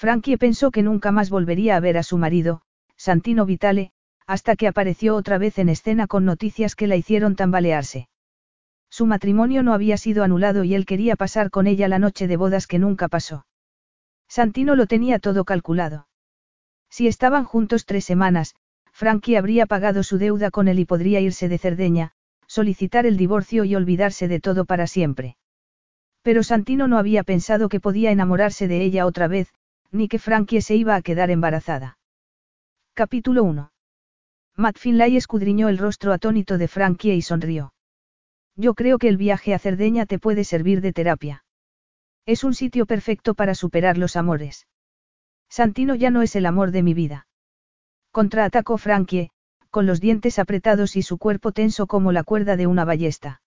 Frankie pensó que nunca más volvería a ver a su marido, Santino Vitale, hasta que apareció otra vez en escena con noticias que la hicieron tambalearse. Su matrimonio no había sido anulado y él quería pasar con ella la noche de bodas que nunca pasó. Santino lo tenía todo calculado. Si estaban juntos tres semanas, Frankie habría pagado su deuda con él y podría irse de Cerdeña, solicitar el divorcio y olvidarse de todo para siempre. Pero Santino no había pensado que podía enamorarse de ella otra vez, ni que Frankie se iba a quedar embarazada. Capítulo 1. Matt Finlay escudriñó el rostro atónito de Frankie y sonrió. Yo creo que el viaje a Cerdeña te puede servir de terapia. Es un sitio perfecto para superar los amores. Santino ya no es el amor de mi vida. Contraatacó Frankie, con los dientes apretados y su cuerpo tenso como la cuerda de una ballesta.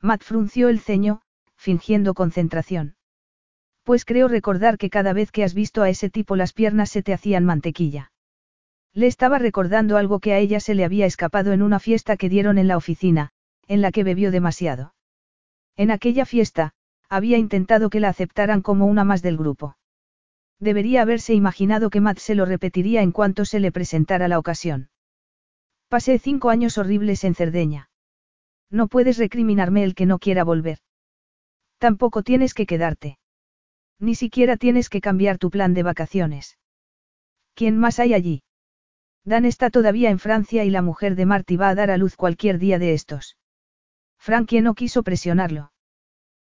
Matt frunció el ceño, fingiendo concentración. Pues creo recordar que cada vez que has visto a ese tipo las piernas se te hacían mantequilla. Le estaba recordando algo que a ella se le había escapado en una fiesta que dieron en la oficina, en la que bebió demasiado. En aquella fiesta, había intentado que la aceptaran como una más del grupo. Debería haberse imaginado que Matt se lo repetiría en cuanto se le presentara la ocasión. Pasé cinco años horribles en Cerdeña. No puedes recriminarme el que no quiera volver. Tampoco tienes que quedarte. Ni siquiera tienes que cambiar tu plan de vacaciones. ¿Quién más hay allí? Dan está todavía en Francia y la mujer de Marty va a dar a luz cualquier día de estos. Frankie no quiso presionarlo.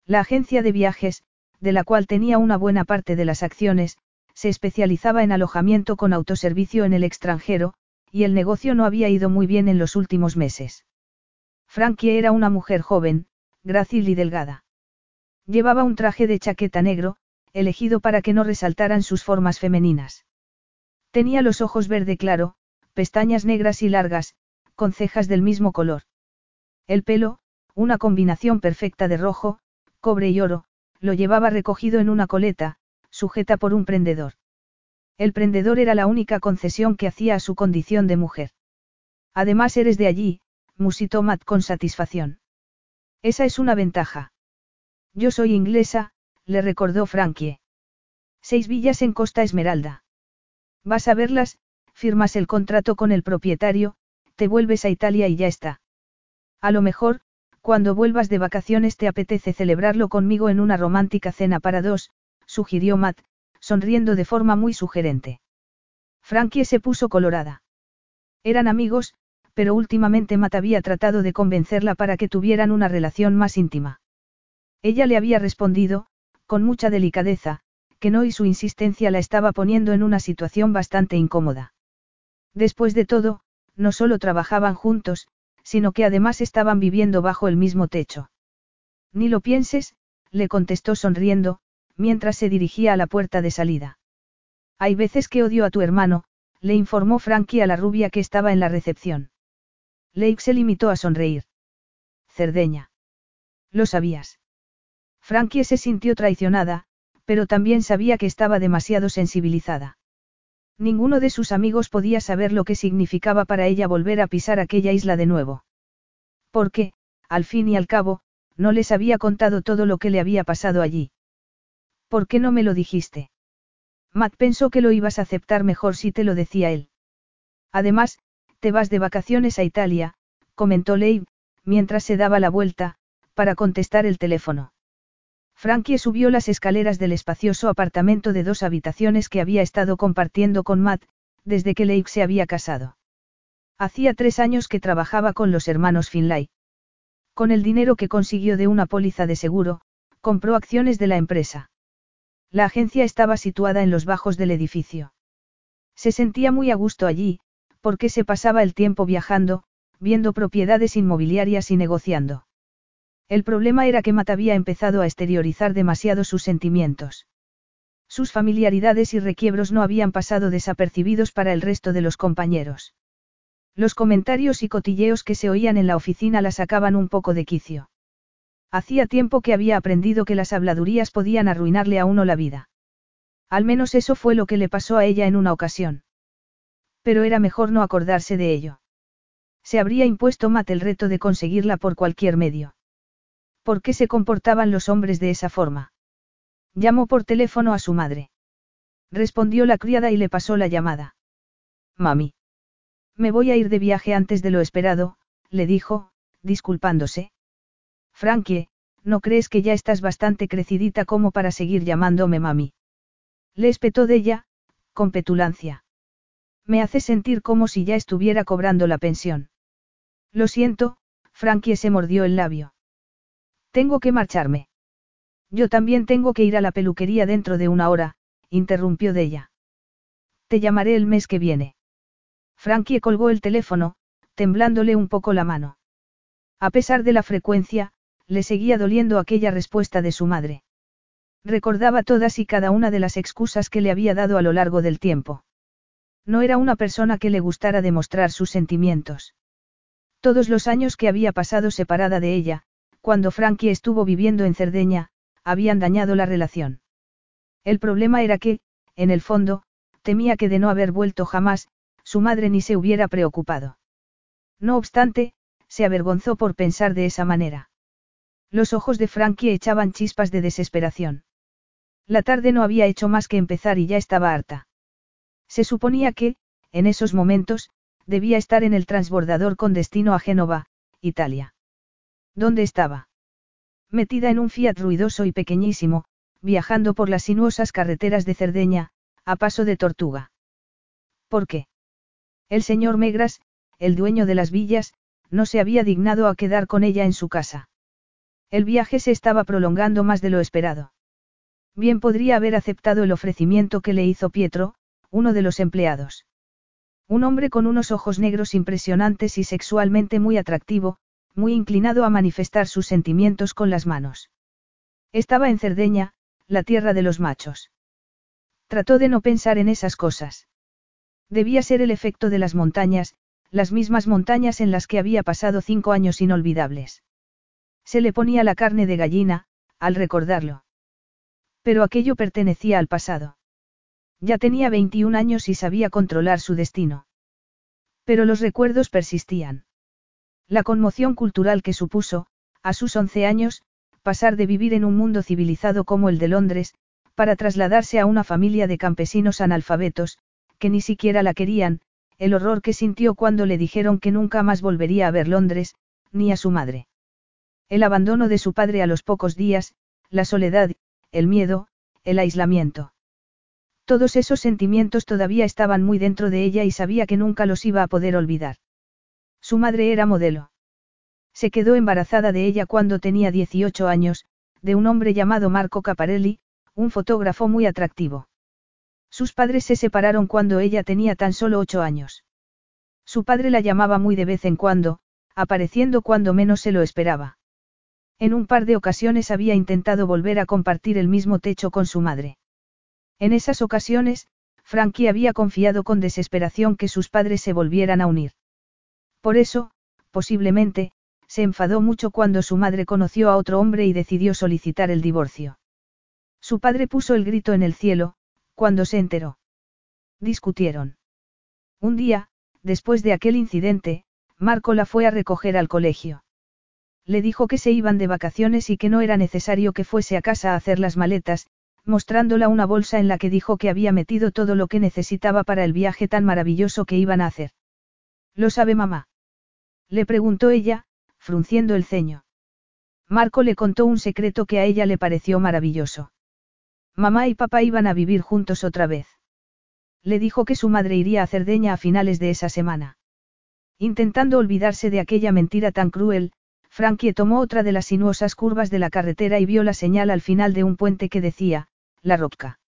La agencia de viajes, de la cual tenía una buena parte de las acciones, se especializaba en alojamiento con autoservicio en el extranjero, y el negocio no había ido muy bien en los últimos meses. Frankie era una mujer joven, grácil y delgada. Llevaba un traje de chaqueta negro, elegido para que no resaltaran sus formas femeninas. Tenía los ojos verde claro, pestañas negras y largas, con cejas del mismo color. El pelo, una combinación perfecta de rojo, cobre y oro, lo llevaba recogido en una coleta, sujeta por un prendedor. El prendedor era la única concesión que hacía a su condición de mujer. Además eres de allí, musitó Matt con satisfacción. Esa es una ventaja. Yo soy inglesa, le recordó Frankie. Seis villas en Costa Esmeralda. Vas a verlas, firmas el contrato con el propietario, te vuelves a Italia y ya está. A lo mejor, cuando vuelvas de vacaciones te apetece celebrarlo conmigo en una romántica cena para dos, sugirió Matt, sonriendo de forma muy sugerente. Frankie se puso colorada. Eran amigos, pero últimamente Matt había tratado de convencerla para que tuvieran una relación más íntima. Ella le había respondido, con mucha delicadeza, que no y su insistencia la estaba poniendo en una situación bastante incómoda. Después de todo, no solo trabajaban juntos, sino que además estaban viviendo bajo el mismo techo. Ni lo pienses, le contestó sonriendo, mientras se dirigía a la puerta de salida. Hay veces que odio a tu hermano, le informó Frankie a la rubia que estaba en la recepción. Lake se limitó a sonreír. Cerdeña. Lo sabías. Frankie se sintió traicionada, pero también sabía que estaba demasiado sensibilizada. Ninguno de sus amigos podía saber lo que significaba para ella volver a pisar aquella isla de nuevo. Porque, al fin y al cabo, no les había contado todo lo que le había pasado allí. ¿Por qué no me lo dijiste? Matt pensó que lo ibas a aceptar mejor si te lo decía él. Además, te vas de vacaciones a Italia, comentó Leigh, mientras se daba la vuelta, para contestar el teléfono. Frankie subió las escaleras del espacioso apartamento de dos habitaciones que había estado compartiendo con Matt, desde que Leigh se había casado. Hacía tres años que trabajaba con los hermanos Finlay. Con el dinero que consiguió de una póliza de seguro, compró acciones de la empresa. La agencia estaba situada en los bajos del edificio. Se sentía muy a gusto allí, porque se pasaba el tiempo viajando, viendo propiedades inmobiliarias y negociando. El problema era que Matt había empezado a exteriorizar demasiado sus sentimientos. Sus familiaridades y requiebros no habían pasado desapercibidos para el resto de los compañeros. Los comentarios y cotilleos que se oían en la oficina la sacaban un poco de quicio. Hacía tiempo que había aprendido que las habladurías podían arruinarle a uno la vida. Al menos eso fue lo que le pasó a ella en una ocasión. Pero era mejor no acordarse de ello. Se habría impuesto Matt el reto de conseguirla por cualquier medio. ¿Por qué se comportaban los hombres de esa forma? Llamó por teléfono a su madre. Respondió la criada y le pasó la llamada. Mami. Me voy a ir de viaje antes de lo esperado, le dijo, disculpándose. Frankie, ¿no crees que ya estás bastante crecidita como para seguir llamándome mami? Le espetó de ella, con petulancia. Me hace sentir como si ya estuviera cobrando la pensión. Lo siento, Frankie se mordió el labio. Tengo que marcharme. Yo también tengo que ir a la peluquería dentro de una hora, interrumpió de ella. Te llamaré el mes que viene. Frankie colgó el teléfono, temblándole un poco la mano. A pesar de la frecuencia, le seguía doliendo aquella respuesta de su madre. Recordaba todas y cada una de las excusas que le había dado a lo largo del tiempo. No era una persona que le gustara demostrar sus sentimientos. Todos los años que había pasado separada de ella, cuando Frankie estuvo viviendo en Cerdeña, habían dañado la relación. El problema era que, en el fondo, temía que de no haber vuelto jamás, su madre ni se hubiera preocupado. No obstante, se avergonzó por pensar de esa manera. Los ojos de Frankie echaban chispas de desesperación. La tarde no había hecho más que empezar y ya estaba harta. Se suponía que, en esos momentos, debía estar en el transbordador con destino a Génova, Italia. ¿Dónde estaba? Metida en un Fiat ruidoso y pequeñísimo, viajando por las sinuosas carreteras de Cerdeña, a paso de tortuga. ¿Por qué? El señor Megras, el dueño de las villas, no se había dignado a quedar con ella en su casa. El viaje se estaba prolongando más de lo esperado. Bien podría haber aceptado el ofrecimiento que le hizo Pietro, uno de los empleados. Un hombre con unos ojos negros impresionantes y sexualmente muy atractivo, muy inclinado a manifestar sus sentimientos con las manos. Estaba en Cerdeña, la tierra de los machos. Trató de no pensar en esas cosas. Debía ser el efecto de las montañas, las mismas montañas en las que había pasado cinco años inolvidables. Se le ponía la carne de gallina, al recordarlo. Pero aquello pertenecía al pasado. Ya tenía 21 años y sabía controlar su destino. Pero los recuerdos persistían. La conmoción cultural que supuso, a sus 11 años, pasar de vivir en un mundo civilizado como el de Londres, para trasladarse a una familia de campesinos analfabetos, que ni siquiera la querían, el horror que sintió cuando le dijeron que nunca más volvería a ver Londres, ni a su madre. El abandono de su padre a los pocos días, la soledad, el miedo, el aislamiento. Todos esos sentimientos todavía estaban muy dentro de ella y sabía que nunca los iba a poder olvidar. Su madre era modelo. Se quedó embarazada de ella cuando tenía 18 años, de un hombre llamado Marco Caparelli, un fotógrafo muy atractivo. Sus padres se separaron cuando ella tenía tan solo ocho años. Su padre la llamaba muy de vez en cuando, apareciendo cuando menos se lo esperaba. En un par de ocasiones había intentado volver a compartir el mismo techo con su madre. En esas ocasiones, Frankie había confiado con desesperación que sus padres se volvieran a unir. Por eso, posiblemente, se enfadó mucho cuando su madre conoció a otro hombre y decidió solicitar el divorcio. Su padre puso el grito en el cielo, cuando se enteró. Discutieron. Un día, después de aquel incidente, Marco la fue a recoger al colegio. Le dijo que se iban de vacaciones y que no era necesario que fuese a casa a hacer las maletas, mostrándola una bolsa en la que dijo que había metido todo lo que necesitaba para el viaje tan maravilloso que iban a hacer. ¿Lo sabe mamá? Le preguntó ella, frunciendo el ceño. Marco le contó un secreto que a ella le pareció maravilloso. Mamá y papá iban a vivir juntos otra vez. Le dijo que su madre iría a Cerdeña a finales de esa semana. Intentando olvidarse de aquella mentira tan cruel, Frankie tomó otra de las sinuosas curvas de la carretera y vio la señal al final de un puente que decía, La Roca.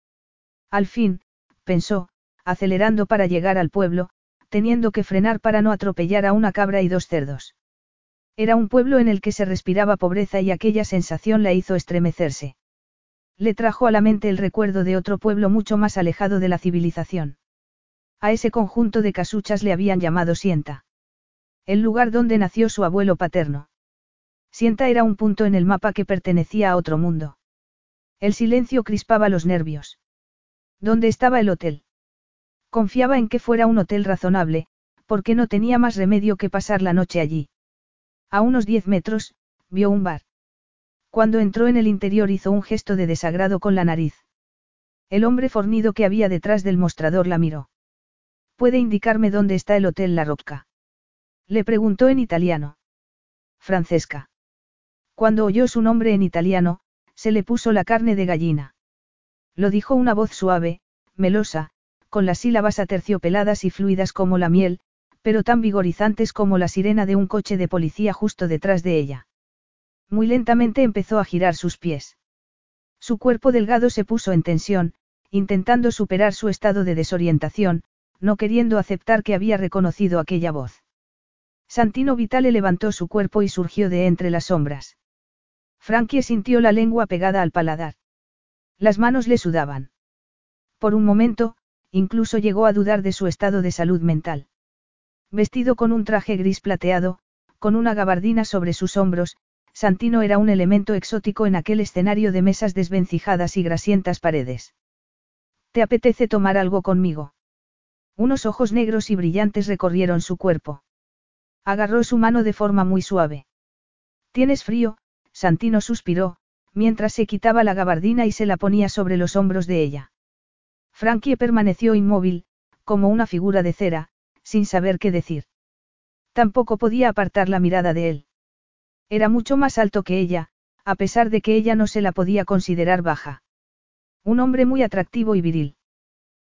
Al fin, pensó, acelerando para llegar al pueblo, teniendo que frenar para no atropellar a una cabra y dos cerdos. Era un pueblo en el que se respiraba pobreza y aquella sensación la hizo estremecerse. Le trajo a la mente el recuerdo de otro pueblo mucho más alejado de la civilización. A ese conjunto de casuchas le habían llamado Sienta. El lugar donde nació su abuelo paterno. Sienta era un punto en el mapa que pertenecía a otro mundo. El silencio crispaba los nervios. ¿Dónde estaba el hotel? Confiaba en que fuera un hotel razonable, porque no tenía más remedio que pasar la noche allí. A unos diez metros, vio un bar. Cuando entró en el interior hizo un gesto de desagrado con la nariz. El hombre fornido que había detrás del mostrador la miró. ¿Puede indicarme dónde está el Hotel La Rocca? Le preguntó en italiano. Francesca. Cuando oyó su nombre en italiano, se le puso la carne de gallina. Lo dijo una voz suave, melosa, con las sílabas aterciopeladas y fluidas como la miel, pero tan vigorizantes como la sirena de un coche de policía justo detrás de ella. Muy lentamente empezó a girar sus pies. Su cuerpo delgado se puso en tensión, intentando superar su estado de desorientación, no queriendo aceptar que había reconocido aquella voz. Santino Vitale levantó su cuerpo y surgió de entre las sombras. Frankie sintió la lengua pegada al paladar. Las manos le sudaban. Por un momento, incluso llegó a dudar de su estado de salud mental. Vestido con un traje gris plateado, con una gabardina sobre sus hombros, Santino era un elemento exótico en aquel escenario de mesas desvencijadas y grasientas paredes. ¿Te apetece tomar algo conmigo? Unos ojos negros y brillantes recorrieron su cuerpo. Agarró su mano de forma muy suave. ¿Tienes frío? Santino suspiró, mientras se quitaba la gabardina y se la ponía sobre los hombros de ella. Frankie permaneció inmóvil, como una figura de cera, sin saber qué decir. Tampoco podía apartar la mirada de él. Era mucho más alto que ella, a pesar de que ella no se la podía considerar baja. Un hombre muy atractivo y viril.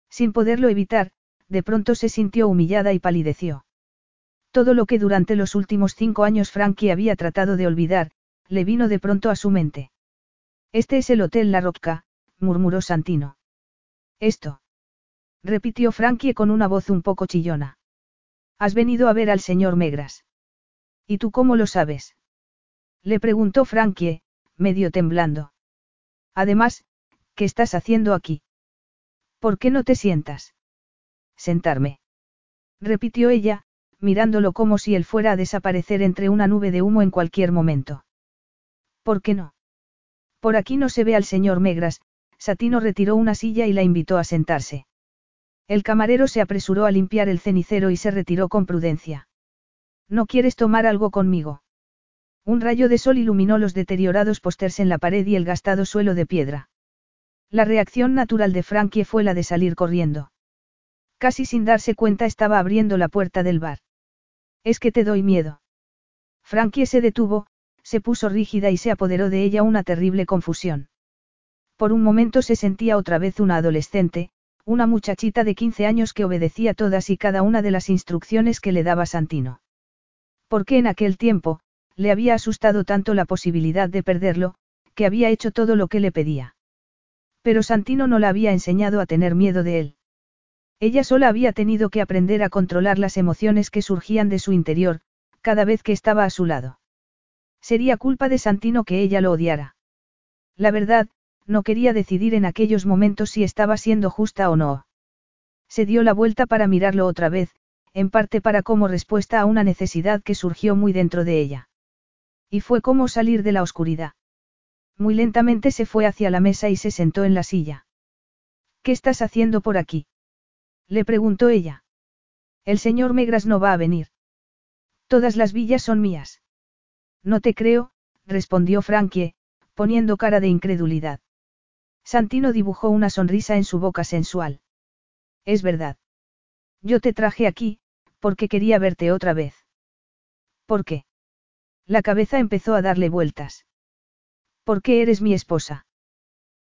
Sin poderlo evitar, de pronto se sintió humillada y palideció. Todo lo que durante los últimos cinco años Frankie había tratado de olvidar, le vino de pronto a su mente. Este es el Hotel La Rocca, murmuró Santino. Esto. Repitió Frankie con una voz un poco chillona. Has venido a ver al señor Megras. ¿Y tú cómo lo sabes? Le preguntó Frankie, medio temblando. Además, ¿qué estás haciendo aquí? ¿Por qué no te sientas? Sentarme. Repitió ella, mirándolo como si él fuera a desaparecer entre una nube de humo en cualquier momento. ¿Por qué no? Por aquí no se ve al señor Megras, Satino retiró una silla y la invitó a sentarse. El camarero se apresuró a limpiar el cenicero y se retiró con prudencia. ¿No quieres tomar algo conmigo? Un rayo de sol iluminó los deteriorados pósters en la pared y el gastado suelo de piedra. La reacción natural de Frankie fue la de salir corriendo. Casi sin darse cuenta estaba abriendo la puerta del bar. Es que te doy miedo. Frankie se detuvo, se puso rígida y se apoderó de ella una terrible confusión. Por un momento se sentía otra vez una adolescente, una muchachita de 15 años que obedecía todas y cada una de las instrucciones que le daba Santino. Porque en aquel tiempo, le había asustado tanto la posibilidad de perderlo, que había hecho todo lo que le pedía. Pero Santino no la había enseñado a tener miedo de él. Ella sola había tenido que aprender a controlar las emociones que surgían de su interior, cada vez que estaba a su lado. Sería culpa de Santino que ella lo odiara. La verdad, no quería decidir en aquellos momentos si estaba siendo justa o no. Se dio la vuelta para mirarlo otra vez, en parte para como respuesta a una necesidad que surgió muy dentro de ella. Y fue como salir de la oscuridad. Muy lentamente se fue hacia la mesa y se sentó en la silla. ¿Qué estás haciendo por aquí? Le preguntó ella. El señor Megras no va a venir. Todas las villas son mías. No te creo, respondió Frankie, poniendo cara de incredulidad. Santino dibujó una sonrisa en su boca sensual. Es verdad. Yo te traje aquí, porque quería verte otra vez. ¿Por qué? La cabeza empezó a darle vueltas. ¿Por qué eres mi esposa?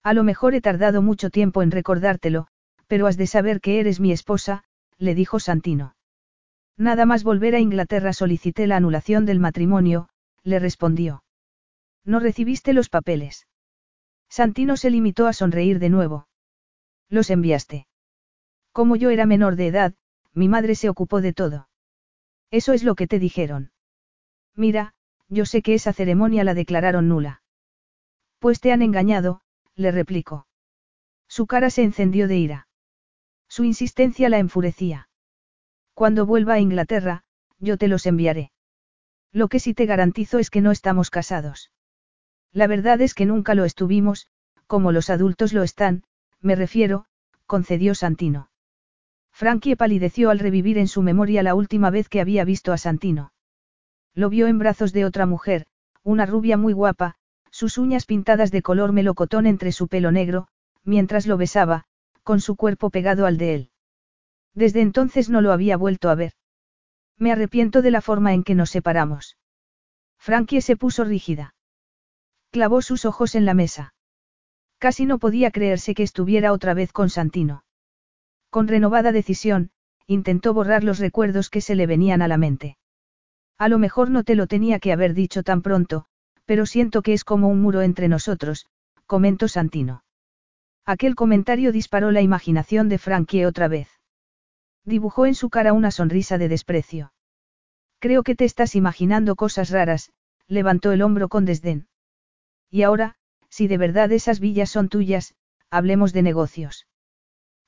A lo mejor he tardado mucho tiempo en recordártelo, pero has de saber que eres mi esposa, le dijo Santino. Nada más volver a Inglaterra solicité la anulación del matrimonio, le respondió. No recibiste los papeles. Santino se limitó a sonreír de nuevo. Los enviaste. Como yo era menor de edad, mi madre se ocupó de todo. Eso es lo que te dijeron. Mira, yo sé que esa ceremonia la declararon nula. Pues te han engañado, le replicó. Su cara se encendió de ira. Su insistencia la enfurecía. Cuando vuelva a Inglaterra, yo te los enviaré. Lo que sí te garantizo es que no estamos casados. La verdad es que nunca lo estuvimos, como los adultos lo están, me refiero, concedió Santino. Frankie palideció al revivir en su memoria la última vez que había visto a Santino. Lo vio en brazos de otra mujer, una rubia muy guapa, sus uñas pintadas de color melocotón entre su pelo negro, mientras lo besaba, con su cuerpo pegado al de él. Desde entonces no lo había vuelto a ver. Me arrepiento de la forma en que nos separamos. Frankie se puso rígida. Clavó sus ojos en la mesa. Casi no podía creerse que estuviera otra vez con Santino. Con renovada decisión, intentó borrar los recuerdos que se le venían a la mente. A lo mejor no te lo tenía que haber dicho tan pronto, pero siento que es como un muro entre nosotros, comentó Santino. Aquel comentario disparó la imaginación de Frankie otra vez. Dibujó en su cara una sonrisa de desprecio. Creo que te estás imaginando cosas raras, levantó el hombro con desdén. Y ahora, si de verdad esas villas son tuyas, hablemos de negocios.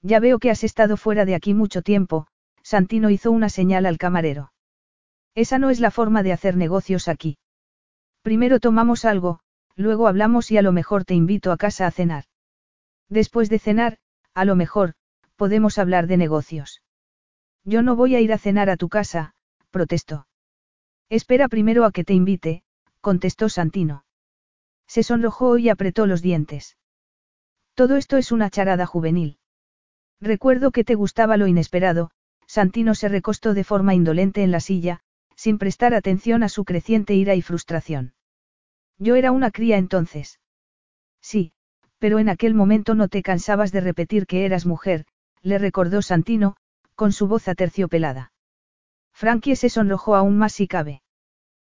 Ya veo que has estado fuera de aquí mucho tiempo, Santino hizo una señal al camarero. Esa no es la forma de hacer negocios aquí. Primero tomamos algo, luego hablamos y a lo mejor te invito a casa a cenar. Después de cenar, a lo mejor, podemos hablar de negocios. Yo no voy a ir a cenar a tu casa, protestó. Espera primero a que te invite, contestó Santino. Se sonrojó y apretó los dientes. Todo esto es una charada juvenil. Recuerdo que te gustaba lo inesperado, Santino se recostó de forma indolente en la silla, sin prestar atención a su creciente ira y frustración. Yo era una cría entonces. Sí, pero en aquel momento no te cansabas de repetir que eras mujer, le recordó Santino, con su voz aterciopelada. Frankie se sonrojó aún más si cabe.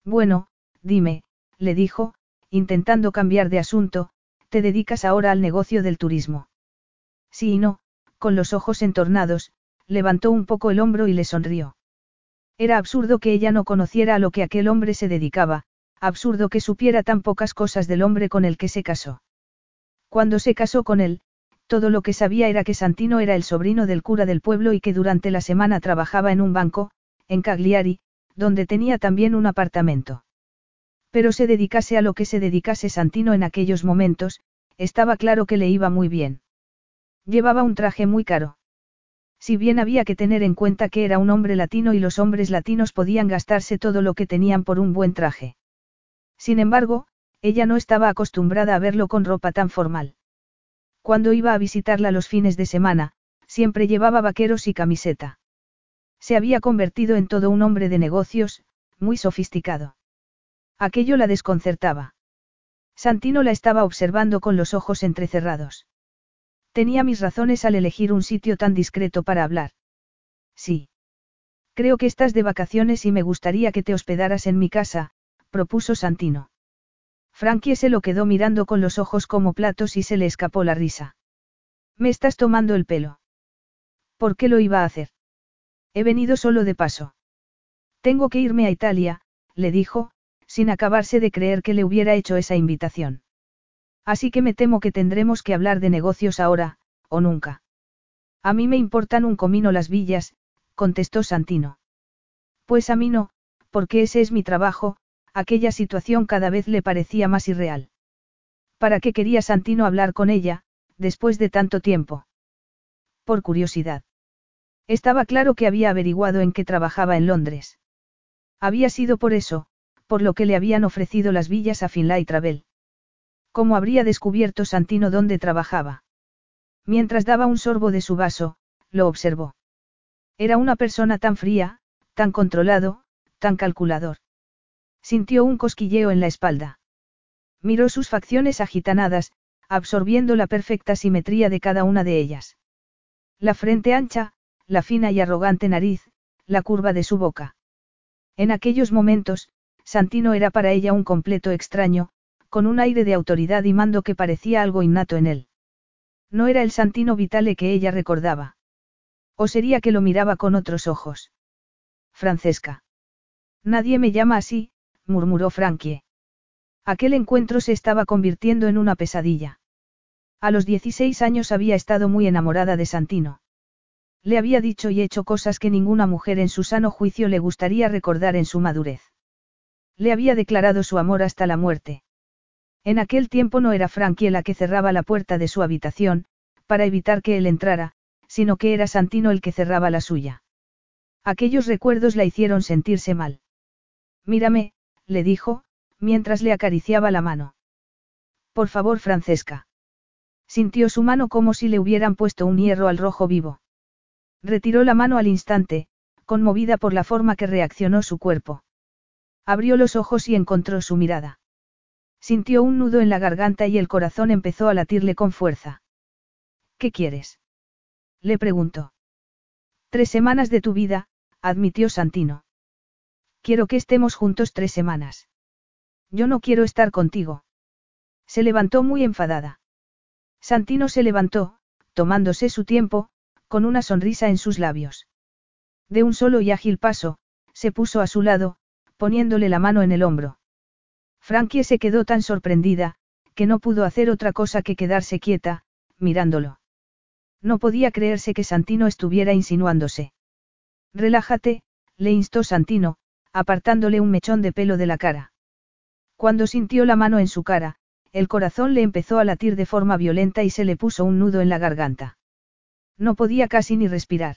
Bueno, dime, le dijo, intentando cambiar de asunto, te dedicas ahora al negocio del turismo. Sí y no, con los ojos entornados, levantó un poco el hombro y le sonrió. Era absurdo que ella no conociera a lo que aquel hombre se dedicaba, absurdo que supiera tan pocas cosas del hombre con el que se casó. Cuando se casó con él, todo lo que sabía era que Santino era el sobrino del cura del pueblo y que durante la semana trabajaba en un banco, en Cagliari, donde tenía también un apartamento. Pero se dedicase a lo que se dedicase Santino en aquellos momentos, estaba claro que le iba muy bien. Llevaba un traje muy caro. Si bien había que tener en cuenta que era un hombre latino y los hombres latinos podían gastarse todo lo que tenían por un buen traje. Sin embargo, ella no estaba acostumbrada a verlo con ropa tan formal. Cuando iba a visitarla los fines de semana, siempre llevaba vaqueros y camiseta. Se había convertido en todo un hombre de negocios, muy sofisticado. Aquello la desconcertaba. Santino la estaba observando con los ojos entrecerrados. Tenía mis razones al elegir un sitio tan discreto para hablar. Sí. Creo que estás de vacaciones y me gustaría que te hospedaras en mi casa, propuso Santino. Frankie se lo quedó mirando con los ojos como platos y se le escapó la risa. Me estás tomando el pelo. ¿Por qué lo iba a hacer? He venido solo de paso. Tengo que irme a Italia, le dijo, sin acabarse de creer que le hubiera hecho esa invitación. Así que me temo que tendremos que hablar de negocios ahora, o nunca. A mí me importan un comino las villas, contestó Santino. Pues a mí no, porque ese es mi trabajo, aquella situación cada vez le parecía más irreal. ¿Para qué quería Santino hablar con ella, después de tanto tiempo? Por curiosidad. Estaba claro que había averiguado en qué trabajaba en Londres. Había sido por eso, por lo que le habían ofrecido las villas a Finlay Travel. ¿Cómo habría descubierto Santino dónde trabajaba? Mientras daba un sorbo de su vaso, lo observó. Era una persona tan fría, tan controlado, tan calculador. Sintió un cosquilleo en la espalda. Miró sus facciones agitanadas, absorbiendo la perfecta simetría de cada una de ellas. La frente ancha, la fina y arrogante nariz, la curva de su boca. En aquellos momentos, Santino era para ella un completo extraño, con un aire de autoridad y mando que parecía algo innato en él. No era el Santino Vitale que ella recordaba. O sería que lo miraba con otros ojos. Francesca. Nadie me llama así, murmuró Frankie. Aquel encuentro se estaba convirtiendo en una pesadilla. A los 16 años había estado muy enamorada de Santino. Le había dicho y hecho cosas que ninguna mujer en su sano juicio le gustaría recordar en su madurez. Le había declarado su amor hasta la muerte. En aquel tiempo no era Frankie la que cerraba la puerta de su habitación, para evitar que él entrara, sino que era Santino el que cerraba la suya. Aquellos recuerdos la hicieron sentirse mal. Mírame, le dijo, mientras le acariciaba la mano. Por favor, Francesca. Sintió su mano como si le hubieran puesto un hierro al rojo vivo. Retiró la mano al instante, conmovida por la forma que reaccionó su cuerpo. Abrió los ojos y encontró su mirada. Sintió un nudo en la garganta y el corazón empezó a latirle con fuerza. ¿Qué quieres? Le preguntó. Tres semanas de tu vida, admitió Santino. Quiero que estemos juntos tres semanas. Yo no quiero estar contigo. Se levantó muy enfadada. Santino se levantó, tomándose su tiempo, con una sonrisa en sus labios. De un solo y ágil paso, se puso a su lado, poniéndole la mano en el hombro. Frankie se quedó tan sorprendida, que no pudo hacer otra cosa que quedarse quieta, mirándolo. No podía creerse que Santino estuviera insinuándose. Relájate, le instó Santino, apartándole un mechón de pelo de la cara. Cuando sintió la mano en su cara, el corazón le empezó a latir de forma violenta y se le puso un nudo en la garganta. No podía casi ni respirar.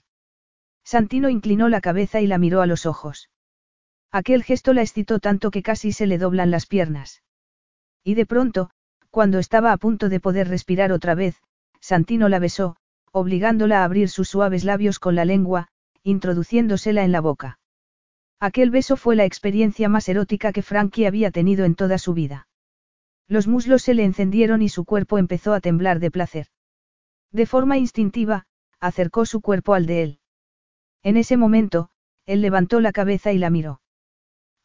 Santino inclinó la cabeza y la miró a los ojos. Aquel gesto la excitó tanto que casi se le doblan las piernas. Y de pronto, cuando estaba a punto de poder respirar otra vez, Santino la besó, obligándola a abrir sus suaves labios con la lengua, introduciéndosela en la boca. Aquel beso fue la experiencia más erótica que Frankie había tenido en toda su vida. Los muslos se le encendieron y su cuerpo empezó a temblar de placer. De forma instintiva, acercó su cuerpo al de él. En ese momento, él levantó la cabeza y la miró.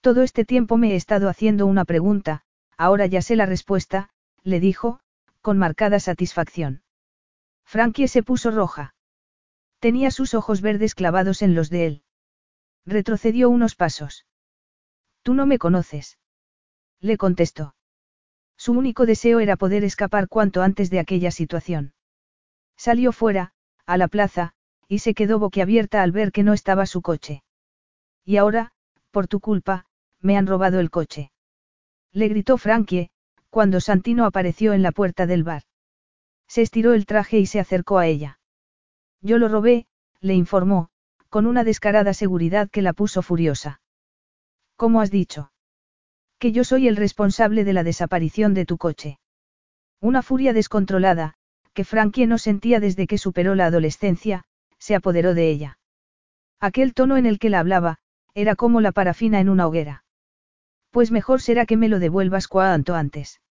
Todo este tiempo me he estado haciendo una pregunta, ahora ya sé la respuesta, le dijo, con marcada satisfacción. Frankie se puso roja. Tenía sus ojos verdes clavados en los de él. Retrocedió unos pasos. Tú no me conoces. Le contestó. Su único deseo era poder escapar cuanto antes de aquella situación. Salió fuera, a la plaza, y se quedó boquiabierta al ver que no estaba su coche. Y ahora, por tu culpa, me han robado el coche. Le gritó Frankie, cuando Santino apareció en la puerta del bar. Se estiró el traje y se acercó a ella. Yo lo robé, le informó, con una descarada seguridad que la puso furiosa. ¿Cómo has dicho? Que yo soy el responsable de la desaparición de tu coche. Una furia descontrolada, que Frankie no sentía desde que superó la adolescencia, se apoderó de ella. Aquel tono en el que la hablaba, era como la parafina en una hoguera. Pues mejor será que me lo devuelvas cuanto antes.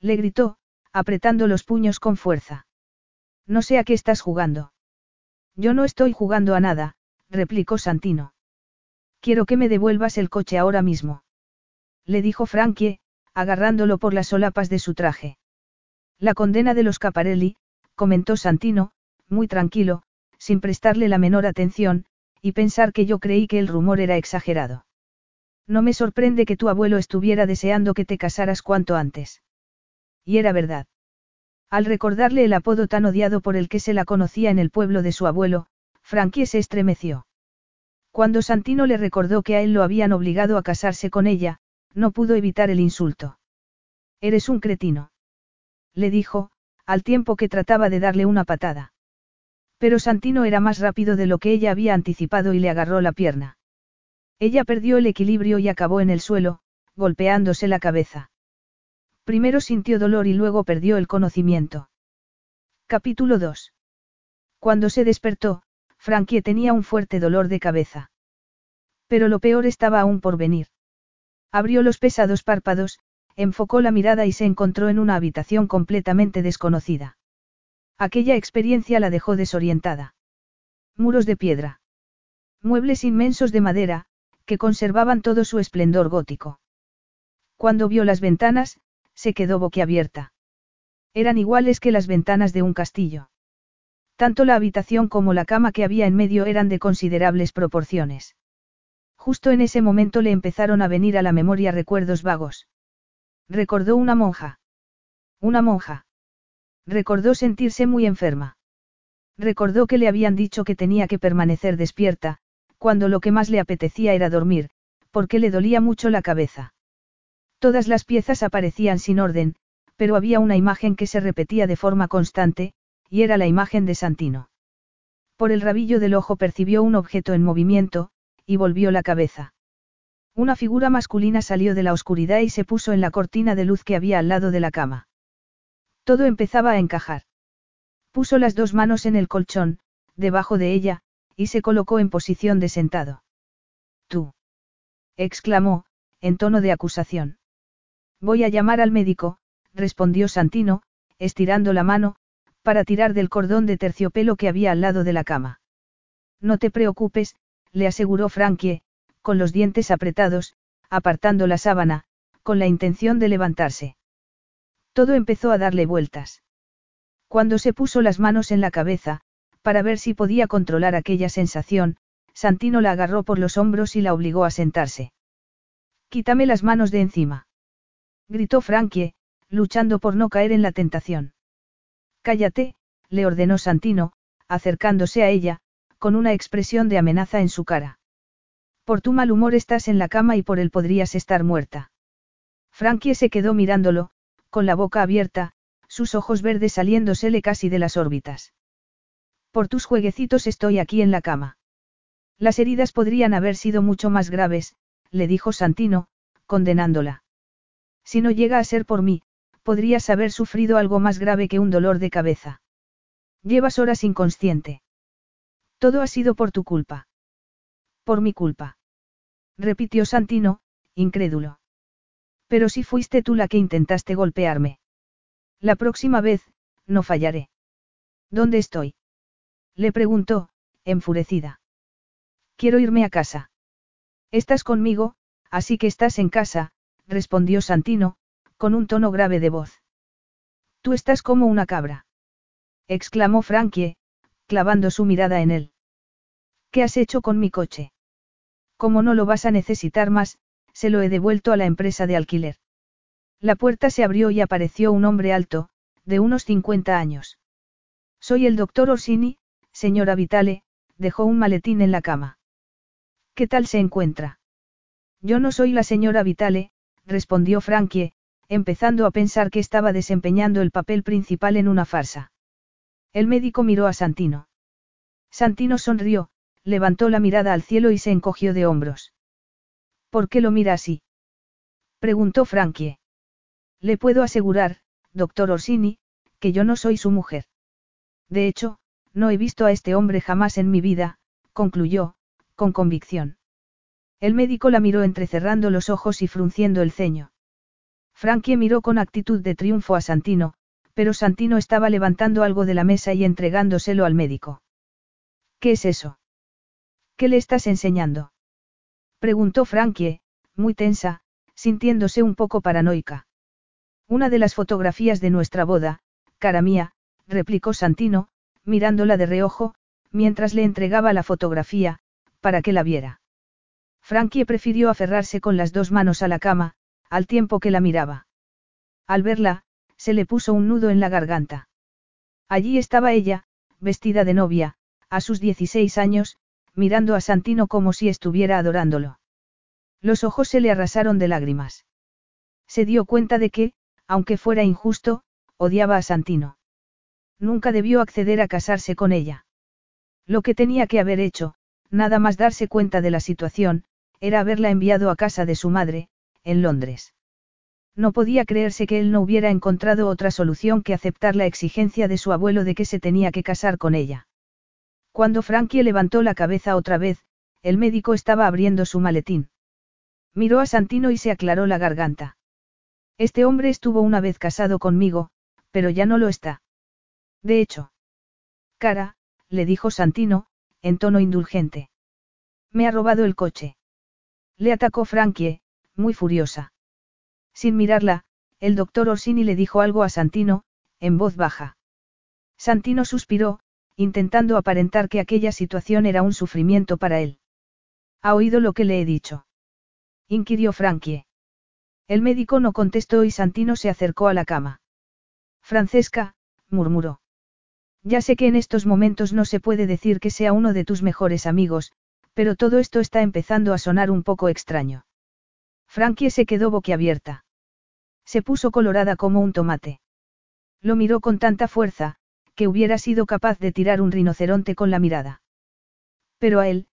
Le gritó, apretando los puños con fuerza. No sé a qué estás jugando. Yo no estoy jugando a nada, replicó Santino. Quiero que me devuelvas el coche ahora mismo. Le dijo Frankie, agarrándolo por las solapas de su traje. La condena de los Caparelli, comentó Santino, muy tranquilo, sin prestarle la menor atención, y pensar que yo creí que el rumor era exagerado. No me sorprende que tu abuelo estuviera deseando que te casaras cuanto antes. Y era verdad. Al recordarle el apodo tan odiado por el que se la conocía en el pueblo de su abuelo, Frankie se estremeció. Cuando Santino le recordó que a él lo habían obligado a casarse con ella, no pudo evitar el insulto. Eres un cretino. Le dijo, al tiempo que trataba de darle una patada. Pero Santino era más rápido de lo que ella había anticipado y le agarró la pierna. Ella perdió el equilibrio y acabó en el suelo, golpeándose la cabeza. Primero sintió dolor y luego perdió el conocimiento. Capítulo 2. Cuando se despertó, Frankie tenía un fuerte dolor de cabeza. Pero lo peor estaba aún por venir. Abrió los pesados párpados, enfocó la mirada y se encontró en una habitación completamente desconocida. Aquella experiencia la dejó desorientada. Muros de piedra. Muebles inmensos de madera, que conservaban todo su esplendor gótico. Cuando vio las ventanas, se quedó boquiabierta. Eran iguales que las ventanas de un castillo. Tanto la habitación como la cama que había en medio eran de considerables proporciones. Justo en ese momento le empezaron a venir a la memoria recuerdos vagos. Recordó una monja. Una monja. Recordó sentirse muy enferma. Recordó que le habían dicho que tenía que permanecer despierta, cuando lo que más le apetecía era dormir, porque le dolía mucho la cabeza. Todas las piezas aparecían sin orden, pero había una imagen que se repetía de forma constante, y era la imagen de Santino. Por el rabillo del ojo percibió un objeto en movimiento, y volvió la cabeza. Una figura masculina salió de la oscuridad y se puso en la cortina de luz que había al lado de la cama. Todo empezaba a encajar. Puso las dos manos en el colchón, debajo de ella, y se colocó en posición de sentado. Tú. exclamó, en tono de acusación. Voy a llamar al médico, respondió Santino, estirando la mano, para tirar del cordón de terciopelo que había al lado de la cama. No te preocupes, le aseguró Frankie, con los dientes apretados, apartando la sábana, con la intención de levantarse. Todo empezó a darle vueltas. Cuando se puso las manos en la cabeza, para ver si podía controlar aquella sensación, Santino la agarró por los hombros y la obligó a sentarse. Quítame las manos de encima. Gritó Frankie, luchando por no caer en la tentación. Cállate, le ordenó Santino, acercándose a ella, con una expresión de amenaza en su cara. Por tu mal humor estás en la cama y por él podrías estar muerta. Frankie se quedó mirándolo, con la boca abierta, sus ojos verdes saliéndosele casi de las órbitas. Por tus jueguecitos estoy aquí en la cama. Las heridas podrían haber sido mucho más graves, le dijo Santino, condenándola. Si no llega a ser por mí, podrías haber sufrido algo más grave que un dolor de cabeza. Llevas horas inconsciente. Todo ha sido por tu culpa. Por mi culpa. Repitió Santino, incrédulo. Pero si fuiste tú la que intentaste golpearme. La próxima vez, no fallaré. ¿Dónde estoy? Le preguntó, enfurecida. Quiero irme a casa. Estás conmigo, así que estás en casa, respondió Santino, con un tono grave de voz. Tú estás como una cabra. exclamó Frankie, clavando su mirada en él. ¿Qué has hecho con mi coche? Como no lo vas a necesitar más, se lo he devuelto a la empresa de alquiler. La puerta se abrió y apareció un hombre alto, de unos 50 años. Soy el doctor Orsini, señora Vitale, dejó un maletín en la cama. ¿Qué tal se encuentra? Yo no soy la señora Vitale, respondió Frankie, empezando a pensar que estaba desempeñando el papel principal en una farsa. El médico miró a Santino. Santino sonrió, levantó la mirada al cielo y se encogió de hombros. ¿Por qué lo mira así? preguntó Frankie. Le puedo asegurar, doctor Orsini, que yo no soy su mujer. De hecho, no he visto a este hombre jamás en mi vida, concluyó, con convicción. El médico la miró entrecerrando los ojos y frunciendo el ceño. Frankie miró con actitud de triunfo a Santino, pero Santino estaba levantando algo de la mesa y entregándoselo al médico. ¿Qué es eso? ¿Qué le estás enseñando? Preguntó Frankie, muy tensa, sintiéndose un poco paranoica. Una de las fotografías de nuestra boda, cara mía, replicó Santino, mirándola de reojo, mientras le entregaba la fotografía, para que la viera. Frankie prefirió aferrarse con las dos manos a la cama, al tiempo que la miraba. Al verla, se le puso un nudo en la garganta. Allí estaba ella, vestida de novia, a sus 16 años, mirando a Santino como si estuviera adorándolo. Los ojos se le arrasaron de lágrimas. Se dio cuenta de que, aunque fuera injusto, odiaba a Santino. Nunca debió acceder a casarse con ella. Lo que tenía que haber hecho, nada más darse cuenta de la situación, era haberla enviado a casa de su madre, en Londres. No podía creerse que él no hubiera encontrado otra solución que aceptar la exigencia de su abuelo de que se tenía que casar con ella. Cuando Frankie levantó la cabeza otra vez, el médico estaba abriendo su maletín. Miró a Santino y se aclaró la garganta. Este hombre estuvo una vez casado conmigo, pero ya no lo está. De hecho. Cara, le dijo Santino, en tono indulgente. Me ha robado el coche. Le atacó Frankie, muy furiosa. Sin mirarla, el doctor Orsini le dijo algo a Santino, en voz baja. Santino suspiró, intentando aparentar que aquella situación era un sufrimiento para él. ¿Ha oído lo que le he dicho? inquirió Frankie. El médico no contestó y Santino se acercó a la cama. Francesca, murmuró. Ya sé que en estos momentos no se puede decir que sea uno de tus mejores amigos, pero todo esto está empezando a sonar un poco extraño. Frankie se quedó boquiabierta. Se puso colorada como un tomate. Lo miró con tanta fuerza, que hubiera sido capaz de tirar un rinoceronte con la mirada. Pero a él,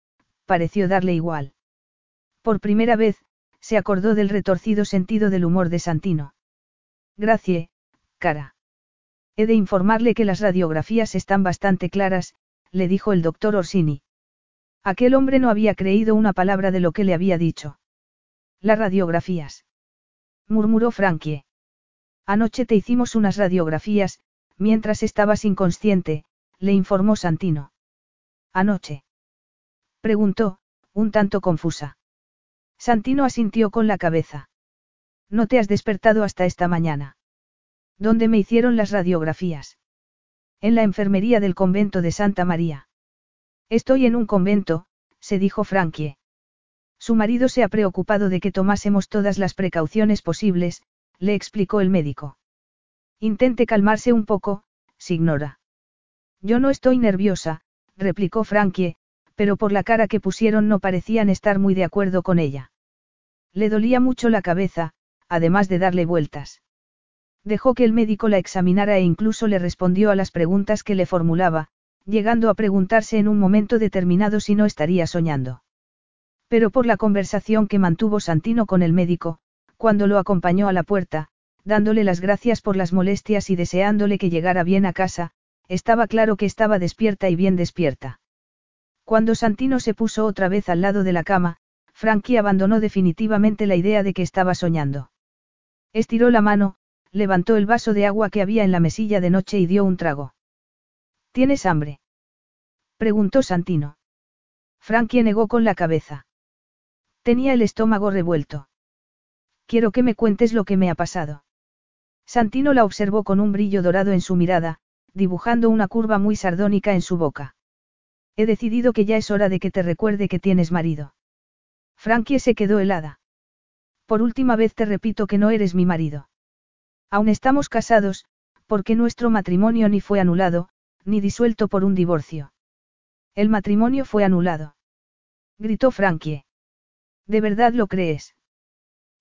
pareció darle igual. Por primera vez, se acordó del retorcido sentido del humor de Santino. Gracie, cara. He de informarle que las radiografías están bastante claras, le dijo el doctor Orsini. Aquel hombre no había creído una palabra de lo que le había dicho. Las radiografías. murmuró Frankie. Anoche te hicimos unas radiografías, mientras estabas inconsciente, le informó Santino. Anoche. Preguntó, un tanto confusa. Santino asintió con la cabeza. No te has despertado hasta esta mañana. ¿Dónde me hicieron las radiografías? En la enfermería del convento de Santa María. Estoy en un convento, se dijo Frankie. Su marido se ha preocupado de que tomásemos todas las precauciones posibles, le explicó el médico. Intente calmarse un poco, Signora. Yo no estoy nerviosa, replicó Frankie, pero por la cara que pusieron no parecían estar muy de acuerdo con ella. Le dolía mucho la cabeza, además de darle vueltas. Dejó que el médico la examinara e incluso le respondió a las preguntas que le formulaba, llegando a preguntarse en un momento determinado si no estaría soñando. Pero por la conversación que mantuvo Santino con el médico, cuando lo acompañó a la puerta, dándole las gracias por las molestias y deseándole que llegara bien a casa, estaba claro que estaba despierta y bien despierta. Cuando Santino se puso otra vez al lado de la cama, Frankie abandonó definitivamente la idea de que estaba soñando. Estiró la mano, levantó el vaso de agua que había en la mesilla de noche y dio un trago. ¿Tienes hambre? preguntó Santino. Frankie negó con la cabeza. Tenía el estómago revuelto. Quiero que me cuentes lo que me ha pasado. Santino la observó con un brillo dorado en su mirada, dibujando una curva muy sardónica en su boca. He decidido que ya es hora de que te recuerde que tienes marido. Frankie se quedó helada. Por última vez te repito que no eres mi marido. Aún estamos casados, porque nuestro matrimonio ni fue anulado, ni disuelto por un divorcio. El matrimonio fue anulado. Gritó Frankie. ¿De verdad lo crees?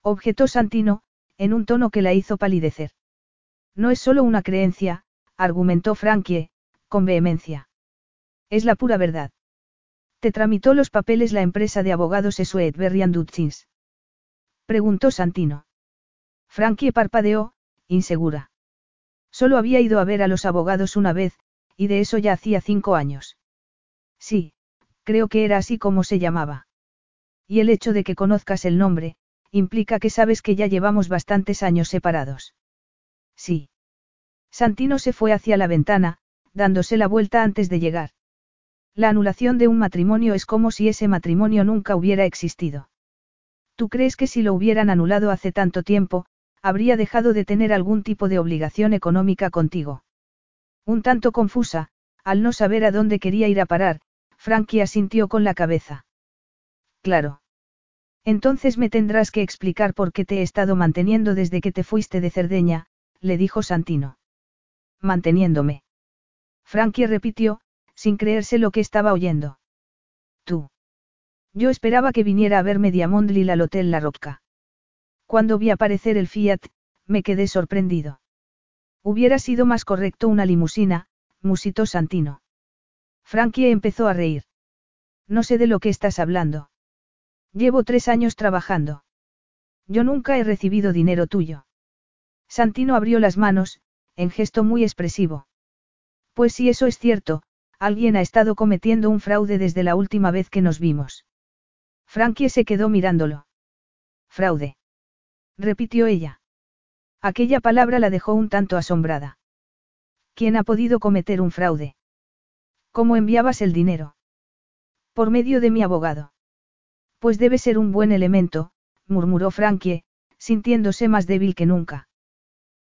Objetó Santino, en un tono que la hizo palidecer. No es solo una creencia, argumentó Frankie, con vehemencia. Es la pura verdad. ¿Te tramitó los papeles la empresa de abogados Berrian Dutchins? Preguntó Santino. Frankie parpadeó, insegura. Solo había ido a ver a los abogados una vez, y de eso ya hacía cinco años. Sí, creo que era así como se llamaba. Y el hecho de que conozcas el nombre, implica que sabes que ya llevamos bastantes años separados. Sí. Santino se fue hacia la ventana, dándose la vuelta antes de llegar. La anulación de un matrimonio es como si ese matrimonio nunca hubiera existido. ¿Tú crees que si lo hubieran anulado hace tanto tiempo, habría dejado de tener algún tipo de obligación económica contigo? Un tanto confusa, al no saber a dónde quería ir a parar, Frankie asintió con la cabeza. Claro. Entonces me tendrás que explicar por qué te he estado manteniendo desde que te fuiste de Cerdeña, le dijo Santino. Manteniéndome. Frankie repitió, sin creerse lo que estaba oyendo. Tú. Yo esperaba que viniera a verme Diamondlil al Hotel La Rocca. Cuando vi aparecer el Fiat, me quedé sorprendido. Hubiera sido más correcto una limusina, musitó Santino. Frankie empezó a reír. No sé de lo que estás hablando. Llevo tres años trabajando. Yo nunca he recibido dinero tuyo. Santino abrió las manos, en gesto muy expresivo. Pues si eso es cierto, alguien ha estado cometiendo un fraude desde la última vez que nos vimos. Frankie se quedó mirándolo. Fraude. Repitió ella. Aquella palabra la dejó un tanto asombrada. ¿Quién ha podido cometer un fraude? ¿Cómo enviabas el dinero? Por medio de mi abogado. Pues debe ser un buen elemento, murmuró Frankie, sintiéndose más débil que nunca.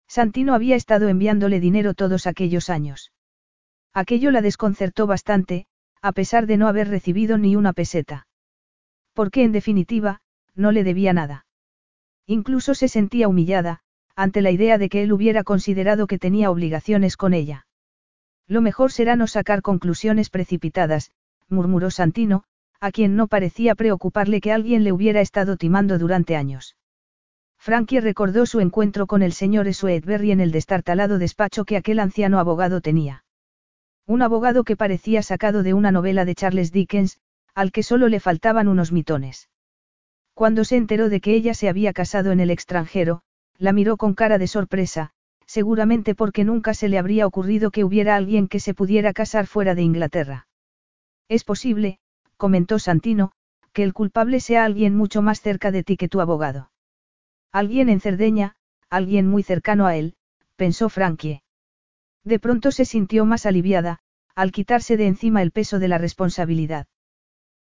Santino había estado enviándole dinero todos aquellos años. Aquello la desconcertó bastante, a pesar de no haber recibido ni una peseta. Porque en definitiva, no le debía nada. Incluso se sentía humillada, ante la idea de que él hubiera considerado que tenía obligaciones con ella. Lo mejor será no sacar conclusiones precipitadas, murmuró Santino, a quien no parecía preocuparle que alguien le hubiera estado timando durante años. Frankie recordó su encuentro con el señor Sweetberry en el destartalado despacho que aquel anciano abogado tenía. Un abogado que parecía sacado de una novela de Charles Dickens, al que solo le faltaban unos mitones. Cuando se enteró de que ella se había casado en el extranjero, la miró con cara de sorpresa, seguramente porque nunca se le habría ocurrido que hubiera alguien que se pudiera casar fuera de Inglaterra. Es posible, comentó Santino, que el culpable sea alguien mucho más cerca de ti que tu abogado. Alguien en Cerdeña, alguien muy cercano a él, pensó Frankie. De pronto se sintió más aliviada, al quitarse de encima el peso de la responsabilidad.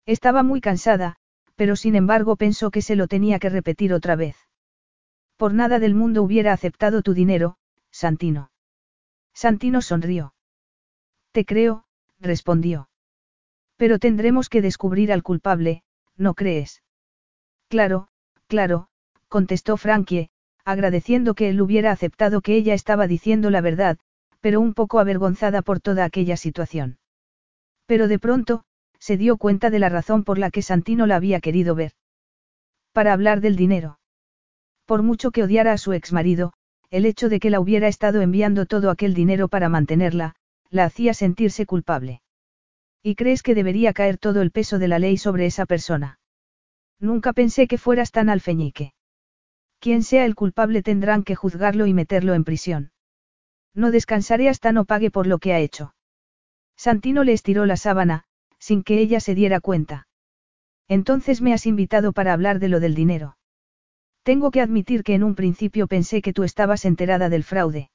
Estaba muy cansada, pero sin embargo pensó que se lo tenía que repetir otra vez. Por nada del mundo hubiera aceptado tu dinero, Santino. Santino sonrió. Te creo, respondió. Pero tendremos que descubrir al culpable, ¿no crees? Claro, claro, contestó Frankie, agradeciendo que él hubiera aceptado que ella estaba diciendo la verdad, pero un poco avergonzada por toda aquella situación. Pero de pronto, se dio cuenta de la razón por la que Santino la había querido ver. Para hablar del dinero. Por mucho que odiara a su exmarido, el hecho de que la hubiera estado enviando todo aquel dinero para mantenerla, la hacía sentirse culpable. ¿Y crees que debería caer todo el peso de la ley sobre esa persona? Nunca pensé que fueras tan alfeñique. Quien sea el culpable tendrán que juzgarlo y meterlo en prisión. No descansaré hasta no pague por lo que ha hecho. Santino le estiró la sábana, sin que ella se diera cuenta. Entonces me has invitado para hablar de lo del dinero. Tengo que admitir que en un principio pensé que tú estabas enterada del fraude.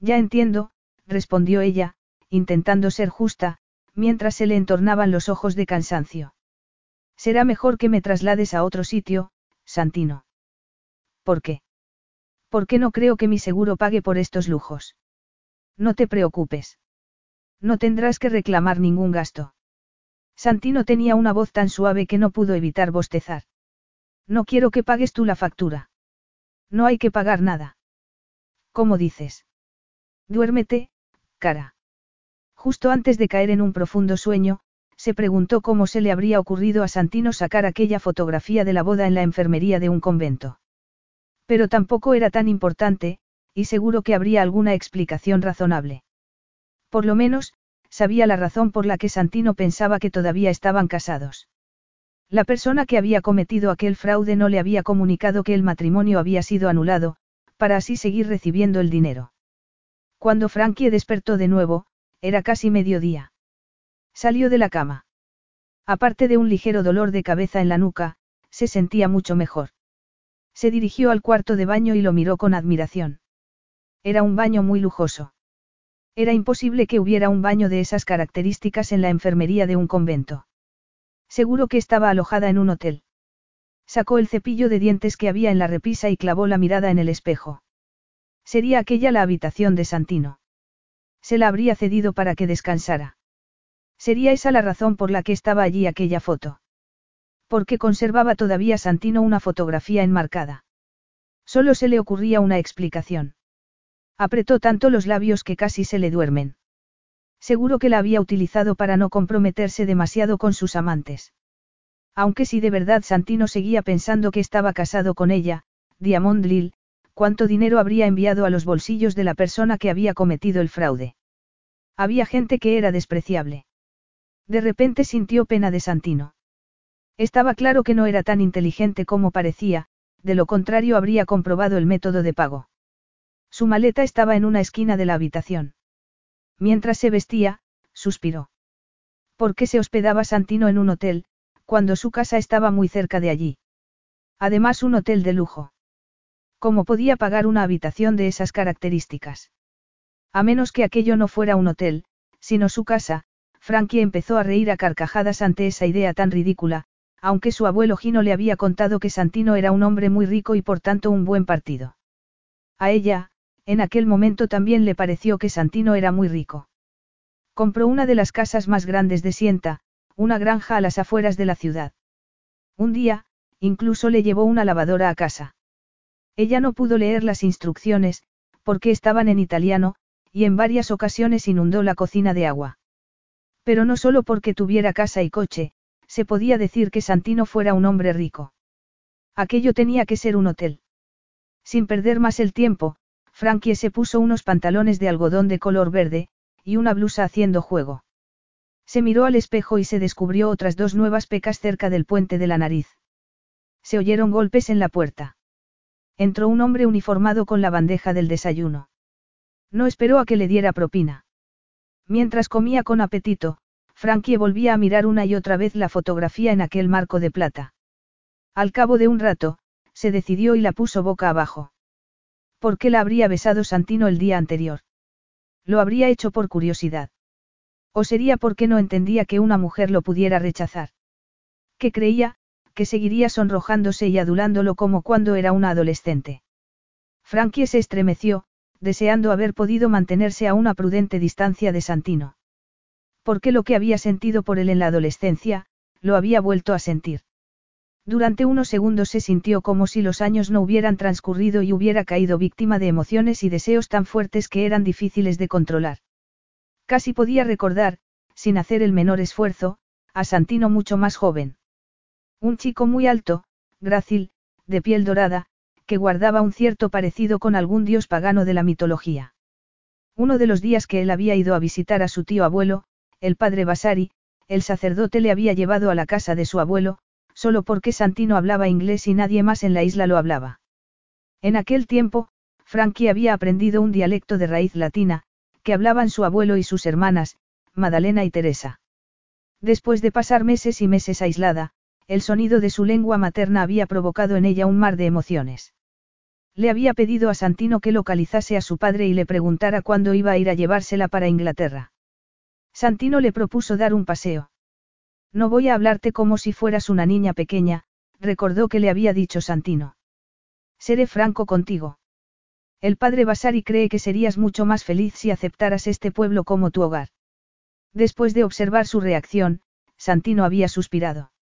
Ya entiendo, respondió ella, intentando ser justa, mientras se le entornaban los ojos de cansancio. Será mejor que me traslades a otro sitio, Santino. ¿Por qué? Porque no creo que mi seguro pague por estos lujos. No te preocupes. No tendrás que reclamar ningún gasto. Santino tenía una voz tan suave que no pudo evitar bostezar. No quiero que pagues tú la factura. No hay que pagar nada. ¿Cómo dices? Duérmete, cara. Justo antes de caer en un profundo sueño, se preguntó cómo se le habría ocurrido a Santino sacar aquella fotografía de la boda en la enfermería de un convento. Pero tampoco era tan importante, y seguro que habría alguna explicación razonable. Por lo menos, sabía la razón por la que Santino pensaba que todavía estaban casados. La persona que había cometido aquel fraude no le había comunicado que el matrimonio había sido anulado, para así seguir recibiendo el dinero. Cuando Frankie despertó de nuevo, era casi mediodía. Salió de la cama. Aparte de un ligero dolor de cabeza en la nuca, se sentía mucho mejor. Se dirigió al cuarto de baño y lo miró con admiración. Era un baño muy lujoso. Era imposible que hubiera un baño de esas características en la enfermería de un convento. Seguro que estaba alojada en un hotel. Sacó el cepillo de dientes que había en la repisa y clavó la mirada en el espejo. Sería aquella la habitación de Santino. Se la habría cedido para que descansara. Sería esa la razón por la que estaba allí aquella foto. Porque conservaba todavía Santino una fotografía enmarcada. Solo se le ocurría una explicación. Apretó tanto los labios que casi se le duermen. Seguro que la había utilizado para no comprometerse demasiado con sus amantes. Aunque si de verdad Santino seguía pensando que estaba casado con ella, Diamond Lil, cuánto dinero habría enviado a los bolsillos de la persona que había cometido el fraude. Había gente que era despreciable. De repente sintió pena de Santino. Estaba claro que no era tan inteligente como parecía, de lo contrario habría comprobado el método de pago. Su maleta estaba en una esquina de la habitación. Mientras se vestía, suspiró. ¿Por qué se hospedaba Santino en un hotel, cuando su casa estaba muy cerca de allí? Además un hotel de lujo. ¿Cómo podía pagar una habitación de esas características? A menos que aquello no fuera un hotel, sino su casa, Frankie empezó a reír a carcajadas ante esa idea tan ridícula, aunque su abuelo Gino le había contado que Santino era un hombre muy rico y por tanto un buen partido. A ella, en aquel momento también le pareció que Santino era muy rico. Compró una de las casas más grandes de Sienta, una granja a las afueras de la ciudad. Un día, incluso le llevó una lavadora a casa. Ella no pudo leer las instrucciones, porque estaban en italiano, y en varias ocasiones inundó la cocina de agua. Pero no solo porque tuviera casa y coche, se podía decir que Santino fuera un hombre rico. Aquello tenía que ser un hotel. Sin perder más el tiempo, Frankie se puso unos pantalones de algodón de color verde, y una blusa haciendo juego. Se miró al espejo y se descubrió otras dos nuevas pecas cerca del puente de la nariz. Se oyeron golpes en la puerta. Entró un hombre uniformado con la bandeja del desayuno. No esperó a que le diera propina. Mientras comía con apetito, Frankie volvía a mirar una y otra vez la fotografía en aquel marco de plata. Al cabo de un rato, se decidió y la puso boca abajo. ¿Por qué la habría besado Santino el día anterior? Lo habría hecho por curiosidad. ¿O sería porque no entendía que una mujer lo pudiera rechazar? Que creía, que seguiría sonrojándose y adulándolo como cuando era una adolescente. Frankie se estremeció, deseando haber podido mantenerse a una prudente distancia de Santino. Porque lo que había sentido por él en la adolescencia, lo había vuelto a sentir. Durante unos segundos se sintió como si los años no hubieran transcurrido y hubiera caído víctima de emociones y deseos tan fuertes que eran difíciles de controlar. Casi podía recordar, sin hacer el menor esfuerzo, a Santino mucho más joven. Un chico muy alto, grácil, de piel dorada, que guardaba un cierto parecido con algún dios pagano de la mitología. Uno de los días que él había ido a visitar a su tío abuelo, el padre Basari, el sacerdote le había llevado a la casa de su abuelo, solo porque Santino hablaba inglés y nadie más en la isla lo hablaba. En aquel tiempo, Frankie había aprendido un dialecto de raíz latina, que hablaban su abuelo y sus hermanas, Madalena y Teresa. Después de pasar meses y meses aislada, el sonido de su lengua materna había provocado en ella un mar de emociones. Le había pedido a Santino que localizase a su padre y le preguntara cuándo iba a ir a llevársela para Inglaterra. Santino le propuso dar un paseo. No voy a hablarte como si fueras una niña pequeña, recordó que le había dicho Santino. Seré franco contigo. El padre Basari cree que serías mucho más feliz si aceptaras este pueblo como tu hogar. Después de observar su reacción, Santino había suspirado.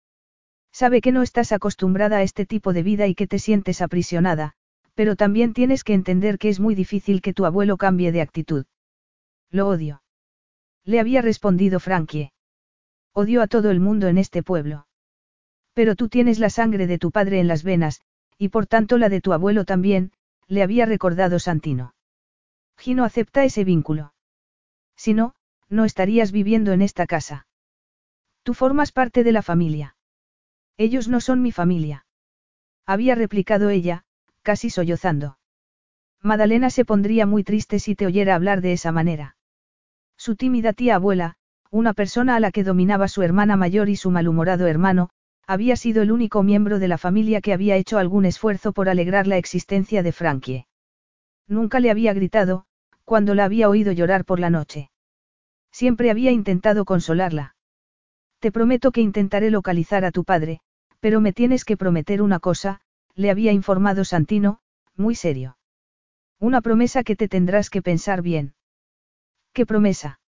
Sabe que no estás acostumbrada a este tipo de vida y que te sientes aprisionada, pero también tienes que entender que es muy difícil que tu abuelo cambie de actitud. Lo odio. Le había respondido Frankie. Odio a todo el mundo en este pueblo. Pero tú tienes la sangre de tu padre en las venas, y por tanto la de tu abuelo también, le había recordado Santino. Gino acepta ese vínculo. Si no, no estarías viviendo en esta casa. Tú formas parte de la familia. Ellos no son mi familia. Había replicado ella, casi sollozando. Madalena se pondría muy triste si te oyera hablar de esa manera. Su tímida tía abuela, una persona a la que dominaba su hermana mayor y su malhumorado hermano, había sido el único miembro de la familia que había hecho algún esfuerzo por alegrar la existencia de Frankie. Nunca le había gritado, cuando la había oído llorar por la noche. Siempre había intentado consolarla. Te prometo que intentaré localizar a tu padre, pero me tienes que prometer una cosa, le había informado Santino, muy serio. Una promesa que te tendrás que pensar bien. ¿Qué promesa?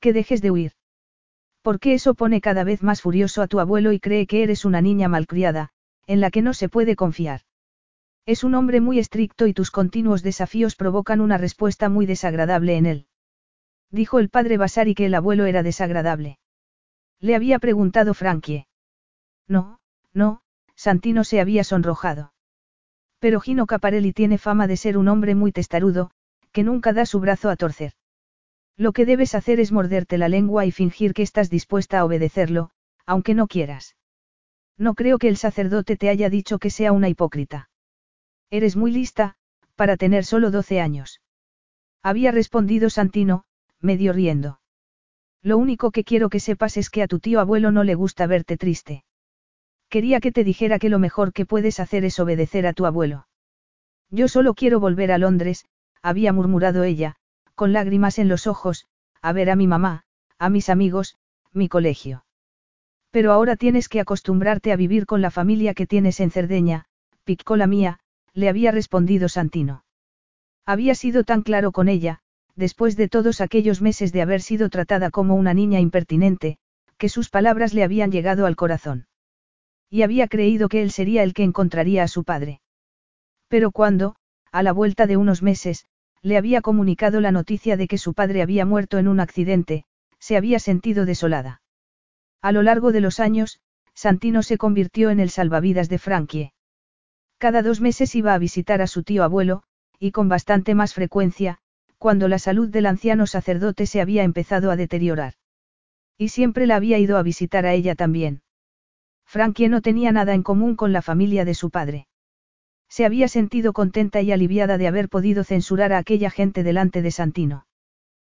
Que dejes de huir. Porque eso pone cada vez más furioso a tu abuelo y cree que eres una niña malcriada, en la que no se puede confiar. Es un hombre muy estricto y tus continuos desafíos provocan una respuesta muy desagradable en él. Dijo el padre Basari que el abuelo era desagradable. Le había preguntado Frankie. No, no, Santino se había sonrojado. Pero Gino Caparelli tiene fama de ser un hombre muy testarudo, que nunca da su brazo a torcer. Lo que debes hacer es morderte la lengua y fingir que estás dispuesta a obedecerlo, aunque no quieras. No creo que el sacerdote te haya dicho que sea una hipócrita. Eres muy lista, para tener solo doce años. Había respondido Santino, medio riendo. Lo único que quiero que sepas es que a tu tío abuelo no le gusta verte triste. Quería que te dijera que lo mejor que puedes hacer es obedecer a tu abuelo. Yo solo quiero volver a Londres, había murmurado ella, con lágrimas en los ojos, a ver a mi mamá, a mis amigos, mi colegio. Pero ahora tienes que acostumbrarte a vivir con la familia que tienes en Cerdeña, la mía, le había respondido Santino. Había sido tan claro con ella, después de todos aquellos meses de haber sido tratada como una niña impertinente, que sus palabras le habían llegado al corazón. Y había creído que él sería el que encontraría a su padre. Pero cuando, a la vuelta de unos meses, le había comunicado la noticia de que su padre había muerto en un accidente, se había sentido desolada. A lo largo de los años, Santino se convirtió en el salvavidas de Frankie. Cada dos meses iba a visitar a su tío abuelo, y con bastante más frecuencia, cuando la salud del anciano sacerdote se había empezado a deteriorar. Y siempre la había ido a visitar a ella también. Frankie no tenía nada en común con la familia de su padre. Se había sentido contenta y aliviada de haber podido censurar a aquella gente delante de Santino.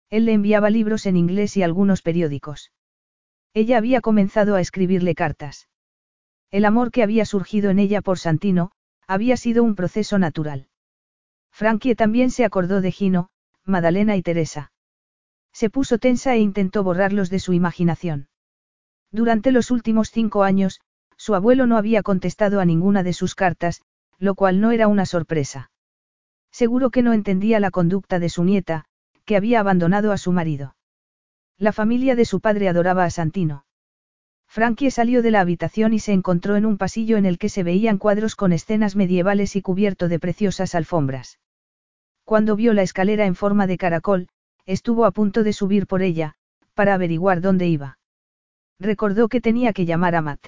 Él le enviaba libros en inglés y algunos periódicos. Ella había comenzado a escribirle cartas. El amor que había surgido en ella por Santino, había sido un proceso natural. Frankie también se acordó de Gino, Madalena y Teresa. Se puso tensa e intentó borrarlos de su imaginación. Durante los últimos cinco años, su abuelo no había contestado a ninguna de sus cartas, lo cual no era una sorpresa. Seguro que no entendía la conducta de su nieta, que había abandonado a su marido. La familia de su padre adoraba a Santino. Frankie salió de la habitación y se encontró en un pasillo en el que se veían cuadros con escenas medievales y cubierto de preciosas alfombras. Cuando vio la escalera en forma de caracol, estuvo a punto de subir por ella, para averiguar dónde iba. Recordó que tenía que llamar a Matt.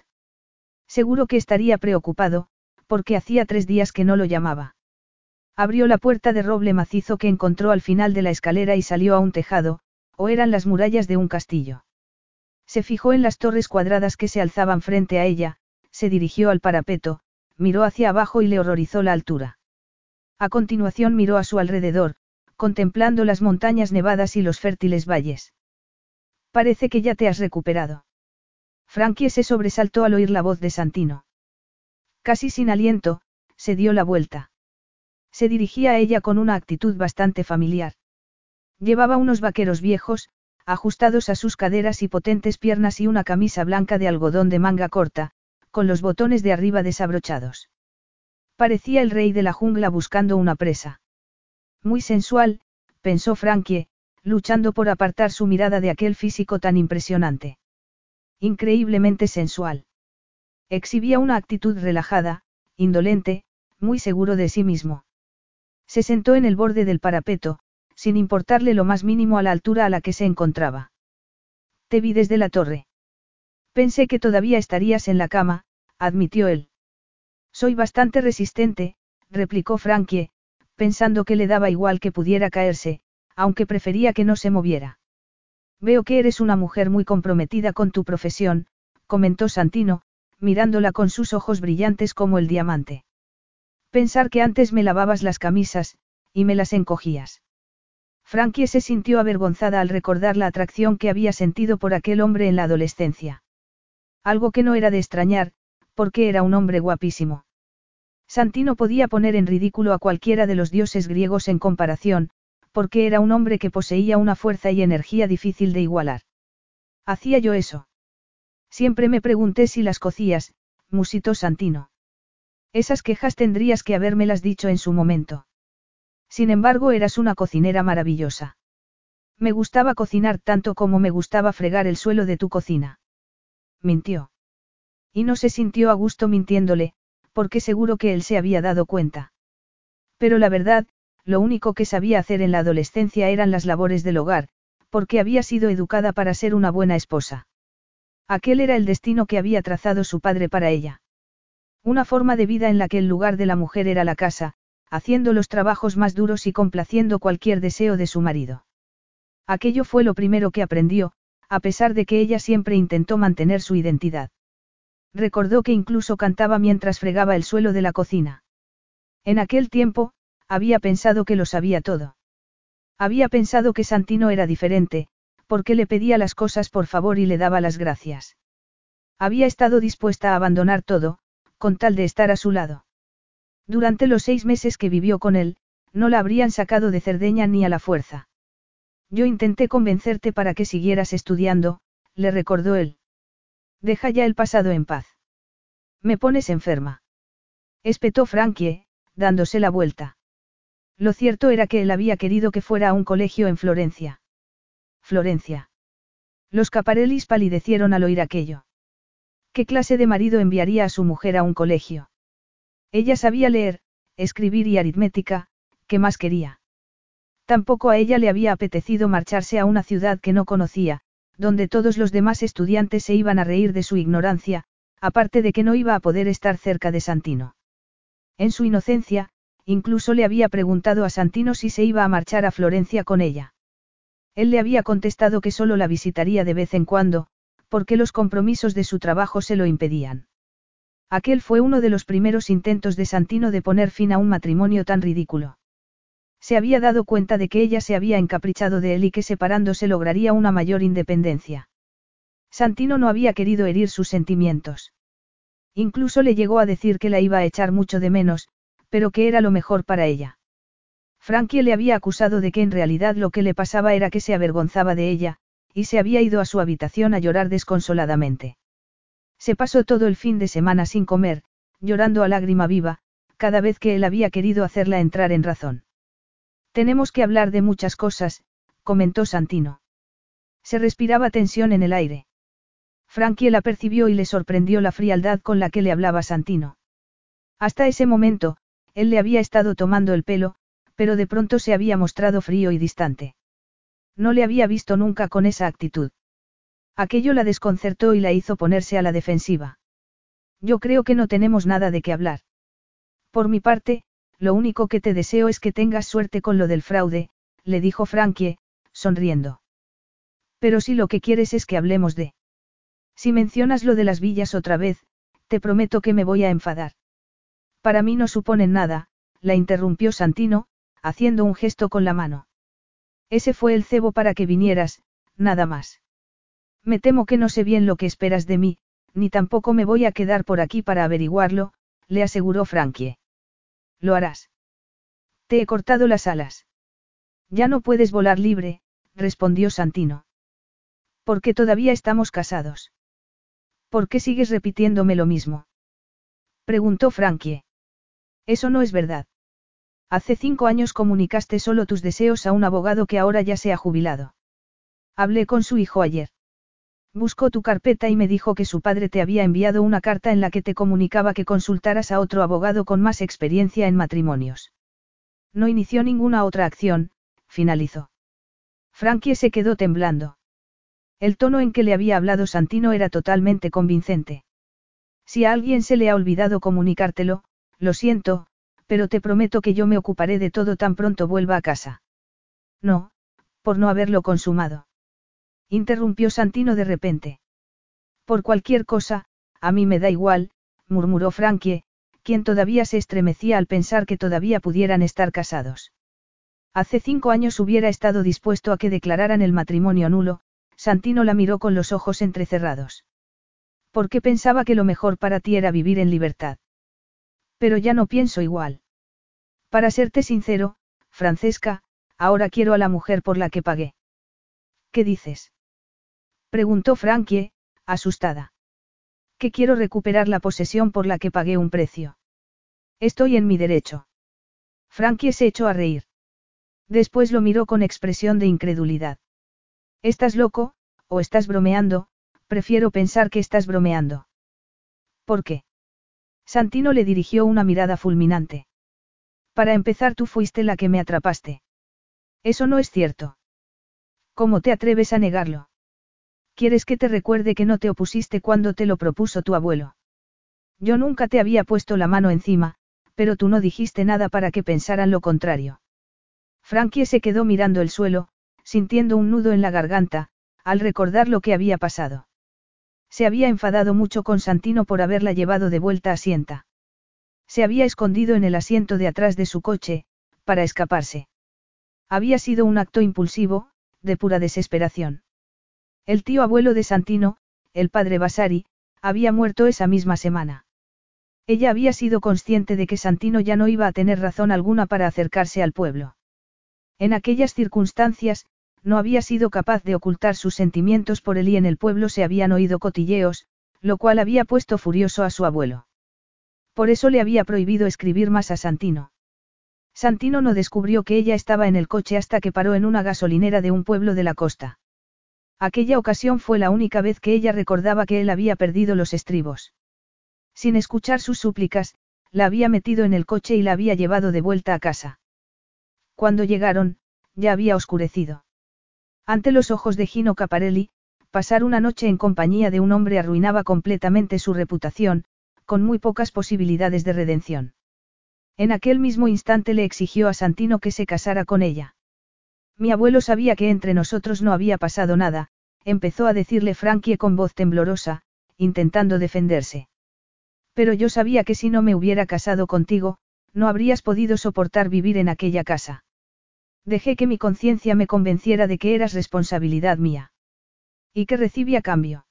Seguro que estaría preocupado, porque hacía tres días que no lo llamaba. Abrió la puerta de roble macizo que encontró al final de la escalera y salió a un tejado, o eran las murallas de un castillo. Se fijó en las torres cuadradas que se alzaban frente a ella, se dirigió al parapeto, miró hacia abajo y le horrorizó la altura. A continuación miró a su alrededor, contemplando las montañas nevadas y los fértiles valles. Parece que ya te has recuperado. Frankie se sobresaltó al oír la voz de Santino. Casi sin aliento, se dio la vuelta. Se dirigía a ella con una actitud bastante familiar. Llevaba unos vaqueros viejos, ajustados a sus caderas y potentes piernas y una camisa blanca de algodón de manga corta, con los botones de arriba desabrochados. Parecía el rey de la jungla buscando una presa. Muy sensual, pensó Frankie, luchando por apartar su mirada de aquel físico tan impresionante. Increíblemente sensual. Exhibía una actitud relajada, indolente, muy seguro de sí mismo. Se sentó en el borde del parapeto, sin importarle lo más mínimo a la altura a la que se encontraba. Te vi desde la torre. Pensé que todavía estarías en la cama, admitió él. Soy bastante resistente, replicó Frankie, pensando que le daba igual que pudiera caerse, aunque prefería que no se moviera. Veo que eres una mujer muy comprometida con tu profesión, comentó Santino, mirándola con sus ojos brillantes como el diamante. Pensar que antes me lavabas las camisas, y me las encogías. Frankie se sintió avergonzada al recordar la atracción que había sentido por aquel hombre en la adolescencia. Algo que no era de extrañar, porque era un hombre guapísimo. Santino podía poner en ridículo a cualquiera de los dioses griegos en comparación, porque era un hombre que poseía una fuerza y energía difícil de igualar. ¿Hacía yo eso? Siempre me pregunté si las cocías, musitó Santino. Esas quejas tendrías que habérmelas dicho en su momento. Sin embargo, eras una cocinera maravillosa. Me gustaba cocinar tanto como me gustaba fregar el suelo de tu cocina. Mintió. Y no se sintió a gusto mintiéndole, porque seguro que él se había dado cuenta. Pero la verdad, lo único que sabía hacer en la adolescencia eran las labores del hogar, porque había sido educada para ser una buena esposa. Aquel era el destino que había trazado su padre para ella. Una forma de vida en la que el lugar de la mujer era la casa, haciendo los trabajos más duros y complaciendo cualquier deseo de su marido. Aquello fue lo primero que aprendió, a pesar de que ella siempre intentó mantener su identidad. Recordó que incluso cantaba mientras fregaba el suelo de la cocina. En aquel tiempo, había pensado que lo sabía todo. Había pensado que Santino era diferente, porque le pedía las cosas por favor y le daba las gracias. Había estado dispuesta a abandonar todo, con tal de estar a su lado. Durante los seis meses que vivió con él, no la habrían sacado de Cerdeña ni a la fuerza. Yo intenté convencerte para que siguieras estudiando, le recordó él. Deja ya el pasado en paz. Me pones enferma. Espetó Frankie, dándose la vuelta. Lo cierto era que él había querido que fuera a un colegio en Florencia. Florencia. Los Caparellis palidecieron al oír aquello. ¿Qué clase de marido enviaría a su mujer a un colegio? Ella sabía leer, escribir y aritmética, ¿qué más quería? Tampoco a ella le había apetecido marcharse a una ciudad que no conocía, donde todos los demás estudiantes se iban a reír de su ignorancia, aparte de que no iba a poder estar cerca de Santino. En su inocencia, incluso le había preguntado a Santino si se iba a marchar a Florencia con ella. Él le había contestado que solo la visitaría de vez en cuando, porque los compromisos de su trabajo se lo impedían. Aquel fue uno de los primeros intentos de Santino de poner fin a un matrimonio tan ridículo. Se había dado cuenta de que ella se había encaprichado de él y que separándose lograría una mayor independencia. Santino no había querido herir sus sentimientos. Incluso le llegó a decir que la iba a echar mucho de menos, pero que era lo mejor para ella. Frankie le había acusado de que en realidad lo que le pasaba era que se avergonzaba de ella, y se había ido a su habitación a llorar desconsoladamente. Se pasó todo el fin de semana sin comer, llorando a lágrima viva, cada vez que él había querido hacerla entrar en razón. Tenemos que hablar de muchas cosas, comentó Santino. Se respiraba tensión en el aire. Frankie la percibió y le sorprendió la frialdad con la que le hablaba Santino. Hasta ese momento, él le había estado tomando el pelo, pero de pronto se había mostrado frío y distante. No le había visto nunca con esa actitud. Aquello la desconcertó y la hizo ponerse a la defensiva. Yo creo que no tenemos nada de qué hablar. Por mi parte, lo único que te deseo es que tengas suerte con lo del fraude, le dijo Frankie, sonriendo. Pero si lo que quieres es que hablemos de... Si mencionas lo de las villas otra vez, te prometo que me voy a enfadar. Para mí no suponen nada, la interrumpió Santino, haciendo un gesto con la mano. Ese fue el cebo para que vinieras, nada más. Me temo que no sé bien lo que esperas de mí, ni tampoco me voy a quedar por aquí para averiguarlo, le aseguró Frankie. Lo harás. Te he cortado las alas. Ya no puedes volar libre, respondió Santino. Porque todavía estamos casados. ¿Por qué sigues repitiéndome lo mismo? Preguntó Frankie. Eso no es verdad. Hace cinco años comunicaste solo tus deseos a un abogado que ahora ya se ha jubilado. Hablé con su hijo ayer. Buscó tu carpeta y me dijo que su padre te había enviado una carta en la que te comunicaba que consultaras a otro abogado con más experiencia en matrimonios. No inició ninguna otra acción, finalizó. Frankie se quedó temblando. El tono en que le había hablado Santino era totalmente convincente. Si a alguien se le ha olvidado comunicártelo, lo siento, pero te prometo que yo me ocuparé de todo tan pronto vuelva a casa. No, por no haberlo consumado. Interrumpió Santino de repente. Por cualquier cosa, a mí me da igual, murmuró Frankie, quien todavía se estremecía al pensar que todavía pudieran estar casados. Hace cinco años hubiera estado dispuesto a que declararan el matrimonio nulo, Santino la miró con los ojos entrecerrados. Porque pensaba que lo mejor para ti era vivir en libertad. Pero ya no pienso igual. Para serte sincero, Francesca, ahora quiero a la mujer por la que pagué. ¿Qué dices? Preguntó Frankie, asustada. Que quiero recuperar la posesión por la que pagué un precio. Estoy en mi derecho. Frankie se echó a reír. Después lo miró con expresión de incredulidad. ¿Estás loco, o estás bromeando? Prefiero pensar que estás bromeando. ¿Por qué? Santino le dirigió una mirada fulminante. Para empezar tú fuiste la que me atrapaste. Eso no es cierto. ¿Cómo te atreves a negarlo? ¿Quieres que te recuerde que no te opusiste cuando te lo propuso tu abuelo? Yo nunca te había puesto la mano encima, pero tú no dijiste nada para que pensaran lo contrario. Frankie se quedó mirando el suelo, sintiendo un nudo en la garganta, al recordar lo que había pasado. Se había enfadado mucho con Santino por haberla llevado de vuelta a Sienta. Se había escondido en el asiento de atrás de su coche, para escaparse. Había sido un acto impulsivo, de pura desesperación. El tío abuelo de Santino, el padre Basari, había muerto esa misma semana. Ella había sido consciente de que Santino ya no iba a tener razón alguna para acercarse al pueblo. En aquellas circunstancias, no había sido capaz de ocultar sus sentimientos por él y en el pueblo se habían oído cotilleos, lo cual había puesto furioso a su abuelo. Por eso le había prohibido escribir más a Santino. Santino no descubrió que ella estaba en el coche hasta que paró en una gasolinera de un pueblo de la costa. Aquella ocasión fue la única vez que ella recordaba que él había perdido los estribos. Sin escuchar sus súplicas, la había metido en el coche y la había llevado de vuelta a casa. Cuando llegaron, ya había oscurecido. Ante los ojos de Gino Caparelli, pasar una noche en compañía de un hombre arruinaba completamente su reputación, con muy pocas posibilidades de redención. En aquel mismo instante le exigió a Santino que se casara con ella. Mi abuelo sabía que entre nosotros no había pasado nada, empezó a decirle Frankie con voz temblorosa, intentando defenderse. Pero yo sabía que si no me hubiera casado contigo, no habrías podido soportar vivir en aquella casa. Dejé que mi conciencia me convenciera de que eras responsabilidad mía. ¿Y qué recibí a cambio?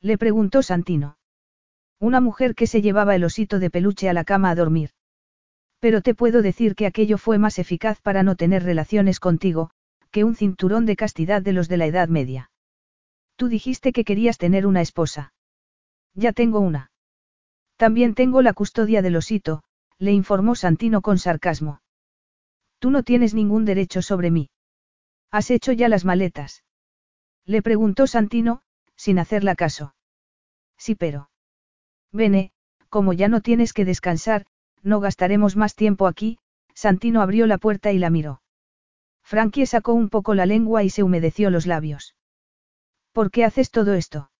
Le preguntó Santino. Una mujer que se llevaba el osito de peluche a la cama a dormir. Pero te puedo decir que aquello fue más eficaz para no tener relaciones contigo, que un cinturón de castidad de los de la Edad Media. Tú dijiste que querías tener una esposa. Ya tengo una. También tengo la custodia del osito, le informó Santino con sarcasmo. Tú no tienes ningún derecho sobre mí. ¿Has hecho ya las maletas? Le preguntó Santino, sin hacerla caso. Sí, pero. Vene, como ya no tienes que descansar, no gastaremos más tiempo aquí, Santino abrió la puerta y la miró. Frankie sacó un poco la lengua y se humedeció los labios. ¿Por qué haces todo esto?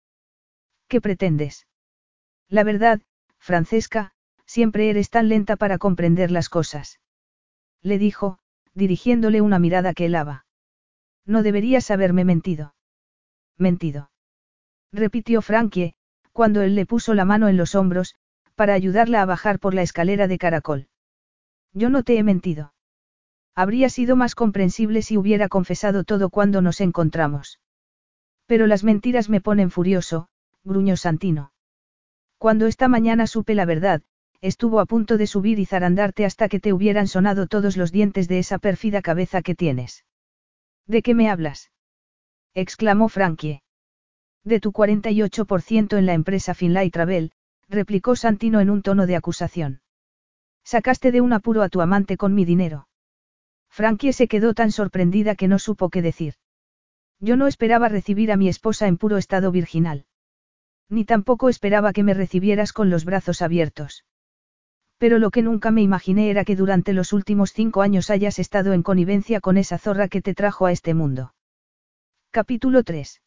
¿Qué pretendes? La verdad, Francesca, siempre eres tan lenta para comprender las cosas. Le dijo, dirigiéndole una mirada que helaba. No deberías haberme mentido. Mentido. Repitió Frankie, cuando él le puso la mano en los hombros, para ayudarla a bajar por la escalera de caracol. Yo no te he mentido. Habría sido más comprensible si hubiera confesado todo cuando nos encontramos. Pero las mentiras me ponen furioso, gruñó Santino. Cuando esta mañana supe la verdad, estuvo a punto de subir y zarandarte hasta que te hubieran sonado todos los dientes de esa pérfida cabeza que tienes. ¿De qué me hablas? exclamó Frankie. De tu 48% en la empresa Finlay Travel, replicó Santino en un tono de acusación. Sacaste de un apuro a tu amante con mi dinero. Frankie se quedó tan sorprendida que no supo qué decir. Yo no esperaba recibir a mi esposa en puro estado virginal. Ni tampoco esperaba que me recibieras con los brazos abiertos. Pero lo que nunca me imaginé era que durante los últimos cinco años hayas estado en connivencia con esa zorra que te trajo a este mundo. Capítulo 3.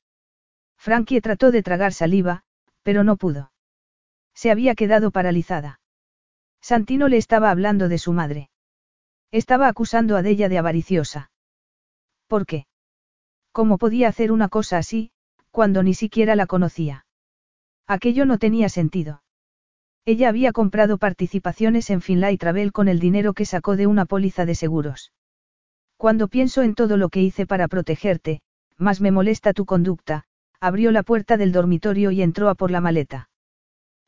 Frankie trató de tragar saliva, pero no pudo. Se había quedado paralizada. Santino le estaba hablando de su madre. Estaba acusando a Della de avariciosa. ¿Por qué? ¿Cómo podía hacer una cosa así, cuando ni siquiera la conocía? Aquello no tenía sentido. Ella había comprado participaciones en Finlay Travel con el dinero que sacó de una póliza de seguros. Cuando pienso en todo lo que hice para protegerte, más me molesta tu conducta, abrió la puerta del dormitorio y entró a por la maleta.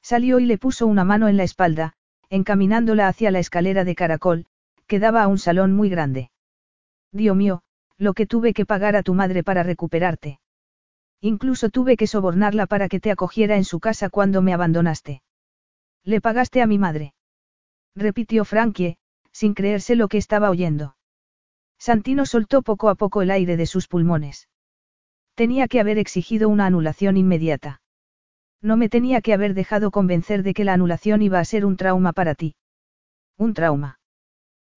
Salió y le puso una mano en la espalda, encaminándola hacia la escalera de caracol, que daba a un salón muy grande. Dios mío, lo que tuve que pagar a tu madre para recuperarte. Incluso tuve que sobornarla para que te acogiera en su casa cuando me abandonaste. Le pagaste a mi madre. Repitió Frankie, sin creerse lo que estaba oyendo. Santino soltó poco a poco el aire de sus pulmones. Tenía que haber exigido una anulación inmediata. No me tenía que haber dejado convencer de que la anulación iba a ser un trauma para ti. Un trauma.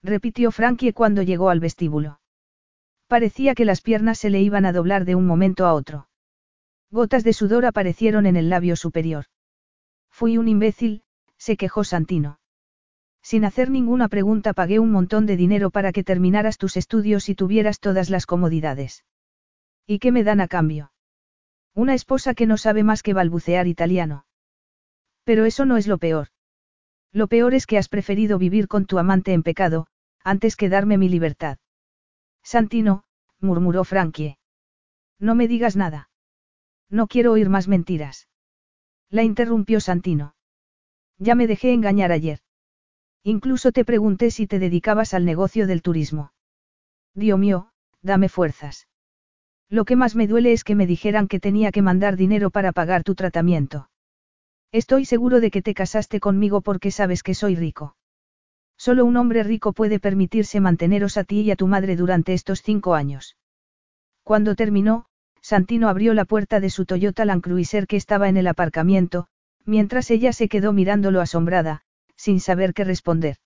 Repitió Frankie cuando llegó al vestíbulo. Parecía que las piernas se le iban a doblar de un momento a otro. Gotas de sudor aparecieron en el labio superior. Fui un imbécil, se quejó Santino. Sin hacer ninguna pregunta pagué un montón de dinero para que terminaras tus estudios y tuvieras todas las comodidades. ¿Y qué me dan a cambio? Una esposa que no sabe más que balbucear italiano. Pero eso no es lo peor. Lo peor es que has preferido vivir con tu amante en pecado, antes que darme mi libertad. Santino, murmuró Frankie. No me digas nada. No quiero oír más mentiras. La interrumpió Santino. Ya me dejé engañar ayer. Incluso te pregunté si te dedicabas al negocio del turismo. Dios mío, dame fuerzas. Lo que más me duele es que me dijeran que tenía que mandar dinero para pagar tu tratamiento. Estoy seguro de que te casaste conmigo porque sabes que soy rico. Solo un hombre rico puede permitirse manteneros a ti y a tu madre durante estos cinco años. Cuando terminó, Santino abrió la puerta de su Toyota Land Cruiser que estaba en el aparcamiento, mientras ella se quedó mirándolo asombrada, sin saber qué responder.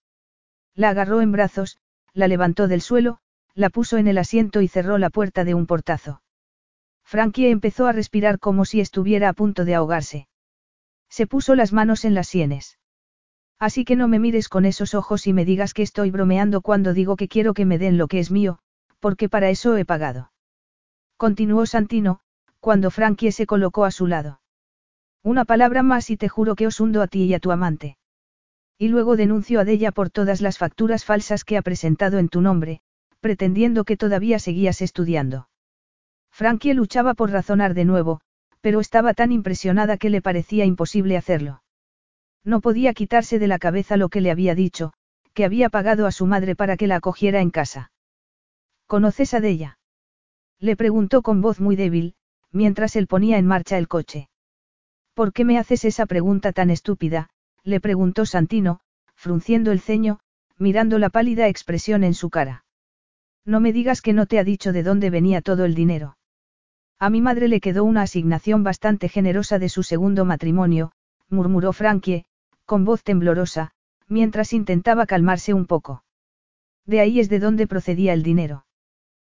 La agarró en brazos, la levantó del suelo, la puso en el asiento y cerró la puerta de un portazo. Frankie empezó a respirar como si estuviera a punto de ahogarse. Se puso las manos en las sienes. Así que no me mires con esos ojos y me digas que estoy bromeando cuando digo que quiero que me den lo que es mío, porque para eso he pagado. Continuó Santino, cuando Frankie se colocó a su lado. Una palabra más y te juro que os hundo a ti y a tu amante. Y luego denuncio a Della por todas las facturas falsas que ha presentado en tu nombre, pretendiendo que todavía seguías estudiando. Frankie luchaba por razonar de nuevo, pero estaba tan impresionada que le parecía imposible hacerlo. No podía quitarse de la cabeza lo que le había dicho, que había pagado a su madre para que la acogiera en casa. ¿Conoces a Della? Le preguntó con voz muy débil, mientras él ponía en marcha el coche. ¿Por qué me haces esa pregunta tan estúpida? le preguntó Santino, frunciendo el ceño, mirando la pálida expresión en su cara. No me digas que no te ha dicho de dónde venía todo el dinero. A mi madre le quedó una asignación bastante generosa de su segundo matrimonio, murmuró Frankie, con voz temblorosa, mientras intentaba calmarse un poco. De ahí es de donde procedía el dinero.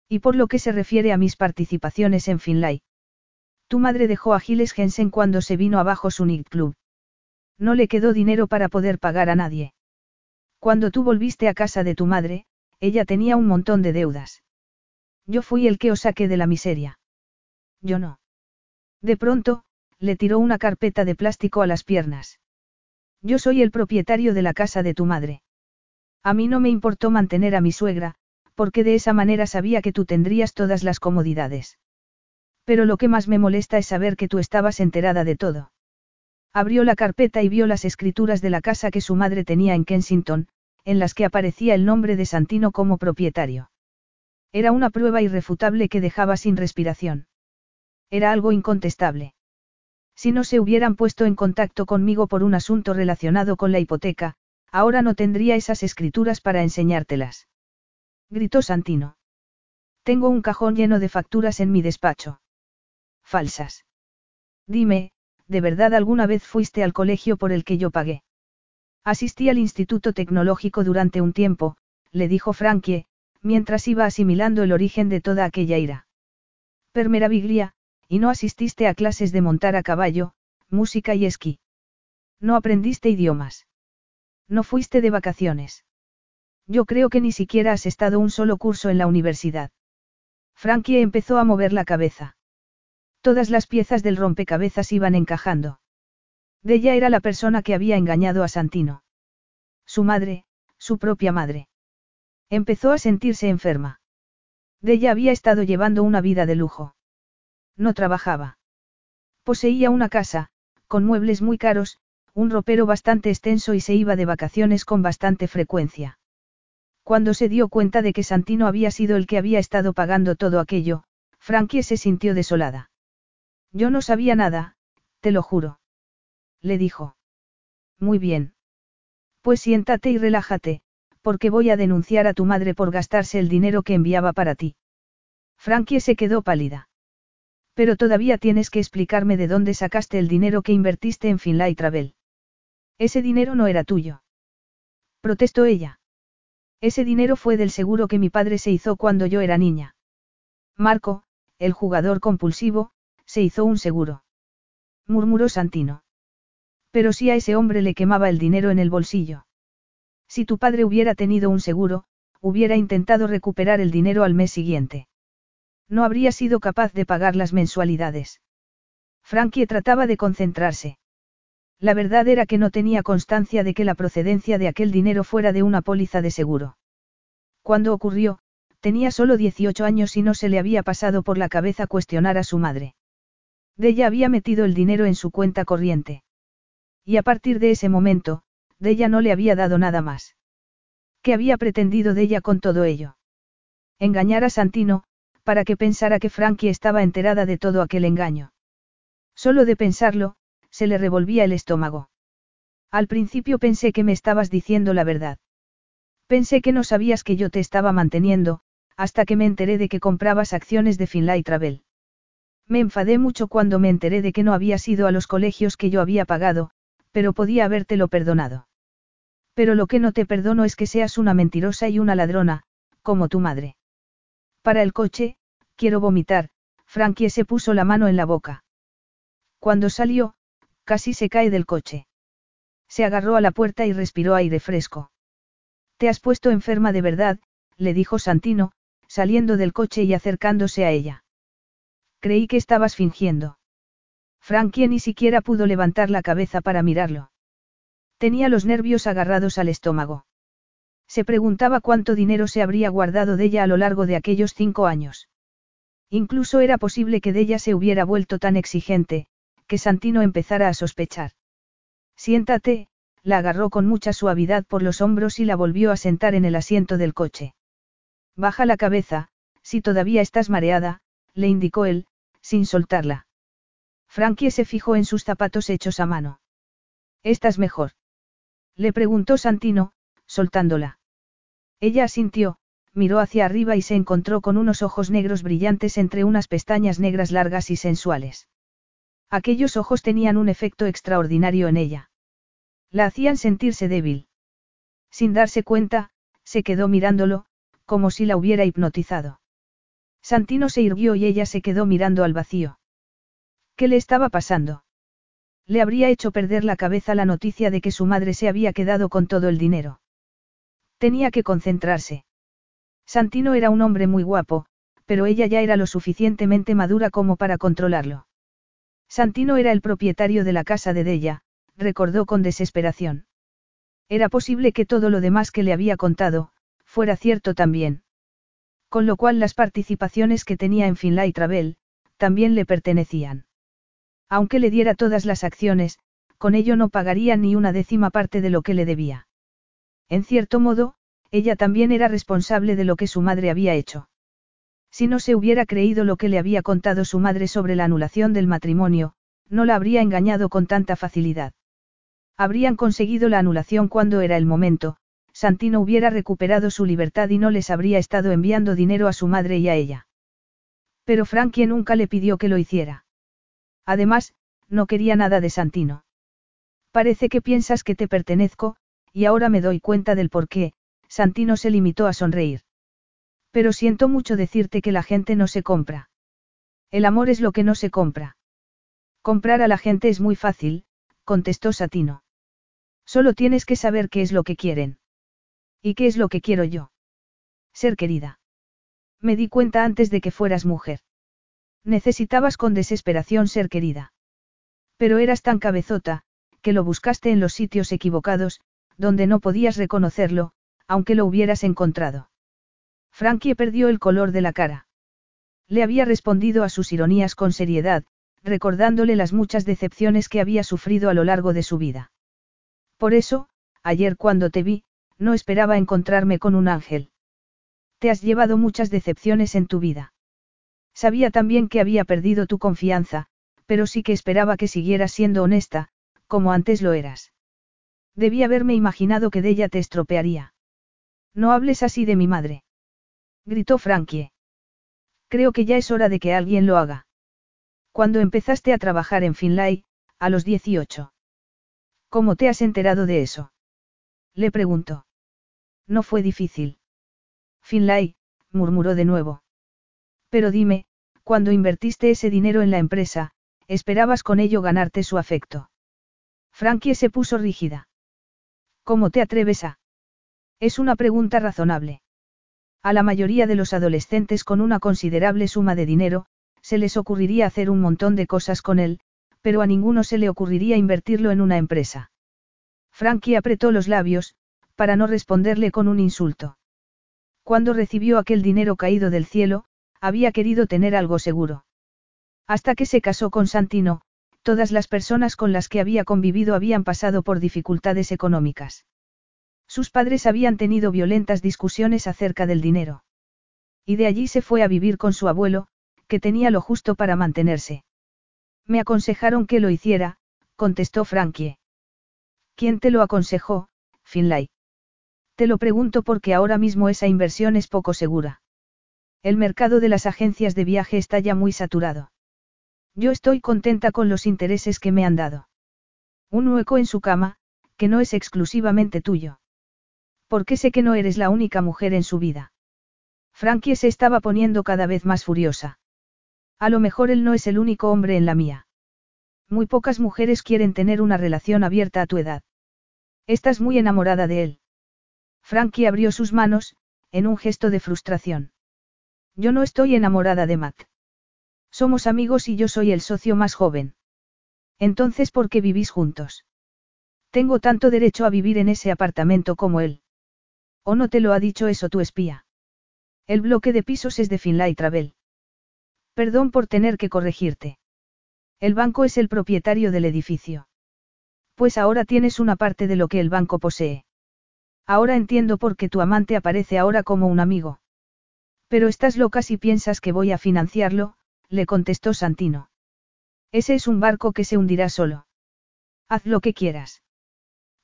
Y por lo que se refiere a mis participaciones en Finlay. Tu madre dejó a Giles Jensen cuando se vino abajo su Nick Club. No le quedó dinero para poder pagar a nadie. Cuando tú volviste a casa de tu madre, ella tenía un montón de deudas. Yo fui el que os saqué de la miseria. Yo no. De pronto, le tiró una carpeta de plástico a las piernas. Yo soy el propietario de la casa de tu madre. A mí no me importó mantener a mi suegra, porque de esa manera sabía que tú tendrías todas las comodidades. Pero lo que más me molesta es saber que tú estabas enterada de todo. Abrió la carpeta y vio las escrituras de la casa que su madre tenía en Kensington, en las que aparecía el nombre de Santino como propietario. Era una prueba irrefutable que dejaba sin respiración. Era algo incontestable. Si no se hubieran puesto en contacto conmigo por un asunto relacionado con la hipoteca, ahora no tendría esas escrituras para enseñártelas. Gritó Santino. Tengo un cajón lleno de facturas en mi despacho. Falsas. Dime, ¿de verdad alguna vez fuiste al colegio por el que yo pagué? Asistí al Instituto Tecnológico durante un tiempo, le dijo Frankie, mientras iba asimilando el origen de toda aquella ira. Per meraviglia, y no asististe a clases de montar a caballo, música y esquí. No aprendiste idiomas. No fuiste de vacaciones. Yo creo que ni siquiera has estado un solo curso en la universidad. Frankie empezó a mover la cabeza. Todas las piezas del rompecabezas iban encajando. De ella era la persona que había engañado a Santino. Su madre, su propia madre. Empezó a sentirse enferma. De ella había estado llevando una vida de lujo. No trabajaba. Poseía una casa, con muebles muy caros, un ropero bastante extenso y se iba de vacaciones con bastante frecuencia. Cuando se dio cuenta de que Santino había sido el que había estado pagando todo aquello, Frankie se sintió desolada. Yo no sabía nada, te lo juro. Le dijo. Muy bien. Pues siéntate y relájate, porque voy a denunciar a tu madre por gastarse el dinero que enviaba para ti. Frankie se quedó pálida. Pero todavía tienes que explicarme de dónde sacaste el dinero que invertiste en Finlay Travel. Ese dinero no era tuyo. Protestó ella. Ese dinero fue del seguro que mi padre se hizo cuando yo era niña. Marco, el jugador compulsivo, se hizo un seguro. Murmuró Santino. Pero si a ese hombre le quemaba el dinero en el bolsillo. Si tu padre hubiera tenido un seguro, hubiera intentado recuperar el dinero al mes siguiente. No habría sido capaz de pagar las mensualidades. Frankie trataba de concentrarse. La verdad era que no tenía constancia de que la procedencia de aquel dinero fuera de una póliza de seguro. Cuando ocurrió, tenía solo 18 años y no se le había pasado por la cabeza cuestionar a su madre. De ella había metido el dinero en su cuenta corriente. Y a partir de ese momento, de ella no le había dado nada más. ¿Qué había pretendido de ella con todo ello? Engañar a Santino, para que pensara que Frankie estaba enterada de todo aquel engaño. Solo de pensarlo, se le revolvía el estómago. Al principio pensé que me estabas diciendo la verdad. Pensé que no sabías que yo te estaba manteniendo, hasta que me enteré de que comprabas acciones de Finlay Travel. Me enfadé mucho cuando me enteré de que no habías ido a los colegios que yo había pagado, pero podía habértelo perdonado. Pero lo que no te perdono es que seas una mentirosa y una ladrona, como tu madre. Para el coche, quiero vomitar, Frankie se puso la mano en la boca. Cuando salió, casi se cae del coche. Se agarró a la puerta y respiró aire fresco. Te has puesto enferma de verdad, le dijo Santino, saliendo del coche y acercándose a ella. Creí que estabas fingiendo. Frankie ni siquiera pudo levantar la cabeza para mirarlo. Tenía los nervios agarrados al estómago. Se preguntaba cuánto dinero se habría guardado de ella a lo largo de aquellos cinco años. Incluso era posible que de ella se hubiera vuelto tan exigente, que Santino empezara a sospechar. Siéntate, la agarró con mucha suavidad por los hombros y la volvió a sentar en el asiento del coche. Baja la cabeza, si todavía estás mareada, le indicó él, sin soltarla. Frankie se fijó en sus zapatos hechos a mano. ¿Estás mejor? Le preguntó Santino, soltándola. Ella asintió, miró hacia arriba y se encontró con unos ojos negros brillantes entre unas pestañas negras largas y sensuales. Aquellos ojos tenían un efecto extraordinario en ella. La hacían sentirse débil. Sin darse cuenta, se quedó mirándolo, como si la hubiera hipnotizado. Santino se irguió y ella se quedó mirando al vacío. ¿Qué le estaba pasando? Le habría hecho perder la cabeza la noticia de que su madre se había quedado con todo el dinero. Tenía que concentrarse. Santino era un hombre muy guapo, pero ella ya era lo suficientemente madura como para controlarlo. Santino era el propietario de la casa de Della, recordó con desesperación. Era posible que todo lo demás que le había contado, fuera cierto también. Con lo cual las participaciones que tenía en Finlay Travel, también le pertenecían. Aunque le diera todas las acciones, con ello no pagaría ni una décima parte de lo que le debía. En cierto modo, ella también era responsable de lo que su madre había hecho. Si no se hubiera creído lo que le había contado su madre sobre la anulación del matrimonio, no la habría engañado con tanta facilidad. Habrían conseguido la anulación cuando era el momento, Santino hubiera recuperado su libertad y no les habría estado enviando dinero a su madre y a ella. Pero Frankie nunca le pidió que lo hiciera. Además, no quería nada de Santino. Parece que piensas que te pertenezco, y ahora me doy cuenta del por qué, Santino se limitó a sonreír. Pero siento mucho decirte que la gente no se compra. El amor es lo que no se compra. Comprar a la gente es muy fácil, contestó Satino. Solo tienes que saber qué es lo que quieren. ¿Y qué es lo que quiero yo? Ser querida. Me di cuenta antes de que fueras mujer. Necesitabas con desesperación ser querida. Pero eras tan cabezota, que lo buscaste en los sitios equivocados, donde no podías reconocerlo, aunque lo hubieras encontrado. Frankie perdió el color de la cara. Le había respondido a sus ironías con seriedad, recordándole las muchas decepciones que había sufrido a lo largo de su vida. Por eso, ayer cuando te vi, no esperaba encontrarme con un ángel. Te has llevado muchas decepciones en tu vida. Sabía también que había perdido tu confianza, pero sí que esperaba que siguieras siendo honesta, como antes lo eras. Debí haberme imaginado que de ella te estropearía. No hables así de mi madre gritó Frankie. Creo que ya es hora de que alguien lo haga. Cuando empezaste a trabajar en Finlay, a los 18. ¿Cómo te has enterado de eso? Le preguntó. No fue difícil. Finlay, murmuró de nuevo. Pero dime, cuando invertiste ese dinero en la empresa, esperabas con ello ganarte su afecto. Frankie se puso rígida. ¿Cómo te atreves a? Es una pregunta razonable. A la mayoría de los adolescentes con una considerable suma de dinero, se les ocurriría hacer un montón de cosas con él, pero a ninguno se le ocurriría invertirlo en una empresa. Frankie apretó los labios, para no responderle con un insulto. Cuando recibió aquel dinero caído del cielo, había querido tener algo seguro. Hasta que se casó con Santino, todas las personas con las que había convivido habían pasado por dificultades económicas. Sus padres habían tenido violentas discusiones acerca del dinero. Y de allí se fue a vivir con su abuelo, que tenía lo justo para mantenerse. Me aconsejaron que lo hiciera, contestó Frankie. ¿Quién te lo aconsejó, Finlay? Te lo pregunto porque ahora mismo esa inversión es poco segura. El mercado de las agencias de viaje está ya muy saturado. Yo estoy contenta con los intereses que me han dado. Un hueco en su cama, que no es exclusivamente tuyo. Porque sé que no eres la única mujer en su vida. Frankie se estaba poniendo cada vez más furiosa. A lo mejor él no es el único hombre en la mía. Muy pocas mujeres quieren tener una relación abierta a tu edad. Estás muy enamorada de él. Frankie abrió sus manos, en un gesto de frustración. Yo no estoy enamorada de Matt. Somos amigos y yo soy el socio más joven. Entonces, ¿por qué vivís juntos? Tengo tanto derecho a vivir en ese apartamento como él. ¿O no te lo ha dicho eso tu espía? El bloque de pisos es de Finlay Travel. Perdón por tener que corregirte. El banco es el propietario del edificio. Pues ahora tienes una parte de lo que el banco posee. Ahora entiendo por qué tu amante aparece ahora como un amigo. Pero estás loca si piensas que voy a financiarlo, le contestó Santino. Ese es un barco que se hundirá solo. Haz lo que quieras.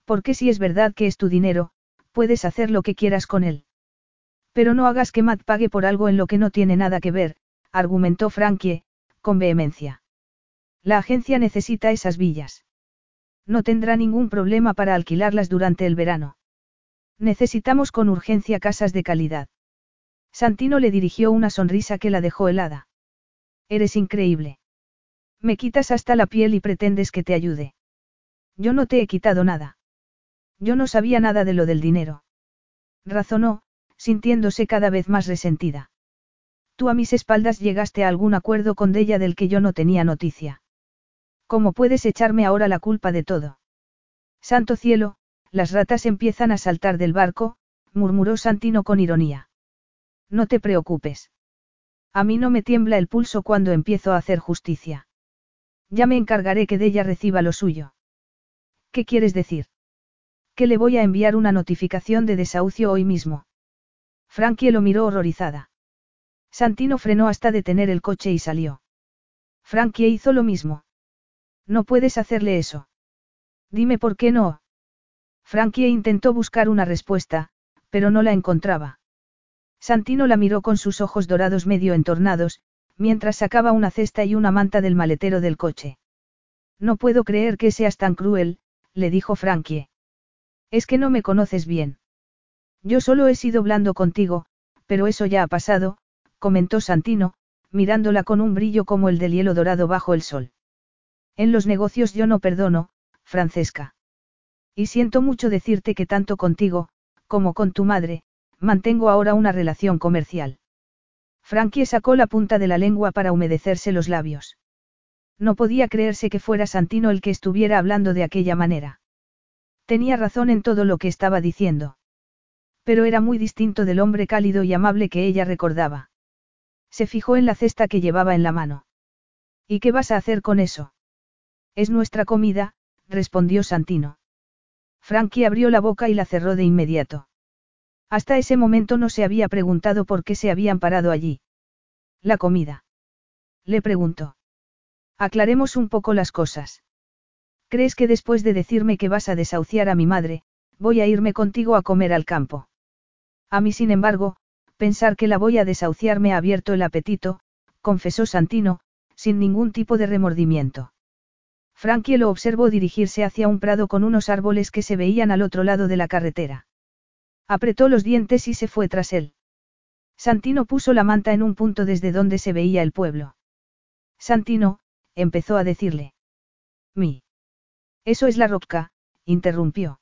Porque si es verdad que es tu dinero, puedes hacer lo que quieras con él. Pero no hagas que Matt pague por algo en lo que no tiene nada que ver, argumentó Frankie, con vehemencia. La agencia necesita esas villas. No tendrá ningún problema para alquilarlas durante el verano. Necesitamos con urgencia casas de calidad. Santino le dirigió una sonrisa que la dejó helada. Eres increíble. Me quitas hasta la piel y pretendes que te ayude. Yo no te he quitado nada. Yo no sabía nada de lo del dinero. Razonó, sintiéndose cada vez más resentida. Tú a mis espaldas llegaste a algún acuerdo con ella del que yo no tenía noticia. ¿Cómo puedes echarme ahora la culpa de todo? Santo cielo, las ratas empiezan a saltar del barco, murmuró Santino con ironía. No te preocupes. A mí no me tiembla el pulso cuando empiezo a hacer justicia. Ya me encargaré que de ella reciba lo suyo. ¿Qué quieres decir? Que le voy a enviar una notificación de desahucio hoy mismo. Frankie lo miró horrorizada. Santino frenó hasta detener el coche y salió. Frankie hizo lo mismo. No puedes hacerle eso. Dime por qué no. Frankie intentó buscar una respuesta, pero no la encontraba. Santino la miró con sus ojos dorados medio entornados, mientras sacaba una cesta y una manta del maletero del coche. No puedo creer que seas tan cruel, le dijo Frankie. Es que no me conoces bien. Yo solo he sido blando contigo, pero eso ya ha pasado, comentó Santino, mirándola con un brillo como el del hielo dorado bajo el sol. En los negocios yo no perdono, Francesca. Y siento mucho decirte que tanto contigo, como con tu madre, mantengo ahora una relación comercial. Frankie sacó la punta de la lengua para humedecerse los labios. No podía creerse que fuera Santino el que estuviera hablando de aquella manera. Tenía razón en todo lo que estaba diciendo. Pero era muy distinto del hombre cálido y amable que ella recordaba. Se fijó en la cesta que llevaba en la mano. ¿Y qué vas a hacer con eso? Es nuestra comida, respondió Santino. Frankie abrió la boca y la cerró de inmediato. Hasta ese momento no se había preguntado por qué se habían parado allí. La comida. Le preguntó. Aclaremos un poco las cosas. ¿Crees que después de decirme que vas a desahuciar a mi madre, voy a irme contigo a comer al campo? A mí, sin embargo, pensar que la voy a desahuciar me ha abierto el apetito, confesó Santino, sin ningún tipo de remordimiento. Frankie lo observó dirigirse hacia un prado con unos árboles que se veían al otro lado de la carretera. Apretó los dientes y se fue tras él. Santino puso la manta en un punto desde donde se veía el pueblo. Santino, empezó a decirle. Mi. Eso es la roca, interrumpió.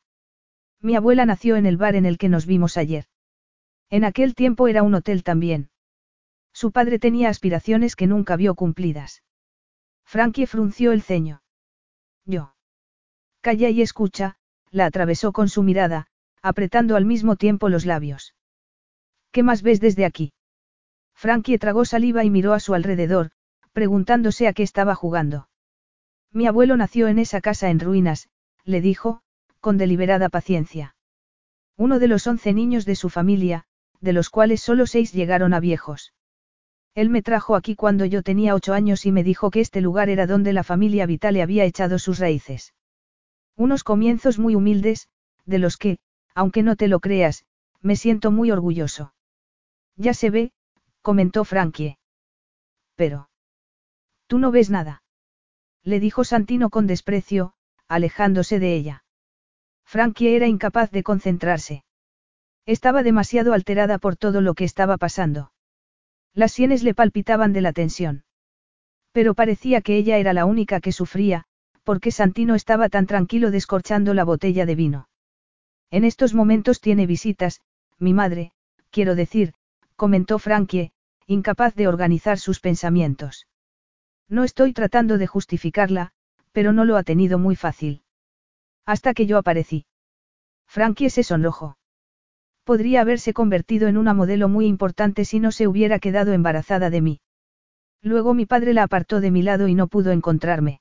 Mi abuela nació en el bar en el que nos vimos ayer. En aquel tiempo era un hotel también. Su padre tenía aspiraciones que nunca vio cumplidas. Frankie frunció el ceño. Yo. Calla y escucha, la atravesó con su mirada, apretando al mismo tiempo los labios. ¿Qué más ves desde aquí? Frankie tragó saliva y miró a su alrededor, preguntándose a qué estaba jugando. Mi abuelo nació en esa casa en ruinas, le dijo, con deliberada paciencia. Uno de los once niños de su familia, de los cuales solo seis llegaron a viejos. Él me trajo aquí cuando yo tenía ocho años y me dijo que este lugar era donde la familia Vitale había echado sus raíces. Unos comienzos muy humildes, de los que, aunque no te lo creas, me siento muy orgulloso. Ya se ve, comentó Frankie. Pero. Tú no ves nada. Le dijo Santino con desprecio, alejándose de ella. Frankie era incapaz de concentrarse. Estaba demasiado alterada por todo lo que estaba pasando. Las sienes le palpitaban de la tensión. Pero parecía que ella era la única que sufría, porque Santino estaba tan tranquilo descorchando la botella de vino. En estos momentos tiene visitas, mi madre, quiero decir, comentó Frankie, incapaz de organizar sus pensamientos. No estoy tratando de justificarla, pero no lo ha tenido muy fácil. Hasta que yo aparecí. Frankie se sonrojó. Podría haberse convertido en una modelo muy importante si no se hubiera quedado embarazada de mí. Luego mi padre la apartó de mi lado y no pudo encontrarme.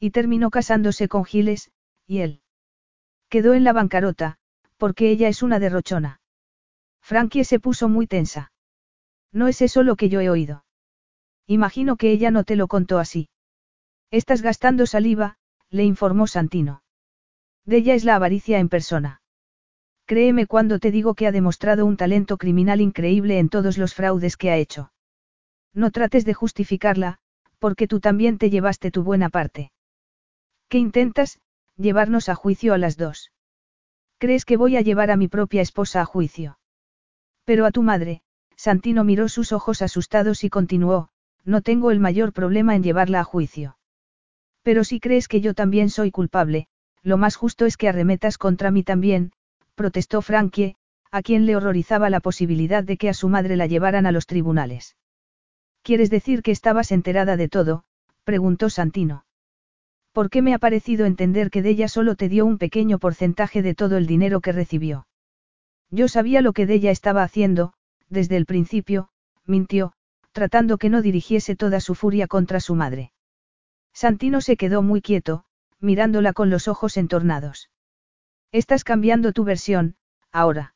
Y terminó casándose con Giles, y él. Quedó en la bancarrota, porque ella es una derrochona. Frankie se puso muy tensa. No es eso lo que yo he oído. Imagino que ella no te lo contó así. Estás gastando saliva, le informó Santino. De ella es la avaricia en persona. Créeme cuando te digo que ha demostrado un talento criminal increíble en todos los fraudes que ha hecho. No trates de justificarla, porque tú también te llevaste tu buena parte. ¿Qué intentas? Llevarnos a juicio a las dos. ¿Crees que voy a llevar a mi propia esposa a juicio? Pero a tu madre, Santino miró sus ojos asustados y continuó, no tengo el mayor problema en llevarla a juicio. Pero si crees que yo también soy culpable, lo más justo es que arremetas contra mí también, protestó Frankie, a quien le horrorizaba la posibilidad de que a su madre la llevaran a los tribunales. ¿Quieres decir que estabas enterada de todo? preguntó Santino. ¿Por qué me ha parecido entender que de ella solo te dio un pequeño porcentaje de todo el dinero que recibió? Yo sabía lo que de ella estaba haciendo, desde el principio, mintió, tratando que no dirigiese toda su furia contra su madre. Santino se quedó muy quieto, mirándola con los ojos entornados. Estás cambiando tu versión, ahora.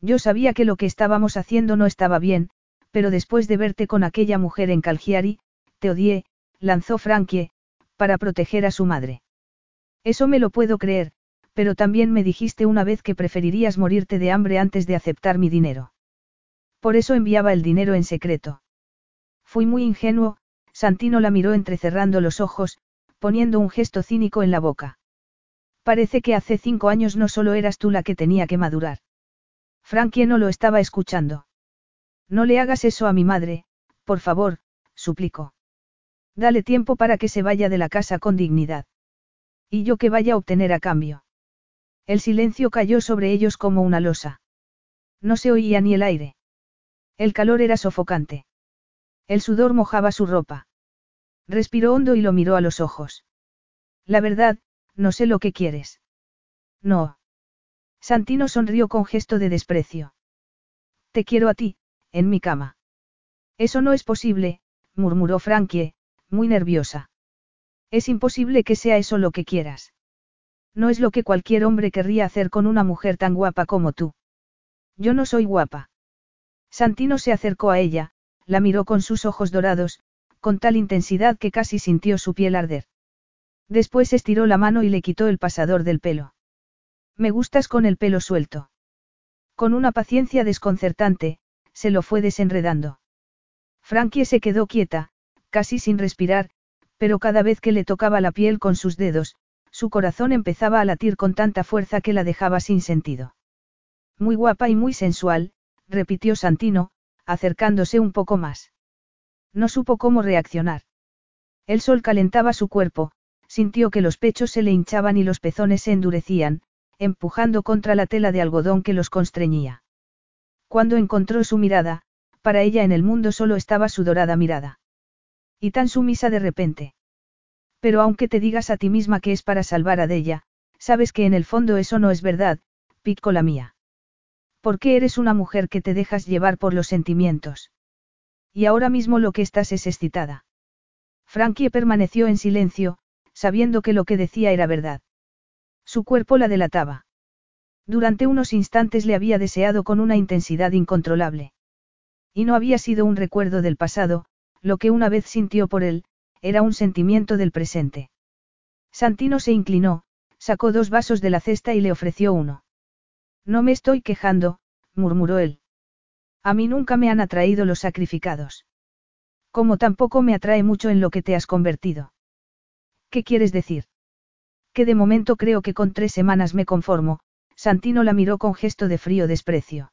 Yo sabía que lo que estábamos haciendo no estaba bien, pero después de verte con aquella mujer en Calgiari, te odié, lanzó Frankie, para proteger a su madre. Eso me lo puedo creer, pero también me dijiste una vez que preferirías morirte de hambre antes de aceptar mi dinero. Por eso enviaba el dinero en secreto. Fui muy ingenuo, Santino la miró entrecerrando los ojos, poniendo un gesto cínico en la boca. Parece que hace cinco años no solo eras tú la que tenía que madurar. Frankie no lo estaba escuchando. No le hagas eso a mi madre, por favor, suplicó. Dale tiempo para que se vaya de la casa con dignidad. Y yo que vaya a obtener a cambio. El silencio cayó sobre ellos como una losa. No se oía ni el aire. El calor era sofocante. El sudor mojaba su ropa. Respiró hondo y lo miró a los ojos. La verdad, no sé lo que quieres. No. Santino sonrió con gesto de desprecio. Te quiero a ti, en mi cama. Eso no es posible, murmuró Frankie, muy nerviosa. Es imposible que sea eso lo que quieras. No es lo que cualquier hombre querría hacer con una mujer tan guapa como tú. Yo no soy guapa. Santino se acercó a ella, la miró con sus ojos dorados, con tal intensidad que casi sintió su piel arder. Después estiró la mano y le quitó el pasador del pelo. Me gustas con el pelo suelto. Con una paciencia desconcertante, se lo fue desenredando. Frankie se quedó quieta, casi sin respirar, pero cada vez que le tocaba la piel con sus dedos, su corazón empezaba a latir con tanta fuerza que la dejaba sin sentido. Muy guapa y muy sensual, repitió Santino, acercándose un poco más. No supo cómo reaccionar. El sol calentaba su cuerpo, sintió que los pechos se le hinchaban y los pezones se endurecían, empujando contra la tela de algodón que los constreñía. Cuando encontró su mirada, para ella en el mundo solo estaba su dorada mirada. Y tan sumisa de repente. Pero aunque te digas a ti misma que es para salvar a Della, sabes que en el fondo eso no es verdad, pico la mía. Porque eres una mujer que te dejas llevar por los sentimientos. Y ahora mismo lo que estás es excitada. Frankie permaneció en silencio, sabiendo que lo que decía era verdad. Su cuerpo la delataba. Durante unos instantes le había deseado con una intensidad incontrolable. Y no había sido un recuerdo del pasado, lo que una vez sintió por él, era un sentimiento del presente. Santino se inclinó, sacó dos vasos de la cesta y le ofreció uno. No me estoy quejando, murmuró él. A mí nunca me han atraído los sacrificados. Como tampoco me atrae mucho en lo que te has convertido. ¿Qué quieres decir? Que de momento creo que con tres semanas me conformo, Santino la miró con gesto de frío desprecio.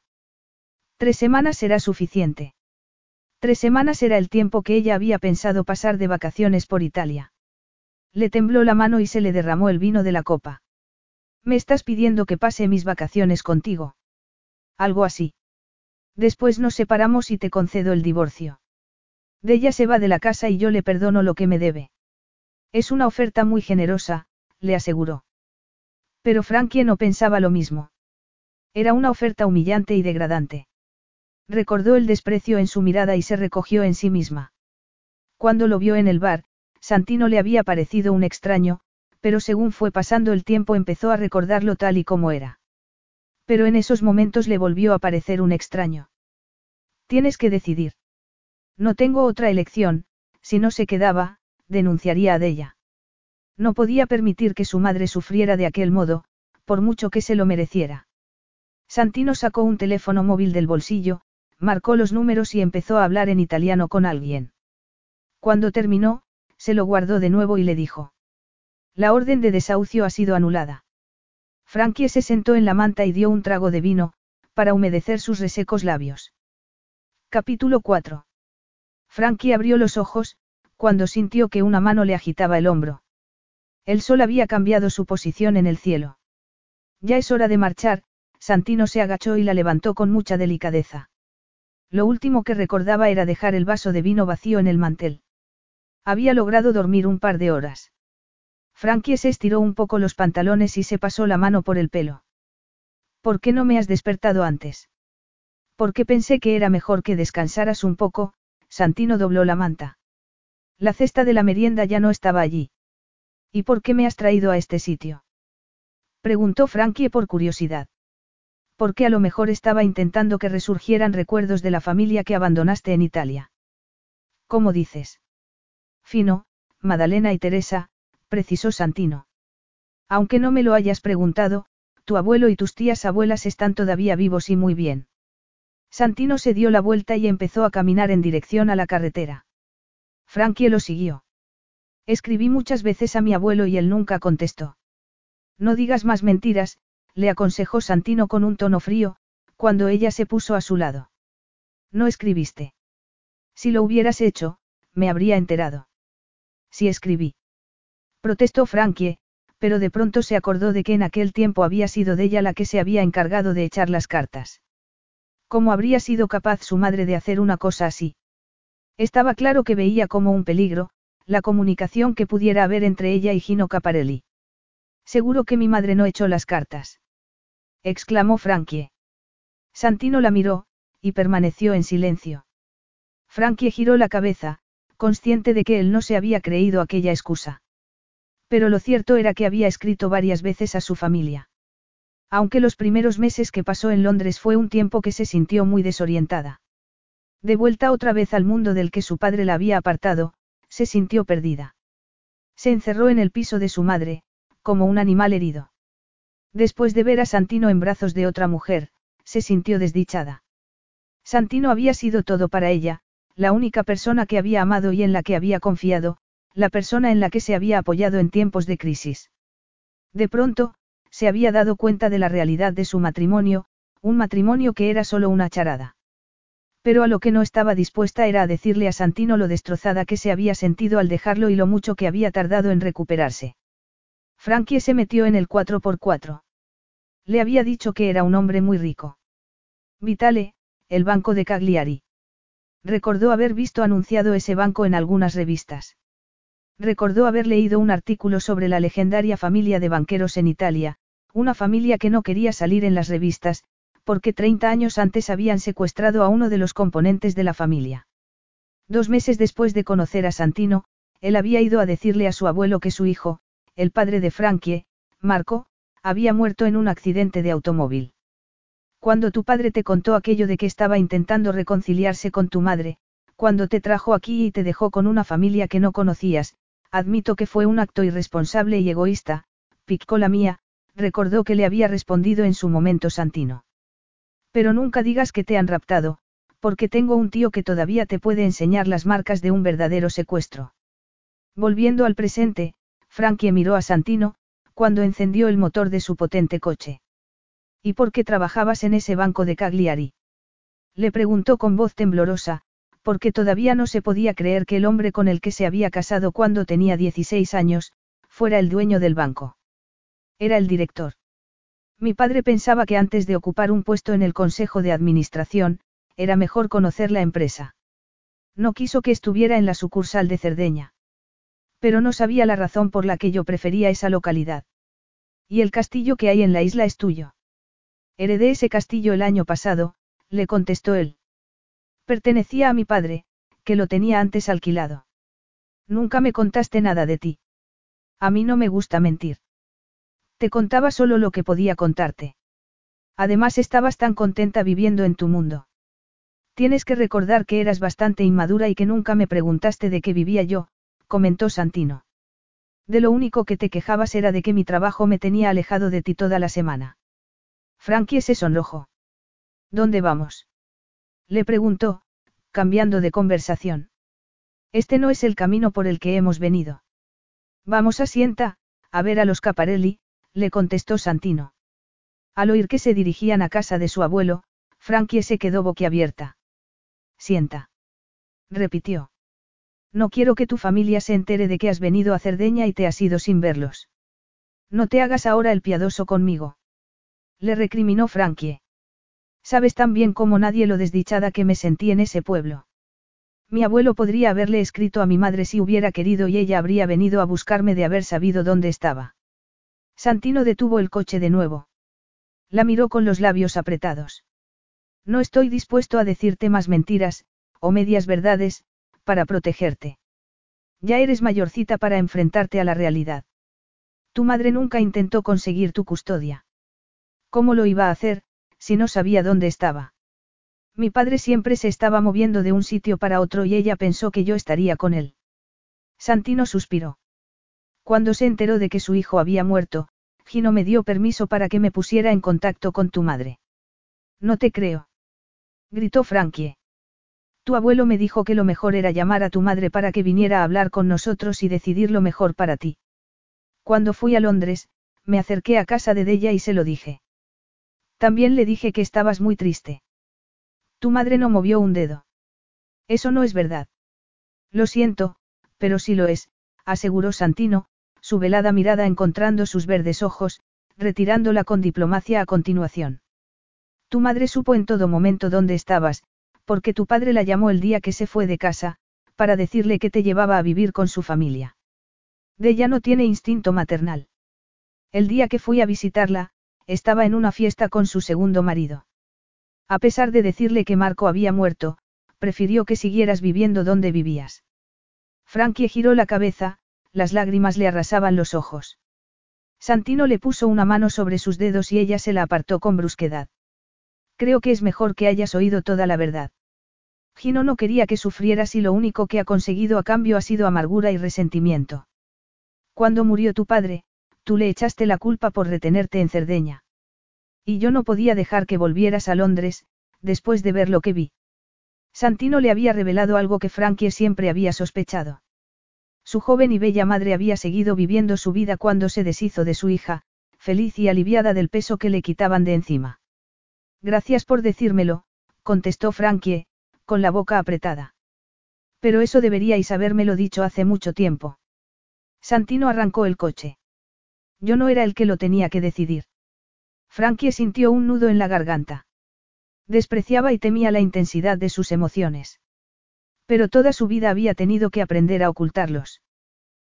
Tres semanas será suficiente. Tres semanas era el tiempo que ella había pensado pasar de vacaciones por Italia. Le tembló la mano y se le derramó el vino de la copa. Me estás pidiendo que pase mis vacaciones contigo. Algo así. Después nos separamos y te concedo el divorcio. De ella se va de la casa y yo le perdono lo que me debe. Es una oferta muy generosa, le aseguró. Pero Frankie no pensaba lo mismo. Era una oferta humillante y degradante. Recordó el desprecio en su mirada y se recogió en sí misma. Cuando lo vio en el bar, Santino le había parecido un extraño, pero según fue pasando el tiempo empezó a recordarlo tal y como era. Pero en esos momentos le volvió a parecer un extraño. Tienes que decidir. No tengo otra elección, si no se quedaba, denunciaría a ella. No podía permitir que su madre sufriera de aquel modo, por mucho que se lo mereciera. Santino sacó un teléfono móvil del bolsillo, marcó los números y empezó a hablar en italiano con alguien. Cuando terminó, se lo guardó de nuevo y le dijo. La orden de desahucio ha sido anulada. Frankie se sentó en la manta y dio un trago de vino, para humedecer sus resecos labios. Capítulo 4. Frankie abrió los ojos, cuando sintió que una mano le agitaba el hombro. El sol había cambiado su posición en el cielo. Ya es hora de marchar, Santino se agachó y la levantó con mucha delicadeza. Lo último que recordaba era dejar el vaso de vino vacío en el mantel. Había logrado dormir un par de horas. Frankie se estiró un poco los pantalones y se pasó la mano por el pelo. ¿Por qué no me has despertado antes? Porque pensé que era mejor que descansaras un poco, Santino dobló la manta. La cesta de la merienda ya no estaba allí. ¿Y por qué me has traído a este sitio? Preguntó Frankie por curiosidad porque a lo mejor estaba intentando que resurgieran recuerdos de la familia que abandonaste en Italia. ¿Cómo dices? Fino, Madalena y Teresa, precisó Santino. Aunque no me lo hayas preguntado, tu abuelo y tus tías abuelas están todavía vivos y muy bien. Santino se dio la vuelta y empezó a caminar en dirección a la carretera. Frankie lo siguió. Escribí muchas veces a mi abuelo y él nunca contestó. No digas más mentiras, le aconsejó Santino con un tono frío, cuando ella se puso a su lado. No escribiste. Si lo hubieras hecho, me habría enterado. Sí escribí. Protestó Frankie, pero de pronto se acordó de que en aquel tiempo había sido de ella la que se había encargado de echar las cartas. ¿Cómo habría sido capaz su madre de hacer una cosa así? Estaba claro que veía como un peligro, la comunicación que pudiera haber entre ella y Gino Caparelli. Seguro que mi madre no echó las cartas exclamó Frankie. Santino la miró, y permaneció en silencio. Frankie giró la cabeza, consciente de que él no se había creído aquella excusa. Pero lo cierto era que había escrito varias veces a su familia. Aunque los primeros meses que pasó en Londres fue un tiempo que se sintió muy desorientada. De vuelta otra vez al mundo del que su padre la había apartado, se sintió perdida. Se encerró en el piso de su madre, como un animal herido. Después de ver a Santino en brazos de otra mujer, se sintió desdichada. Santino había sido todo para ella, la única persona que había amado y en la que había confiado, la persona en la que se había apoyado en tiempos de crisis. De pronto, se había dado cuenta de la realidad de su matrimonio, un matrimonio que era solo una charada. Pero a lo que no estaba dispuesta era a decirle a Santino lo destrozada que se había sentido al dejarlo y lo mucho que había tardado en recuperarse. Frankie se metió en el 4x4. Le había dicho que era un hombre muy rico. Vitale, el banco de Cagliari. Recordó haber visto anunciado ese banco en algunas revistas. Recordó haber leído un artículo sobre la legendaria familia de banqueros en Italia, una familia que no quería salir en las revistas, porque 30 años antes habían secuestrado a uno de los componentes de la familia. Dos meses después de conocer a Santino, él había ido a decirle a su abuelo que su hijo, el padre de Frankie, Marco, había muerto en un accidente de automóvil. Cuando tu padre te contó aquello de que estaba intentando reconciliarse con tu madre, cuando te trajo aquí y te dejó con una familia que no conocías, admito que fue un acto irresponsable y egoísta, picó la mía, recordó que le había respondido en su momento Santino. Pero nunca digas que te han raptado, porque tengo un tío que todavía te puede enseñar las marcas de un verdadero secuestro. Volviendo al presente, Frankie miró a Santino, cuando encendió el motor de su potente coche. ¿Y por qué trabajabas en ese banco de Cagliari? Le preguntó con voz temblorosa, porque todavía no se podía creer que el hombre con el que se había casado cuando tenía 16 años, fuera el dueño del banco. Era el director. Mi padre pensaba que antes de ocupar un puesto en el Consejo de Administración, era mejor conocer la empresa. No quiso que estuviera en la sucursal de Cerdeña. Pero no sabía la razón por la que yo prefería esa localidad. Y el castillo que hay en la isla es tuyo. Heredé ese castillo el año pasado, le contestó él. Pertenecía a mi padre, que lo tenía antes alquilado. Nunca me contaste nada de ti. A mí no me gusta mentir. Te contaba solo lo que podía contarte. Además estabas tan contenta viviendo en tu mundo. Tienes que recordar que eras bastante inmadura y que nunca me preguntaste de qué vivía yo, comentó Santino. De lo único que te quejabas era de que mi trabajo me tenía alejado de ti toda la semana. Frankie se sonrojó. ¿Dónde vamos? Le preguntó, cambiando de conversación. Este no es el camino por el que hemos venido. Vamos a Sienta, a ver a los Caparelli, le contestó Santino. Al oír que se dirigían a casa de su abuelo, Frankie se quedó boquiabierta. Sienta. Repitió. No quiero que tu familia se entere de que has venido a Cerdeña y te has ido sin verlos. No te hagas ahora el piadoso conmigo. Le recriminó Frankie. Sabes tan bien como nadie lo desdichada que me sentí en ese pueblo. Mi abuelo podría haberle escrito a mi madre si hubiera querido y ella habría venido a buscarme de haber sabido dónde estaba. Santino detuvo el coche de nuevo. La miró con los labios apretados. No estoy dispuesto a decirte más mentiras, o medias verdades, para protegerte. Ya eres mayorcita para enfrentarte a la realidad. Tu madre nunca intentó conseguir tu custodia. ¿Cómo lo iba a hacer, si no sabía dónde estaba? Mi padre siempre se estaba moviendo de un sitio para otro y ella pensó que yo estaría con él. Santino suspiró. Cuando se enteró de que su hijo había muerto, Gino me dio permiso para que me pusiera en contacto con tu madre. No te creo gritó Frankie. Tu abuelo me dijo que lo mejor era llamar a tu madre para que viniera a hablar con nosotros y decidir lo mejor para ti. Cuando fui a Londres, me acerqué a casa de Della y se lo dije. También le dije que estabas muy triste. Tu madre no movió un dedo. Eso no es verdad. Lo siento, pero sí lo es, aseguró Santino, su velada mirada encontrando sus verdes ojos, retirándola con diplomacia a continuación. Tu madre supo en todo momento dónde estabas, porque tu padre la llamó el día que se fue de casa, para decirle que te llevaba a vivir con su familia. De ella no tiene instinto maternal. El día que fui a visitarla, estaba en una fiesta con su segundo marido. A pesar de decirle que Marco había muerto, prefirió que siguieras viviendo donde vivías. Frankie giró la cabeza, las lágrimas le arrasaban los ojos. Santino le puso una mano sobre sus dedos y ella se la apartó con brusquedad. Creo que es mejor que hayas oído toda la verdad. Gino no quería que sufrieras y lo único que ha conseguido a cambio ha sido amargura y resentimiento. Cuando murió tu padre, tú le echaste la culpa por retenerte en Cerdeña. Y yo no podía dejar que volvieras a Londres, después de ver lo que vi. Santino le había revelado algo que Frankie siempre había sospechado. Su joven y bella madre había seguido viviendo su vida cuando se deshizo de su hija, feliz y aliviada del peso que le quitaban de encima. Gracias por decírmelo, contestó Frankie, con la boca apretada. Pero eso deberíais habérmelo dicho hace mucho tiempo. Santino arrancó el coche. Yo no era el que lo tenía que decidir. Frankie sintió un nudo en la garganta. Despreciaba y temía la intensidad de sus emociones. Pero toda su vida había tenido que aprender a ocultarlos.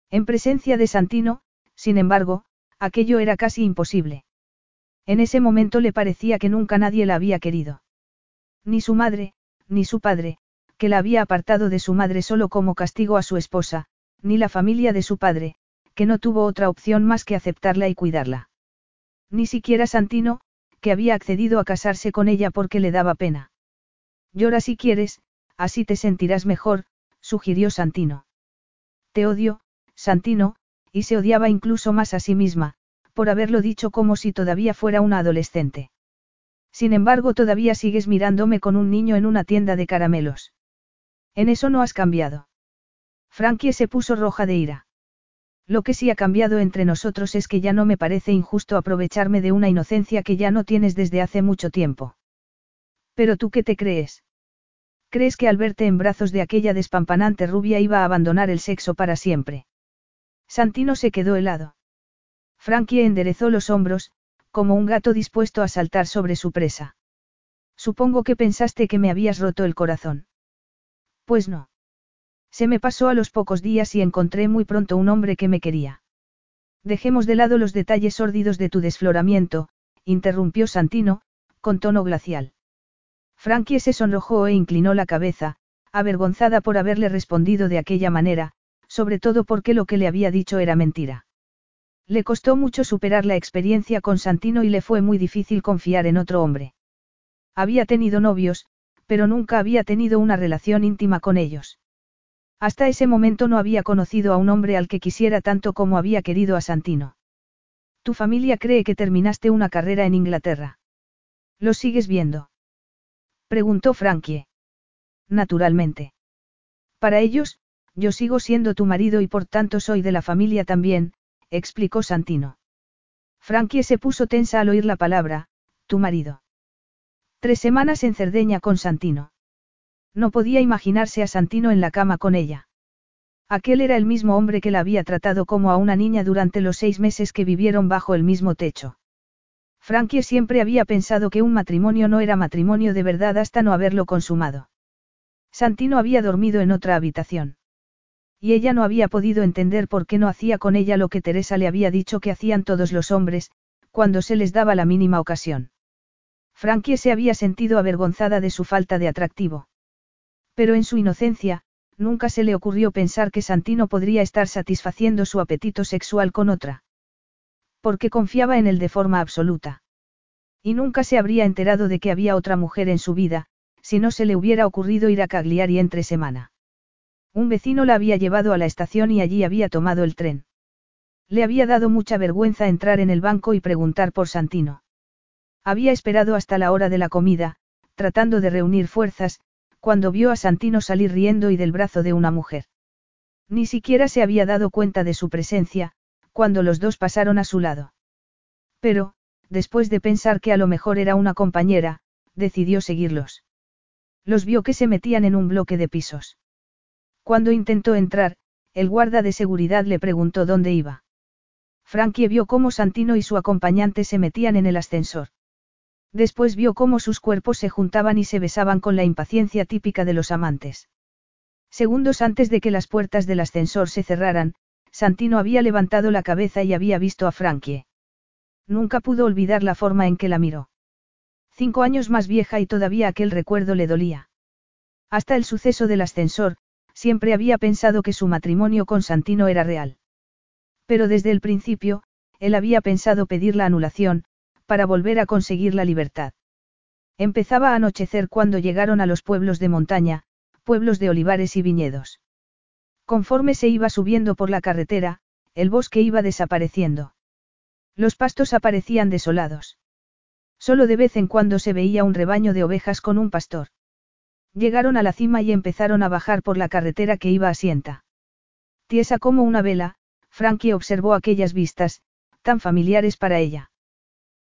En presencia de Santino, sin embargo, aquello era casi imposible. En ese momento le parecía que nunca nadie la había querido. Ni su madre, ni su padre, que la había apartado de su madre solo como castigo a su esposa, ni la familia de su padre, que no tuvo otra opción más que aceptarla y cuidarla. Ni siquiera Santino, que había accedido a casarse con ella porque le daba pena. Llora si quieres, así te sentirás mejor, sugirió Santino. Te odio, Santino, y se odiaba incluso más a sí misma, por haberlo dicho como si todavía fuera una adolescente. Sin embargo, todavía sigues mirándome con un niño en una tienda de caramelos. En eso no has cambiado. Frankie se puso roja de ira. Lo que sí ha cambiado entre nosotros es que ya no me parece injusto aprovecharme de una inocencia que ya no tienes desde hace mucho tiempo. Pero tú qué te crees? ¿Crees que al verte en brazos de aquella despampanante rubia iba a abandonar el sexo para siempre? Santino se quedó helado. Frankie enderezó los hombros, como un gato dispuesto a saltar sobre su presa. Supongo que pensaste que me habías roto el corazón. Pues no. Se me pasó a los pocos días y encontré muy pronto un hombre que me quería. Dejemos de lado los detalles sórdidos de tu desfloramiento, interrumpió Santino, con tono glacial. Frankie se sonrojó e inclinó la cabeza, avergonzada por haberle respondido de aquella manera, sobre todo porque lo que le había dicho era mentira. Le costó mucho superar la experiencia con Santino y le fue muy difícil confiar en otro hombre. Había tenido novios, pero nunca había tenido una relación íntima con ellos. Hasta ese momento no había conocido a un hombre al que quisiera tanto como había querido a Santino. Tu familia cree que terminaste una carrera en Inglaterra. ¿Lo sigues viendo? Preguntó Frankie. Naturalmente. Para ellos, yo sigo siendo tu marido y por tanto soy de la familia también, explicó Santino. Frankie se puso tensa al oír la palabra, tu marido. Tres semanas en Cerdeña con Santino. No podía imaginarse a Santino en la cama con ella. Aquel era el mismo hombre que la había tratado como a una niña durante los seis meses que vivieron bajo el mismo techo. Frankie siempre había pensado que un matrimonio no era matrimonio de verdad hasta no haberlo consumado. Santino había dormido en otra habitación. Y ella no había podido entender por qué no hacía con ella lo que Teresa le había dicho que hacían todos los hombres, cuando se les daba la mínima ocasión. Frankie se había sentido avergonzada de su falta de atractivo. Pero en su inocencia, nunca se le ocurrió pensar que Santino podría estar satisfaciendo su apetito sexual con otra. Porque confiaba en él de forma absoluta. Y nunca se habría enterado de que había otra mujer en su vida, si no se le hubiera ocurrido ir a Cagliari entre semana. Un vecino la había llevado a la estación y allí había tomado el tren. Le había dado mucha vergüenza entrar en el banco y preguntar por Santino. Había esperado hasta la hora de la comida, tratando de reunir fuerzas, cuando vio a Santino salir riendo y del brazo de una mujer. Ni siquiera se había dado cuenta de su presencia, cuando los dos pasaron a su lado. Pero, después de pensar que a lo mejor era una compañera, decidió seguirlos. Los vio que se metían en un bloque de pisos. Cuando intentó entrar, el guarda de seguridad le preguntó dónde iba. Frankie vio cómo Santino y su acompañante se metían en el ascensor. Después vio cómo sus cuerpos se juntaban y se besaban con la impaciencia típica de los amantes. Segundos antes de que las puertas del ascensor se cerraran, Santino había levantado la cabeza y había visto a Frankie. Nunca pudo olvidar la forma en que la miró. Cinco años más vieja y todavía aquel recuerdo le dolía. Hasta el suceso del ascensor, siempre había pensado que su matrimonio con Santino era real. Pero desde el principio, él había pensado pedir la anulación, para volver a conseguir la libertad. Empezaba a anochecer cuando llegaron a los pueblos de montaña, pueblos de olivares y viñedos. Conforme se iba subiendo por la carretera, el bosque iba desapareciendo. Los pastos aparecían desolados. Solo de vez en cuando se veía un rebaño de ovejas con un pastor. Llegaron a la cima y empezaron a bajar por la carretera que iba a Sienta. Tiesa como una vela, Frankie observó aquellas vistas, tan familiares para ella.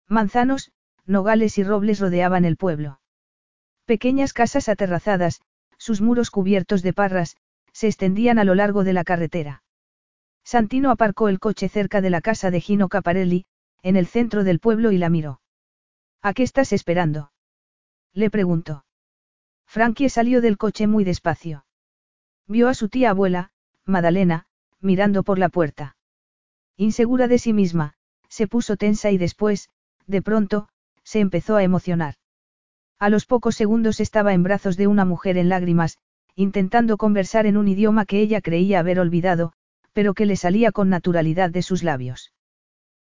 Manzanos, nogales y robles rodeaban el pueblo. Pequeñas casas aterrazadas, sus muros cubiertos de parras, se extendían a lo largo de la carretera. Santino aparcó el coche cerca de la casa de Gino Caparelli, en el centro del pueblo y la miró. ¿A qué estás esperando? Le preguntó. Frankie salió del coche muy despacio. Vio a su tía abuela, Madalena, mirando por la puerta. Insegura de sí misma, se puso tensa y después, de pronto, se empezó a emocionar. A los pocos segundos estaba en brazos de una mujer en lágrimas, intentando conversar en un idioma que ella creía haber olvidado, pero que le salía con naturalidad de sus labios.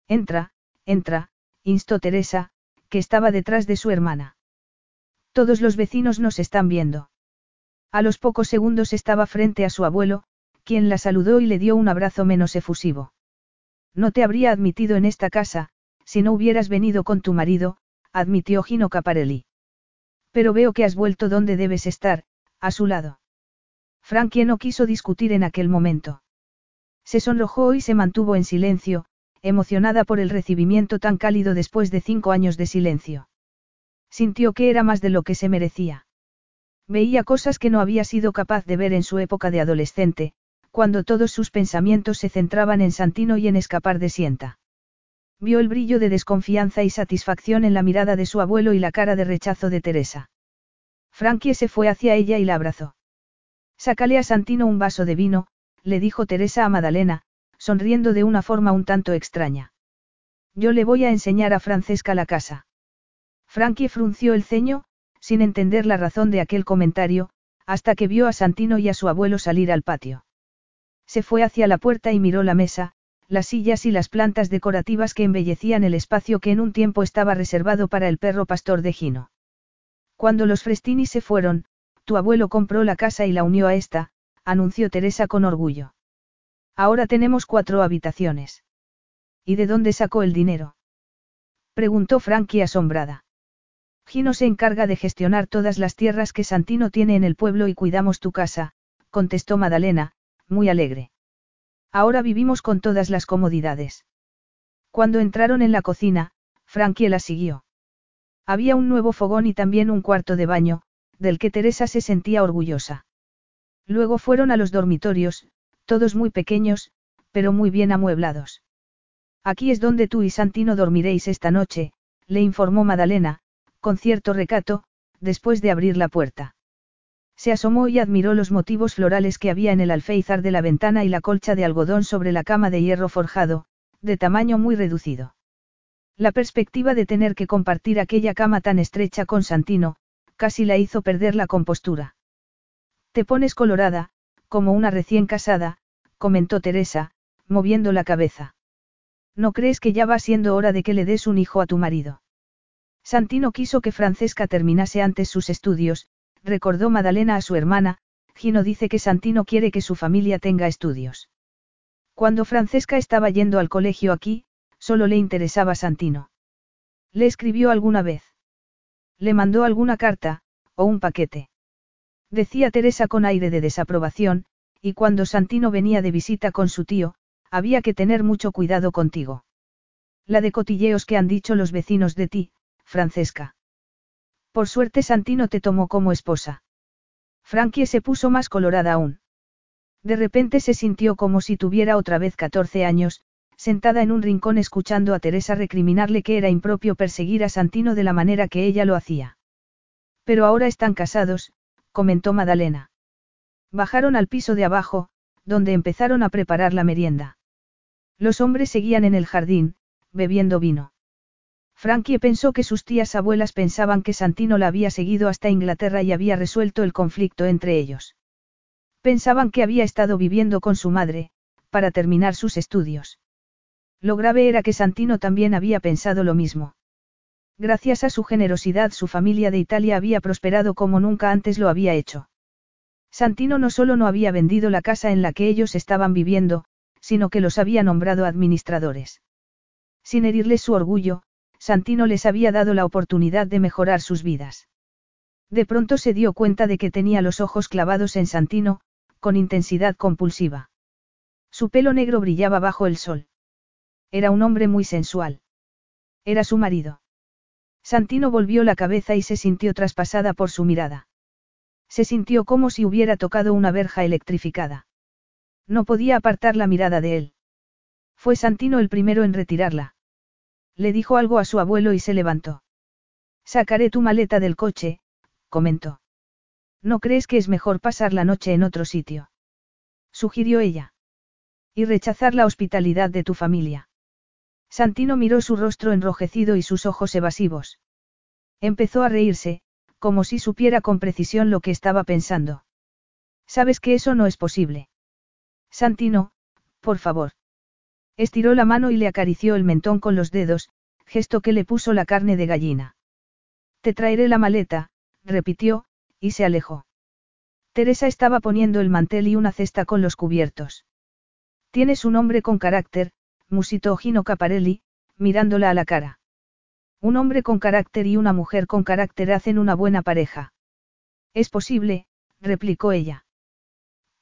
Entra, entra, instó Teresa, que estaba detrás de su hermana. Todos los vecinos nos están viendo. A los pocos segundos estaba frente a su abuelo, quien la saludó y le dio un abrazo menos efusivo. No te habría admitido en esta casa, si no hubieras venido con tu marido, admitió Gino Caparelli. Pero veo que has vuelto donde debes estar, a su lado. Frankie no quiso discutir en aquel momento. Se sonrojó y se mantuvo en silencio, emocionada por el recibimiento tan cálido después de cinco años de silencio. Sintió que era más de lo que se merecía. Veía cosas que no había sido capaz de ver en su época de adolescente, cuando todos sus pensamientos se centraban en Santino y en escapar de Sienta. Vio el brillo de desconfianza y satisfacción en la mirada de su abuelo y la cara de rechazo de Teresa. Frankie se fue hacia ella y la abrazó. Sácale a Santino un vaso de vino, le dijo Teresa a Madalena, sonriendo de una forma un tanto extraña. Yo le voy a enseñar a Francesca la casa. Frankie frunció el ceño, sin entender la razón de aquel comentario, hasta que vio a Santino y a su abuelo salir al patio. Se fue hacia la puerta y miró la mesa, las sillas y las plantas decorativas que embellecían el espacio que en un tiempo estaba reservado para el perro pastor de Gino. Cuando los Frestini se fueron, tu abuelo compró la casa y la unió a esta, anunció Teresa con orgullo. Ahora tenemos cuatro habitaciones. ¿Y de dónde sacó el dinero? preguntó Frankie asombrada. Gino se encarga de gestionar todas las tierras que Santino tiene en el pueblo y cuidamos tu casa, contestó Madalena, muy alegre. Ahora vivimos con todas las comodidades. Cuando entraron en la cocina, Frankie la siguió. Había un nuevo fogón y también un cuarto de baño, del que Teresa se sentía orgullosa. Luego fueron a los dormitorios, todos muy pequeños, pero muy bien amueblados. Aquí es donde tú y Santino dormiréis esta noche, le informó Madalena, con cierto recato, después de abrir la puerta. Se asomó y admiró los motivos florales que había en el alféizar de la ventana y la colcha de algodón sobre la cama de hierro forjado, de tamaño muy reducido. La perspectiva de tener que compartir aquella cama tan estrecha con Santino, casi la hizo perder la compostura. Te pones colorada, como una recién casada, comentó Teresa, moviendo la cabeza. ¿No crees que ya va siendo hora de que le des un hijo a tu marido? Santino quiso que Francesca terminase antes sus estudios, recordó Madalena a su hermana, Gino dice que Santino quiere que su familia tenga estudios. Cuando Francesca estaba yendo al colegio aquí, solo le interesaba Santino. ¿Le escribió alguna vez? ¿Le mandó alguna carta, o un paquete? Decía Teresa con aire de desaprobación, y cuando Santino venía de visita con su tío, había que tener mucho cuidado contigo. La de cotilleos que han dicho los vecinos de ti, Francesca. Por suerte Santino te tomó como esposa. Frankie se puso más colorada aún. De repente se sintió como si tuviera otra vez 14 años, sentada en un rincón escuchando a Teresa recriminarle que era impropio perseguir a Santino de la manera que ella lo hacía. Pero ahora están casados, comentó Madalena. Bajaron al piso de abajo, donde empezaron a preparar la merienda. Los hombres seguían en el jardín, bebiendo vino. Frankie pensó que sus tías abuelas pensaban que Santino la había seguido hasta Inglaterra y había resuelto el conflicto entre ellos. Pensaban que había estado viviendo con su madre, para terminar sus estudios. Lo grave era que Santino también había pensado lo mismo. Gracias a su generosidad su familia de Italia había prosperado como nunca antes lo había hecho. Santino no solo no había vendido la casa en la que ellos estaban viviendo, sino que los había nombrado administradores. Sin herirles su orgullo, Santino les había dado la oportunidad de mejorar sus vidas. De pronto se dio cuenta de que tenía los ojos clavados en Santino, con intensidad compulsiva. Su pelo negro brillaba bajo el sol. Era un hombre muy sensual. Era su marido. Santino volvió la cabeza y se sintió traspasada por su mirada. Se sintió como si hubiera tocado una verja electrificada. No podía apartar la mirada de él. Fue Santino el primero en retirarla. Le dijo algo a su abuelo y se levantó. Sacaré tu maleta del coche, comentó. ¿No crees que es mejor pasar la noche en otro sitio? Sugirió ella. Y rechazar la hospitalidad de tu familia. Santino miró su rostro enrojecido y sus ojos evasivos. Empezó a reírse, como si supiera con precisión lo que estaba pensando. Sabes que eso no es posible. Santino, por favor. Estiró la mano y le acarició el mentón con los dedos, gesto que le puso la carne de gallina. Te traeré la maleta, repitió, y se alejó. Teresa estaba poniendo el mantel y una cesta con los cubiertos. Tienes un hombre con carácter, musitó Gino Caparelli, mirándola a la cara. Un hombre con carácter y una mujer con carácter hacen una buena pareja. Es posible, replicó ella.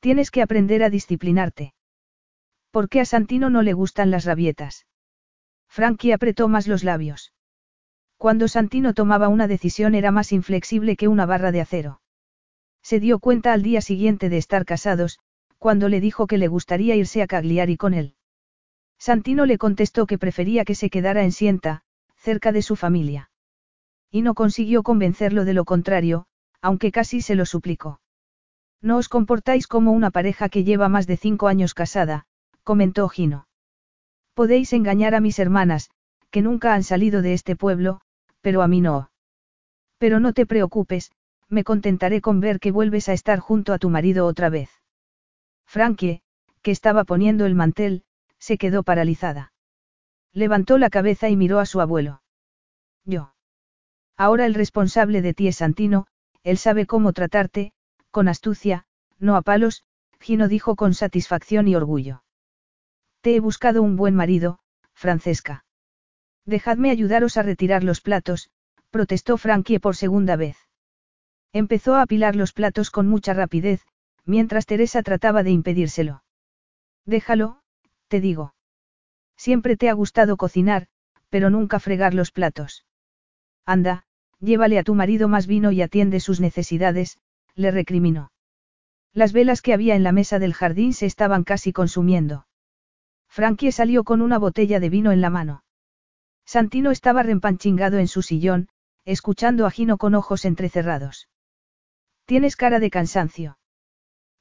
Tienes que aprender a disciplinarte. ¿Por qué a Santino no le gustan las rabietas? Frankie apretó más los labios. Cuando Santino tomaba una decisión era más inflexible que una barra de acero. Se dio cuenta al día siguiente de estar casados, cuando le dijo que le gustaría irse a Cagliari con él. Santino le contestó que prefería que se quedara en Sienta, cerca de su familia. Y no consiguió convencerlo de lo contrario, aunque casi se lo suplicó. No os comportáis como una pareja que lleva más de cinco años casada, comentó Gino. Podéis engañar a mis hermanas, que nunca han salido de este pueblo, pero a mí no. Pero no te preocupes, me contentaré con ver que vuelves a estar junto a tu marido otra vez. Frankie, que estaba poniendo el mantel, se quedó paralizada. Levantó la cabeza y miró a su abuelo. Yo. Ahora el responsable de ti es Santino, él sabe cómo tratarte, con astucia, no a palos, Gino dijo con satisfacción y orgullo. Te he buscado un buen marido, Francesca. Dejadme ayudaros a retirar los platos, protestó Frankie por segunda vez. Empezó a apilar los platos con mucha rapidez, mientras Teresa trataba de impedírselo. Déjalo, te digo. Siempre te ha gustado cocinar, pero nunca fregar los platos. Anda, llévale a tu marido más vino y atiende sus necesidades, le recriminó. Las velas que había en la mesa del jardín se estaban casi consumiendo. Frankie salió con una botella de vino en la mano. Santino estaba rempancingado en su sillón, escuchando a Gino con ojos entrecerrados. Tienes cara de cansancio.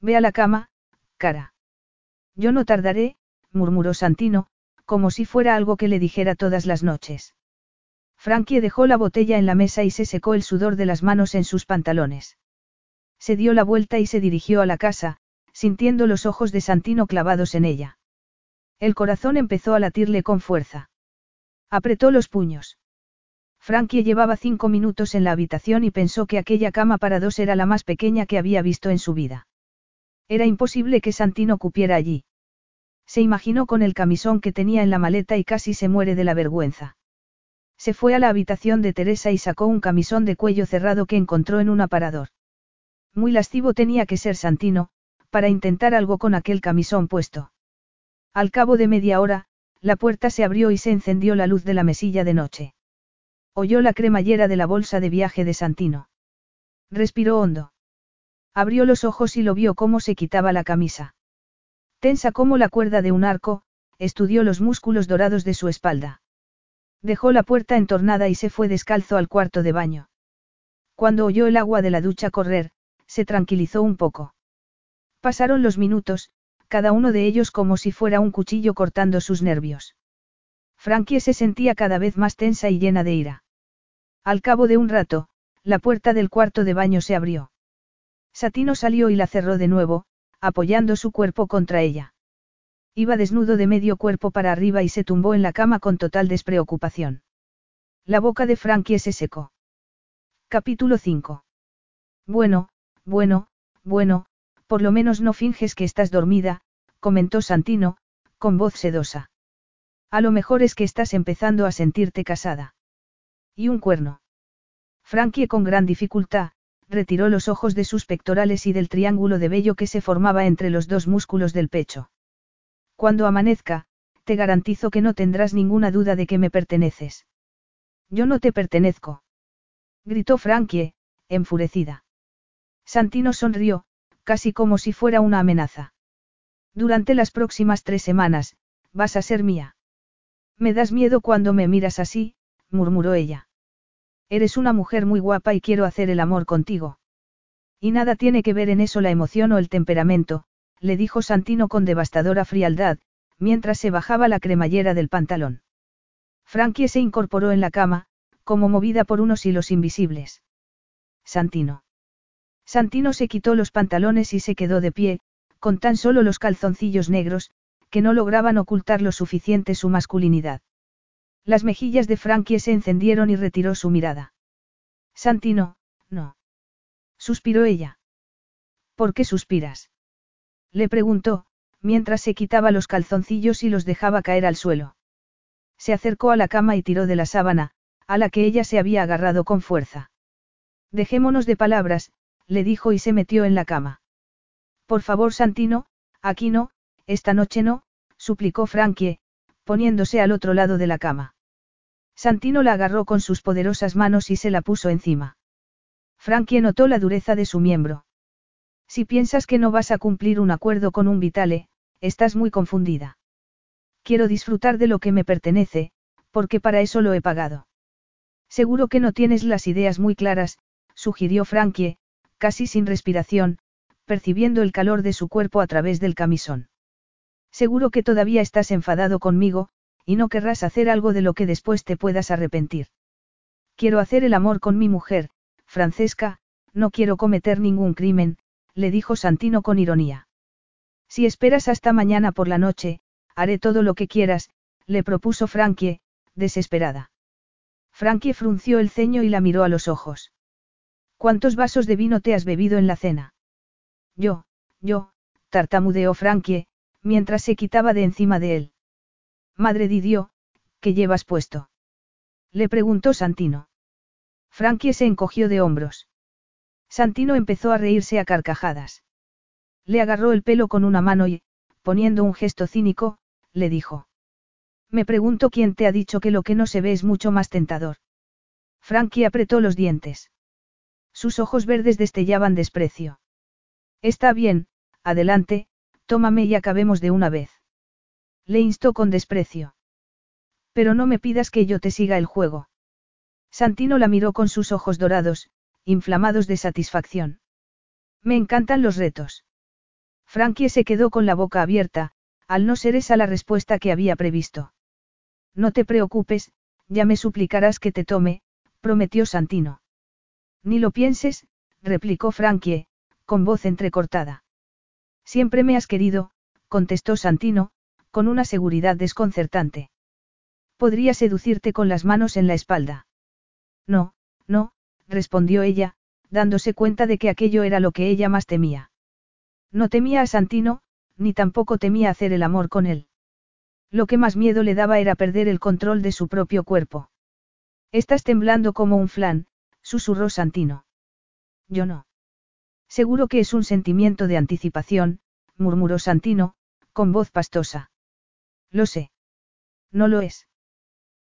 Ve a la cama, cara. Yo no tardaré, murmuró Santino, como si fuera algo que le dijera todas las noches. Frankie dejó la botella en la mesa y se secó el sudor de las manos en sus pantalones. Se dio la vuelta y se dirigió a la casa, sintiendo los ojos de Santino clavados en ella. El corazón empezó a latirle con fuerza. Apretó los puños. Frankie llevaba cinco minutos en la habitación y pensó que aquella cama para dos era la más pequeña que había visto en su vida. Era imposible que Santino cupiera allí. Se imaginó con el camisón que tenía en la maleta y casi se muere de la vergüenza. Se fue a la habitación de Teresa y sacó un camisón de cuello cerrado que encontró en un aparador. Muy lascivo tenía que ser Santino, para intentar algo con aquel camisón puesto. Al cabo de media hora, la puerta se abrió y se encendió la luz de la mesilla de noche. Oyó la cremallera de la bolsa de viaje de Santino. Respiró hondo. Abrió los ojos y lo vio cómo se quitaba la camisa. Tensa como la cuerda de un arco, estudió los músculos dorados de su espalda. Dejó la puerta entornada y se fue descalzo al cuarto de baño. Cuando oyó el agua de la ducha correr, se tranquilizó un poco. Pasaron los minutos, cada uno de ellos como si fuera un cuchillo cortando sus nervios. Frankie se sentía cada vez más tensa y llena de ira. Al cabo de un rato, la puerta del cuarto de baño se abrió. Satino salió y la cerró de nuevo, apoyando su cuerpo contra ella. Iba desnudo de medio cuerpo para arriba y se tumbó en la cama con total despreocupación. La boca de Frankie se secó. Capítulo 5. Bueno, bueno, bueno, por lo menos no finges que estás dormida, comentó Santino, con voz sedosa. A lo mejor es que estás empezando a sentirte casada. Y un cuerno. Frankie con gran dificultad, retiró los ojos de sus pectorales y del triángulo de vello que se formaba entre los dos músculos del pecho. Cuando amanezca, te garantizo que no tendrás ninguna duda de que me perteneces. Yo no te pertenezco. Gritó Frankie, enfurecida. Santino sonrió, casi como si fuera una amenaza. Durante las próximas tres semanas, vas a ser mía. Me das miedo cuando me miras así, murmuró ella. Eres una mujer muy guapa y quiero hacer el amor contigo. Y nada tiene que ver en eso la emoción o el temperamento, le dijo Santino con devastadora frialdad, mientras se bajaba la cremallera del pantalón. Frankie se incorporó en la cama, como movida por unos hilos invisibles. Santino. Santino se quitó los pantalones y se quedó de pie, con tan solo los calzoncillos negros, que no lograban ocultar lo suficiente su masculinidad. Las mejillas de Frankie se encendieron y retiró su mirada. Santino, no. Suspiró ella. ¿Por qué suspiras? Le preguntó, mientras se quitaba los calzoncillos y los dejaba caer al suelo. Se acercó a la cama y tiró de la sábana, a la que ella se había agarrado con fuerza. Dejémonos de palabras, le dijo y se metió en la cama. Por favor, Santino, aquí no, esta noche no, suplicó Frankie, poniéndose al otro lado de la cama. Santino la agarró con sus poderosas manos y se la puso encima. Frankie notó la dureza de su miembro. Si piensas que no vas a cumplir un acuerdo con un Vitale, estás muy confundida. Quiero disfrutar de lo que me pertenece, porque para eso lo he pagado. Seguro que no tienes las ideas muy claras, sugirió Frankie, casi sin respiración, percibiendo el calor de su cuerpo a través del camisón. Seguro que todavía estás enfadado conmigo, y no querrás hacer algo de lo que después te puedas arrepentir. Quiero hacer el amor con mi mujer, Francesca, no quiero cometer ningún crimen, le dijo Santino con ironía. Si esperas hasta mañana por la noche, haré todo lo que quieras, le propuso Frankie, desesperada. Frankie frunció el ceño y la miró a los ojos. ¿Cuántos vasos de vino te has bebido en la cena? Yo, yo, tartamudeó Frankie, mientras se quitaba de encima de él. Madre Didio, ¿qué llevas puesto? Le preguntó Santino. Frankie se encogió de hombros. Santino empezó a reírse a carcajadas. Le agarró el pelo con una mano y, poniendo un gesto cínico, le dijo. Me pregunto quién te ha dicho que lo que no se ve es mucho más tentador. Frankie apretó los dientes. Sus ojos verdes destellaban desprecio. Está bien, adelante, tómame y acabemos de una vez. Le instó con desprecio. Pero no me pidas que yo te siga el juego. Santino la miró con sus ojos dorados, inflamados de satisfacción. Me encantan los retos. Frankie se quedó con la boca abierta, al no ser esa la respuesta que había previsto. No te preocupes, ya me suplicarás que te tome, prometió Santino. Ni lo pienses, replicó Frankie, con voz entrecortada. Siempre me has querido, contestó Santino, con una seguridad desconcertante. Podría seducirte con las manos en la espalda. No, no, respondió ella, dándose cuenta de que aquello era lo que ella más temía. No temía a Santino, ni tampoco temía hacer el amor con él. Lo que más miedo le daba era perder el control de su propio cuerpo. Estás temblando como un flan, susurró Santino. Yo no. Seguro que es un sentimiento de anticipación, murmuró Santino, con voz pastosa. Lo sé. No lo es.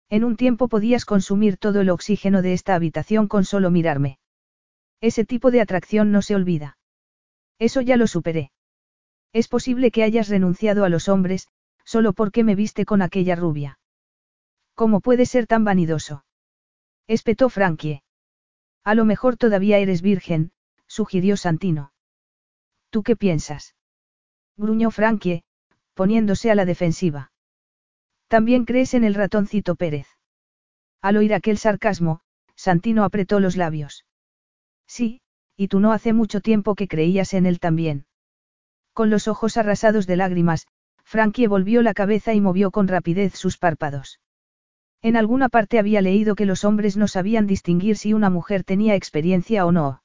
En un tiempo podías consumir todo el oxígeno de esta habitación con solo mirarme. Ese tipo de atracción no se olvida. Eso ya lo superé. Es posible que hayas renunciado a los hombres, solo porque me viste con aquella rubia. ¿Cómo puede ser tan vanidoso? Espetó Frankie. A lo mejor todavía eres virgen, sugirió Santino. ¿Tú qué piensas? Gruñó Frankie, poniéndose a la defensiva. También crees en el ratoncito Pérez. Al oír aquel sarcasmo, Santino apretó los labios. Sí, y tú no hace mucho tiempo que creías en él también. Con los ojos arrasados de lágrimas, Frankie volvió la cabeza y movió con rapidez sus párpados. En alguna parte había leído que los hombres no sabían distinguir si una mujer tenía experiencia o no.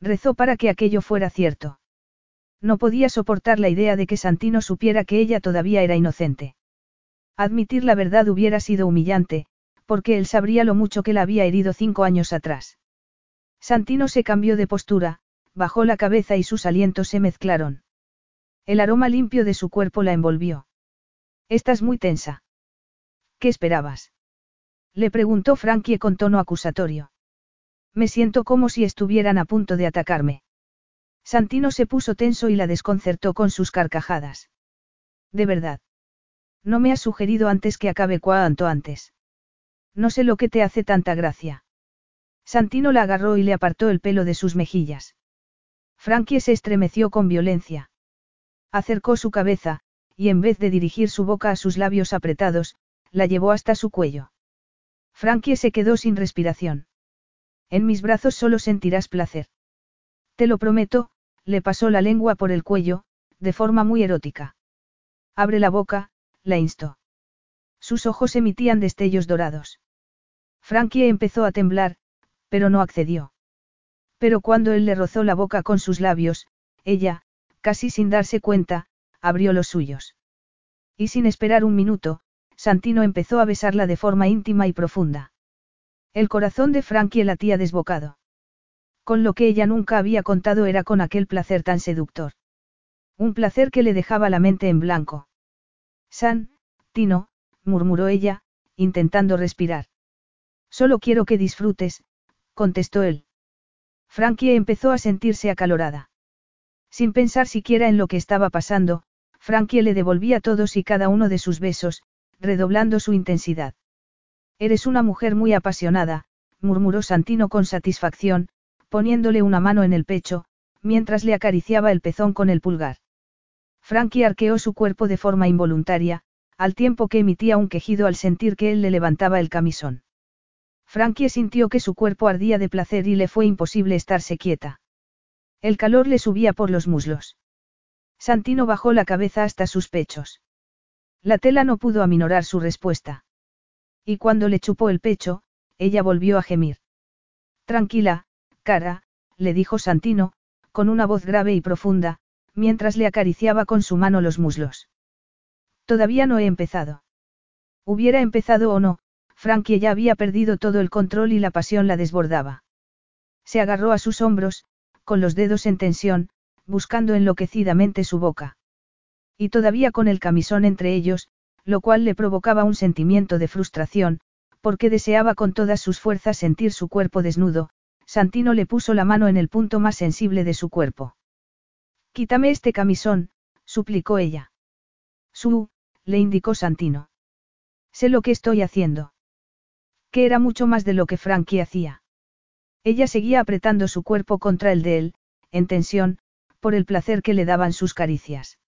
Rezó para que aquello fuera cierto. No podía soportar la idea de que Santino supiera que ella todavía era inocente. Admitir la verdad hubiera sido humillante, porque él sabría lo mucho que la había herido cinco años atrás. Santino se cambió de postura, bajó la cabeza y sus alientos se mezclaron. El aroma limpio de su cuerpo la envolvió. Estás muy tensa. ¿Qué esperabas? Le preguntó Frankie con tono acusatorio. Me siento como si estuvieran a punto de atacarme. Santino se puso tenso y la desconcertó con sus carcajadas. De verdad. No me has sugerido antes que acabe cuanto antes. No sé lo que te hace tanta gracia. Santino la agarró y le apartó el pelo de sus mejillas. Frankie se estremeció con violencia. Acercó su cabeza, y en vez de dirigir su boca a sus labios apretados, la llevó hasta su cuello. Frankie se quedó sin respiración. En mis brazos solo sentirás placer. Te lo prometo, le pasó la lengua por el cuello, de forma muy erótica. Abre la boca, la instó. Sus ojos emitían destellos dorados. Frankie empezó a temblar, pero no accedió. Pero cuando él le rozó la boca con sus labios, ella, casi sin darse cuenta, abrió los suyos. Y sin esperar un minuto, Santino empezó a besarla de forma íntima y profunda. El corazón de Frankie latía desbocado. Con lo que ella nunca había contado era con aquel placer tan seductor. Un placer que le dejaba la mente en blanco. San, Tino, murmuró ella, intentando respirar. Solo quiero que disfrutes, contestó él. Frankie empezó a sentirse acalorada. Sin pensar siquiera en lo que estaba pasando, Frankie le devolvía todos y cada uno de sus besos, redoblando su intensidad. Eres una mujer muy apasionada, murmuró Santino con satisfacción, poniéndole una mano en el pecho, mientras le acariciaba el pezón con el pulgar. Frankie arqueó su cuerpo de forma involuntaria, al tiempo que emitía un quejido al sentir que él le levantaba el camisón. Frankie sintió que su cuerpo ardía de placer y le fue imposible estarse quieta. El calor le subía por los muslos. Santino bajó la cabeza hasta sus pechos. La tela no pudo aminorar su respuesta. Y cuando le chupó el pecho, ella volvió a gemir. Tranquila, cara, le dijo Santino, con una voz grave y profunda, mientras le acariciaba con su mano los muslos. Todavía no he empezado. Hubiera empezado o no, Frankie ya había perdido todo el control y la pasión la desbordaba. Se agarró a sus hombros, con los dedos en tensión, buscando enloquecidamente su boca. Y todavía con el camisón entre ellos, lo cual le provocaba un sentimiento de frustración, porque deseaba con todas sus fuerzas sentir su cuerpo desnudo, Santino le puso la mano en el punto más sensible de su cuerpo. Quítame este camisón, suplicó ella. Su, le indicó Santino. Sé lo que estoy haciendo. Que era mucho más de lo que Frankie hacía. Ella seguía apretando su cuerpo contra el de él, en tensión, por el placer que le daban sus caricias.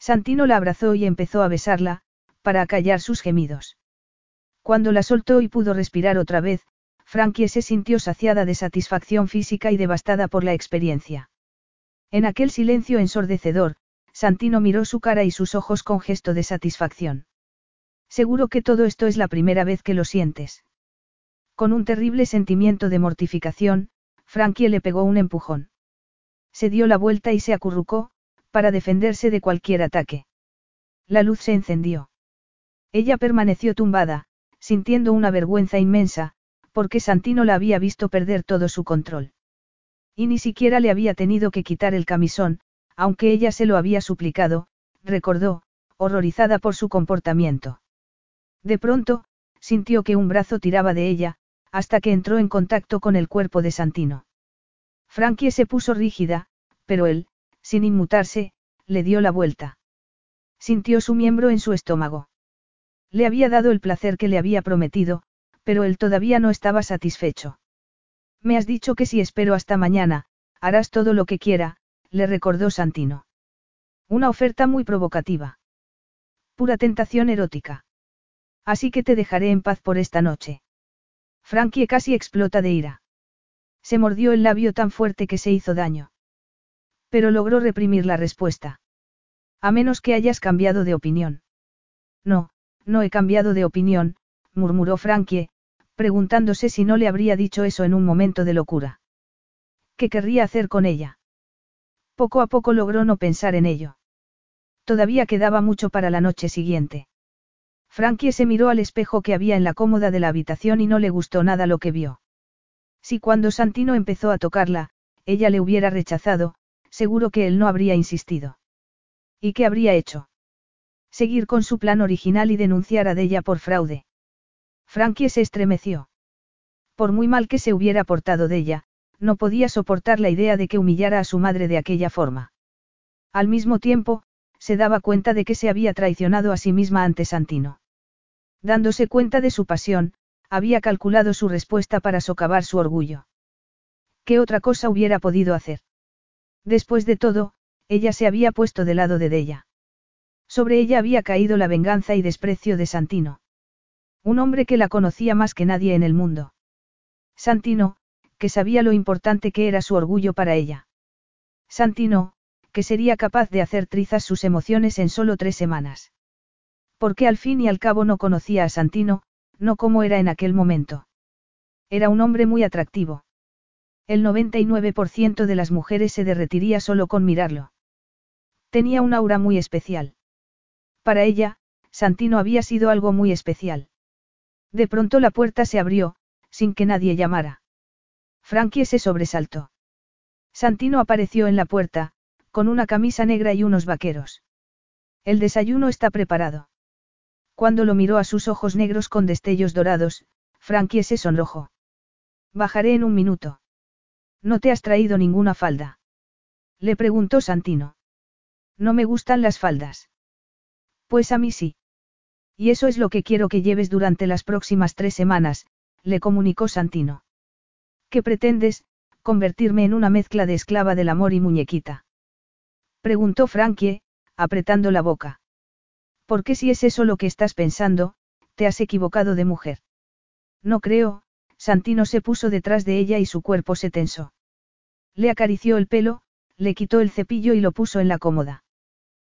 Santino la abrazó y empezó a besarla, para acallar sus gemidos. Cuando la soltó y pudo respirar otra vez, Frankie se sintió saciada de satisfacción física y devastada por la experiencia. En aquel silencio ensordecedor, Santino miró su cara y sus ojos con gesto de satisfacción. Seguro que todo esto es la primera vez que lo sientes. Con un terrible sentimiento de mortificación, Frankie le pegó un empujón. Se dio la vuelta y se acurrucó, para defenderse de cualquier ataque. La luz se encendió. Ella permaneció tumbada, sintiendo una vergüenza inmensa, porque Santino la había visto perder todo su control. Y ni siquiera le había tenido que quitar el camisón, aunque ella se lo había suplicado, recordó, horrorizada por su comportamiento. De pronto, sintió que un brazo tiraba de ella, hasta que entró en contacto con el cuerpo de Santino. Frankie se puso rígida, pero él, sin inmutarse, le dio la vuelta. Sintió su miembro en su estómago. Le había dado el placer que le había prometido, pero él todavía no estaba satisfecho. Me has dicho que si espero hasta mañana, harás todo lo que quiera, le recordó Santino. Una oferta muy provocativa. Pura tentación erótica. Así que te dejaré en paz por esta noche. Frankie casi explota de ira. Se mordió el labio tan fuerte que se hizo daño. Pero logró reprimir la respuesta. A menos que hayas cambiado de opinión. No, no he cambiado de opinión, murmuró Frankie, preguntándose si no le habría dicho eso en un momento de locura. ¿Qué querría hacer con ella? Poco a poco logró no pensar en ello. Todavía quedaba mucho para la noche siguiente. Frankie se miró al espejo que había en la cómoda de la habitación y no le gustó nada lo que vio. Si cuando Santino empezó a tocarla, ella le hubiera rechazado, seguro que él no habría insistido. ¿Y qué habría hecho? Seguir con su plan original y denunciar a ella por fraude. Frankie se estremeció. Por muy mal que se hubiera portado de ella, no podía soportar la idea de que humillara a su madre de aquella forma. Al mismo tiempo, se daba cuenta de que se había traicionado a sí misma ante Santino. Dándose cuenta de su pasión, había calculado su respuesta para socavar su orgullo. ¿Qué otra cosa hubiera podido hacer? Después de todo, ella se había puesto de lado de ella. Sobre ella había caído la venganza y desprecio de Santino. Un hombre que la conocía más que nadie en el mundo. Santino, que sabía lo importante que era su orgullo para ella. Santino, que sería capaz de hacer trizas sus emociones en solo tres semanas. Porque al fin y al cabo no conocía a Santino, no como era en aquel momento. Era un hombre muy atractivo. El 99% de las mujeres se derretiría solo con mirarlo. Tenía un aura muy especial. Para ella, Santino había sido algo muy especial. De pronto la puerta se abrió, sin que nadie llamara. Frankie se sobresaltó. Santino apareció en la puerta, con una camisa negra y unos vaqueros. El desayuno está preparado. Cuando lo miró a sus ojos negros con destellos dorados, Frankie se sonrojó. Bajaré en un minuto. ¿No te has traído ninguna falda? Le preguntó Santino. No me gustan las faldas. Pues a mí sí. Y eso es lo que quiero que lleves durante las próximas tres semanas, le comunicó Santino. ¿Qué pretendes, convertirme en una mezcla de esclava del amor y muñequita? Preguntó Frankie, apretando la boca. ¿Por qué si es eso lo que estás pensando, te has equivocado de mujer? No creo, Santino se puso detrás de ella y su cuerpo se tensó. Le acarició el pelo, le quitó el cepillo y lo puso en la cómoda.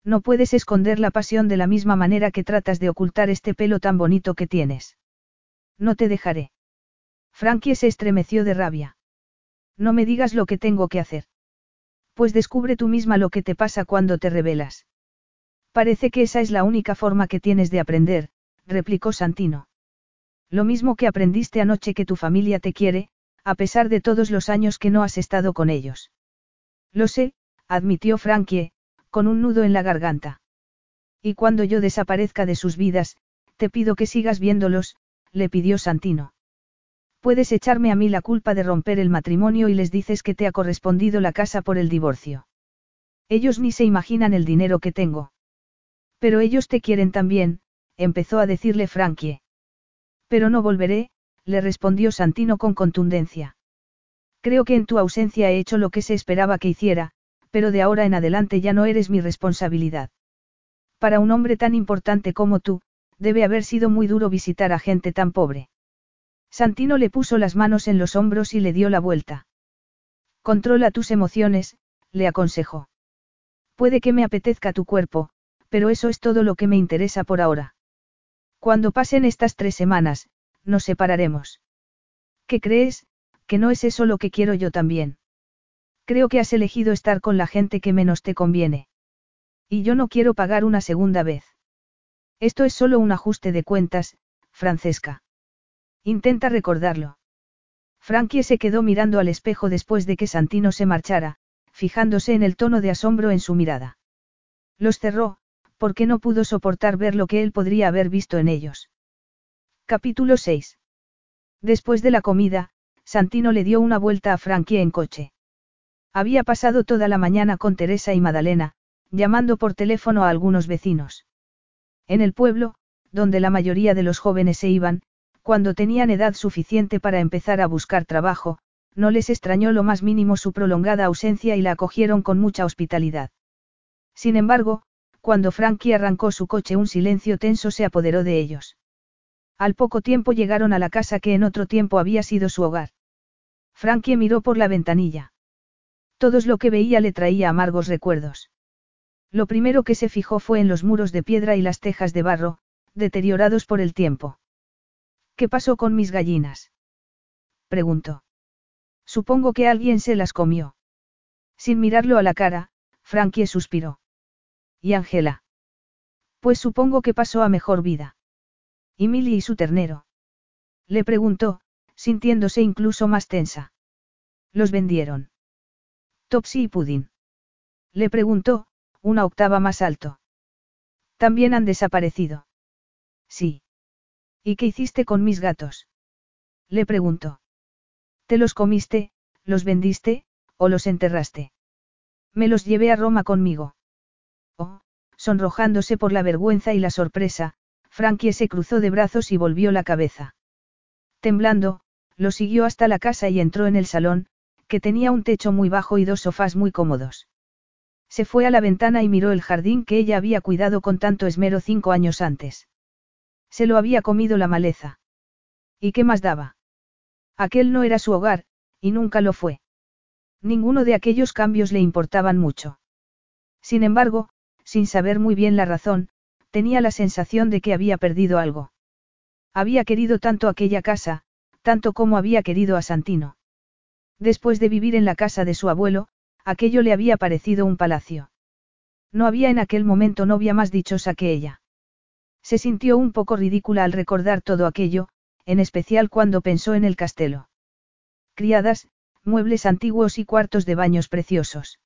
No puedes esconder la pasión de la misma manera que tratas de ocultar este pelo tan bonito que tienes. No te dejaré. Frankie se estremeció de rabia. No me digas lo que tengo que hacer. Pues descubre tú misma lo que te pasa cuando te rebelas. Parece que esa es la única forma que tienes de aprender, replicó Santino. Lo mismo que aprendiste anoche que tu familia te quiere, a pesar de todos los años que no has estado con ellos. Lo sé, admitió Frankie, con un nudo en la garganta. Y cuando yo desaparezca de sus vidas, te pido que sigas viéndolos, le pidió Santino. Puedes echarme a mí la culpa de romper el matrimonio y les dices que te ha correspondido la casa por el divorcio. Ellos ni se imaginan el dinero que tengo. Pero ellos te quieren también, empezó a decirle Frankie. Pero no volveré, le respondió Santino con contundencia. Creo que en tu ausencia he hecho lo que se esperaba que hiciera, pero de ahora en adelante ya no eres mi responsabilidad. Para un hombre tan importante como tú, debe haber sido muy duro visitar a gente tan pobre. Santino le puso las manos en los hombros y le dio la vuelta. Controla tus emociones, le aconsejó. Puede que me apetezca tu cuerpo, pero eso es todo lo que me interesa por ahora. Cuando pasen estas tres semanas, nos separaremos. ¿Qué crees? Que no es eso lo que quiero yo también. Creo que has elegido estar con la gente que menos te conviene. Y yo no quiero pagar una segunda vez. Esto es solo un ajuste de cuentas, Francesca. Intenta recordarlo. Frankie se quedó mirando al espejo después de que Santino se marchara, fijándose en el tono de asombro en su mirada. Los cerró, porque no pudo soportar ver lo que él podría haber visto en ellos. Capítulo 6. Después de la comida, Santino le dio una vuelta a Frankie en coche. Había pasado toda la mañana con Teresa y Madalena, llamando por teléfono a algunos vecinos. En el pueblo, donde la mayoría de los jóvenes se iban, cuando tenían edad suficiente para empezar a buscar trabajo, no les extrañó lo más mínimo su prolongada ausencia y la acogieron con mucha hospitalidad. Sin embargo, cuando Frankie arrancó su coche un silencio tenso se apoderó de ellos. Al poco tiempo llegaron a la casa que en otro tiempo había sido su hogar. Frankie miró por la ventanilla. Todo lo que veía le traía amargos recuerdos. Lo primero que se fijó fue en los muros de piedra y las tejas de barro, deteriorados por el tiempo. ¿Qué pasó con mis gallinas? preguntó. Supongo que alguien se las comió. Sin mirarlo a la cara, Frankie suspiró. ¿Y Angela? Pues supongo que pasó a mejor vida. ¿Y Milly y su ternero? Le preguntó, sintiéndose incluso más tensa. Los vendieron. Topsy y Pudding. Le preguntó, una octava más alto. También han desaparecido. Sí. ¿Y qué hiciste con mis gatos? Le preguntó. ¿Te los comiste, los vendiste, o los enterraste? Me los llevé a Roma conmigo. Oh, sonrojándose por la vergüenza y la sorpresa, Frankie se cruzó de brazos y volvió la cabeza. Temblando, lo siguió hasta la casa y entró en el salón, que tenía un techo muy bajo y dos sofás muy cómodos. Se fue a la ventana y miró el jardín que ella había cuidado con tanto esmero cinco años antes. Se lo había comido la maleza. ¿Y qué más daba? Aquel no era su hogar, y nunca lo fue. Ninguno de aquellos cambios le importaban mucho. Sin embargo, sin saber muy bien la razón, tenía la sensación de que había perdido algo. Había querido tanto aquella casa, tanto como había querido a Santino. Después de vivir en la casa de su abuelo, aquello le había parecido un palacio. No había en aquel momento novia más dichosa que ella. Se sintió un poco ridícula al recordar todo aquello, en especial cuando pensó en el castelo. Criadas, muebles antiguos y cuartos de baños preciosos.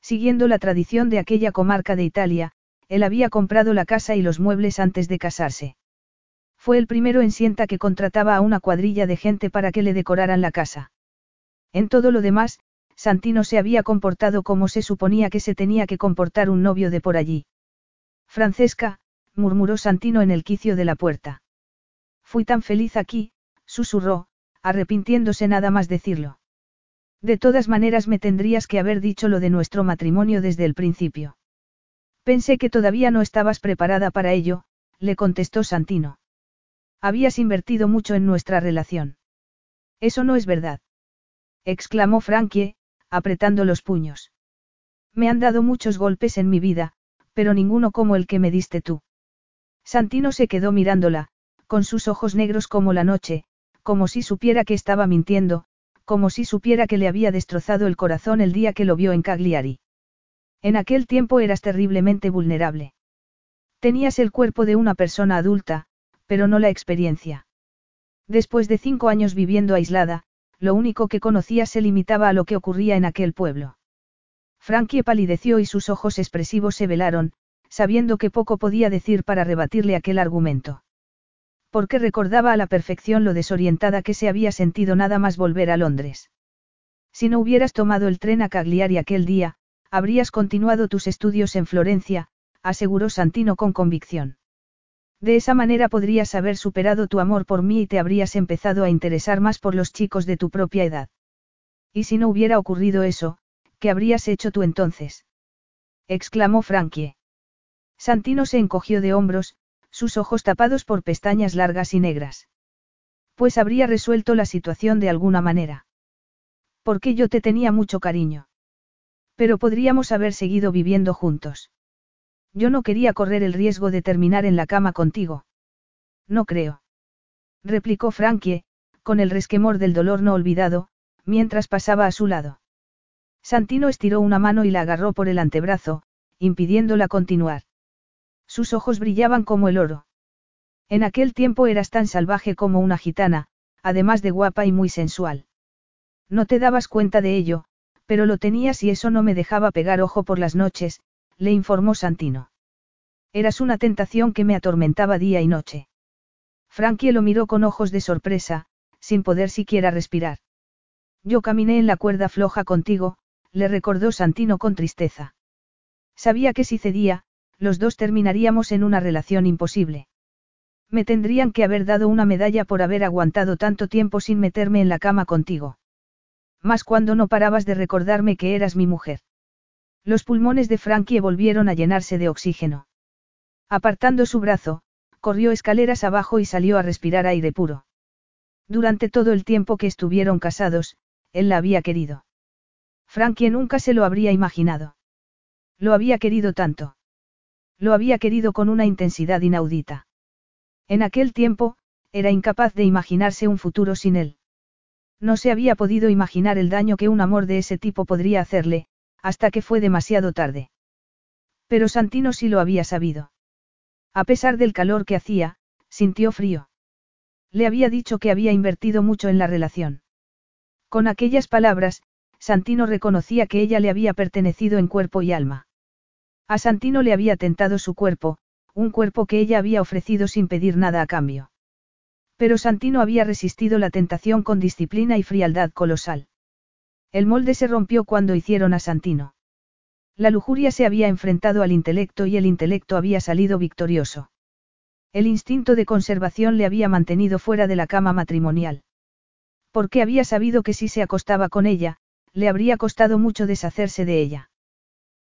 Siguiendo la tradición de aquella comarca de Italia, él había comprado la casa y los muebles antes de casarse. Fue el primero en Sienta que contrataba a una cuadrilla de gente para que le decoraran la casa. En todo lo demás, Santino se había comportado como se suponía que se tenía que comportar un novio de por allí. Francesca, murmuró Santino en el quicio de la puerta. Fui tan feliz aquí, susurró, arrepintiéndose nada más decirlo. De todas maneras me tendrías que haber dicho lo de nuestro matrimonio desde el principio. Pensé que todavía no estabas preparada para ello, le contestó Santino. Habías invertido mucho en nuestra relación. Eso no es verdad. Exclamó Frankie, apretando los puños. Me han dado muchos golpes en mi vida, pero ninguno como el que me diste tú. Santino se quedó mirándola, con sus ojos negros como la noche, como si supiera que estaba mintiendo, como si supiera que le había destrozado el corazón el día que lo vio en Cagliari. En aquel tiempo eras terriblemente vulnerable. Tenías el cuerpo de una persona adulta, pero no la experiencia. Después de cinco años viviendo aislada, lo único que conocía se limitaba a lo que ocurría en aquel pueblo. Frankie palideció y sus ojos expresivos se velaron, sabiendo que poco podía decir para rebatirle aquel argumento porque recordaba a la perfección lo desorientada que se había sentido nada más volver a Londres. Si no hubieras tomado el tren a Cagliari aquel día, habrías continuado tus estudios en Florencia, aseguró Santino con convicción. De esa manera podrías haber superado tu amor por mí y te habrías empezado a interesar más por los chicos de tu propia edad. Y si no hubiera ocurrido eso, ¿qué habrías hecho tú entonces? exclamó Frankie. Santino se encogió de hombros, sus ojos tapados por pestañas largas y negras. Pues habría resuelto la situación de alguna manera. Porque yo te tenía mucho cariño. Pero podríamos haber seguido viviendo juntos. Yo no quería correr el riesgo de terminar en la cama contigo. No creo. Replicó Frankie, con el resquemor del dolor no olvidado, mientras pasaba a su lado. Santino estiró una mano y la agarró por el antebrazo, impidiéndola continuar. Sus ojos brillaban como el oro. En aquel tiempo eras tan salvaje como una gitana, además de guapa y muy sensual. No te dabas cuenta de ello, pero lo tenías y eso no me dejaba pegar ojo por las noches, le informó Santino. Eras una tentación que me atormentaba día y noche. Frankie lo miró con ojos de sorpresa, sin poder siquiera respirar. Yo caminé en la cuerda floja contigo, le recordó Santino con tristeza. Sabía que si cedía, los dos terminaríamos en una relación imposible. Me tendrían que haber dado una medalla por haber aguantado tanto tiempo sin meterme en la cama contigo. Más cuando no parabas de recordarme que eras mi mujer. Los pulmones de Frankie volvieron a llenarse de oxígeno. Apartando su brazo, corrió escaleras abajo y salió a respirar aire puro. Durante todo el tiempo que estuvieron casados, él la había querido. Frankie nunca se lo habría imaginado. Lo había querido tanto. Lo había querido con una intensidad inaudita. En aquel tiempo, era incapaz de imaginarse un futuro sin él. No se había podido imaginar el daño que un amor de ese tipo podría hacerle, hasta que fue demasiado tarde. Pero Santino sí lo había sabido. A pesar del calor que hacía, sintió frío. Le había dicho que había invertido mucho en la relación. Con aquellas palabras, Santino reconocía que ella le había pertenecido en cuerpo y alma. A Santino le había tentado su cuerpo, un cuerpo que ella había ofrecido sin pedir nada a cambio. Pero Santino había resistido la tentación con disciplina y frialdad colosal. El molde se rompió cuando hicieron a Santino. La lujuria se había enfrentado al intelecto y el intelecto había salido victorioso. El instinto de conservación le había mantenido fuera de la cama matrimonial. Porque había sabido que si se acostaba con ella, le habría costado mucho deshacerse de ella.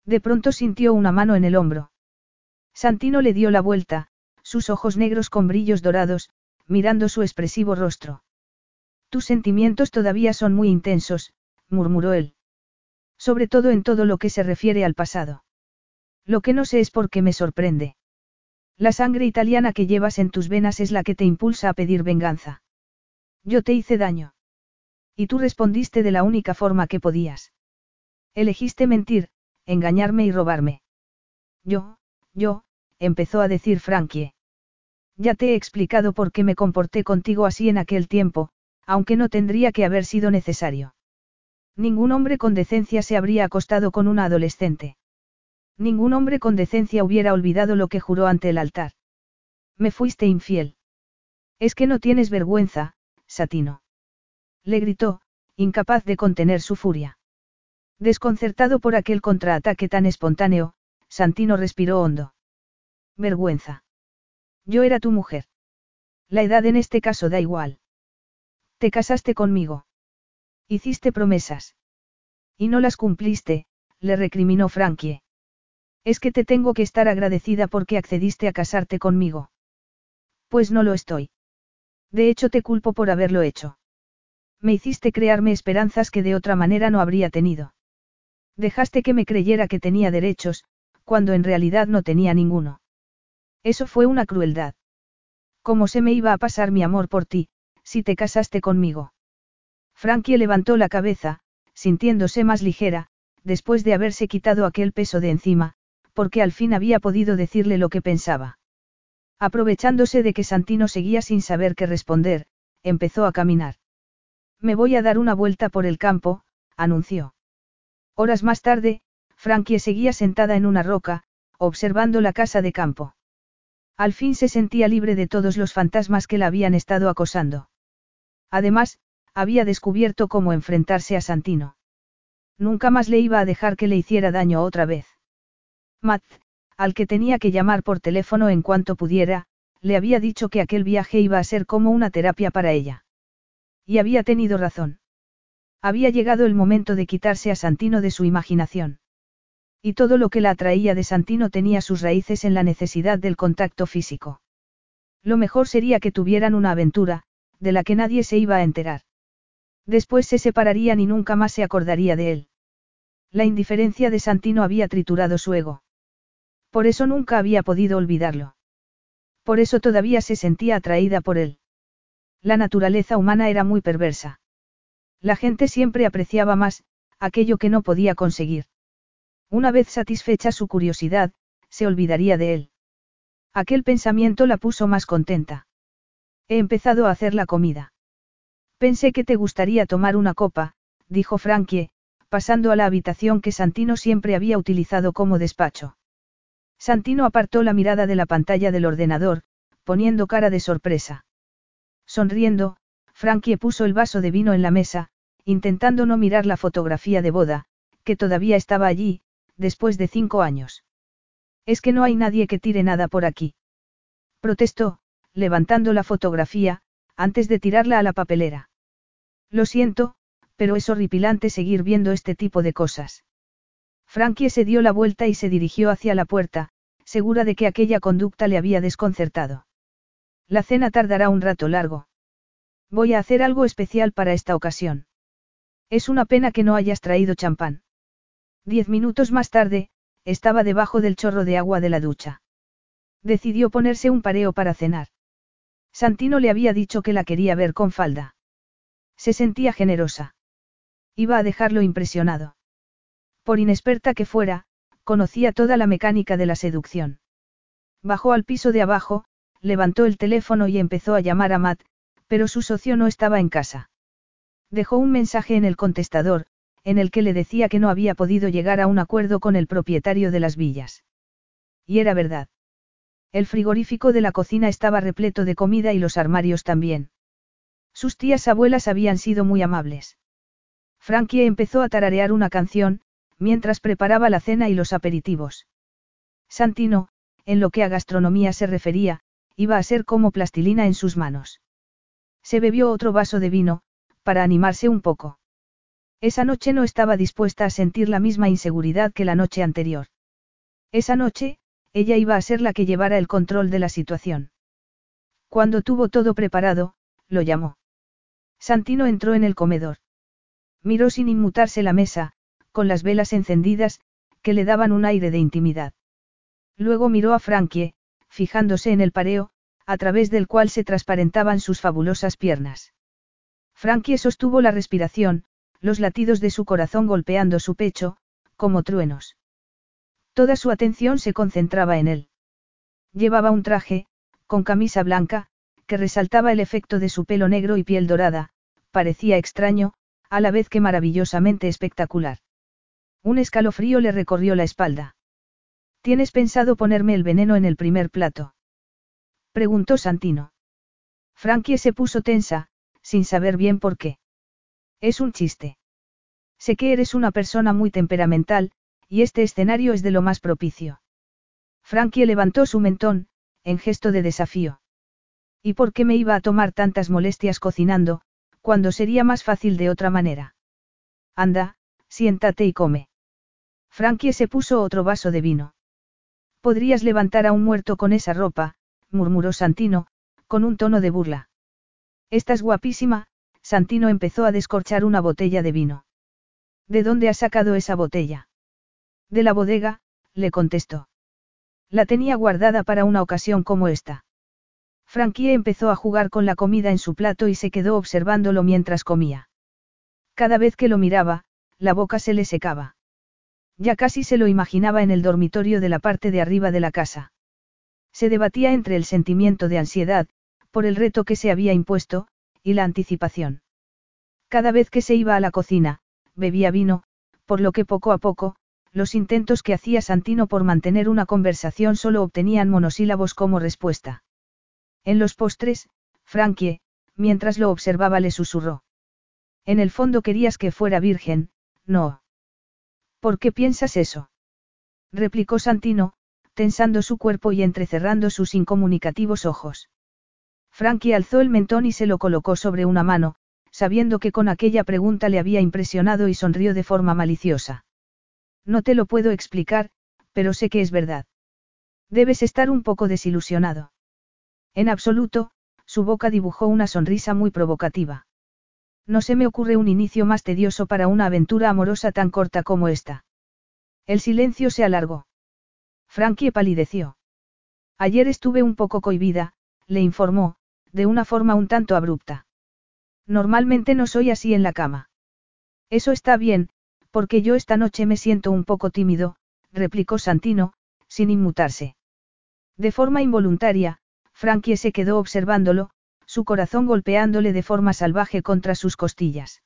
De pronto sintió una mano en el hombro. Santino le dio la vuelta, sus ojos negros con brillos dorados, mirando su expresivo rostro. Tus sentimientos todavía son muy intensos, murmuró él. Sobre todo en todo lo que se refiere al pasado. Lo que no sé es por qué me sorprende. La sangre italiana que llevas en tus venas es la que te impulsa a pedir venganza. Yo te hice daño. Y tú respondiste de la única forma que podías. Elegiste mentir, engañarme y robarme. Yo, yo, empezó a decir Frankie. Ya te he explicado por qué me comporté contigo así en aquel tiempo, aunque no tendría que haber sido necesario. Ningún hombre con decencia se habría acostado con una adolescente. Ningún hombre con decencia hubiera olvidado lo que juró ante el altar. Me fuiste infiel. Es que no tienes vergüenza, Satino. Le gritó, incapaz de contener su furia. Desconcertado por aquel contraataque tan espontáneo, Santino respiró hondo. Vergüenza. Yo era tu mujer. La edad en este caso da igual. Te casaste conmigo. Hiciste promesas. Y no las cumpliste, le recriminó Frankie. Es que te tengo que estar agradecida porque accediste a casarte conmigo. Pues no lo estoy. De hecho te culpo por haberlo hecho. Me hiciste crearme esperanzas que de otra manera no habría tenido. Dejaste que me creyera que tenía derechos, cuando en realidad no tenía ninguno. Eso fue una crueldad. ¿Cómo se me iba a pasar mi amor por ti, si te casaste conmigo? Frankie levantó la cabeza, sintiéndose más ligera, después de haberse quitado aquel peso de encima, porque al fin había podido decirle lo que pensaba. Aprovechándose de que Santino seguía sin saber qué responder, empezó a caminar. Me voy a dar una vuelta por el campo, anunció. Horas más tarde, Frankie seguía sentada en una roca, observando la casa de campo. Al fin se sentía libre de todos los fantasmas que la habían estado acosando. Además, había descubierto cómo enfrentarse a Santino. Nunca más le iba a dejar que le hiciera daño otra vez. Matt, al que tenía que llamar por teléfono en cuanto pudiera, le había dicho que aquel viaje iba a ser como una terapia para ella. Y había tenido razón. Había llegado el momento de quitarse a Santino de su imaginación. Y todo lo que la atraía de Santino tenía sus raíces en la necesidad del contacto físico. Lo mejor sería que tuvieran una aventura, de la que nadie se iba a enterar. Después se separarían y nunca más se acordaría de él. La indiferencia de Santino había triturado su ego. Por eso nunca había podido olvidarlo. Por eso todavía se sentía atraída por él. La naturaleza humana era muy perversa. La gente siempre apreciaba más, aquello que no podía conseguir. Una vez satisfecha su curiosidad, se olvidaría de él. Aquel pensamiento la puso más contenta. He empezado a hacer la comida. Pensé que te gustaría tomar una copa, dijo Frankie, pasando a la habitación que Santino siempre había utilizado como despacho. Santino apartó la mirada de la pantalla del ordenador, poniendo cara de sorpresa. Sonriendo, Frankie puso el vaso de vino en la mesa, intentando no mirar la fotografía de boda, que todavía estaba allí, después de cinco años. Es que no hay nadie que tire nada por aquí. Protestó, levantando la fotografía, antes de tirarla a la papelera. Lo siento, pero es horripilante seguir viendo este tipo de cosas. Frankie se dio la vuelta y se dirigió hacia la puerta, segura de que aquella conducta le había desconcertado. La cena tardará un rato largo. Voy a hacer algo especial para esta ocasión. Es una pena que no hayas traído champán. Diez minutos más tarde, estaba debajo del chorro de agua de la ducha. Decidió ponerse un pareo para cenar. Santino le había dicho que la quería ver con falda. Se sentía generosa. Iba a dejarlo impresionado. Por inexperta que fuera, conocía toda la mecánica de la seducción. Bajó al piso de abajo, levantó el teléfono y empezó a llamar a Matt, pero su socio no estaba en casa. Dejó un mensaje en el contestador, en el que le decía que no había podido llegar a un acuerdo con el propietario de las villas. Y era verdad. El frigorífico de la cocina estaba repleto de comida y los armarios también. Sus tías abuelas habían sido muy amables. Frankie empezó a tararear una canción, mientras preparaba la cena y los aperitivos. Santino, en lo que a gastronomía se refería, iba a ser como plastilina en sus manos. Se bebió otro vaso de vino, para animarse un poco. Esa noche no estaba dispuesta a sentir la misma inseguridad que la noche anterior. Esa noche, ella iba a ser la que llevara el control de la situación. Cuando tuvo todo preparado, lo llamó. Santino entró en el comedor. Miró sin inmutarse la mesa, con las velas encendidas, que le daban un aire de intimidad. Luego miró a Frankie, fijándose en el pareo, a través del cual se transparentaban sus fabulosas piernas. Frankie sostuvo la respiración, los latidos de su corazón golpeando su pecho, como truenos. Toda su atención se concentraba en él. Llevaba un traje, con camisa blanca, que resaltaba el efecto de su pelo negro y piel dorada, parecía extraño, a la vez que maravillosamente espectacular. Un escalofrío le recorrió la espalda. ¿Tienes pensado ponerme el veneno en el primer plato? Preguntó Santino. Frankie se puso tensa, sin saber bien por qué. Es un chiste. Sé que eres una persona muy temperamental, y este escenario es de lo más propicio. Frankie levantó su mentón, en gesto de desafío. ¿Y por qué me iba a tomar tantas molestias cocinando, cuando sería más fácil de otra manera? Anda, siéntate y come. Frankie se puso otro vaso de vino. Podrías levantar a un muerto con esa ropa, murmuró Santino, con un tono de burla. Estás guapísima, Santino empezó a descorchar una botella de vino. ¿De dónde has sacado esa botella? De la bodega, le contestó. La tenía guardada para una ocasión como esta. Frankie empezó a jugar con la comida en su plato y se quedó observándolo mientras comía. Cada vez que lo miraba, la boca se le secaba. Ya casi se lo imaginaba en el dormitorio de la parte de arriba de la casa. Se debatía entre el sentimiento de ansiedad, por el reto que se había impuesto, y la anticipación. Cada vez que se iba a la cocina, bebía vino, por lo que poco a poco, los intentos que hacía Santino por mantener una conversación solo obtenían monosílabos como respuesta. En los postres, Frankie, mientras lo observaba le susurró. En el fondo querías que fuera virgen, no. ¿Por qué piensas eso? replicó Santino, tensando su cuerpo y entrecerrando sus incomunicativos ojos. Frankie alzó el mentón y se lo colocó sobre una mano, sabiendo que con aquella pregunta le había impresionado y sonrió de forma maliciosa. No te lo puedo explicar, pero sé que es verdad. Debes estar un poco desilusionado. En absoluto, su boca dibujó una sonrisa muy provocativa. No se me ocurre un inicio más tedioso para una aventura amorosa tan corta como esta. El silencio se alargó. Frankie palideció. Ayer estuve un poco cohibida, le informó, de una forma un tanto abrupta. Normalmente no soy así en la cama. Eso está bien, porque yo esta noche me siento un poco tímido, replicó Santino, sin inmutarse. De forma involuntaria, Frankie se quedó observándolo, su corazón golpeándole de forma salvaje contra sus costillas.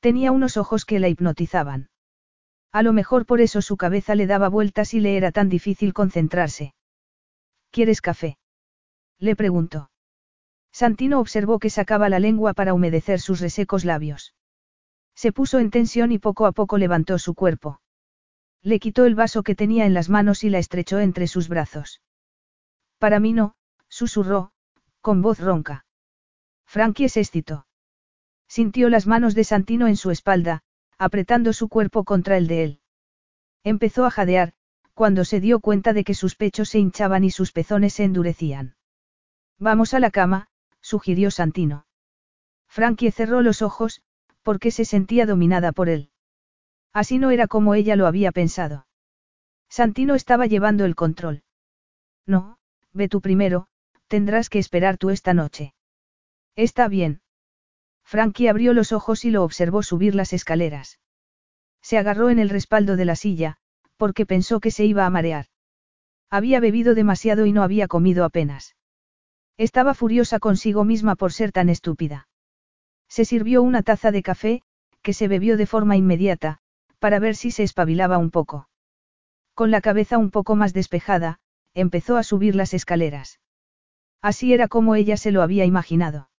Tenía unos ojos que la hipnotizaban. A lo mejor por eso su cabeza le daba vueltas y le era tan difícil concentrarse. ¿Quieres café? Le preguntó. Santino observó que sacaba la lengua para humedecer sus resecos labios. Se puso en tensión y poco a poco levantó su cuerpo. Le quitó el vaso que tenía en las manos y la estrechó entre sus brazos. Para mí no, susurró, con voz ronca. Frankie se excitó. Sintió las manos de Santino en su espalda, apretando su cuerpo contra el de él. Empezó a jadear, cuando se dio cuenta de que sus pechos se hinchaban y sus pezones se endurecían. Vamos a la cama, sugirió Santino. Frankie cerró los ojos, porque se sentía dominada por él. Así no era como ella lo había pensado. Santino estaba llevando el control. No, ve tú primero, tendrás que esperar tú esta noche. Está bien. Frankie abrió los ojos y lo observó subir las escaleras. Se agarró en el respaldo de la silla, porque pensó que se iba a marear. Había bebido demasiado y no había comido apenas. Estaba furiosa consigo misma por ser tan estúpida. Se sirvió una taza de café, que se bebió de forma inmediata, para ver si se espabilaba un poco. Con la cabeza un poco más despejada, empezó a subir las escaleras. Así era como ella se lo había imaginado.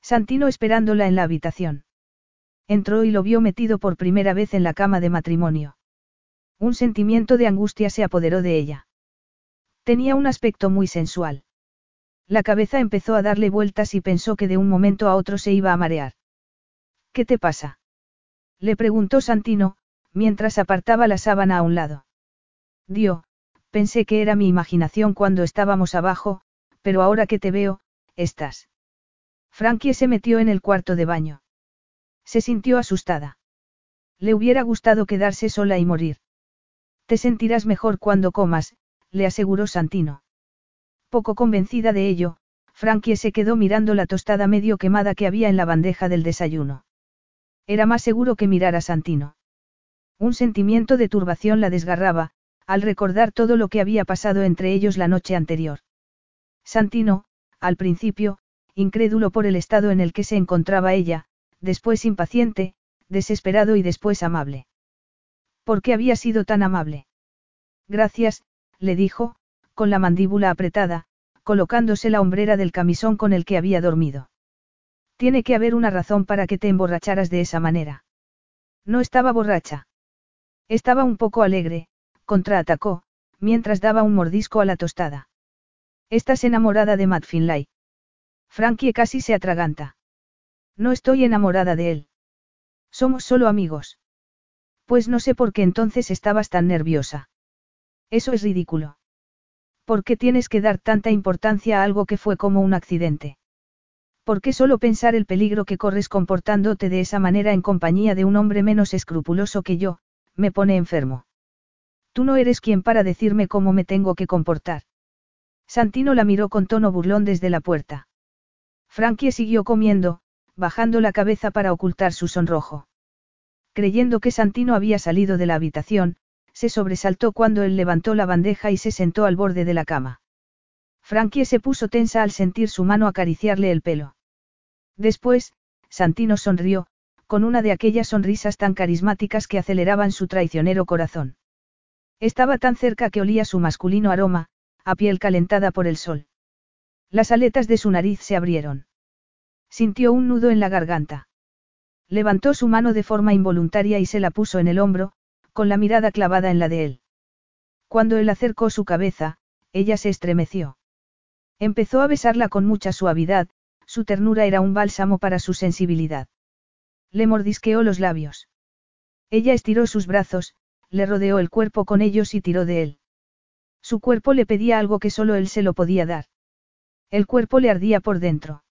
Santino esperándola en la habitación. Entró y lo vio metido por primera vez en la cama de matrimonio. Un sentimiento de angustia se apoderó de ella. Tenía un aspecto muy sensual. La cabeza empezó a darle vueltas y pensó que de un momento a otro se iba a marear. ¿Qué te pasa? Le preguntó Santino, mientras apartaba la sábana a un lado. Dio, pensé que era mi imaginación cuando estábamos abajo, pero ahora que te veo, estás. Frankie se metió en el cuarto de baño. Se sintió asustada. Le hubiera gustado quedarse sola y morir. Te sentirás mejor cuando comas, le aseguró Santino. Poco convencida de ello, Frankie se quedó mirando la tostada medio quemada que había en la bandeja del desayuno. Era más seguro que mirar a Santino. Un sentimiento de turbación la desgarraba, al recordar todo lo que había pasado entre ellos la noche anterior. Santino, al principio, incrédulo por el estado en el que se encontraba ella, después impaciente, desesperado y después amable. ¿Por qué había sido tan amable? Gracias, le dijo, con la mandíbula apretada, colocándose la hombrera del camisón con el que había dormido. Tiene que haber una razón para que te emborracharas de esa manera. No estaba borracha. Estaba un poco alegre, contraatacó, mientras daba un mordisco a la tostada. Estás enamorada de Matt Finlay. Frankie casi se atraganta. No estoy enamorada de él. Somos solo amigos. Pues no sé por qué entonces estabas tan nerviosa. Eso es ridículo. ¿Por qué tienes que dar tanta importancia a algo que fue como un accidente? ¿Por qué solo pensar el peligro que corres comportándote de esa manera en compañía de un hombre menos escrupuloso que yo, me pone enfermo? Tú no eres quien para decirme cómo me tengo que comportar. Santino la miró con tono burlón desde la puerta. Frankie siguió comiendo, bajando la cabeza para ocultar su sonrojo. Creyendo que Santino había salido de la habitación, se sobresaltó cuando él levantó la bandeja y se sentó al borde de la cama. Frankie se puso tensa al sentir su mano acariciarle el pelo. Después, Santino sonrió, con una de aquellas sonrisas tan carismáticas que aceleraban su traicionero corazón. Estaba tan cerca que olía su masculino aroma, a piel calentada por el sol. Las aletas de su nariz se abrieron. Sintió un nudo en la garganta. Levantó su mano de forma involuntaria y se la puso en el hombro, con la mirada clavada en la de él. Cuando él acercó su cabeza, ella se estremeció. Empezó a besarla con mucha suavidad, su ternura era un bálsamo para su sensibilidad. Le mordisqueó los labios. Ella estiró sus brazos, le rodeó el cuerpo con ellos y tiró de él. Su cuerpo le pedía algo que solo él se lo podía dar. El cuerpo le ardía por dentro.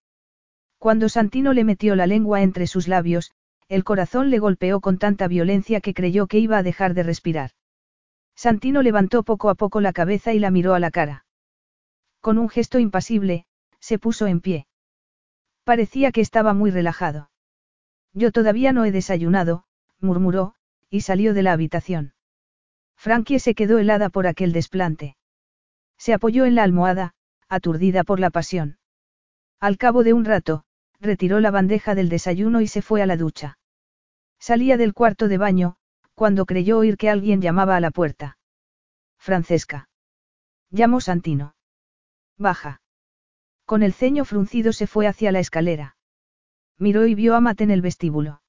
Cuando Santino le metió la lengua entre sus labios, el corazón le golpeó con tanta violencia que creyó que iba a dejar de respirar. Santino levantó poco a poco la cabeza y la miró a la cara. Con un gesto impasible, se puso en pie. Parecía que estaba muy relajado. Yo todavía no he desayunado, murmuró, y salió de la habitación. Frankie se quedó helada por aquel desplante. Se apoyó en la almohada, aturdida por la pasión. Al cabo de un rato, retiró la bandeja del desayuno y se fue a la ducha. Salía del cuarto de baño, cuando creyó oír que alguien llamaba a la puerta. Francesca. Llamó Santino. Baja. Con el ceño fruncido se fue hacia la escalera. Miró y vio a Matt en el vestíbulo.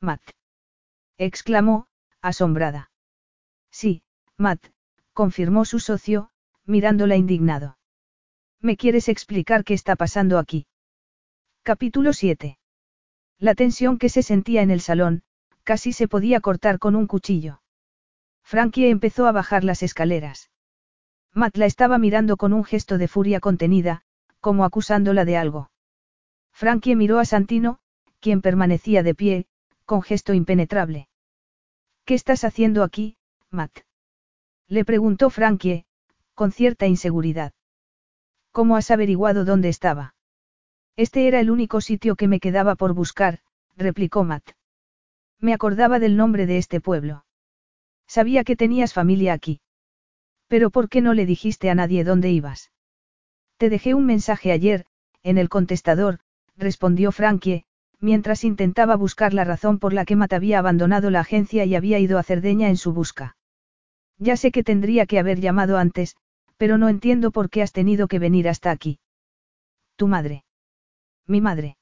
Matt. exclamó, asombrada. Sí, Matt, confirmó su socio, mirándola indignado. ¿Me quieres explicar qué está pasando aquí? Capítulo 7. La tensión que se sentía en el salón, casi se podía cortar con un cuchillo. Frankie empezó a bajar las escaleras. Matt la estaba mirando con un gesto de furia contenida, como acusándola de algo. Frankie miró a Santino, quien permanecía de pie, con gesto impenetrable. ¿Qué estás haciendo aquí, Matt? Le preguntó Frankie, con cierta inseguridad. ¿Cómo has averiguado dónde estaba? Este era el único sitio que me quedaba por buscar, replicó Matt. Me acordaba del nombre de este pueblo. Sabía que tenías familia aquí. Pero ¿por qué no le dijiste a nadie dónde ibas? Te dejé un mensaje ayer, en el contestador, respondió Frankie, mientras intentaba buscar la razón por la que Matt había abandonado la agencia y había ido a Cerdeña en su busca. Ya sé que tendría que haber llamado antes, pero no entiendo por qué has tenido que venir hasta aquí. Tu madre. Mi madre.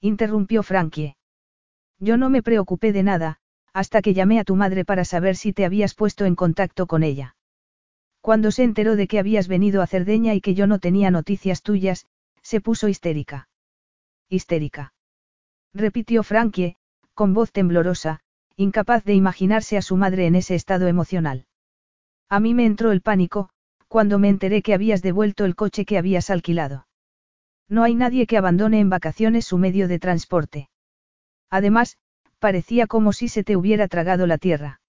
Interrumpió Frankie. Yo no me preocupé de nada, hasta que llamé a tu madre para saber si te habías puesto en contacto con ella. Cuando se enteró de que habías venido a Cerdeña y que yo no tenía noticias tuyas, se puso histérica. Histérica. Repitió Frankie, con voz temblorosa, incapaz de imaginarse a su madre en ese estado emocional. A mí me entró el pánico, cuando me enteré que habías devuelto el coche que habías alquilado. No hay nadie que abandone en vacaciones su medio de transporte. Además, parecía como si se te hubiera tragado la tierra.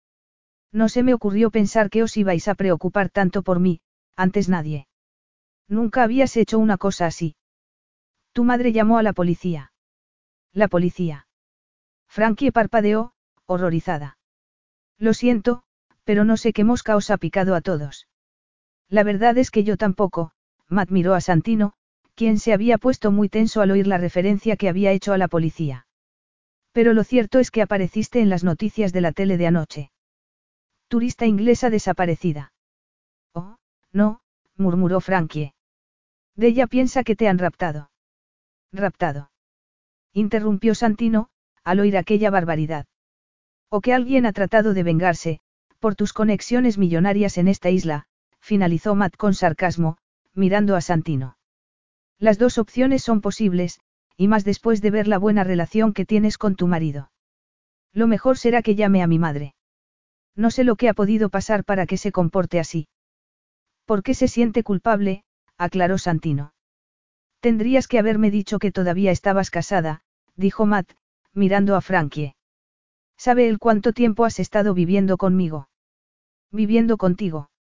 No se me ocurrió pensar que os ibais a preocupar tanto por mí, antes nadie. Nunca habías hecho una cosa así. Tu madre llamó a la policía. La policía. Frankie parpadeó, horrorizada. Lo siento, pero no sé qué mosca os ha picado a todos. La verdad es que yo tampoco, Matt miró a Santino, quien se había puesto muy tenso al oír la referencia que había hecho a la policía. Pero lo cierto es que apareciste en las noticias de la tele de anoche. Turista inglesa desaparecida. Oh, no, murmuró Frankie. ella piensa que te han raptado. Raptado. Interrumpió Santino, al oír aquella barbaridad. O que alguien ha tratado de vengarse, por tus conexiones millonarias en esta isla, finalizó Matt con sarcasmo, mirando a Santino. Las dos opciones son posibles, y más después de ver la buena relación que tienes con tu marido. Lo mejor será que llame a mi madre. No sé lo que ha podido pasar para que se comporte así. ¿Por qué se siente culpable? aclaró Santino. Tendrías que haberme dicho que todavía estabas casada, dijo Matt, mirando a Frankie. ¿Sabe él cuánto tiempo has estado viviendo conmigo? ¿Viviendo contigo?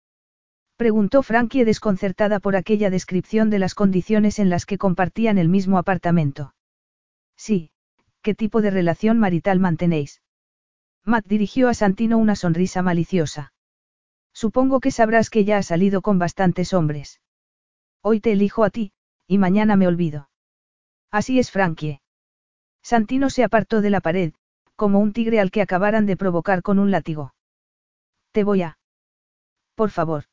Preguntó Frankie desconcertada por aquella descripción de las condiciones en las que compartían el mismo apartamento. Sí, ¿qué tipo de relación marital mantenéis? Matt dirigió a Santino una sonrisa maliciosa. Supongo que sabrás que ya ha salido con bastantes hombres. Hoy te elijo a ti, y mañana me olvido. Así es Frankie. Santino se apartó de la pared, como un tigre al que acabaran de provocar con un látigo. Te voy a. Por favor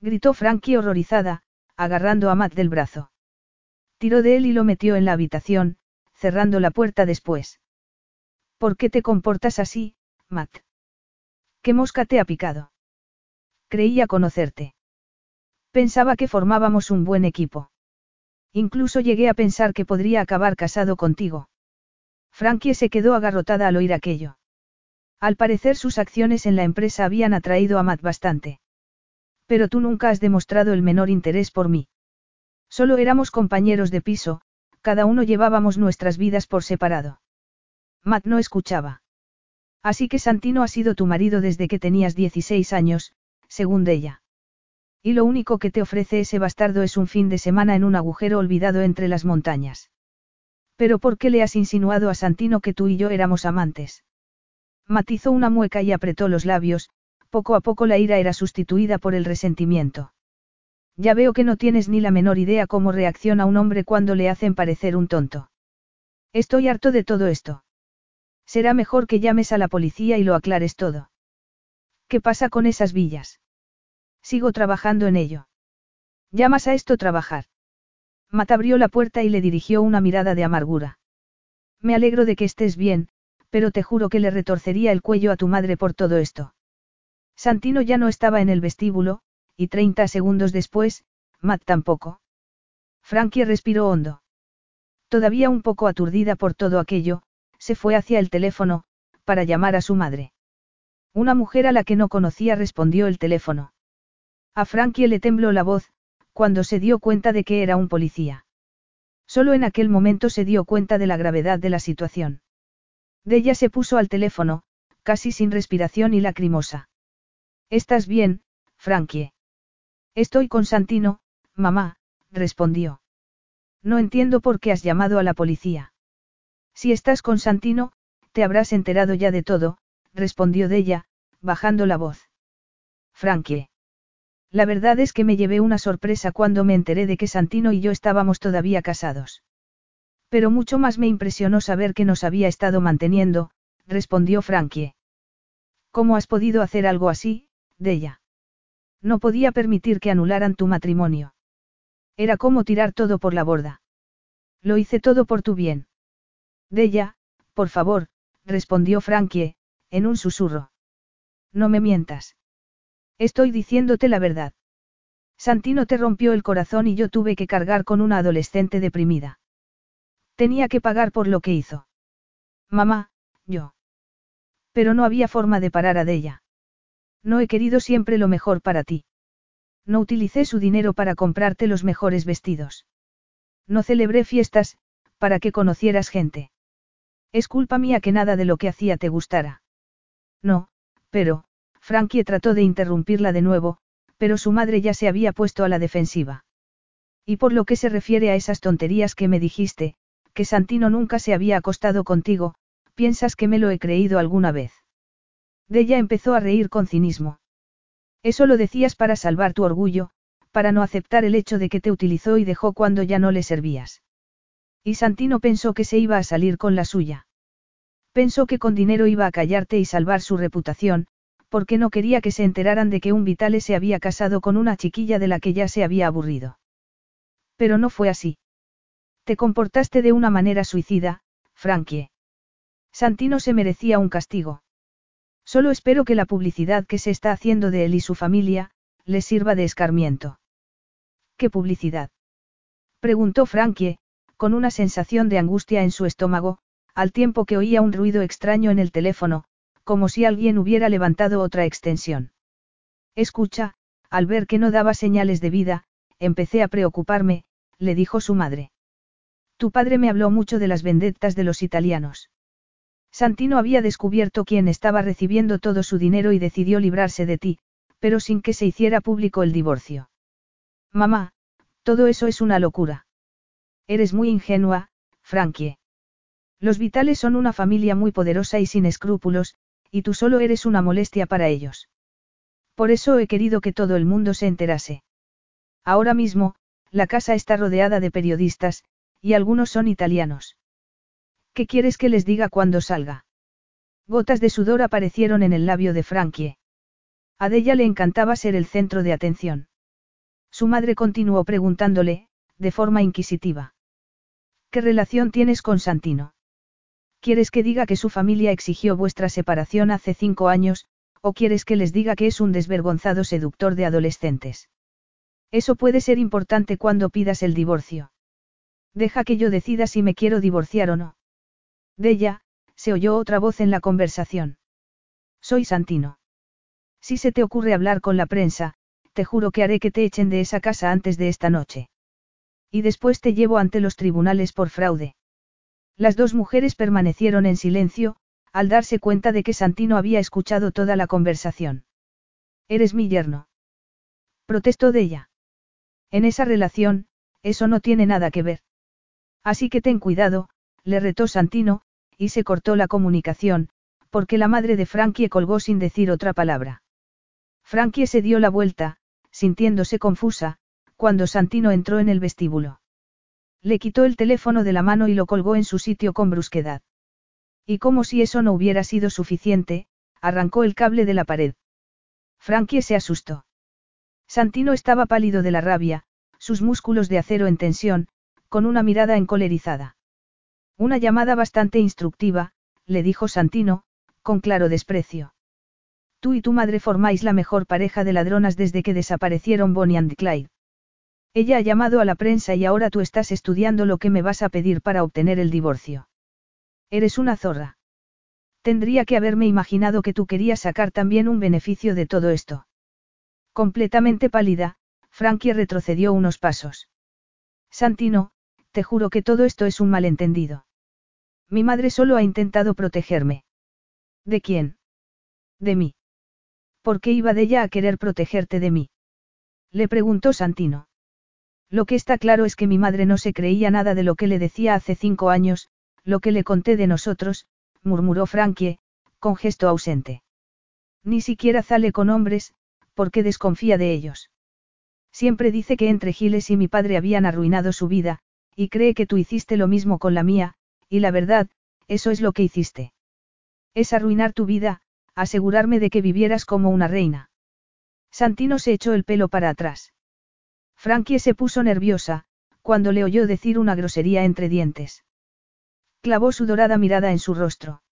gritó Frankie horrorizada, agarrando a Matt del brazo. Tiró de él y lo metió en la habitación, cerrando la puerta después. ¿Por qué te comportas así, Matt? ¿Qué mosca te ha picado? Creía conocerte. Pensaba que formábamos un buen equipo. Incluso llegué a pensar que podría acabar casado contigo. Frankie se quedó agarrotada al oír aquello. Al parecer sus acciones en la empresa habían atraído a Matt bastante. Pero tú nunca has demostrado el menor interés por mí. Solo éramos compañeros de piso, cada uno llevábamos nuestras vidas por separado. Matt no escuchaba. Así que Santino ha sido tu marido desde que tenías 16 años, según ella. Y lo único que te ofrece ese bastardo es un fin de semana en un agujero olvidado entre las montañas. Pero ¿por qué le has insinuado a Santino que tú y yo éramos amantes? Matizó una mueca y apretó los labios, poco a poco la ira era sustituida por el resentimiento. Ya veo que no tienes ni la menor idea cómo reacciona un hombre cuando le hacen parecer un tonto. Estoy harto de todo esto. Será mejor que llames a la policía y lo aclares todo. ¿Qué pasa con esas villas? Sigo trabajando en ello. ¿Llamas a esto trabajar? Matt abrió la puerta y le dirigió una mirada de amargura. Me alegro de que estés bien, pero te juro que le retorcería el cuello a tu madre por todo esto. Santino ya no estaba en el vestíbulo, y 30 segundos después, Matt tampoco. Frankie respiró hondo. Todavía un poco aturdida por todo aquello, se fue hacia el teléfono, para llamar a su madre. Una mujer a la que no conocía respondió el teléfono. A Frankie le tembló la voz, cuando se dio cuenta de que era un policía. Solo en aquel momento se dio cuenta de la gravedad de la situación. De ella se puso al teléfono, casi sin respiración y lacrimosa. ¿Estás bien, Frankie? Estoy con Santino, mamá, respondió. No entiendo por qué has llamado a la policía. Si estás con Santino, te habrás enterado ya de todo, respondió ella, bajando la voz. Frankie. La verdad es que me llevé una sorpresa cuando me enteré de que Santino y yo estábamos todavía casados. Pero mucho más me impresionó saber que nos había estado manteniendo, respondió Frankie. ¿Cómo has podido hacer algo así, de ella. No podía permitir que anularan tu matrimonio. Era como tirar todo por la borda. Lo hice todo por tu bien. De ella, por favor, respondió Frankie, en un susurro. No me mientas. Estoy diciéndote la verdad. Santino te rompió el corazón y yo tuve que cargar con una adolescente deprimida. Tenía que pagar por lo que hizo. Mamá, yo. Pero no había forma de parar a ella. No he querido siempre lo mejor para ti. No utilicé su dinero para comprarte los mejores vestidos. No celebré fiestas, para que conocieras gente. Es culpa mía que nada de lo que hacía te gustara. No, pero, Frankie trató de interrumpirla de nuevo, pero su madre ya se había puesto a la defensiva. Y por lo que se refiere a esas tonterías que me dijiste, que Santino nunca se había acostado contigo, ¿piensas que me lo he creído alguna vez? ella empezó a reír con cinismo. Eso lo decías para salvar tu orgullo, para no aceptar el hecho de que te utilizó y dejó cuando ya no le servías. Y Santino pensó que se iba a salir con la suya. Pensó que con dinero iba a callarte y salvar su reputación, porque no quería que se enteraran de que un Vitale se había casado con una chiquilla de la que ya se había aburrido. Pero no fue así. Te comportaste de una manera suicida, Frankie. Santino se merecía un castigo. Solo espero que la publicidad que se está haciendo de él y su familia, le sirva de escarmiento. ¿Qué publicidad? Preguntó Frankie, con una sensación de angustia en su estómago, al tiempo que oía un ruido extraño en el teléfono, como si alguien hubiera levantado otra extensión. Escucha, al ver que no daba señales de vida, empecé a preocuparme, le dijo su madre. Tu padre me habló mucho de las vendettas de los italianos. Santino había descubierto quién estaba recibiendo todo su dinero y decidió librarse de ti, pero sin que se hiciera público el divorcio. Mamá, todo eso es una locura. Eres muy ingenua, Frankie. Los Vitales son una familia muy poderosa y sin escrúpulos, y tú solo eres una molestia para ellos. Por eso he querido que todo el mundo se enterase. Ahora mismo, la casa está rodeada de periodistas, y algunos son italianos. ¿Qué quieres que les diga cuando salga? Gotas de sudor aparecieron en el labio de Frankie. A Della le encantaba ser el centro de atención. Su madre continuó preguntándole, de forma inquisitiva. ¿Qué relación tienes con Santino? ¿Quieres que diga que su familia exigió vuestra separación hace cinco años, o quieres que les diga que es un desvergonzado seductor de adolescentes? Eso puede ser importante cuando pidas el divorcio. Deja que yo decida si me quiero divorciar o no. De ella, se oyó otra voz en la conversación. Soy Santino. Si se te ocurre hablar con la prensa, te juro que haré que te echen de esa casa antes de esta noche. Y después te llevo ante los tribunales por fraude. Las dos mujeres permanecieron en silencio, al darse cuenta de que Santino había escuchado toda la conversación. Eres mi yerno. Protestó de ella. En esa relación, eso no tiene nada que ver. Así que ten cuidado, le retó Santino, y se cortó la comunicación, porque la madre de Frankie colgó sin decir otra palabra. Frankie se dio la vuelta, sintiéndose confusa, cuando Santino entró en el vestíbulo. Le quitó el teléfono de la mano y lo colgó en su sitio con brusquedad. Y como si eso no hubiera sido suficiente, arrancó el cable de la pared. Frankie se asustó. Santino estaba pálido de la rabia, sus músculos de acero en tensión, con una mirada encolerizada. Una llamada bastante instructiva, le dijo Santino, con claro desprecio. Tú y tu madre formáis la mejor pareja de ladronas desde que desaparecieron Bonnie and Clyde. Ella ha llamado a la prensa y ahora tú estás estudiando lo que me vas a pedir para obtener el divorcio. Eres una zorra. Tendría que haberme imaginado que tú querías sacar también un beneficio de todo esto. Completamente pálida, Frankie retrocedió unos pasos. Santino, te juro que todo esto es un malentendido. Mi madre solo ha intentado protegerme. ¿De quién? De mí. ¿Por qué iba de ella a querer protegerte de mí? Le preguntó Santino. Lo que está claro es que mi madre no se creía nada de lo que le decía hace cinco años, lo que le conté de nosotros, murmuró Frankie, con gesto ausente. Ni siquiera sale con hombres, porque desconfía de ellos. Siempre dice que entre Giles y mi padre habían arruinado su vida, y cree que tú hiciste lo mismo con la mía, y la verdad, eso es lo que hiciste. Es arruinar tu vida, asegurarme de que vivieras como una reina. Santino se echó el pelo para atrás. Frankie se puso nerviosa, cuando le oyó decir una grosería entre dientes. Clavó su dorada mirada en su rostro.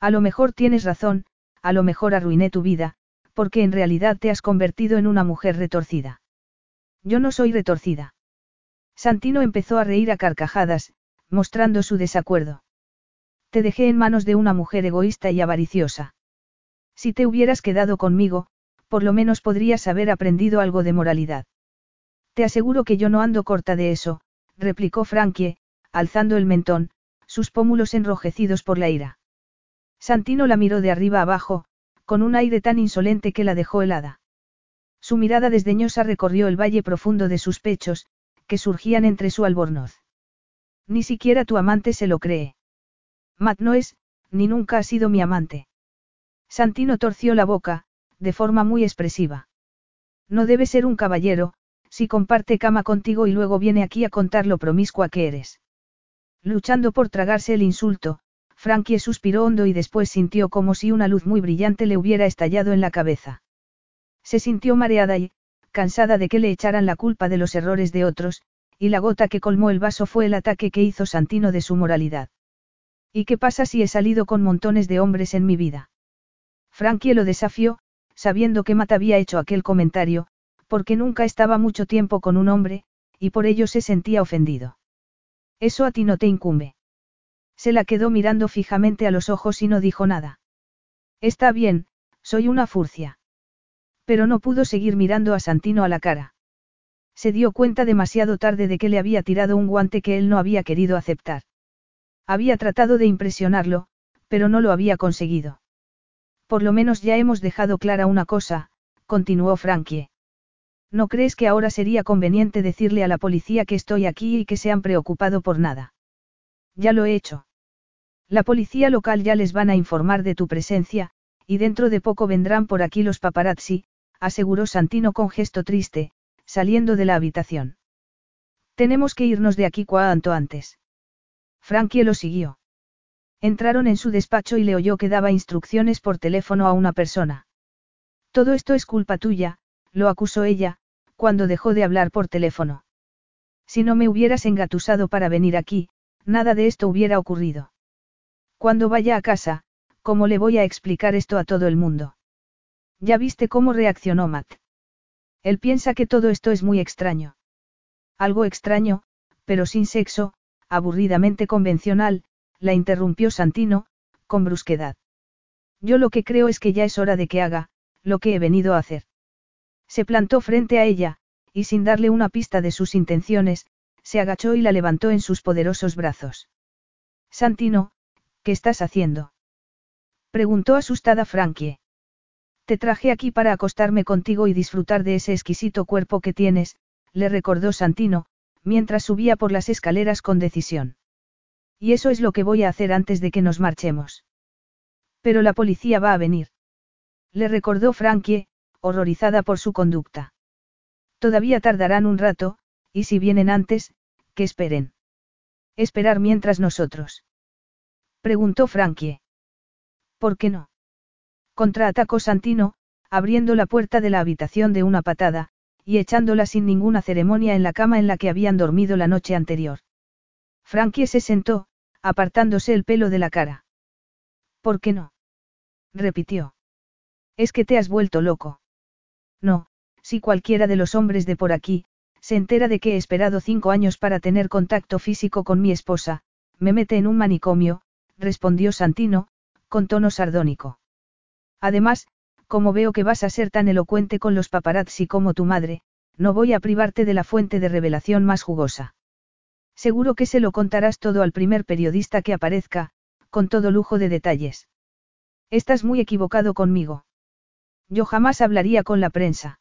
A lo mejor tienes razón, a lo mejor arruiné tu vida, porque en realidad te has convertido en una mujer retorcida. Yo no soy retorcida. Santino empezó a reír a carcajadas, mostrando su desacuerdo. Te dejé en manos de una mujer egoísta y avariciosa. Si te hubieras quedado conmigo, por lo menos podrías haber aprendido algo de moralidad. Te aseguro que yo no ando corta de eso, replicó Frankie, alzando el mentón, sus pómulos enrojecidos por la ira. Santino la miró de arriba abajo, con un aire tan insolente que la dejó helada. Su mirada desdeñosa recorrió el valle profundo de sus pechos, que surgían entre su albornoz. Ni siquiera tu amante se lo cree. Matt no es, ni nunca ha sido mi amante. Santino torció la boca, de forma muy expresiva. No debe ser un caballero, si comparte cama contigo y luego viene aquí a contar lo promiscua que eres. Luchando por tragarse el insulto, Frankie suspiró hondo y después sintió como si una luz muy brillante le hubiera estallado en la cabeza. Se sintió mareada y, cansada de que le echaran la culpa de los errores de otros, y la gota que colmó el vaso fue el ataque que hizo Santino de su moralidad. ¿Y qué pasa si he salido con montones de hombres en mi vida? Frankie lo desafió, sabiendo que Matt había hecho aquel comentario, porque nunca estaba mucho tiempo con un hombre, y por ello se sentía ofendido. Eso a ti no te incumbe. Se la quedó mirando fijamente a los ojos y no dijo nada. Está bien, soy una furcia. Pero no pudo seguir mirando a Santino a la cara. Se dio cuenta demasiado tarde de que le había tirado un guante que él no había querido aceptar. Había tratado de impresionarlo, pero no lo había conseguido. Por lo menos ya hemos dejado clara una cosa, continuó Frankie. ¿No crees que ahora sería conveniente decirle a la policía que estoy aquí y que se han preocupado por nada? Ya lo he hecho. La policía local ya les van a informar de tu presencia, y dentro de poco vendrán por aquí los paparazzi, aseguró Santino con gesto triste, saliendo de la habitación. Tenemos que irnos de aquí cuanto antes. Frankie lo siguió. Entraron en su despacho y le oyó que daba instrucciones por teléfono a una persona. Todo esto es culpa tuya, lo acusó ella, cuando dejó de hablar por teléfono. Si no me hubieras engatusado para venir aquí, nada de esto hubiera ocurrido. Cuando vaya a casa, ¿cómo le voy a explicar esto a todo el mundo? Ya viste cómo reaccionó Matt. Él piensa que todo esto es muy extraño. Algo extraño, pero sin sexo, aburridamente convencional, la interrumpió Santino, con brusquedad. Yo lo que creo es que ya es hora de que haga, lo que he venido a hacer. Se plantó frente a ella, y sin darle una pista de sus intenciones, se agachó y la levantó en sus poderosos brazos. Santino, ¿qué estás haciendo? Preguntó asustada Frankie. Te traje aquí para acostarme contigo y disfrutar de ese exquisito cuerpo que tienes, le recordó Santino, mientras subía por las escaleras con decisión. Y eso es lo que voy a hacer antes de que nos marchemos. Pero la policía va a venir. Le recordó Frankie, horrorizada por su conducta. Todavía tardarán un rato, y si vienen antes, que esperen. Esperar mientras nosotros. Preguntó Frankie. ¿Por qué no? Contraatacó Santino, abriendo la puerta de la habitación de una patada, y echándola sin ninguna ceremonia en la cama en la que habían dormido la noche anterior. Frankie se sentó, apartándose el pelo de la cara. ¿Por qué no? repitió. Es que te has vuelto loco. No, si cualquiera de los hombres de por aquí, se entera de que he esperado cinco años para tener contacto físico con mi esposa, me mete en un manicomio, respondió Santino, con tono sardónico. Además, como veo que vas a ser tan elocuente con los paparazzi como tu madre, no voy a privarte de la fuente de revelación más jugosa. Seguro que se lo contarás todo al primer periodista que aparezca, con todo lujo de detalles. Estás muy equivocado conmigo. Yo jamás hablaría con la prensa.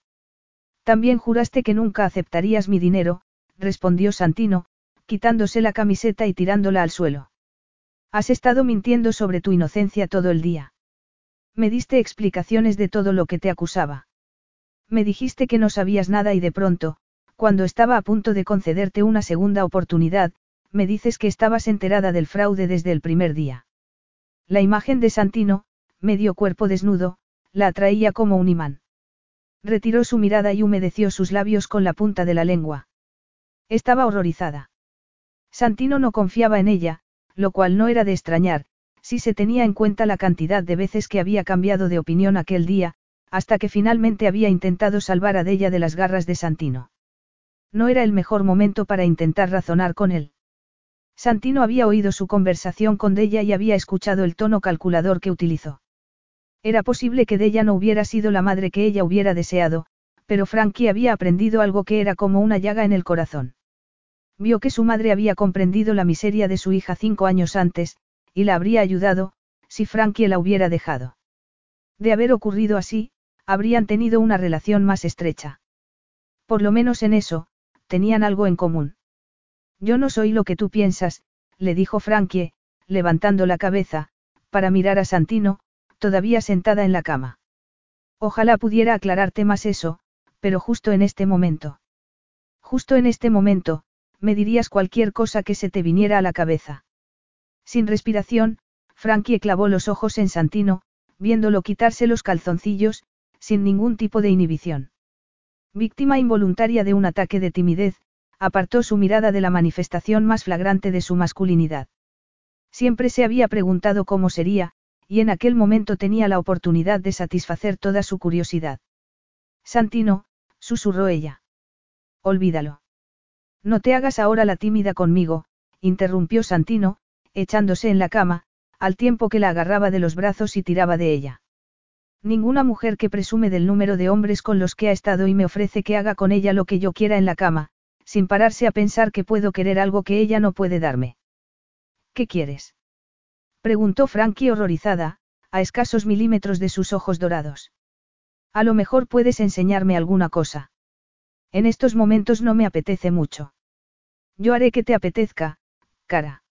También juraste que nunca aceptarías mi dinero, respondió Santino, quitándose la camiseta y tirándola al suelo. Has estado mintiendo sobre tu inocencia todo el día. Me diste explicaciones de todo lo que te acusaba. Me dijiste que no sabías nada y de pronto, cuando estaba a punto de concederte una segunda oportunidad, me dices que estabas enterada del fraude desde el primer día. La imagen de Santino, medio cuerpo desnudo, la atraía como un imán. Retiró su mirada y humedeció sus labios con la punta de la lengua. Estaba horrorizada. Santino no confiaba en ella, lo cual no era de extrañar, si se tenía en cuenta la cantidad de veces que había cambiado de opinión aquel día, hasta que finalmente había intentado salvar a Della de las garras de Santino. No era el mejor momento para intentar razonar con él. Santino había oído su conversación con Della y había escuchado el tono calculador que utilizó. Era posible que Della no hubiera sido la madre que ella hubiera deseado, pero Frankie había aprendido algo que era como una llaga en el corazón. Vio que su madre había comprendido la miseria de su hija cinco años antes, y la habría ayudado, si Frankie la hubiera dejado. De haber ocurrido así, habrían tenido una relación más estrecha. Por lo menos en eso, tenían algo en común. Yo no soy lo que tú piensas, le dijo Frankie, levantando la cabeza, para mirar a Santino, todavía sentada en la cama. Ojalá pudiera aclararte más eso, pero justo en este momento. Justo en este momento, me dirías cualquier cosa que se te viniera a la cabeza. Sin respiración, Frankie clavó los ojos en Santino, viéndolo quitarse los calzoncillos, sin ningún tipo de inhibición. Víctima involuntaria de un ataque de timidez, apartó su mirada de la manifestación más flagrante de su masculinidad. Siempre se había preguntado cómo sería, y en aquel momento tenía la oportunidad de satisfacer toda su curiosidad. Santino, susurró ella. Olvídalo. No te hagas ahora la tímida conmigo, interrumpió Santino, echándose en la cama, al tiempo que la agarraba de los brazos y tiraba de ella. Ninguna mujer que presume del número de hombres con los que ha estado y me ofrece que haga con ella lo que yo quiera en la cama, sin pararse a pensar que puedo querer algo que ella no puede darme. ¿Qué quieres? Preguntó Frankie horrorizada, a escasos milímetros de sus ojos dorados. A lo mejor puedes enseñarme alguna cosa. En estos momentos no me apetece mucho. Yo haré que te apetezca, cara.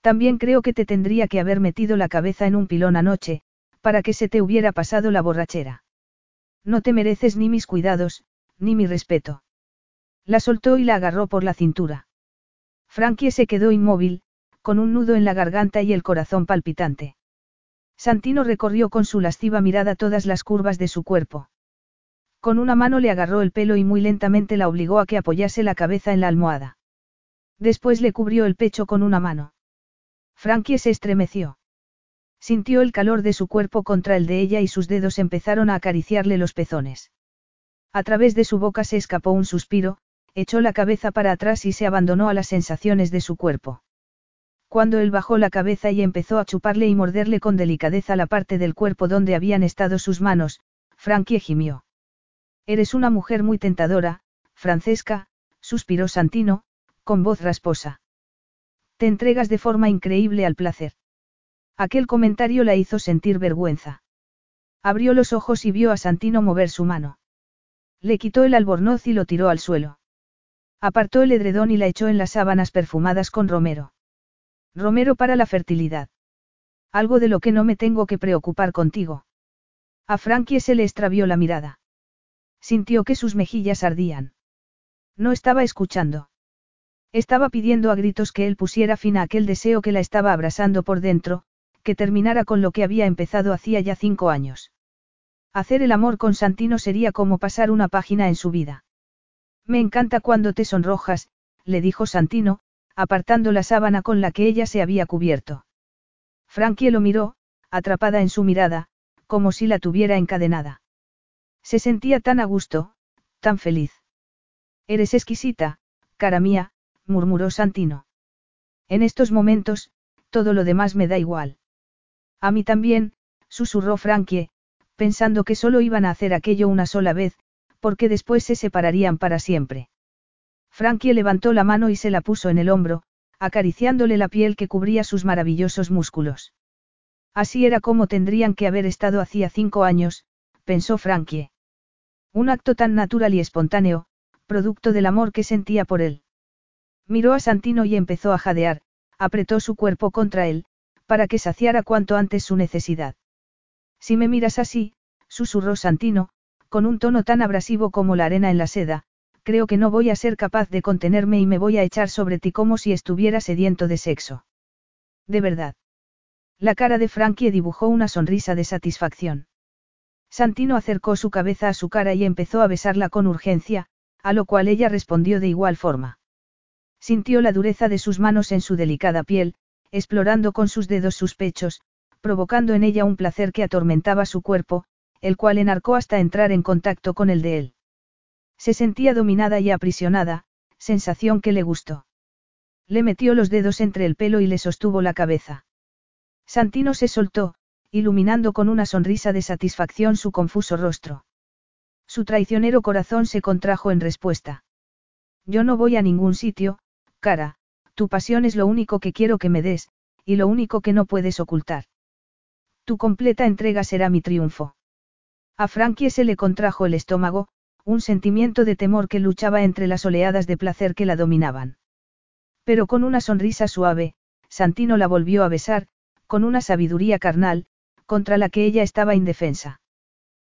También creo que te tendría que haber metido la cabeza en un pilón anoche, para que se te hubiera pasado la borrachera. No te mereces ni mis cuidados, ni mi respeto. La soltó y la agarró por la cintura. Frankie se quedó inmóvil, con un nudo en la garganta y el corazón palpitante. Santino recorrió con su lasciva mirada todas las curvas de su cuerpo. Con una mano le agarró el pelo y muy lentamente la obligó a que apoyase la cabeza en la almohada. Después le cubrió el pecho con una mano. Frankie se estremeció. Sintió el calor de su cuerpo contra el de ella y sus dedos empezaron a acariciarle los pezones. A través de su boca se escapó un suspiro, echó la cabeza para atrás y se abandonó a las sensaciones de su cuerpo. Cuando él bajó la cabeza y empezó a chuparle y morderle con delicadeza la parte del cuerpo donde habían estado sus manos, Frankie gimió. Eres una mujer muy tentadora, Francesca, suspiró Santino, con voz rasposa. Te entregas de forma increíble al placer. Aquel comentario la hizo sentir vergüenza. Abrió los ojos y vio a Santino mover su mano. Le quitó el albornoz y lo tiró al suelo. Apartó el edredón y la echó en las sábanas perfumadas con romero. Romero para la fertilidad. Algo de lo que no me tengo que preocupar contigo. A Frankie se le extravió la mirada. Sintió que sus mejillas ardían. No estaba escuchando. Estaba pidiendo a gritos que él pusiera fin a aquel deseo que la estaba abrasando por dentro, que terminara con lo que había empezado hacía ya cinco años. Hacer el amor con Santino sería como pasar una página en su vida. Me encanta cuando te sonrojas, le dijo Santino, apartando la sábana con la que ella se había cubierto. Frankie lo miró, atrapada en su mirada, como si la tuviera encadenada. Se sentía tan a gusto, tan feliz. Eres exquisita, cara mía, murmuró Santino. En estos momentos, todo lo demás me da igual. A mí también, susurró Frankie, pensando que solo iban a hacer aquello una sola vez, porque después se separarían para siempre. Frankie levantó la mano y se la puso en el hombro, acariciándole la piel que cubría sus maravillosos músculos. Así era como tendrían que haber estado hacía cinco años, pensó Frankie. Un acto tan natural y espontáneo, producto del amor que sentía por él. Miró a Santino y empezó a jadear, apretó su cuerpo contra él, para que saciara cuanto antes su necesidad. Si me miras así, susurró Santino, con un tono tan abrasivo como la arena en la seda, creo que no voy a ser capaz de contenerme y me voy a echar sobre ti como si estuviera sediento de sexo. De verdad. La cara de Frankie dibujó una sonrisa de satisfacción. Santino acercó su cabeza a su cara y empezó a besarla con urgencia, a lo cual ella respondió de igual forma. Sintió la dureza de sus manos en su delicada piel, explorando con sus dedos sus pechos, provocando en ella un placer que atormentaba su cuerpo, el cual enarcó hasta entrar en contacto con el de él. Se sentía dominada y aprisionada, sensación que le gustó. Le metió los dedos entre el pelo y le sostuvo la cabeza. Santino se soltó, iluminando con una sonrisa de satisfacción su confuso rostro. Su traicionero corazón se contrajo en respuesta. Yo no voy a ningún sitio, cara, tu pasión es lo único que quiero que me des, y lo único que no puedes ocultar. Tu completa entrega será mi triunfo. A Frankie se le contrajo el estómago, un sentimiento de temor que luchaba entre las oleadas de placer que la dominaban. Pero con una sonrisa suave, Santino la volvió a besar, con una sabiduría carnal, contra la que ella estaba indefensa.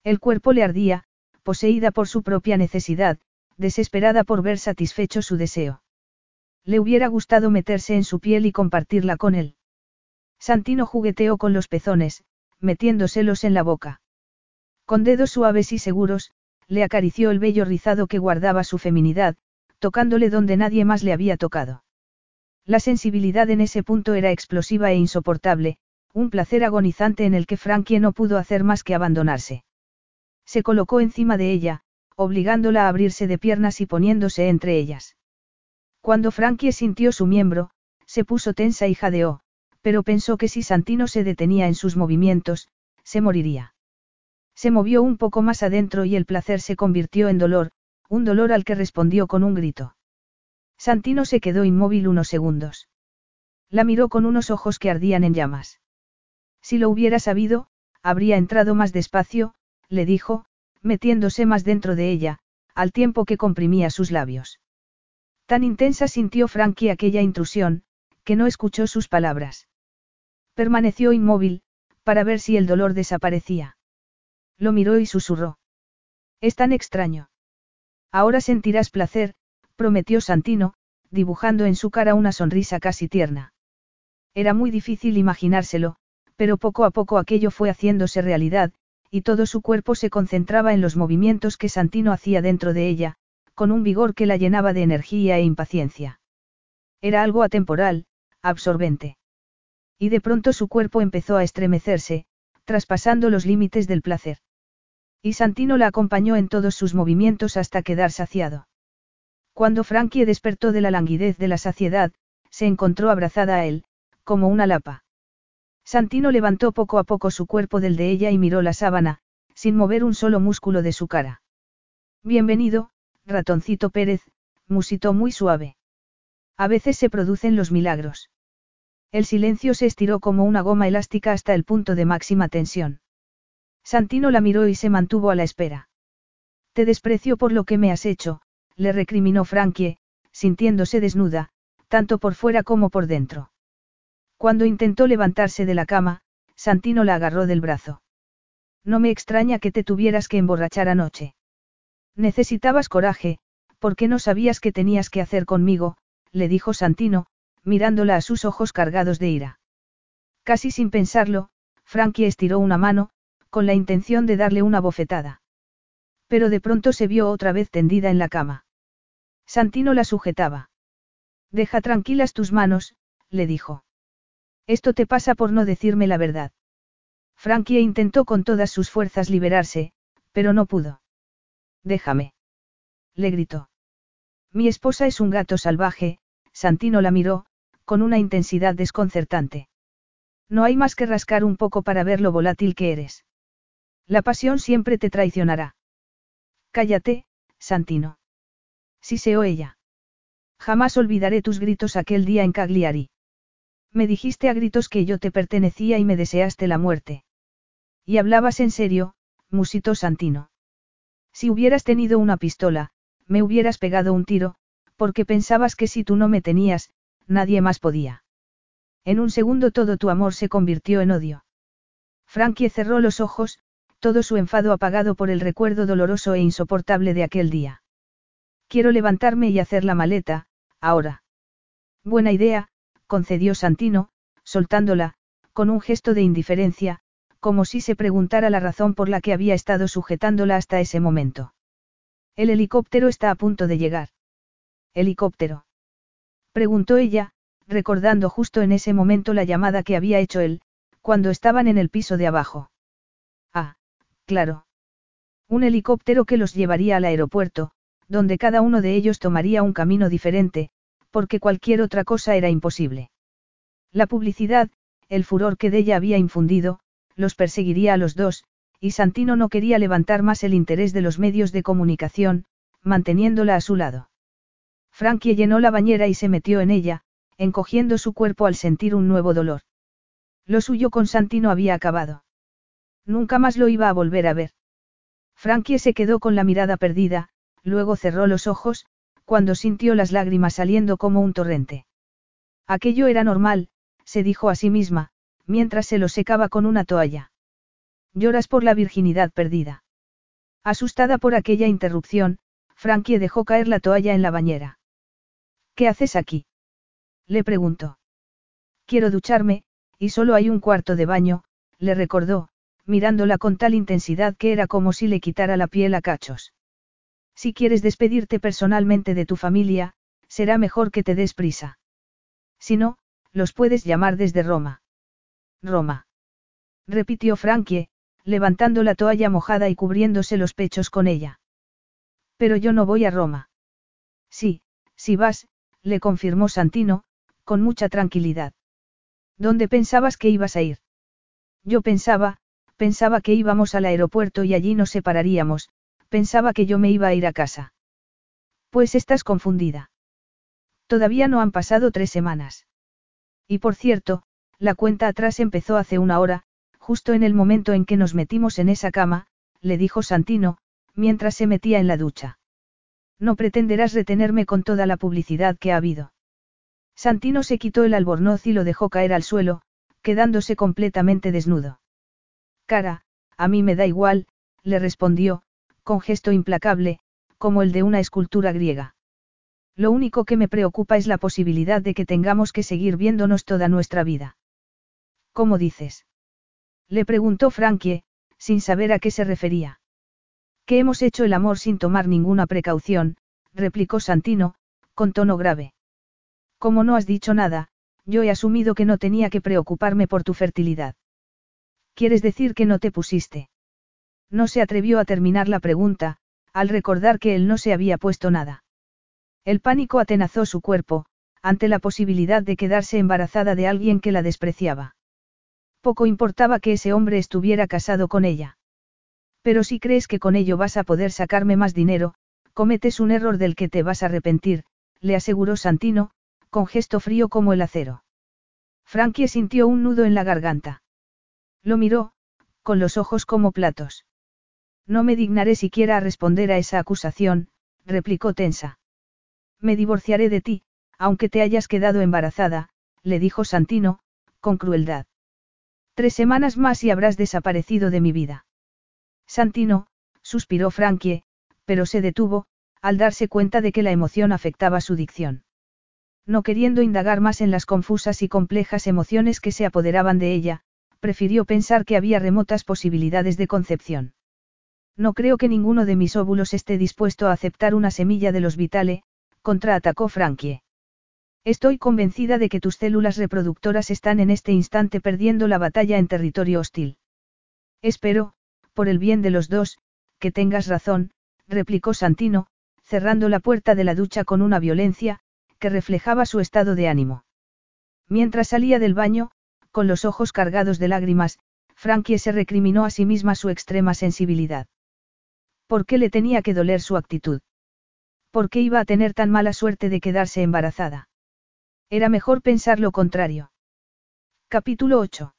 El cuerpo le ardía, poseída por su propia necesidad, desesperada por ver satisfecho su deseo. Le hubiera gustado meterse en su piel y compartirla con él. Santino jugueteó con los pezones, metiéndoselos en la boca. Con dedos suaves y seguros, le acarició el vello rizado que guardaba su feminidad, tocándole donde nadie más le había tocado. La sensibilidad en ese punto era explosiva e insoportable, un placer agonizante en el que Frankie no pudo hacer más que abandonarse. Se colocó encima de ella, obligándola a abrirse de piernas y poniéndose entre ellas. Cuando Frankie sintió su miembro, se puso tensa y jadeó, pero pensó que si Santino se detenía en sus movimientos, se moriría. Se movió un poco más adentro y el placer se convirtió en dolor, un dolor al que respondió con un grito. Santino se quedó inmóvil unos segundos. La miró con unos ojos que ardían en llamas. Si lo hubiera sabido, habría entrado más despacio, le dijo, metiéndose más dentro de ella, al tiempo que comprimía sus labios. Tan intensa sintió Frankie aquella intrusión, que no escuchó sus palabras. Permaneció inmóvil, para ver si el dolor desaparecía. Lo miró y susurró. Es tan extraño. Ahora sentirás placer, prometió Santino, dibujando en su cara una sonrisa casi tierna. Era muy difícil imaginárselo, pero poco a poco aquello fue haciéndose realidad, y todo su cuerpo se concentraba en los movimientos que Santino hacía dentro de ella, con un vigor que la llenaba de energía e impaciencia. Era algo atemporal, absorbente. Y de pronto su cuerpo empezó a estremecerse, traspasando los límites del placer. Y Santino la acompañó en todos sus movimientos hasta quedar saciado. Cuando Frankie despertó de la languidez de la saciedad, se encontró abrazada a él, como una lapa. Santino levantó poco a poco su cuerpo del de ella y miró la sábana, sin mover un solo músculo de su cara. Bienvenido, ratoncito Pérez, musitó muy suave. A veces se producen los milagros. El silencio se estiró como una goma elástica hasta el punto de máxima tensión. Santino la miró y se mantuvo a la espera. Te desprecio por lo que me has hecho, le recriminó Frankie, sintiéndose desnuda, tanto por fuera como por dentro. Cuando intentó levantarse de la cama, Santino la agarró del brazo. No me extraña que te tuvieras que emborrachar anoche. Necesitabas coraje, porque no sabías qué tenías que hacer conmigo, le dijo Santino, mirándola a sus ojos cargados de ira. Casi sin pensarlo, Frankie estiró una mano, con la intención de darle una bofetada. Pero de pronto se vio otra vez tendida en la cama. Santino la sujetaba. Deja tranquilas tus manos, le dijo. Esto te pasa por no decirme la verdad. Frankie intentó con todas sus fuerzas liberarse, pero no pudo. Déjame. Le gritó. Mi esposa es un gato salvaje, Santino la miró, con una intensidad desconcertante. No hay más que rascar un poco para ver lo volátil que eres. La pasión siempre te traicionará. Cállate, Santino. Siseó ella. Jamás olvidaré tus gritos aquel día en Cagliari. Me dijiste a gritos que yo te pertenecía y me deseaste la muerte. Y hablabas en serio, musitó Santino. Si hubieras tenido una pistola, me hubieras pegado un tiro, porque pensabas que si tú no me tenías, nadie más podía. En un segundo todo tu amor se convirtió en odio. Frankie cerró los ojos, todo su enfado apagado por el recuerdo doloroso e insoportable de aquel día. Quiero levantarme y hacer la maleta, ahora. Buena idea, concedió Santino, soltándola, con un gesto de indiferencia, como si se preguntara la razón por la que había estado sujetándola hasta ese momento. El helicóptero está a punto de llegar. ¿Helicóptero? Preguntó ella, recordando justo en ese momento la llamada que había hecho él, cuando estaban en el piso de abajo. Claro. Un helicóptero que los llevaría al aeropuerto, donde cada uno de ellos tomaría un camino diferente, porque cualquier otra cosa era imposible. La publicidad, el furor que de ella había infundido, los perseguiría a los dos, y Santino no quería levantar más el interés de los medios de comunicación, manteniéndola a su lado. Frankie llenó la bañera y se metió en ella, encogiendo su cuerpo al sentir un nuevo dolor. Lo suyo con Santino había acabado. Nunca más lo iba a volver a ver. Frankie se quedó con la mirada perdida, luego cerró los ojos, cuando sintió las lágrimas saliendo como un torrente. Aquello era normal, se dijo a sí misma, mientras se lo secaba con una toalla. Lloras por la virginidad perdida. Asustada por aquella interrupción, Frankie dejó caer la toalla en la bañera. ¿Qué haces aquí? Le preguntó. Quiero ducharme, y solo hay un cuarto de baño, le recordó, mirándola con tal intensidad que era como si le quitara la piel a cachos. Si quieres despedirte personalmente de tu familia, será mejor que te des prisa. Si no, los puedes llamar desde Roma. Roma. Repitió Frankie, levantando la toalla mojada y cubriéndose los pechos con ella. Pero yo no voy a Roma. Sí, si vas, le confirmó Santino, con mucha tranquilidad. ¿Dónde pensabas que ibas a ir? Yo pensaba, pensaba que íbamos al aeropuerto y allí nos separaríamos, pensaba que yo me iba a ir a casa. Pues estás confundida. Todavía no han pasado tres semanas. Y por cierto, la cuenta atrás empezó hace una hora, justo en el momento en que nos metimos en esa cama, le dijo Santino, mientras se metía en la ducha. No pretenderás retenerme con toda la publicidad que ha habido. Santino se quitó el albornoz y lo dejó caer al suelo, quedándose completamente desnudo. Cara, a mí me da igual, le respondió, con gesto implacable, como el de una escultura griega. Lo único que me preocupa es la posibilidad de que tengamos que seguir viéndonos toda nuestra vida. ¿Cómo dices? Le preguntó Frankie, sin saber a qué se refería. Que hemos hecho el amor sin tomar ninguna precaución, replicó Santino, con tono grave. Como no has dicho nada, yo he asumido que no tenía que preocuparme por tu fertilidad. ¿Quieres decir que no te pusiste? No se atrevió a terminar la pregunta, al recordar que él no se había puesto nada. El pánico atenazó su cuerpo, ante la posibilidad de quedarse embarazada de alguien que la despreciaba. Poco importaba que ese hombre estuviera casado con ella. Pero si crees que con ello vas a poder sacarme más dinero, cometes un error del que te vas a arrepentir, le aseguró Santino, con gesto frío como el acero. Frankie sintió un nudo en la garganta. Lo miró, con los ojos como platos. No me dignaré siquiera a responder a esa acusación, replicó tensa. Me divorciaré de ti, aunque te hayas quedado embarazada, le dijo Santino, con crueldad. Tres semanas más y habrás desaparecido de mi vida. Santino, suspiró Frankie, pero se detuvo, al darse cuenta de que la emoción afectaba su dicción. No queriendo indagar más en las confusas y complejas emociones que se apoderaban de ella, prefirió pensar que había remotas posibilidades de concepción. No creo que ninguno de mis óvulos esté dispuesto a aceptar una semilla de los vitale, contraatacó Frankie. Estoy convencida de que tus células reproductoras están en este instante perdiendo la batalla en territorio hostil. Espero, por el bien de los dos, que tengas razón, replicó Santino, cerrando la puerta de la ducha con una violencia, que reflejaba su estado de ánimo. Mientras salía del baño, con los ojos cargados de lágrimas, Frankie se recriminó a sí misma su extrema sensibilidad. ¿Por qué le tenía que doler su actitud? ¿Por qué iba a tener tan mala suerte de quedarse embarazada? Era mejor pensar lo contrario. Capítulo 8.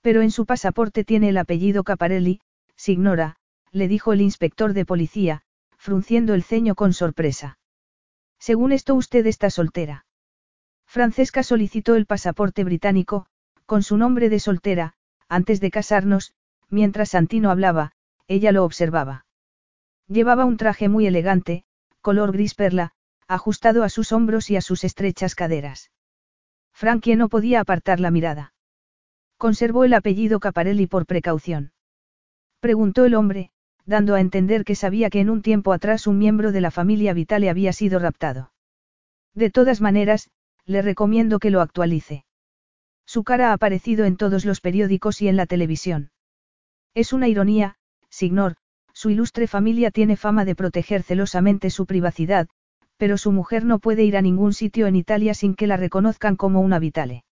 Pero en su pasaporte tiene el apellido Caparelli, signora, le dijo el inspector de policía, frunciendo el ceño con sorpresa. Según esto usted está soltera. Francesca solicitó el pasaporte británico, con su nombre de soltera, antes de casarnos, mientras Santino hablaba, ella lo observaba. Llevaba un traje muy elegante, color gris perla, ajustado a sus hombros y a sus estrechas caderas. Frankie no podía apartar la mirada. Conservó el apellido Caparelli por precaución. Preguntó el hombre, dando a entender que sabía que en un tiempo atrás un miembro de la familia Vitale había sido raptado. De todas maneras, le recomiendo que lo actualice. Su cara ha aparecido en todos los periódicos y en la televisión. Es una ironía, Signor, su ilustre familia tiene fama de proteger celosamente su privacidad, pero su mujer no puede ir a ningún sitio en Italia sin que la reconozcan como una vitale.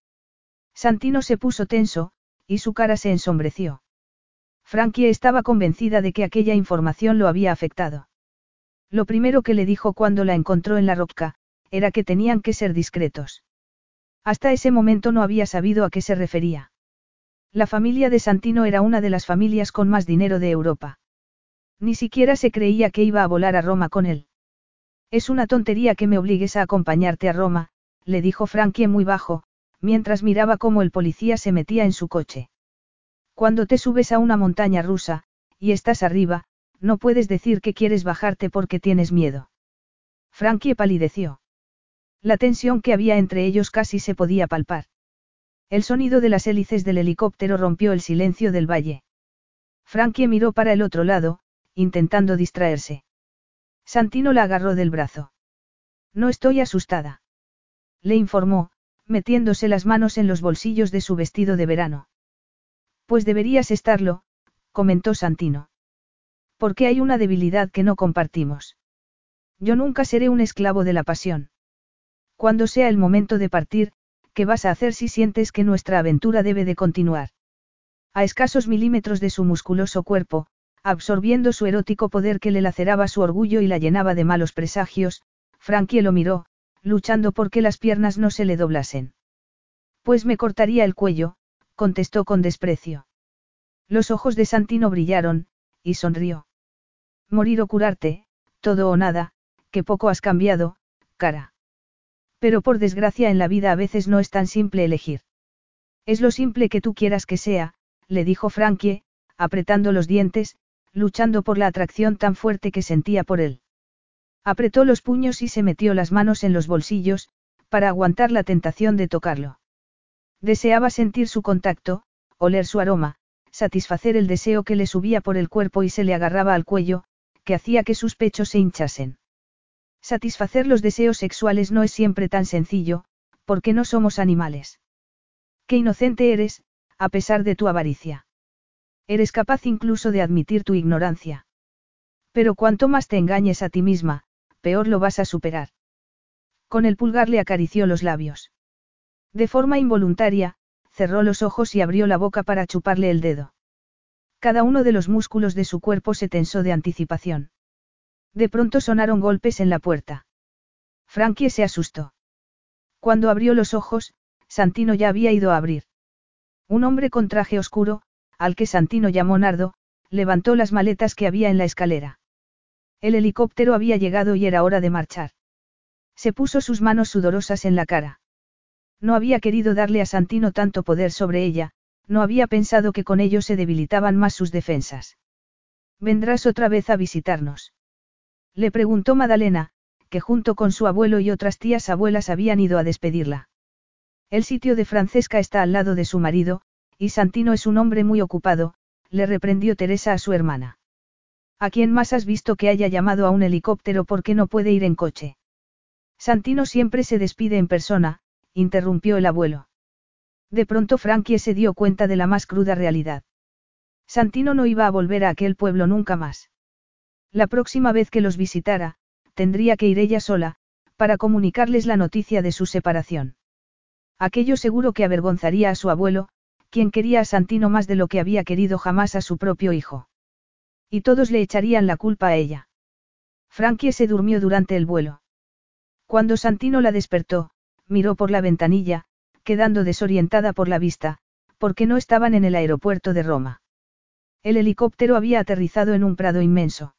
Santino se puso tenso, y su cara se ensombreció. Frankie estaba convencida de que aquella información lo había afectado. Lo primero que le dijo cuando la encontró en la roca, era que tenían que ser discretos. Hasta ese momento no había sabido a qué se refería. La familia de Santino era una de las familias con más dinero de Europa. Ni siquiera se creía que iba a volar a Roma con él. Es una tontería que me obligues a acompañarte a Roma, le dijo Frankie muy bajo, mientras miraba cómo el policía se metía en su coche. Cuando te subes a una montaña rusa, y estás arriba, no puedes decir que quieres bajarte porque tienes miedo. Frankie palideció. La tensión que había entre ellos casi se podía palpar. El sonido de las hélices del helicóptero rompió el silencio del valle. Frankie miró para el otro lado, intentando distraerse. Santino la agarró del brazo. No estoy asustada. Le informó, metiéndose las manos en los bolsillos de su vestido de verano. Pues deberías estarlo, comentó Santino. Porque hay una debilidad que no compartimos. Yo nunca seré un esclavo de la pasión. Cuando sea el momento de partir, ¿qué vas a hacer si sientes que nuestra aventura debe de continuar? A escasos milímetros de su musculoso cuerpo, absorbiendo su erótico poder que le laceraba su orgullo y la llenaba de malos presagios, Frankie lo miró, luchando por que las piernas no se le doblasen. Pues me cortaría el cuello, contestó con desprecio. Los ojos de Santino brillaron, y sonrió. Morir o curarte, todo o nada, que poco has cambiado, cara. Pero por desgracia en la vida a veces no es tan simple elegir. Es lo simple que tú quieras que sea, le dijo Frankie, apretando los dientes, luchando por la atracción tan fuerte que sentía por él. Apretó los puños y se metió las manos en los bolsillos, para aguantar la tentación de tocarlo. Deseaba sentir su contacto, oler su aroma, satisfacer el deseo que le subía por el cuerpo y se le agarraba al cuello, que hacía que sus pechos se hinchasen. Satisfacer los deseos sexuales no es siempre tan sencillo, porque no somos animales. Qué inocente eres, a pesar de tu avaricia. Eres capaz incluso de admitir tu ignorancia. Pero cuanto más te engañes a ti misma, peor lo vas a superar. Con el pulgar le acarició los labios. De forma involuntaria, cerró los ojos y abrió la boca para chuparle el dedo. Cada uno de los músculos de su cuerpo se tensó de anticipación. De pronto sonaron golpes en la puerta. Frankie se asustó. Cuando abrió los ojos, Santino ya había ido a abrir. Un hombre con traje oscuro, al que Santino llamó Nardo, levantó las maletas que había en la escalera. El helicóptero había llegado y era hora de marchar. Se puso sus manos sudorosas en la cara. No había querido darle a Santino tanto poder sobre ella, no había pensado que con ello se debilitaban más sus defensas. ¿Vendrás otra vez a visitarnos? Le preguntó Madalena, que junto con su abuelo y otras tías abuelas habían ido a despedirla. El sitio de Francesca está al lado de su marido, y Santino es un hombre muy ocupado, le reprendió Teresa a su hermana. ¿A quién más has visto que haya llamado a un helicóptero porque no puede ir en coche? Santino siempre se despide en persona, interrumpió el abuelo. De pronto Frankie se dio cuenta de la más cruda realidad. Santino no iba a volver a aquel pueblo nunca más. La próxima vez que los visitara, tendría que ir ella sola, para comunicarles la noticia de su separación. Aquello seguro que avergonzaría a su abuelo, quien quería a Santino más de lo que había querido jamás a su propio hijo. Y todos le echarían la culpa a ella. Frankie se durmió durante el vuelo. Cuando Santino la despertó, miró por la ventanilla, quedando desorientada por la vista, porque no estaban en el aeropuerto de Roma. El helicóptero había aterrizado en un prado inmenso.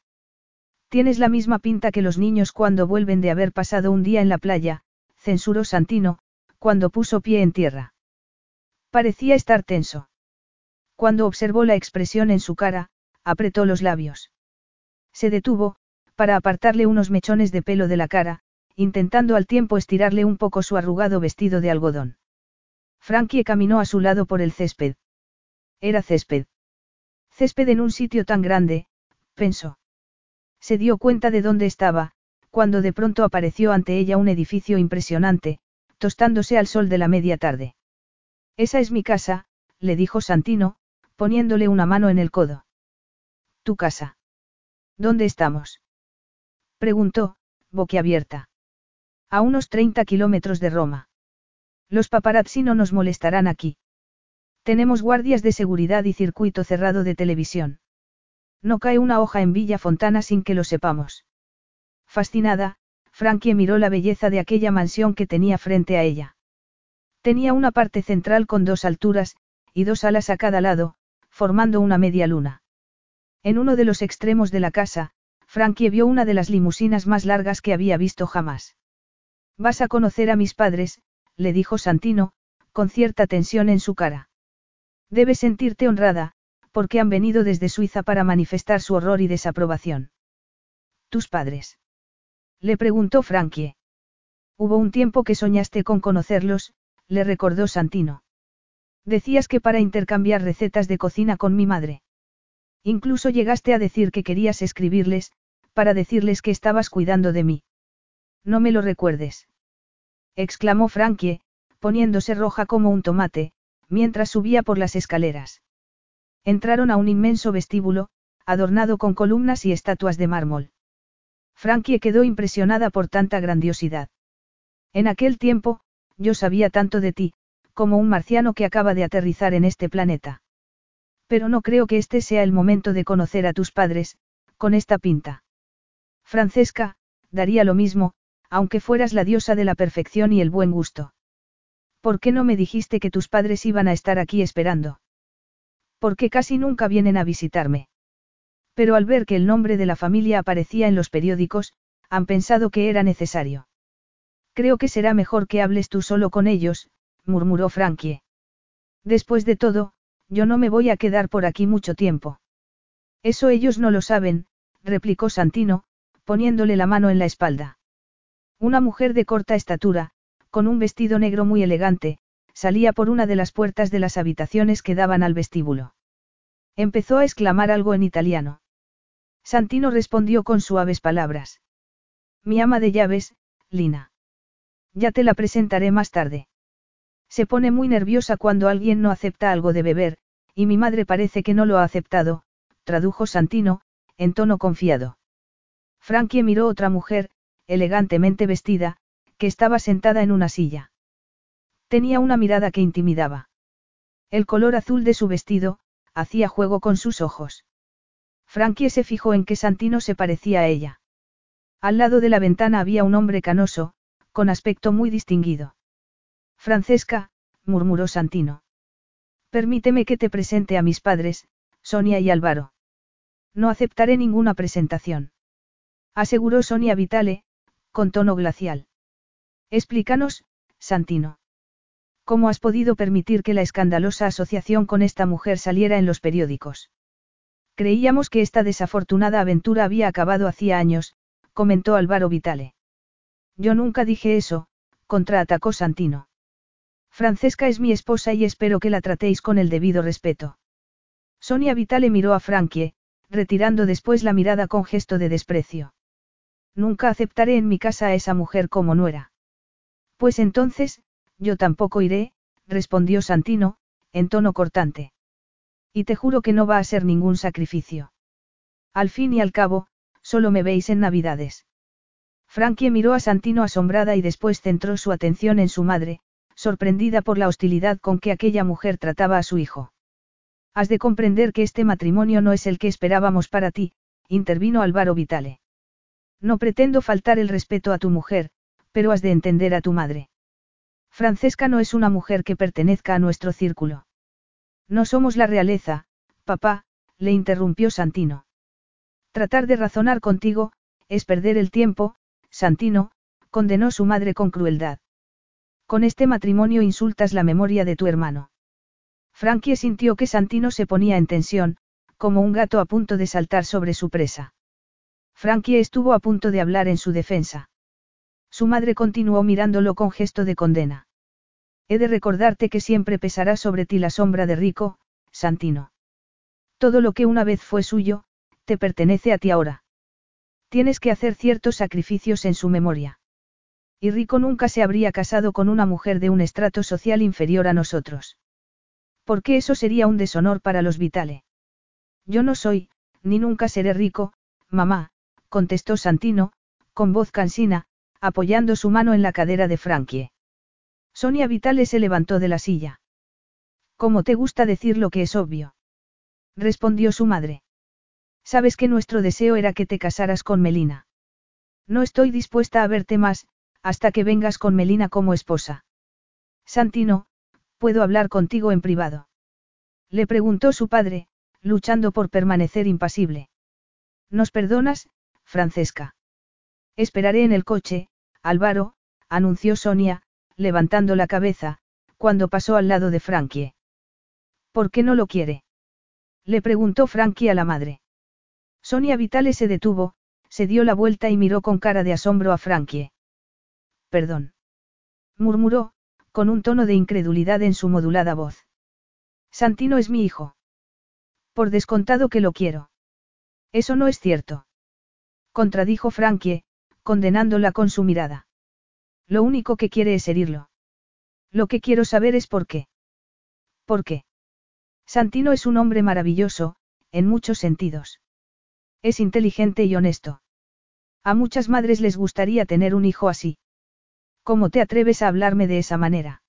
Tienes la misma pinta que los niños cuando vuelven de haber pasado un día en la playa, censuró Santino, cuando puso pie en tierra. Parecía estar tenso. Cuando observó la expresión en su cara, apretó los labios. Se detuvo, para apartarle unos mechones de pelo de la cara, intentando al tiempo estirarle un poco su arrugado vestido de algodón. Frankie caminó a su lado por el césped. Era césped. Césped en un sitio tan grande, pensó. Se dio cuenta de dónde estaba, cuando de pronto apareció ante ella un edificio impresionante, tostándose al sol de la media tarde. Esa es mi casa, le dijo Santino, poniéndole una mano en el codo. ¿Tu casa? ¿Dónde estamos? Preguntó, boquiabierta. A unos 30 kilómetros de Roma. Los paparazzi no nos molestarán aquí. Tenemos guardias de seguridad y circuito cerrado de televisión. No cae una hoja en Villa Fontana sin que lo sepamos. Fascinada, Frankie miró la belleza de aquella mansión que tenía frente a ella. Tenía una parte central con dos alturas, y dos alas a cada lado, formando una media luna. En uno de los extremos de la casa, Frankie vio una de las limusinas más largas que había visto jamás. Vas a conocer a mis padres, le dijo Santino, con cierta tensión en su cara. Debes sentirte honrada, porque han venido desde Suiza para manifestar su horror y desaprobación. ¿Tus padres? Le preguntó Frankie. Hubo un tiempo que soñaste con conocerlos, le recordó Santino. Decías que para intercambiar recetas de cocina con mi madre. Incluso llegaste a decir que querías escribirles, para decirles que estabas cuidando de mí. No me lo recuerdes. exclamó Frankie, poniéndose roja como un tomate, mientras subía por las escaleras. Entraron a un inmenso vestíbulo, adornado con columnas y estatuas de mármol. Frankie quedó impresionada por tanta grandiosidad. En aquel tiempo, yo sabía tanto de ti, como un marciano que acaba de aterrizar en este planeta. Pero no creo que este sea el momento de conocer a tus padres, con esta pinta. Francesca, daría lo mismo, aunque fueras la diosa de la perfección y el buen gusto. ¿Por qué no me dijiste que tus padres iban a estar aquí esperando? Porque casi nunca vienen a visitarme. Pero al ver que el nombre de la familia aparecía en los periódicos, han pensado que era necesario. Creo que será mejor que hables tú solo con ellos, murmuró Frankie. Después de todo, yo no me voy a quedar por aquí mucho tiempo. Eso ellos no lo saben, replicó Santino, poniéndole la mano en la espalda. Una mujer de corta estatura, con un vestido negro muy elegante, salía por una de las puertas de las habitaciones que daban al vestíbulo. Empezó a exclamar algo en italiano. Santino respondió con suaves palabras. Mi ama de llaves, Lina. Ya te la presentaré más tarde. Se pone muy nerviosa cuando alguien no acepta algo de beber, y mi madre parece que no lo ha aceptado, tradujo Santino, en tono confiado. Frankie miró otra mujer, elegantemente vestida, que estaba sentada en una silla. Tenía una mirada que intimidaba. El color azul de su vestido, hacía juego con sus ojos. Frankie se fijó en que Santino se parecía a ella. Al lado de la ventana había un hombre canoso, con aspecto muy distinguido. Francesca, murmuró Santino. Permíteme que te presente a mis padres, Sonia y Álvaro. No aceptaré ninguna presentación. Aseguró Sonia Vitale, con tono glacial. Explícanos, Santino. ¿Cómo has podido permitir que la escandalosa asociación con esta mujer saliera en los periódicos? Creíamos que esta desafortunada aventura había acabado hacía años, comentó Álvaro Vitale. Yo nunca dije eso, contraatacó Santino. Francesca es mi esposa y espero que la tratéis con el debido respeto. Sonia Vitale miró a Frankie, retirando después la mirada con gesto de desprecio. Nunca aceptaré en mi casa a esa mujer como nuera. Pues entonces, yo tampoco iré, respondió Santino, en tono cortante. Y te juro que no va a ser ningún sacrificio. Al fin y al cabo, solo me veis en Navidades. Frankie miró a Santino asombrada y después centró su atención en su madre, sorprendida por la hostilidad con que aquella mujer trataba a su hijo. Has de comprender que este matrimonio no es el que esperábamos para ti, intervino Álvaro Vitale. No pretendo faltar el respeto a tu mujer, pero has de entender a tu madre. Francesca no es una mujer que pertenezca a nuestro círculo. No somos la realeza, papá, le interrumpió Santino. Tratar de razonar contigo, es perder el tiempo, Santino, condenó su madre con crueldad. Con este matrimonio insultas la memoria de tu hermano. Frankie sintió que Santino se ponía en tensión, como un gato a punto de saltar sobre su presa. Frankie estuvo a punto de hablar en su defensa. Su madre continuó mirándolo con gesto de condena. He de recordarte que siempre pesará sobre ti la sombra de Rico, Santino. Todo lo que una vez fue suyo, te pertenece a ti ahora. Tienes que hacer ciertos sacrificios en su memoria. Y Rico nunca se habría casado con una mujer de un estrato social inferior a nosotros. Porque eso sería un deshonor para los Vitale. Yo no soy, ni nunca seré rico, mamá, contestó Santino, con voz cansina, apoyando su mano en la cadera de Frankie. Sonia Vitale se levantó de la silla. ¿Cómo te gusta decir lo que es obvio? respondió su madre. Sabes que nuestro deseo era que te casaras con Melina. No estoy dispuesta a verte más, hasta que vengas con Melina como esposa. Santino, ¿puedo hablar contigo en privado? Le preguntó su padre, luchando por permanecer impasible. ¿Nos perdonas, Francesca? Esperaré en el coche, Álvaro, anunció Sonia, levantando la cabeza, cuando pasó al lado de Frankie. ¿Por qué no lo quiere? Le preguntó Frankie a la madre. Sonia Vitale se detuvo, se dio la vuelta y miró con cara de asombro a Frankie. Perdón. murmuró, con un tono de incredulidad en su modulada voz. Santino es mi hijo. Por descontado que lo quiero. Eso no es cierto. Contradijo Frankie, condenándola con su mirada. Lo único que quiere es herirlo. Lo que quiero saber es por qué. ¿Por qué? Santino es un hombre maravilloso, en muchos sentidos. Es inteligente y honesto. A muchas madres les gustaría tener un hijo así. ¿Cómo te atreves a hablarme de esa manera?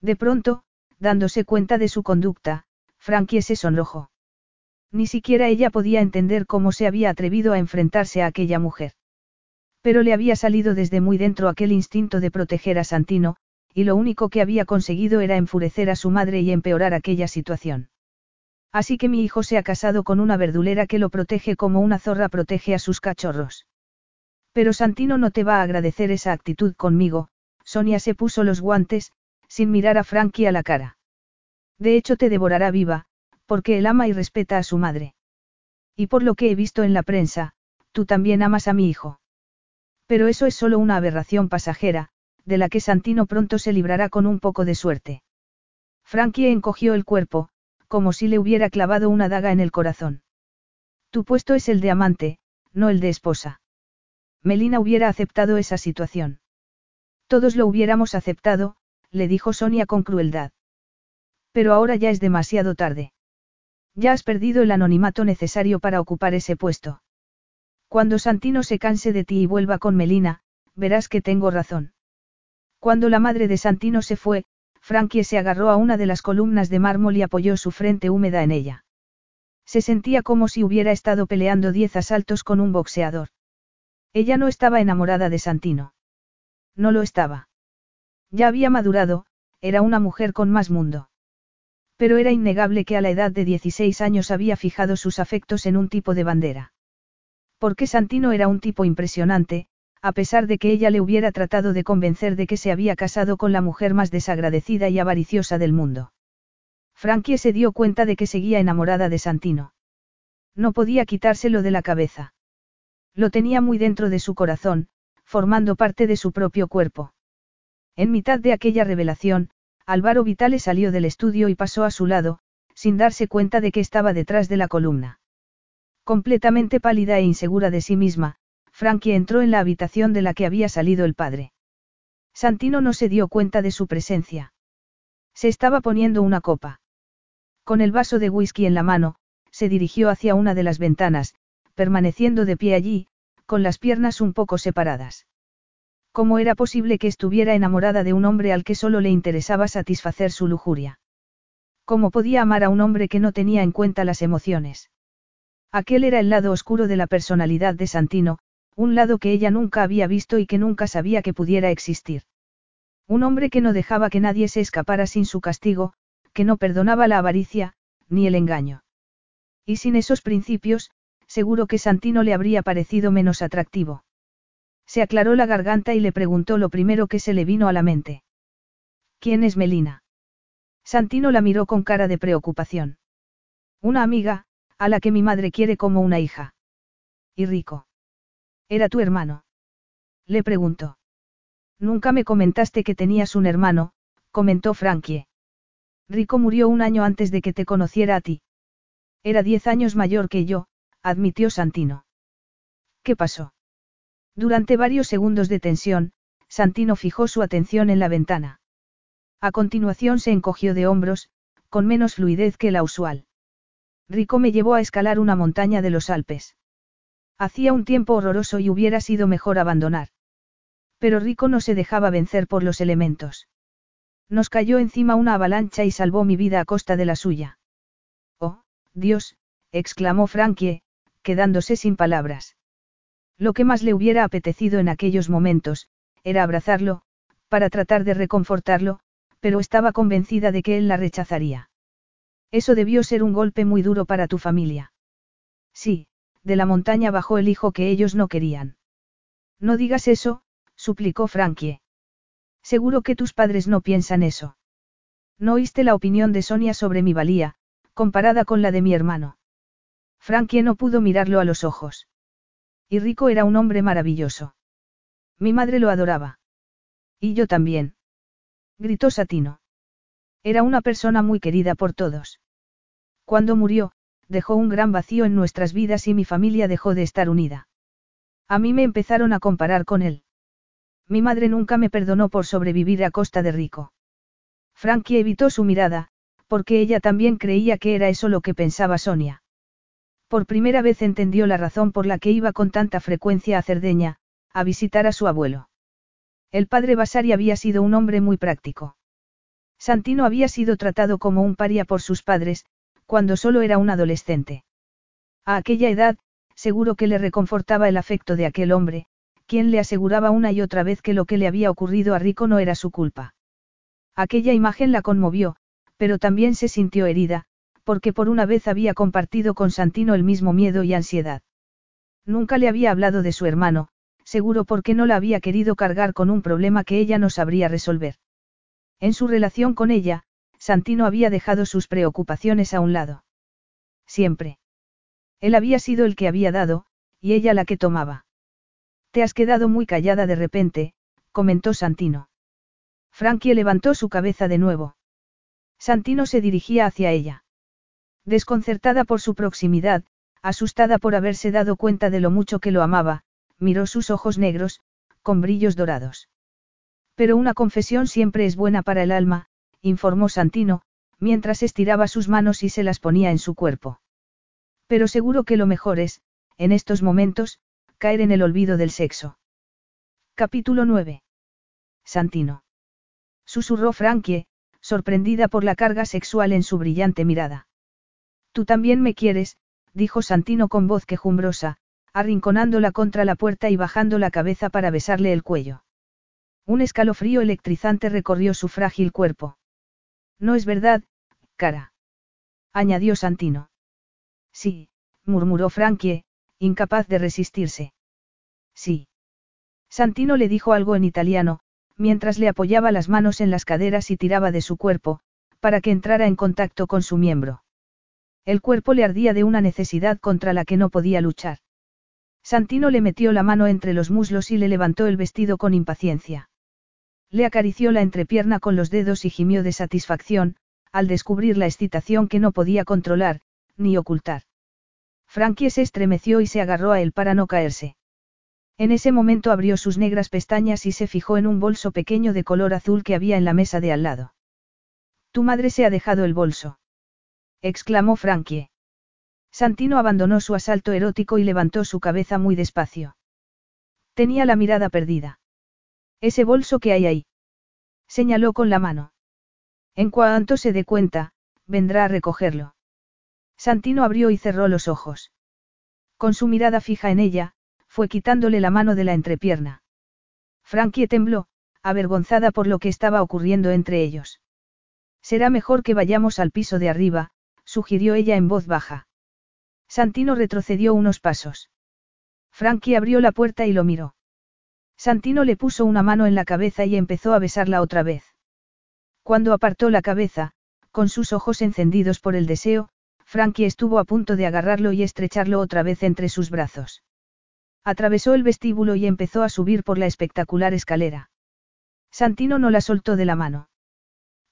De pronto, dándose cuenta de su conducta, Frankie se sonrojó. Ni siquiera ella podía entender cómo se había atrevido a enfrentarse a aquella mujer. Pero le había salido desde muy dentro aquel instinto de proteger a Santino, y lo único que había conseguido era enfurecer a su madre y empeorar aquella situación. Así que mi hijo se ha casado con una verdulera que lo protege como una zorra protege a sus cachorros. Pero Santino no te va a agradecer esa actitud conmigo, Sonia se puso los guantes, sin mirar a Frankie a la cara. De hecho te devorará viva, porque él ama y respeta a su madre. Y por lo que he visto en la prensa, tú también amas a mi hijo. Pero eso es solo una aberración pasajera, de la que Santino pronto se librará con un poco de suerte. Frankie encogió el cuerpo, como si le hubiera clavado una daga en el corazón. Tu puesto es el de amante, no el de esposa. Melina hubiera aceptado esa situación. Todos lo hubiéramos aceptado, le dijo Sonia con crueldad. Pero ahora ya es demasiado tarde. Ya has perdido el anonimato necesario para ocupar ese puesto. Cuando Santino se canse de ti y vuelva con Melina, verás que tengo razón. Cuando la madre de Santino se fue, Frankie se agarró a una de las columnas de mármol y apoyó su frente húmeda en ella. Se sentía como si hubiera estado peleando diez asaltos con un boxeador. Ella no estaba enamorada de Santino. No lo estaba. Ya había madurado, era una mujer con más mundo. Pero era innegable que a la edad de 16 años había fijado sus afectos en un tipo de bandera. Porque Santino era un tipo impresionante, a pesar de que ella le hubiera tratado de convencer de que se había casado con la mujer más desagradecida y avariciosa del mundo. Frankie se dio cuenta de que seguía enamorada de Santino. No podía quitárselo de la cabeza. Lo tenía muy dentro de su corazón, formando parte de su propio cuerpo. En mitad de aquella revelación, Álvaro Vitale salió del estudio y pasó a su lado, sin darse cuenta de que estaba detrás de la columna. Completamente pálida e insegura de sí misma, Frankie entró en la habitación de la que había salido el padre. Santino no se dio cuenta de su presencia. Se estaba poniendo una copa. Con el vaso de whisky en la mano, se dirigió hacia una de las ventanas, permaneciendo de pie allí, con las piernas un poco separadas. ¿Cómo era posible que estuviera enamorada de un hombre al que solo le interesaba satisfacer su lujuria? ¿Cómo podía amar a un hombre que no tenía en cuenta las emociones? Aquel era el lado oscuro de la personalidad de Santino, un lado que ella nunca había visto y que nunca sabía que pudiera existir. Un hombre que no dejaba que nadie se escapara sin su castigo, que no perdonaba la avaricia, ni el engaño. Y sin esos principios, seguro que Santino le habría parecido menos atractivo. Se aclaró la garganta y le preguntó lo primero que se le vino a la mente. ¿Quién es Melina? Santino la miró con cara de preocupación. Una amiga, a la que mi madre quiere como una hija. ¿Y Rico? ¿Era tu hermano? Le preguntó. Nunca me comentaste que tenías un hermano, comentó Frankie. Rico murió un año antes de que te conociera a ti. Era diez años mayor que yo, admitió Santino. ¿Qué pasó? Durante varios segundos de tensión, Santino fijó su atención en la ventana. A continuación se encogió de hombros, con menos fluidez que la usual. Rico me llevó a escalar una montaña de los Alpes. Hacía un tiempo horroroso y hubiera sido mejor abandonar. Pero Rico no se dejaba vencer por los elementos. Nos cayó encima una avalancha y salvó mi vida a costa de la suya. Oh, Dios, exclamó Frankie, quedándose sin palabras. Lo que más le hubiera apetecido en aquellos momentos, era abrazarlo, para tratar de reconfortarlo, pero estaba convencida de que él la rechazaría. Eso debió ser un golpe muy duro para tu familia. Sí, de la montaña bajó el hijo que ellos no querían. No digas eso, suplicó Frankie. Seguro que tus padres no piensan eso. No oíste la opinión de Sonia sobre mi valía, comparada con la de mi hermano. Frankie no pudo mirarlo a los ojos. Y Rico era un hombre maravilloso. Mi madre lo adoraba. Y yo también. Gritó Satino. Era una persona muy querida por todos. Cuando murió, dejó un gran vacío en nuestras vidas y mi familia dejó de estar unida. A mí me empezaron a comparar con él. Mi madre nunca me perdonó por sobrevivir a costa de Rico. Frankie evitó su mirada, porque ella también creía que era eso lo que pensaba Sonia. Por primera vez entendió la razón por la que iba con tanta frecuencia a Cerdeña, a visitar a su abuelo. El padre Vasari había sido un hombre muy práctico. Santino había sido tratado como un paria por sus padres, cuando solo era un adolescente. A aquella edad, seguro que le reconfortaba el afecto de aquel hombre, quien le aseguraba una y otra vez que lo que le había ocurrido a Rico no era su culpa. Aquella imagen la conmovió, pero también se sintió herida, porque por una vez había compartido con Santino el mismo miedo y ansiedad. Nunca le había hablado de su hermano, seguro porque no la había querido cargar con un problema que ella no sabría resolver. En su relación con ella, Santino había dejado sus preocupaciones a un lado. Siempre. Él había sido el que había dado, y ella la que tomaba. Te has quedado muy callada de repente, comentó Santino. Frankie levantó su cabeza de nuevo. Santino se dirigía hacia ella. Desconcertada por su proximidad, asustada por haberse dado cuenta de lo mucho que lo amaba, miró sus ojos negros, con brillos dorados. Pero una confesión siempre es buena para el alma, informó Santino, mientras estiraba sus manos y se las ponía en su cuerpo. Pero seguro que lo mejor es, en estos momentos, caer en el olvido del sexo. Capítulo 9. Santino. Susurró Frankie, sorprendida por la carga sexual en su brillante mirada. Tú también me quieres, dijo Santino con voz quejumbrosa, arrinconándola contra la puerta y bajando la cabeza para besarle el cuello. Un escalofrío electrizante recorrió su frágil cuerpo. No es verdad, cara. añadió Santino. Sí, murmuró Frankie, incapaz de resistirse. Sí. Santino le dijo algo en italiano, mientras le apoyaba las manos en las caderas y tiraba de su cuerpo, para que entrara en contacto con su miembro. El cuerpo le ardía de una necesidad contra la que no podía luchar. Santino le metió la mano entre los muslos y le levantó el vestido con impaciencia. Le acarició la entrepierna con los dedos y gimió de satisfacción, al descubrir la excitación que no podía controlar, ni ocultar. Frankie se estremeció y se agarró a él para no caerse. En ese momento abrió sus negras pestañas y se fijó en un bolso pequeño de color azul que había en la mesa de al lado. Tu madre se ha dejado el bolso. exclamó Frankie. Santino abandonó su asalto erótico y levantó su cabeza muy despacio. Tenía la mirada perdida. Ese bolso que hay ahí. Señaló con la mano. En cuanto se dé cuenta, vendrá a recogerlo. Santino abrió y cerró los ojos. Con su mirada fija en ella, fue quitándole la mano de la entrepierna. Frankie tembló, avergonzada por lo que estaba ocurriendo entre ellos. Será mejor que vayamos al piso de arriba, sugirió ella en voz baja. Santino retrocedió unos pasos. Frankie abrió la puerta y lo miró. Santino le puso una mano en la cabeza y empezó a besarla otra vez. Cuando apartó la cabeza, con sus ojos encendidos por el deseo, Frankie estuvo a punto de agarrarlo y estrecharlo otra vez entre sus brazos. Atravesó el vestíbulo y empezó a subir por la espectacular escalera. Santino no la soltó de la mano.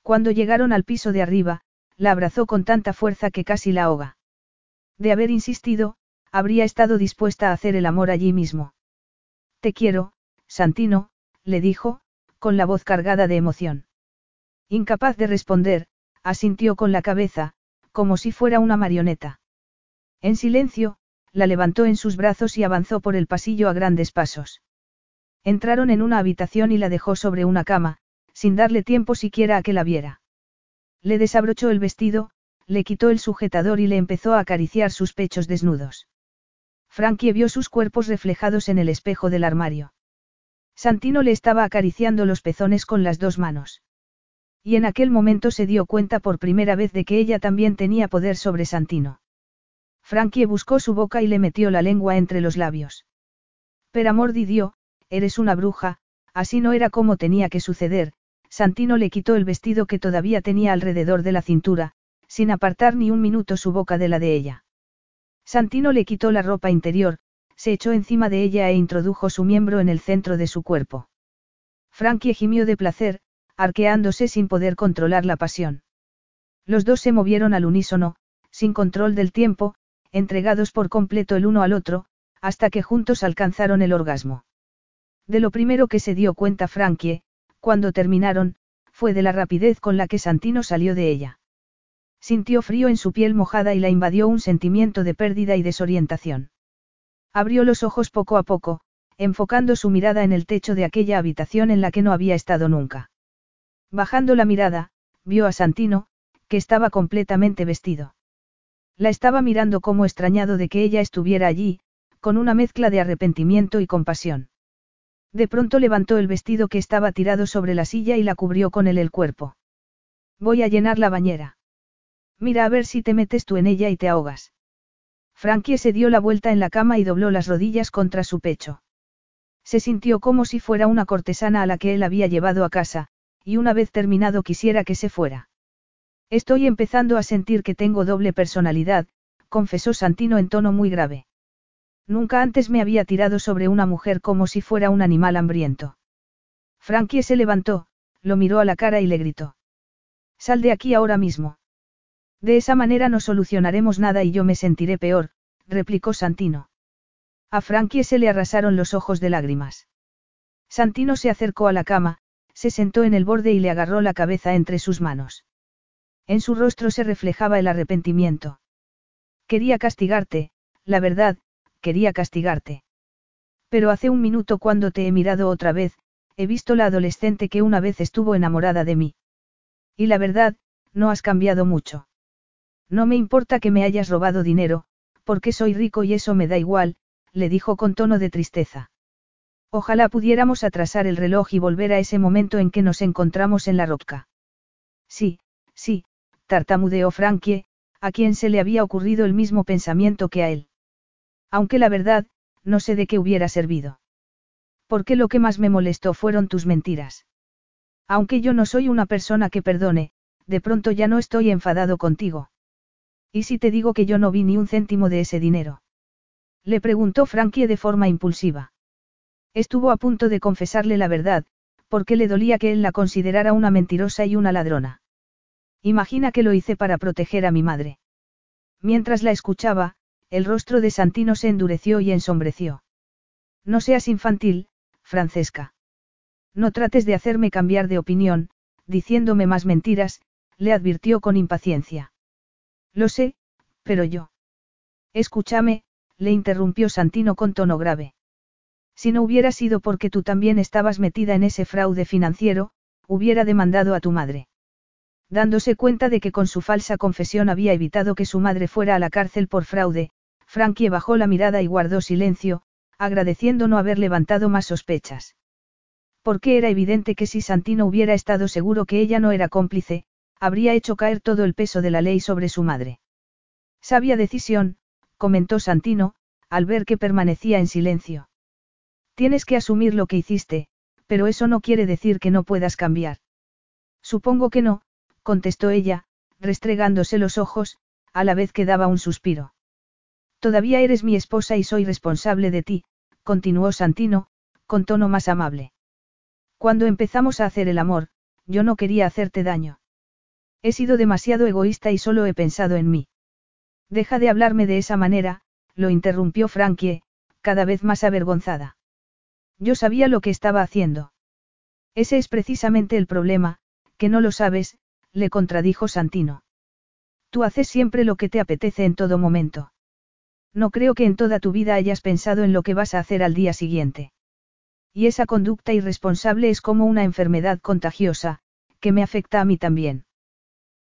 Cuando llegaron al piso de arriba, la abrazó con tanta fuerza que casi la ahoga. De haber insistido, habría estado dispuesta a hacer el amor allí mismo. Te quiero, Santino, le dijo, con la voz cargada de emoción. Incapaz de responder, asintió con la cabeza, como si fuera una marioneta. En silencio, la levantó en sus brazos y avanzó por el pasillo a grandes pasos. Entraron en una habitación y la dejó sobre una cama, sin darle tiempo siquiera a que la viera. Le desabrochó el vestido, le quitó el sujetador y le empezó a acariciar sus pechos desnudos. Frankie vio sus cuerpos reflejados en el espejo del armario. Santino le estaba acariciando los pezones con las dos manos. Y en aquel momento se dio cuenta por primera vez de que ella también tenía poder sobre Santino. Frankie buscó su boca y le metió la lengua entre los labios. Per amor di eres una bruja, así no era como tenía que suceder, Santino le quitó el vestido que todavía tenía alrededor de la cintura, sin apartar ni un minuto su boca de la de ella. Santino le quitó la ropa interior, se echó encima de ella e introdujo su miembro en el centro de su cuerpo. Frankie gimió de placer, arqueándose sin poder controlar la pasión. Los dos se movieron al unísono, sin control del tiempo, entregados por completo el uno al otro, hasta que juntos alcanzaron el orgasmo. De lo primero que se dio cuenta Frankie, cuando terminaron, fue de la rapidez con la que Santino salió de ella. Sintió frío en su piel mojada y la invadió un sentimiento de pérdida y desorientación. Abrió los ojos poco a poco, enfocando su mirada en el techo de aquella habitación en la que no había estado nunca. Bajando la mirada, vio a Santino, que estaba completamente vestido. La estaba mirando como extrañado de que ella estuviera allí, con una mezcla de arrepentimiento y compasión. De pronto levantó el vestido que estaba tirado sobre la silla y la cubrió con él el cuerpo. Voy a llenar la bañera. Mira a ver si te metes tú en ella y te ahogas. Frankie se dio la vuelta en la cama y dobló las rodillas contra su pecho. Se sintió como si fuera una cortesana a la que él había llevado a casa, y una vez terminado quisiera que se fuera. Estoy empezando a sentir que tengo doble personalidad, confesó Santino en tono muy grave. Nunca antes me había tirado sobre una mujer como si fuera un animal hambriento. Frankie se levantó, lo miró a la cara y le gritó. Sal de aquí ahora mismo. De esa manera no solucionaremos nada y yo me sentiré peor, replicó Santino. A Frankie se le arrasaron los ojos de lágrimas. Santino se acercó a la cama, se sentó en el borde y le agarró la cabeza entre sus manos. En su rostro se reflejaba el arrepentimiento. Quería castigarte, la verdad, quería castigarte. Pero hace un minuto cuando te he mirado otra vez, he visto la adolescente que una vez estuvo enamorada de mí. Y la verdad, no has cambiado mucho. No me importa que me hayas robado dinero, porque soy rico y eso me da igual, le dijo con tono de tristeza. Ojalá pudiéramos atrasar el reloj y volver a ese momento en que nos encontramos en la roca. Sí, sí, tartamudeó Frankie, a quien se le había ocurrido el mismo pensamiento que a él. Aunque la verdad, no sé de qué hubiera servido. Porque lo que más me molestó fueron tus mentiras. Aunque yo no soy una persona que perdone, de pronto ya no estoy enfadado contigo. ¿Y si te digo que yo no vi ni un céntimo de ese dinero? Le preguntó Frankie de forma impulsiva. Estuvo a punto de confesarle la verdad, porque le dolía que él la considerara una mentirosa y una ladrona. Imagina que lo hice para proteger a mi madre. Mientras la escuchaba, el rostro de Santino se endureció y ensombreció. No seas infantil, Francesca. No trates de hacerme cambiar de opinión, diciéndome más mentiras, le advirtió con impaciencia. Lo sé, pero yo. Escúchame, le interrumpió Santino con tono grave. Si no hubiera sido porque tú también estabas metida en ese fraude financiero, hubiera demandado a tu madre. Dándose cuenta de que con su falsa confesión había evitado que su madre fuera a la cárcel por fraude, Frankie bajó la mirada y guardó silencio, agradeciendo no haber levantado más sospechas. Porque era evidente que si Santino hubiera estado seguro que ella no era cómplice, habría hecho caer todo el peso de la ley sobre su madre. Sabia decisión, comentó Santino, al ver que permanecía en silencio. Tienes que asumir lo que hiciste, pero eso no quiere decir que no puedas cambiar. Supongo que no, contestó ella, restregándose los ojos, a la vez que daba un suspiro. Todavía eres mi esposa y soy responsable de ti, continuó Santino, con tono más amable. Cuando empezamos a hacer el amor, yo no quería hacerte daño. He sido demasiado egoísta y solo he pensado en mí. Deja de hablarme de esa manera, lo interrumpió Frankie, cada vez más avergonzada. Yo sabía lo que estaba haciendo. Ese es precisamente el problema, que no lo sabes, le contradijo Santino. Tú haces siempre lo que te apetece en todo momento. No creo que en toda tu vida hayas pensado en lo que vas a hacer al día siguiente. Y esa conducta irresponsable es como una enfermedad contagiosa, que me afecta a mí también.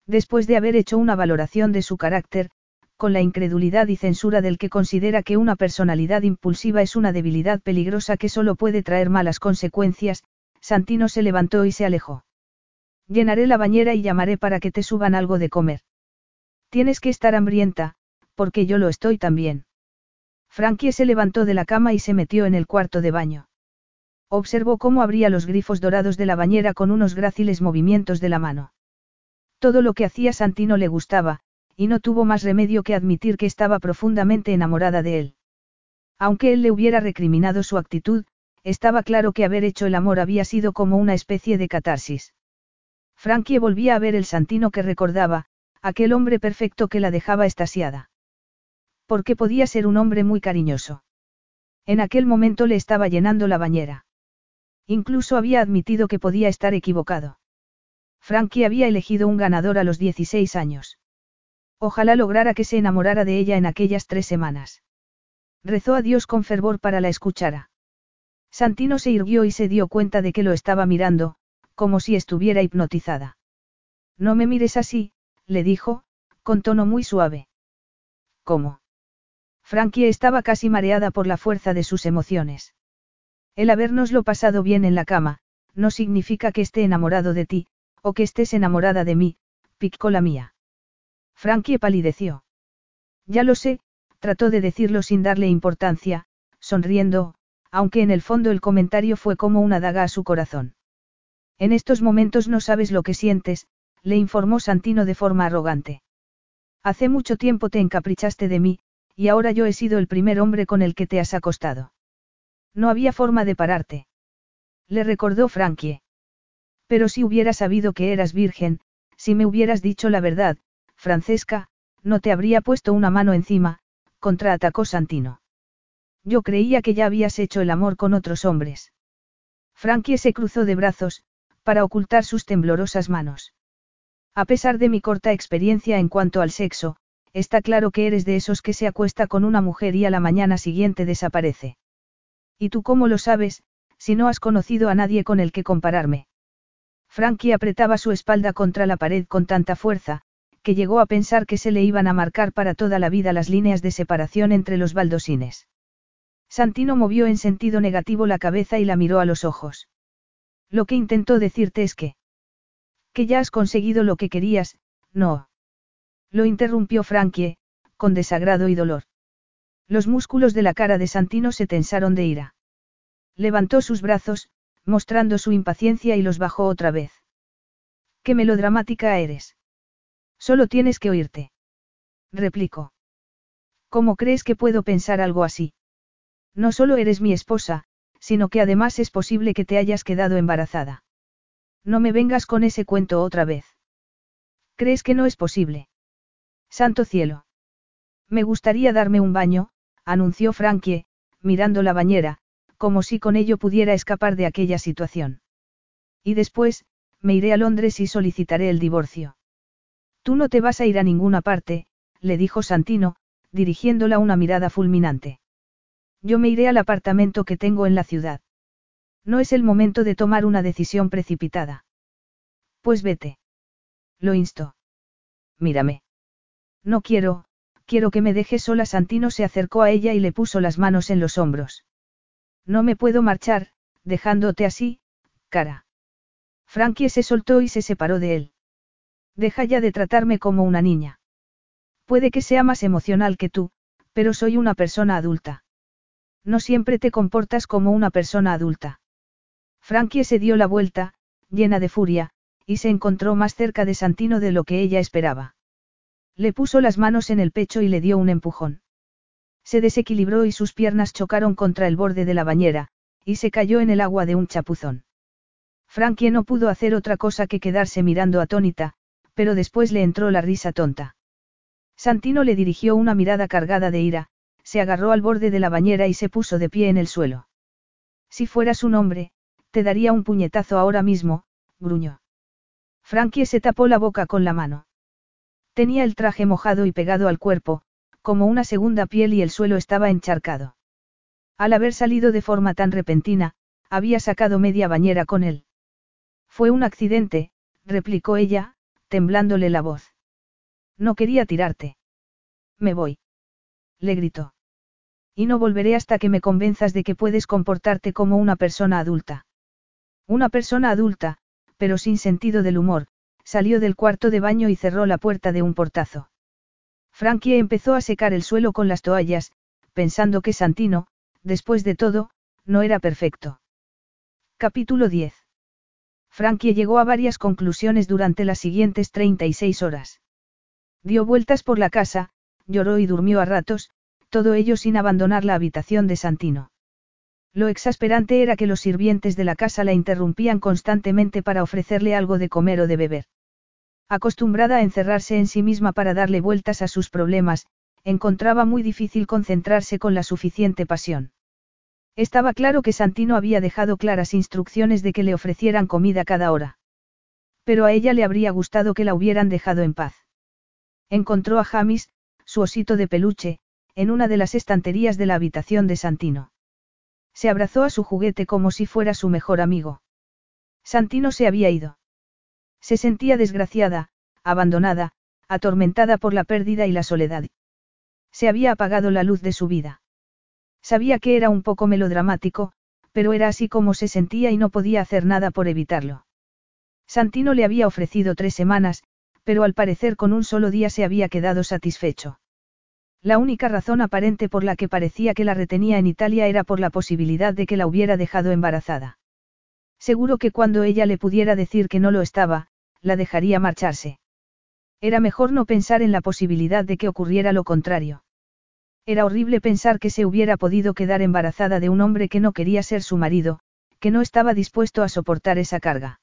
Después de haber hecho una valoración de su carácter, con la incredulidad y censura del que considera que una personalidad impulsiva es una debilidad peligrosa que solo puede traer malas consecuencias, Santino se levantó y se alejó. Llenaré la bañera y llamaré para que te suban algo de comer. Tienes que estar hambrienta, porque yo lo estoy también. Frankie se levantó de la cama y se metió en el cuarto de baño. Observó cómo abría los grifos dorados de la bañera con unos gráciles movimientos de la mano. Todo lo que hacía Santino le gustaba, y no tuvo más remedio que admitir que estaba profundamente enamorada de él. Aunque él le hubiera recriminado su actitud, estaba claro que haber hecho el amor había sido como una especie de catarsis. Frankie volvía a ver el Santino que recordaba, aquel hombre perfecto que la dejaba estasiada. Porque podía ser un hombre muy cariñoso. En aquel momento le estaba llenando la bañera. Incluso había admitido que podía estar equivocado. Frankie había elegido un ganador a los 16 años. Ojalá lograra que se enamorara de ella en aquellas tres semanas. Rezó a Dios con fervor para la escuchara. Santino se irguió y se dio cuenta de que lo estaba mirando, como si estuviera hipnotizada. No me mires así, le dijo, con tono muy suave. ¿Cómo? Frankie estaba casi mareada por la fuerza de sus emociones. El habernoslo pasado bien en la cama, no significa que esté enamorado de ti, o que estés enamorada de mí, picó la mía. Frankie palideció. Ya lo sé, trató de decirlo sin darle importancia, sonriendo, aunque en el fondo el comentario fue como una daga a su corazón. En estos momentos no sabes lo que sientes, le informó Santino de forma arrogante. Hace mucho tiempo te encaprichaste de mí, y ahora yo he sido el primer hombre con el que te has acostado. No había forma de pararte. Le recordó Frankie. Pero si hubiera sabido que eras virgen, si me hubieras dicho la verdad, Francesca, no te habría puesto una mano encima, contraatacó Santino. Yo creía que ya habías hecho el amor con otros hombres. Frankie se cruzó de brazos, para ocultar sus temblorosas manos. A pesar de mi corta experiencia en cuanto al sexo, está claro que eres de esos que se acuesta con una mujer y a la mañana siguiente desaparece. ¿Y tú cómo lo sabes, si no has conocido a nadie con el que compararme? Frankie apretaba su espalda contra la pared con tanta fuerza, que llegó a pensar que se le iban a marcar para toda la vida las líneas de separación entre los baldosines. Santino movió en sentido negativo la cabeza y la miró a los ojos. Lo que intentó decirte es que... Que ya has conseguido lo que querías, no. Lo interrumpió Frankie, con desagrado y dolor. Los músculos de la cara de Santino se tensaron de ira. Levantó sus brazos, mostrando su impaciencia y los bajó otra vez. ¡Qué melodramática eres! Solo tienes que oírte. Replicó. ¿Cómo crees que puedo pensar algo así? No solo eres mi esposa, sino que además es posible que te hayas quedado embarazada. No me vengas con ese cuento otra vez. ¿Crees que no es posible? Santo cielo. Me gustaría darme un baño, anunció Frankie, mirando la bañera, como si con ello pudiera escapar de aquella situación. Y después, me iré a Londres y solicitaré el divorcio. Tú no te vas a ir a ninguna parte, le dijo Santino, dirigiéndola una mirada fulminante. Yo me iré al apartamento que tengo en la ciudad. No es el momento de tomar una decisión precipitada. Pues vete. Lo insto. Mírame. No quiero, quiero que me dejes sola. Santino se acercó a ella y le puso las manos en los hombros. No me puedo marchar, dejándote así, cara. Frankie se soltó y se separó de él. Deja ya de tratarme como una niña. Puede que sea más emocional que tú, pero soy una persona adulta. No siempre te comportas como una persona adulta. Frankie se dio la vuelta, llena de furia, y se encontró más cerca de Santino de lo que ella esperaba. Le puso las manos en el pecho y le dio un empujón. Se desequilibró y sus piernas chocaron contra el borde de la bañera, y se cayó en el agua de un chapuzón. Frankie no pudo hacer otra cosa que quedarse mirando atónita, pero después le entró la risa tonta. Santino le dirigió una mirada cargada de ira, se agarró al borde de la bañera y se puso de pie en el suelo. Si fueras un hombre, te daría un puñetazo ahora mismo, gruñó. Frankie se tapó la boca con la mano. Tenía el traje mojado y pegado al cuerpo, como una segunda piel y el suelo estaba encharcado. Al haber salido de forma tan repentina, había sacado media bañera con él. Fue un accidente, replicó ella, temblándole la voz. No quería tirarte. Me voy. Le gritó. Y no volveré hasta que me convenzas de que puedes comportarte como una persona adulta. Una persona adulta, pero sin sentido del humor, salió del cuarto de baño y cerró la puerta de un portazo. Frankie empezó a secar el suelo con las toallas, pensando que Santino, después de todo, no era perfecto. Capítulo 10. Frankie llegó a varias conclusiones durante las siguientes 36 horas. Dio vueltas por la casa, lloró y durmió a ratos, todo ello sin abandonar la habitación de Santino. Lo exasperante era que los sirvientes de la casa la interrumpían constantemente para ofrecerle algo de comer o de beber. Acostumbrada a encerrarse en sí misma para darle vueltas a sus problemas, encontraba muy difícil concentrarse con la suficiente pasión. Estaba claro que Santino había dejado claras instrucciones de que le ofrecieran comida cada hora. Pero a ella le habría gustado que la hubieran dejado en paz. Encontró a Jamis, su osito de peluche, en una de las estanterías de la habitación de Santino. Se abrazó a su juguete como si fuera su mejor amigo. Santino se había ido. Se sentía desgraciada, abandonada, atormentada por la pérdida y la soledad. Se había apagado la luz de su vida. Sabía que era un poco melodramático, pero era así como se sentía y no podía hacer nada por evitarlo. Santino le había ofrecido tres semanas, pero al parecer con un solo día se había quedado satisfecho. La única razón aparente por la que parecía que la retenía en Italia era por la posibilidad de que la hubiera dejado embarazada. Seguro que cuando ella le pudiera decir que no lo estaba, la dejaría marcharse. Era mejor no pensar en la posibilidad de que ocurriera lo contrario. Era horrible pensar que se hubiera podido quedar embarazada de un hombre que no quería ser su marido, que no estaba dispuesto a soportar esa carga.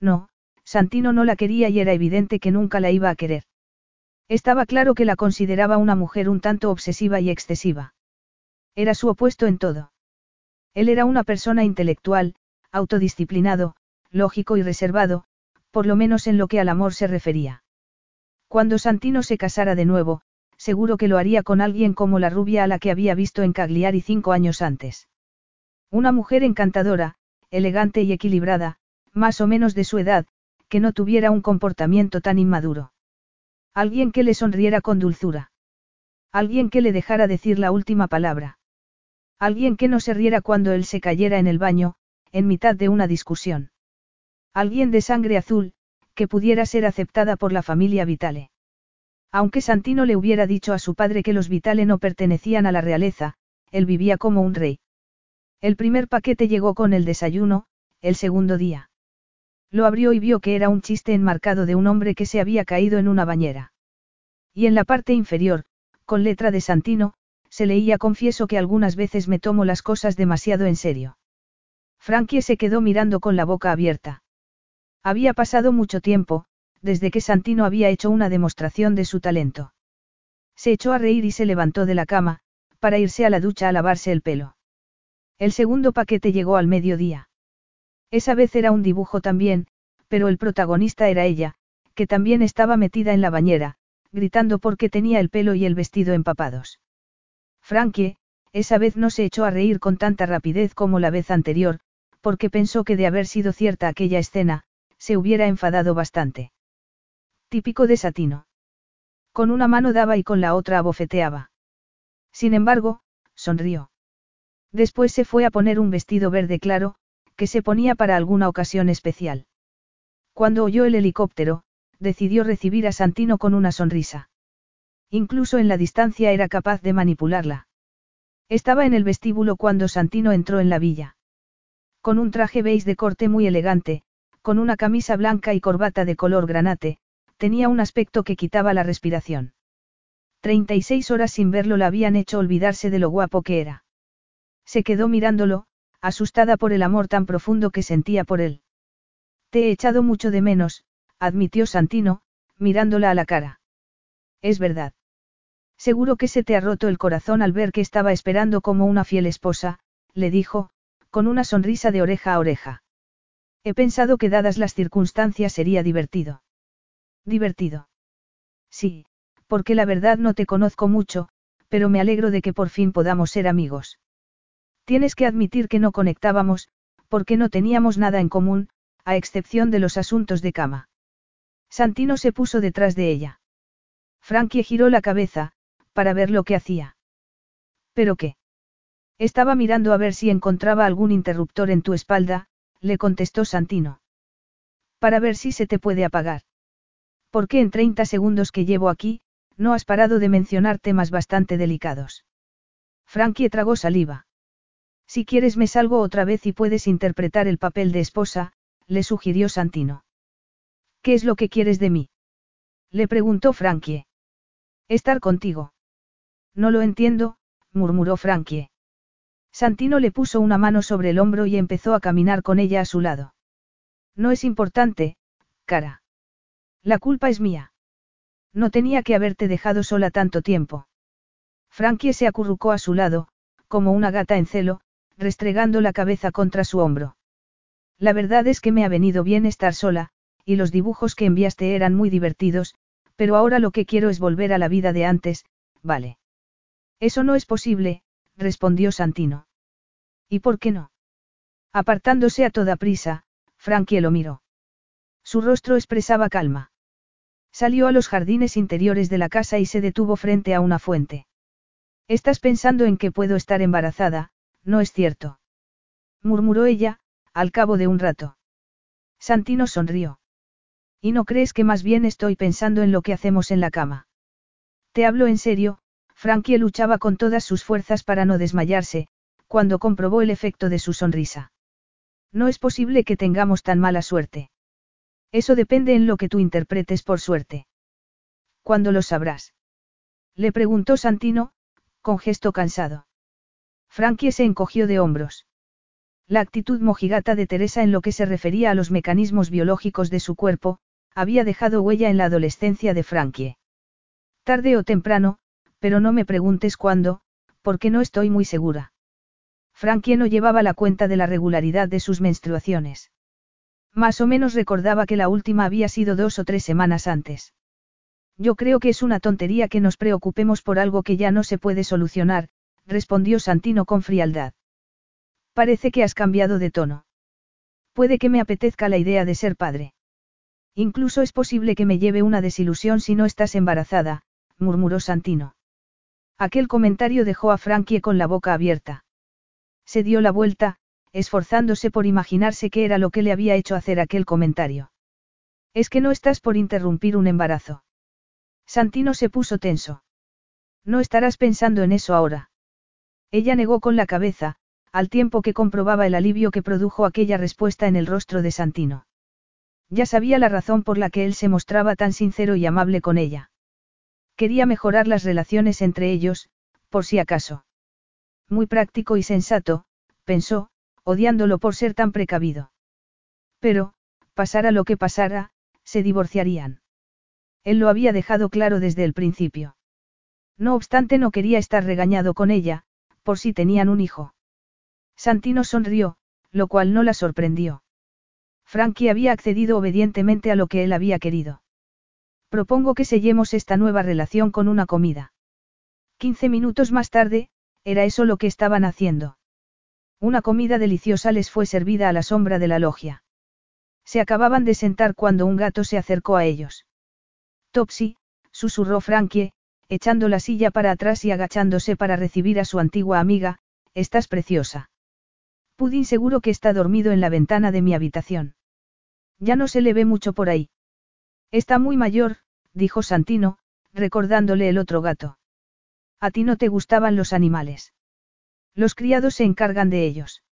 No, Santino no la quería y era evidente que nunca la iba a querer. Estaba claro que la consideraba una mujer un tanto obsesiva y excesiva. Era su opuesto en todo. Él era una persona intelectual, autodisciplinado, lógico y reservado, por lo menos en lo que al amor se refería. Cuando Santino se casara de nuevo, seguro que lo haría con alguien como la rubia a la que había visto en Cagliari cinco años antes. Una mujer encantadora, elegante y equilibrada, más o menos de su edad, que no tuviera un comportamiento tan inmaduro. Alguien que le sonriera con dulzura. Alguien que le dejara decir la última palabra. Alguien que no se riera cuando él se cayera en el baño, en mitad de una discusión. Alguien de sangre azul, que pudiera ser aceptada por la familia Vitale. Aunque Santino le hubiera dicho a su padre que los Vitale no pertenecían a la realeza, él vivía como un rey. El primer paquete llegó con el desayuno, el segundo día. Lo abrió y vio que era un chiste enmarcado de un hombre que se había caído en una bañera. Y en la parte inferior, con letra de Santino, se leía confieso que algunas veces me tomo las cosas demasiado en serio. Frankie se quedó mirando con la boca abierta. Había pasado mucho tiempo, desde que Santino había hecho una demostración de su talento. Se echó a reír y se levantó de la cama, para irse a la ducha a lavarse el pelo. El segundo paquete llegó al mediodía. Esa vez era un dibujo también, pero el protagonista era ella, que también estaba metida en la bañera, gritando porque tenía el pelo y el vestido empapados. Frankie, esa vez no se echó a reír con tanta rapidez como la vez anterior, porque pensó que de haber sido cierta aquella escena, se hubiera enfadado bastante. Típico de Satino. Con una mano daba y con la otra abofeteaba. Sin embargo, sonrió. Después se fue a poner un vestido verde claro, que se ponía para alguna ocasión especial. Cuando oyó el helicóptero, decidió recibir a Santino con una sonrisa. Incluso en la distancia era capaz de manipularla. Estaba en el vestíbulo cuando Santino entró en la villa. Con un traje beige de corte muy elegante, con una camisa blanca y corbata de color granate, tenía un aspecto que quitaba la respiración. 36 horas sin verlo la habían hecho olvidarse de lo guapo que era. Se quedó mirándolo, asustada por el amor tan profundo que sentía por él. Te he echado mucho de menos, admitió Santino, mirándola a la cara. Es verdad. Seguro que se te ha roto el corazón al ver que estaba esperando como una fiel esposa, le dijo, con una sonrisa de oreja a oreja. He pensado que dadas las circunstancias sería divertido. Divertido. Sí, porque la verdad no te conozco mucho, pero me alegro de que por fin podamos ser amigos. Tienes que admitir que no conectábamos, porque no teníamos nada en común, a excepción de los asuntos de cama. Santino se puso detrás de ella. Frankie giró la cabeza, para ver lo que hacía. ¿Pero qué? Estaba mirando a ver si encontraba algún interruptor en tu espalda, le contestó Santino. Para ver si se te puede apagar. Porque en 30 segundos que llevo aquí, no has parado de mencionar temas bastante delicados. Frankie tragó saliva. Si quieres me salgo otra vez y puedes interpretar el papel de esposa, le sugirió Santino. ¿Qué es lo que quieres de mí? Le preguntó Frankie. Estar contigo. No lo entiendo, murmuró Frankie. Santino le puso una mano sobre el hombro y empezó a caminar con ella a su lado. No es importante, cara. La culpa es mía. No tenía que haberte dejado sola tanto tiempo. Frankie se acurrucó a su lado, como una gata en celo, restregando la cabeza contra su hombro. La verdad es que me ha venido bien estar sola, y los dibujos que enviaste eran muy divertidos, pero ahora lo que quiero es volver a la vida de antes, vale. Eso no es posible, respondió Santino. ¿Y por qué no? Apartándose a toda prisa, Frankie lo miró. Su rostro expresaba calma. Salió a los jardines interiores de la casa y se detuvo frente a una fuente. Estás pensando en que puedo estar embarazada, ¿no es cierto? murmuró ella, al cabo de un rato. Santino sonrió. ¿Y no crees que más bien estoy pensando en lo que hacemos en la cama? Te hablo en serio, Frankie luchaba con todas sus fuerzas para no desmayarse, cuando comprobó el efecto de su sonrisa. No es posible que tengamos tan mala suerte. Eso depende en lo que tú interpretes por suerte. ¿Cuándo lo sabrás? Le preguntó Santino, con gesto cansado. Frankie se encogió de hombros. La actitud mojigata de Teresa en lo que se refería a los mecanismos biológicos de su cuerpo, había dejado huella en la adolescencia de Frankie. Tarde o temprano, pero no me preguntes cuándo, porque no estoy muy segura. Frankie no llevaba la cuenta de la regularidad de sus menstruaciones. Más o menos recordaba que la última había sido dos o tres semanas antes. Yo creo que es una tontería que nos preocupemos por algo que ya no se puede solucionar, respondió Santino con frialdad. Parece que has cambiado de tono. Puede que me apetezca la idea de ser padre. Incluso es posible que me lleve una desilusión si no estás embarazada, murmuró Santino. Aquel comentario dejó a Frankie con la boca abierta. Se dio la vuelta, esforzándose por imaginarse qué era lo que le había hecho hacer aquel comentario. Es que no estás por interrumpir un embarazo. Santino se puso tenso. No estarás pensando en eso ahora. Ella negó con la cabeza, al tiempo que comprobaba el alivio que produjo aquella respuesta en el rostro de Santino. Ya sabía la razón por la que él se mostraba tan sincero y amable con ella. Quería mejorar las relaciones entre ellos, por si acaso. Muy práctico y sensato, pensó, odiándolo por ser tan precavido. Pero, pasara lo que pasara, se divorciarían. Él lo había dejado claro desde el principio. No obstante no quería estar regañado con ella, por si tenían un hijo. Santino sonrió, lo cual no la sorprendió. Frankie había accedido obedientemente a lo que él había querido. Propongo que sellemos esta nueva relación con una comida. Quince minutos más tarde, era eso lo que estaban haciendo. Una comida deliciosa les fue servida a la sombra de la logia. Se acababan de sentar cuando un gato se acercó a ellos. Topsy, susurró Frankie, echando la silla para atrás y agachándose para recibir a su antigua amiga, estás preciosa. Pudín seguro que está dormido en la ventana de mi habitación. Ya no se le ve mucho por ahí. Está muy mayor, dijo Santino, recordándole el otro gato. A ti no te gustaban los animales. Los criados se encargan de ellos.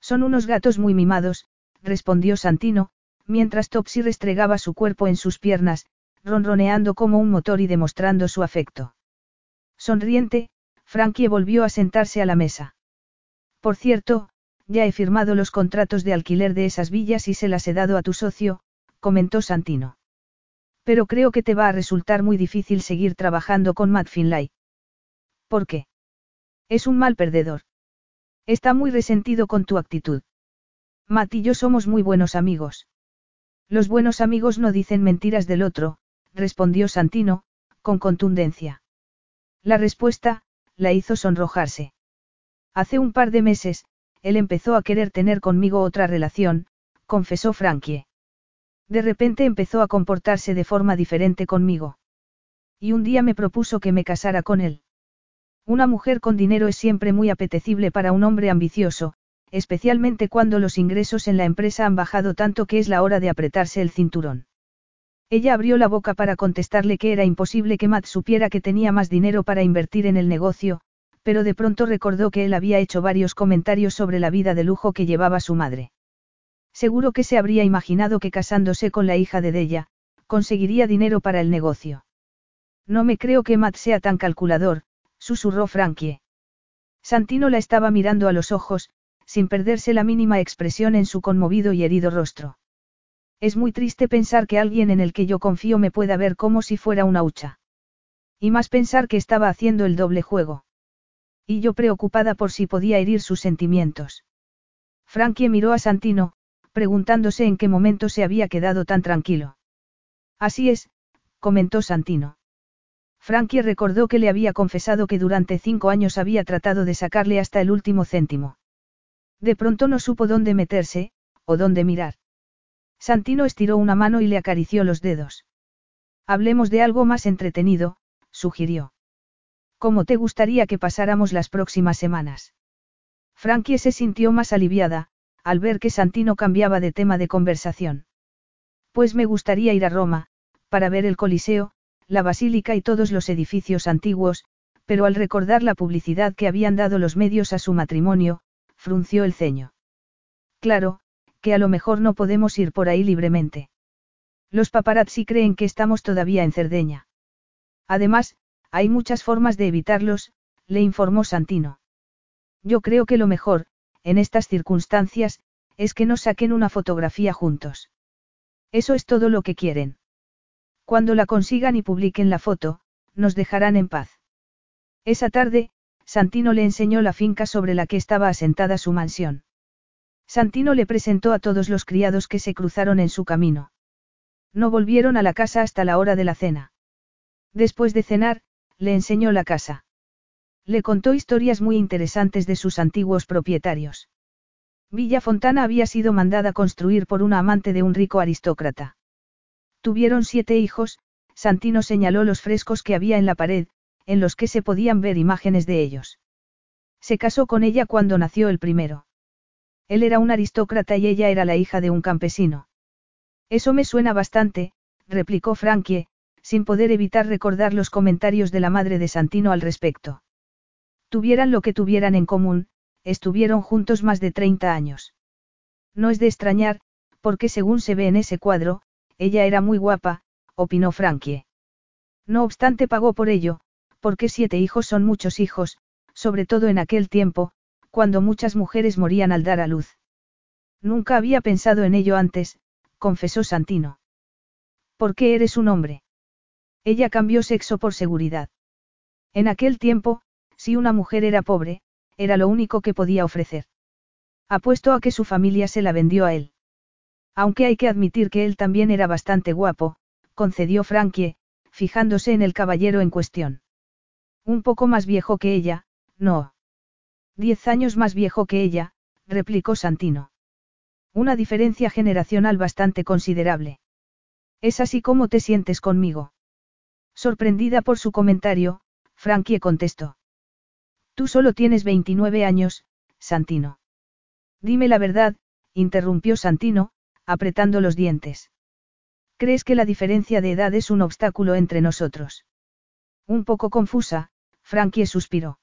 Son unos gatos muy mimados, respondió Santino, mientras Topsy restregaba su cuerpo en sus piernas, ronroneando como un motor y demostrando su afecto. Sonriente, Frankie volvió a sentarse a la mesa. Por cierto, ya he firmado los contratos de alquiler de esas villas y se las he dado a tu socio, comentó Santino. Pero creo que te va a resultar muy difícil seguir trabajando con Matt Finlay. ¿Por qué? Es un mal perdedor. Está muy resentido con tu actitud. Matt y yo somos muy buenos amigos. Los buenos amigos no dicen mentiras del otro, respondió Santino, con contundencia. La respuesta, la hizo sonrojarse. Hace un par de meses, él empezó a querer tener conmigo otra relación, confesó Frankie. De repente empezó a comportarse de forma diferente conmigo. Y un día me propuso que me casara con él. Una mujer con dinero es siempre muy apetecible para un hombre ambicioso, especialmente cuando los ingresos en la empresa han bajado tanto que es la hora de apretarse el cinturón. Ella abrió la boca para contestarle que era imposible que Matt supiera que tenía más dinero para invertir en el negocio, pero de pronto recordó que él había hecho varios comentarios sobre la vida de lujo que llevaba su madre. Seguro que se habría imaginado que casándose con la hija de Della, conseguiría dinero para el negocio. No me creo que Matt sea tan calculador, susurró Frankie. Santino la estaba mirando a los ojos, sin perderse la mínima expresión en su conmovido y herido rostro. Es muy triste pensar que alguien en el que yo confío me pueda ver como si fuera una hucha. Y más pensar que estaba haciendo el doble juego. Y yo preocupada por si podía herir sus sentimientos. Frankie miró a Santino, preguntándose en qué momento se había quedado tan tranquilo. Así es, comentó Santino. Frankie recordó que le había confesado que durante cinco años había tratado de sacarle hasta el último céntimo. De pronto no supo dónde meterse, o dónde mirar. Santino estiró una mano y le acarició los dedos. Hablemos de algo más entretenido, sugirió. ¿Cómo te gustaría que pasáramos las próximas semanas? Frankie se sintió más aliviada, al ver que Santino cambiaba de tema de conversación. Pues me gustaría ir a Roma, para ver el Coliseo, la Basílica y todos los edificios antiguos, pero al recordar la publicidad que habían dado los medios a su matrimonio, frunció el ceño. Claro, que a lo mejor no podemos ir por ahí libremente. Los paparazzi creen que estamos todavía en Cerdeña. Además, hay muchas formas de evitarlos, le informó Santino. Yo creo que lo mejor, en estas circunstancias, es que nos saquen una fotografía juntos. Eso es todo lo que quieren. Cuando la consigan y publiquen la foto, nos dejarán en paz. Esa tarde, Santino le enseñó la finca sobre la que estaba asentada su mansión. Santino le presentó a todos los criados que se cruzaron en su camino. No volvieron a la casa hasta la hora de la cena. Después de cenar, le enseñó la casa. Le contó historias muy interesantes de sus antiguos propietarios. Villa Fontana había sido mandada construir por una amante de un rico aristócrata. Tuvieron siete hijos, Santino señaló los frescos que había en la pared, en los que se podían ver imágenes de ellos. Se casó con ella cuando nació el primero. Él era un aristócrata y ella era la hija de un campesino. Eso me suena bastante, replicó Frankie, sin poder evitar recordar los comentarios de la madre de Santino al respecto. Tuvieran lo que tuvieran en común, estuvieron juntos más de 30 años. No es de extrañar, porque según se ve en ese cuadro, ella era muy guapa, opinó Frankie. No obstante pagó por ello, porque siete hijos son muchos hijos, sobre todo en aquel tiempo, cuando muchas mujeres morían al dar a luz. Nunca había pensado en ello antes, confesó Santino. ¿Por qué eres un hombre? Ella cambió sexo por seguridad. En aquel tiempo, si una mujer era pobre, era lo único que podía ofrecer. Apuesto a que su familia se la vendió a él. Aunque hay que admitir que él también era bastante guapo, concedió Frankie, fijándose en el caballero en cuestión. Un poco más viejo que ella, no. Diez años más viejo que ella, replicó Santino. Una diferencia generacional bastante considerable. ¿Es así como te sientes conmigo? Sorprendida por su comentario, Frankie contestó. Tú solo tienes 29 años, Santino. Dime la verdad, interrumpió Santino, apretando los dientes. ¿Crees que la diferencia de edad es un obstáculo entre nosotros? Un poco confusa, Frankie suspiró.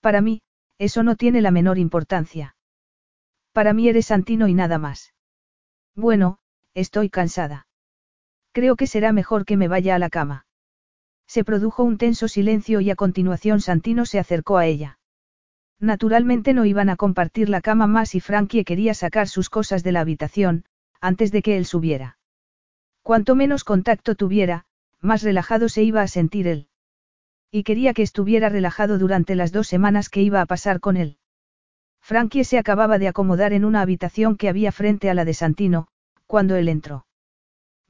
Para mí, eso no tiene la menor importancia. Para mí eres Santino y nada más. Bueno, estoy cansada. Creo que será mejor que me vaya a la cama. Se produjo un tenso silencio y a continuación Santino se acercó a ella. Naturalmente no iban a compartir la cama más y Frankie quería sacar sus cosas de la habitación, antes de que él subiera. Cuanto menos contacto tuviera, más relajado se iba a sentir él. Y quería que estuviera relajado durante las dos semanas que iba a pasar con él. Frankie se acababa de acomodar en una habitación que había frente a la de Santino, cuando él entró.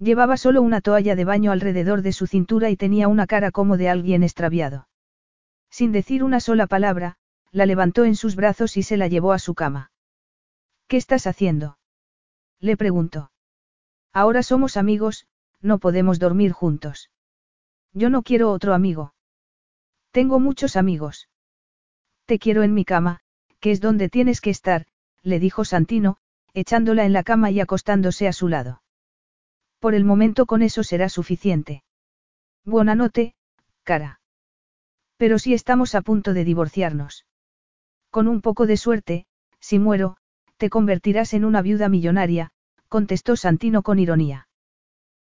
Llevaba solo una toalla de baño alrededor de su cintura y tenía una cara como de alguien extraviado. Sin decir una sola palabra, la levantó en sus brazos y se la llevó a su cama. ¿Qué estás haciendo? Le preguntó. Ahora somos amigos, no podemos dormir juntos. Yo no quiero otro amigo. Tengo muchos amigos. Te quiero en mi cama, que es donde tienes que estar, le dijo Santino, echándola en la cama y acostándose a su lado. Por el momento con eso será suficiente. Buena noche, cara. Pero si estamos a punto de divorciarnos. Con un poco de suerte, si muero, te convertirás en una viuda millonaria, contestó Santino con ironía.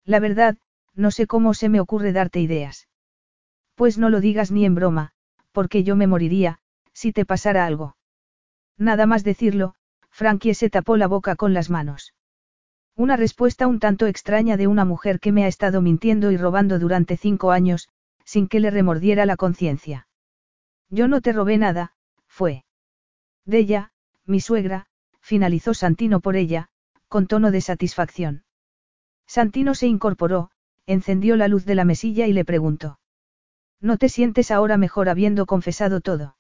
La verdad, no sé cómo se me ocurre darte ideas. Pues no lo digas ni en broma, porque yo me moriría, si te pasara algo. Nada más decirlo, Frankie se tapó la boca con las manos. Una respuesta un tanto extraña de una mujer que me ha estado mintiendo y robando durante cinco años, sin que le remordiera la conciencia. Yo no te robé nada, fue. De ella, mi suegra, finalizó Santino por ella, con tono de satisfacción. Santino se incorporó, encendió la luz de la mesilla y le preguntó. ¿No te sientes ahora mejor habiendo confesado todo?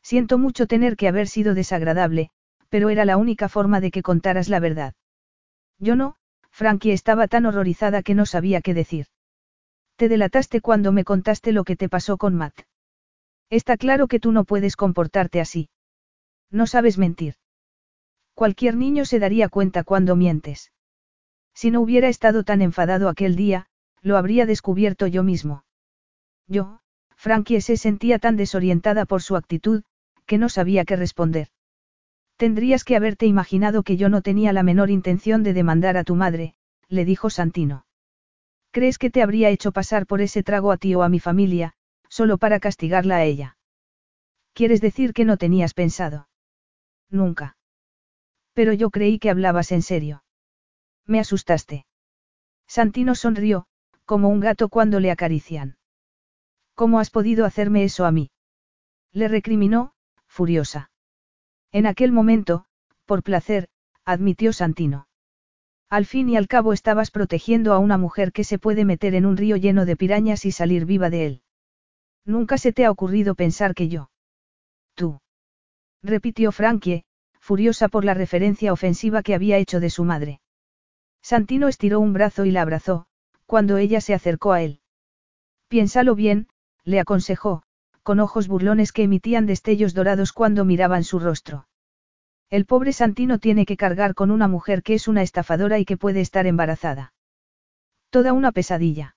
Siento mucho tener que haber sido desagradable, pero era la única forma de que contaras la verdad. Yo no, Frankie estaba tan horrorizada que no sabía qué decir. Te delataste cuando me contaste lo que te pasó con Matt. Está claro que tú no puedes comportarte así. No sabes mentir. Cualquier niño se daría cuenta cuando mientes. Si no hubiera estado tan enfadado aquel día, lo habría descubierto yo mismo. Yo, Frankie se sentía tan desorientada por su actitud, que no sabía qué responder. Tendrías que haberte imaginado que yo no tenía la menor intención de demandar a tu madre, le dijo Santino. ¿Crees que te habría hecho pasar por ese trago a ti o a mi familia, solo para castigarla a ella? ¿Quieres decir que no tenías pensado? Nunca. Pero yo creí que hablabas en serio. Me asustaste. Santino sonrió, como un gato cuando le acarician. ¿Cómo has podido hacerme eso a mí? Le recriminó, furiosa. En aquel momento, por placer, admitió Santino. Al fin y al cabo estabas protegiendo a una mujer que se puede meter en un río lleno de pirañas y salir viva de él. Nunca se te ha ocurrido pensar que yo. Tú. Repitió Frankie, furiosa por la referencia ofensiva que había hecho de su madre. Santino estiró un brazo y la abrazó, cuando ella se acercó a él. Piénsalo bien, le aconsejó, con ojos burlones que emitían destellos dorados cuando miraban su rostro. El pobre Santino tiene que cargar con una mujer que es una estafadora y que puede estar embarazada. Toda una pesadilla.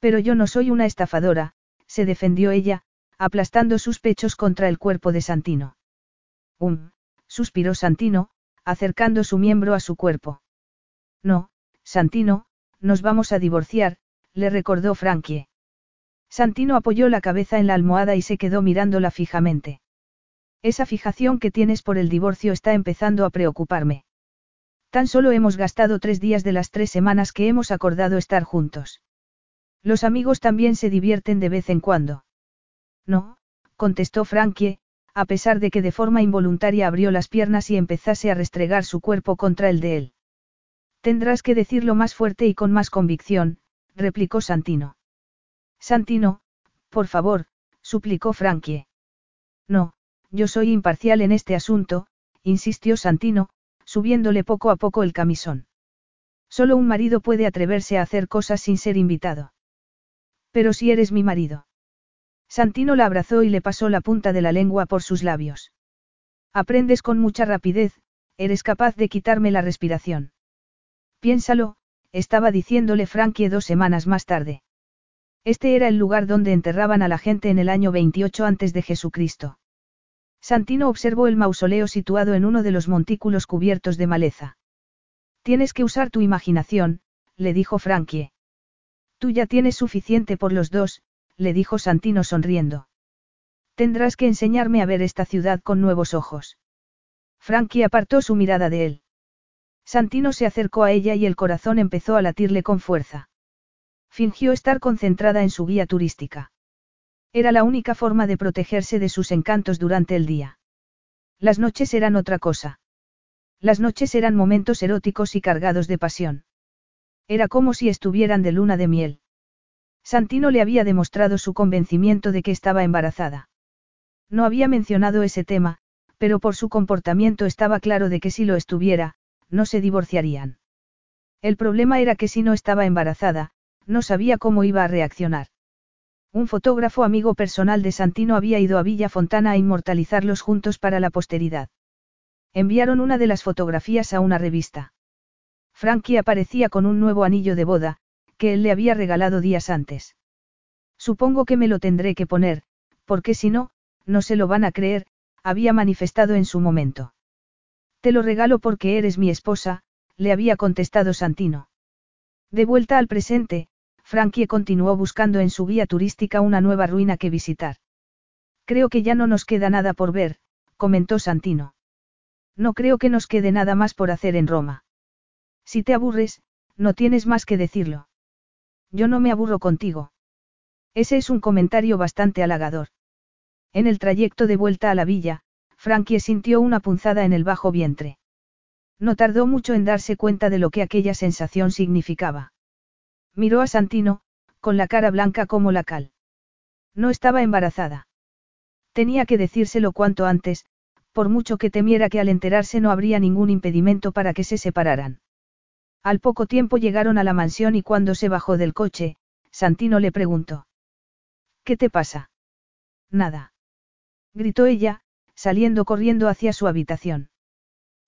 Pero yo no soy una estafadora, se defendió ella, aplastando sus pechos contra el cuerpo de Santino. Um, suspiró Santino, acercando su miembro a su cuerpo. No, Santino, nos vamos a divorciar, le recordó Frankie. Santino apoyó la cabeza en la almohada y se quedó mirándola fijamente. Esa fijación que tienes por el divorcio está empezando a preocuparme. Tan solo hemos gastado tres días de las tres semanas que hemos acordado estar juntos. Los amigos también se divierten de vez en cuando. No, contestó Frankie, a pesar de que de forma involuntaria abrió las piernas y empezase a restregar su cuerpo contra el de él. Tendrás que decirlo más fuerte y con más convicción, replicó Santino. Santino, por favor, suplicó Frankie. No, yo soy imparcial en este asunto, insistió Santino, subiéndole poco a poco el camisón. Solo un marido puede atreverse a hacer cosas sin ser invitado. Pero si eres mi marido. Santino la abrazó y le pasó la punta de la lengua por sus labios. Aprendes con mucha rapidez, eres capaz de quitarme la respiración. Piénsalo, estaba diciéndole Frankie dos semanas más tarde. Este era el lugar donde enterraban a la gente en el año 28 a.C. de Jesucristo. Santino observó el mausoleo situado en uno de los montículos cubiertos de maleza. Tienes que usar tu imaginación, le dijo Frankie. Tú ya tienes suficiente por los dos, le dijo Santino sonriendo. Tendrás que enseñarme a ver esta ciudad con nuevos ojos. Frankie apartó su mirada de él. Santino se acercó a ella y el corazón empezó a latirle con fuerza. Fingió estar concentrada en su guía turística. Era la única forma de protegerse de sus encantos durante el día. Las noches eran otra cosa. Las noches eran momentos eróticos y cargados de pasión. Era como si estuvieran de luna de miel. Santino le había demostrado su convencimiento de que estaba embarazada. No había mencionado ese tema, pero por su comportamiento estaba claro de que si lo estuviera, no se divorciarían. El problema era que si no estaba embarazada, no sabía cómo iba a reaccionar. Un fotógrafo amigo personal de Santino había ido a Villa Fontana a inmortalizarlos juntos para la posteridad. Enviaron una de las fotografías a una revista. Frankie aparecía con un nuevo anillo de boda, que él le había regalado días antes. Supongo que me lo tendré que poner, porque si no, no se lo van a creer, había manifestado en su momento. Te lo regalo porque eres mi esposa, le había contestado Santino. De vuelta al presente, Frankie continuó buscando en su guía turística una nueva ruina que visitar. Creo que ya no nos queda nada por ver, comentó Santino. No creo que nos quede nada más por hacer en Roma. Si te aburres, no tienes más que decirlo. Yo no me aburro contigo. Ese es un comentario bastante halagador. En el trayecto de vuelta a la villa, Frankie sintió una punzada en el bajo vientre. No tardó mucho en darse cuenta de lo que aquella sensación significaba. Miró a Santino, con la cara blanca como la cal. No estaba embarazada. Tenía que decírselo cuanto antes, por mucho que temiera que al enterarse no habría ningún impedimento para que se separaran. Al poco tiempo llegaron a la mansión y cuando se bajó del coche, Santino le preguntó. ¿Qué te pasa? Nada. Gritó ella, saliendo corriendo hacia su habitación.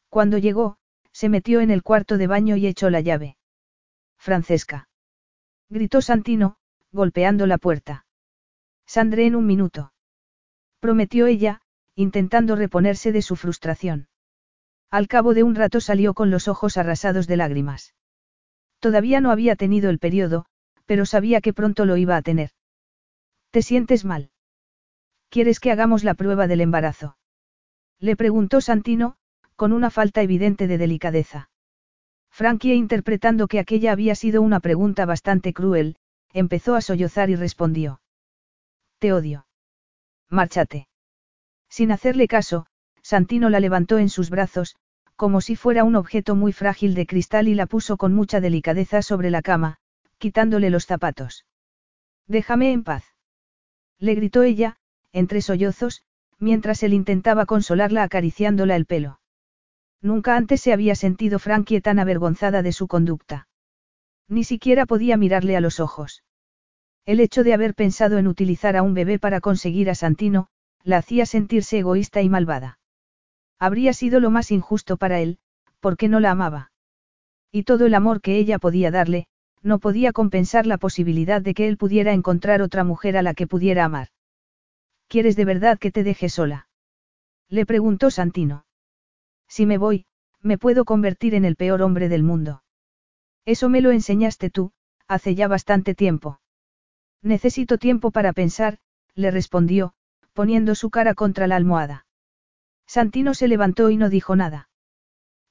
Cuando llegó, se metió en el cuarto de baño y echó la llave. Francesca. Gritó Santino, golpeando la puerta. Sandré en un minuto. Prometió ella, intentando reponerse de su frustración. Al cabo de un rato salió con los ojos arrasados de lágrimas. Todavía no había tenido el periodo, pero sabía que pronto lo iba a tener. ¿Te sientes mal? ¿Quieres que hagamos la prueba del embarazo? Le preguntó Santino, con una falta evidente de delicadeza. Frankie, interpretando que aquella había sido una pregunta bastante cruel, empezó a sollozar y respondió. Te odio. Márchate. Sin hacerle caso, Santino la levantó en sus brazos, como si fuera un objeto muy frágil de cristal y la puso con mucha delicadeza sobre la cama, quitándole los zapatos. Déjame en paz. Le gritó ella, entre sollozos, mientras él intentaba consolarla acariciándola el pelo. Nunca antes se había sentido Frankie tan avergonzada de su conducta. Ni siquiera podía mirarle a los ojos. El hecho de haber pensado en utilizar a un bebé para conseguir a Santino, la hacía sentirse egoísta y malvada. Habría sido lo más injusto para él, porque no la amaba. Y todo el amor que ella podía darle, no podía compensar la posibilidad de que él pudiera encontrar otra mujer a la que pudiera amar. ¿Quieres de verdad que te deje sola? Le preguntó Santino. Si me voy, me puedo convertir en el peor hombre del mundo. Eso me lo enseñaste tú, hace ya bastante tiempo. Necesito tiempo para pensar, le respondió, poniendo su cara contra la almohada. Santino se levantó y no dijo nada.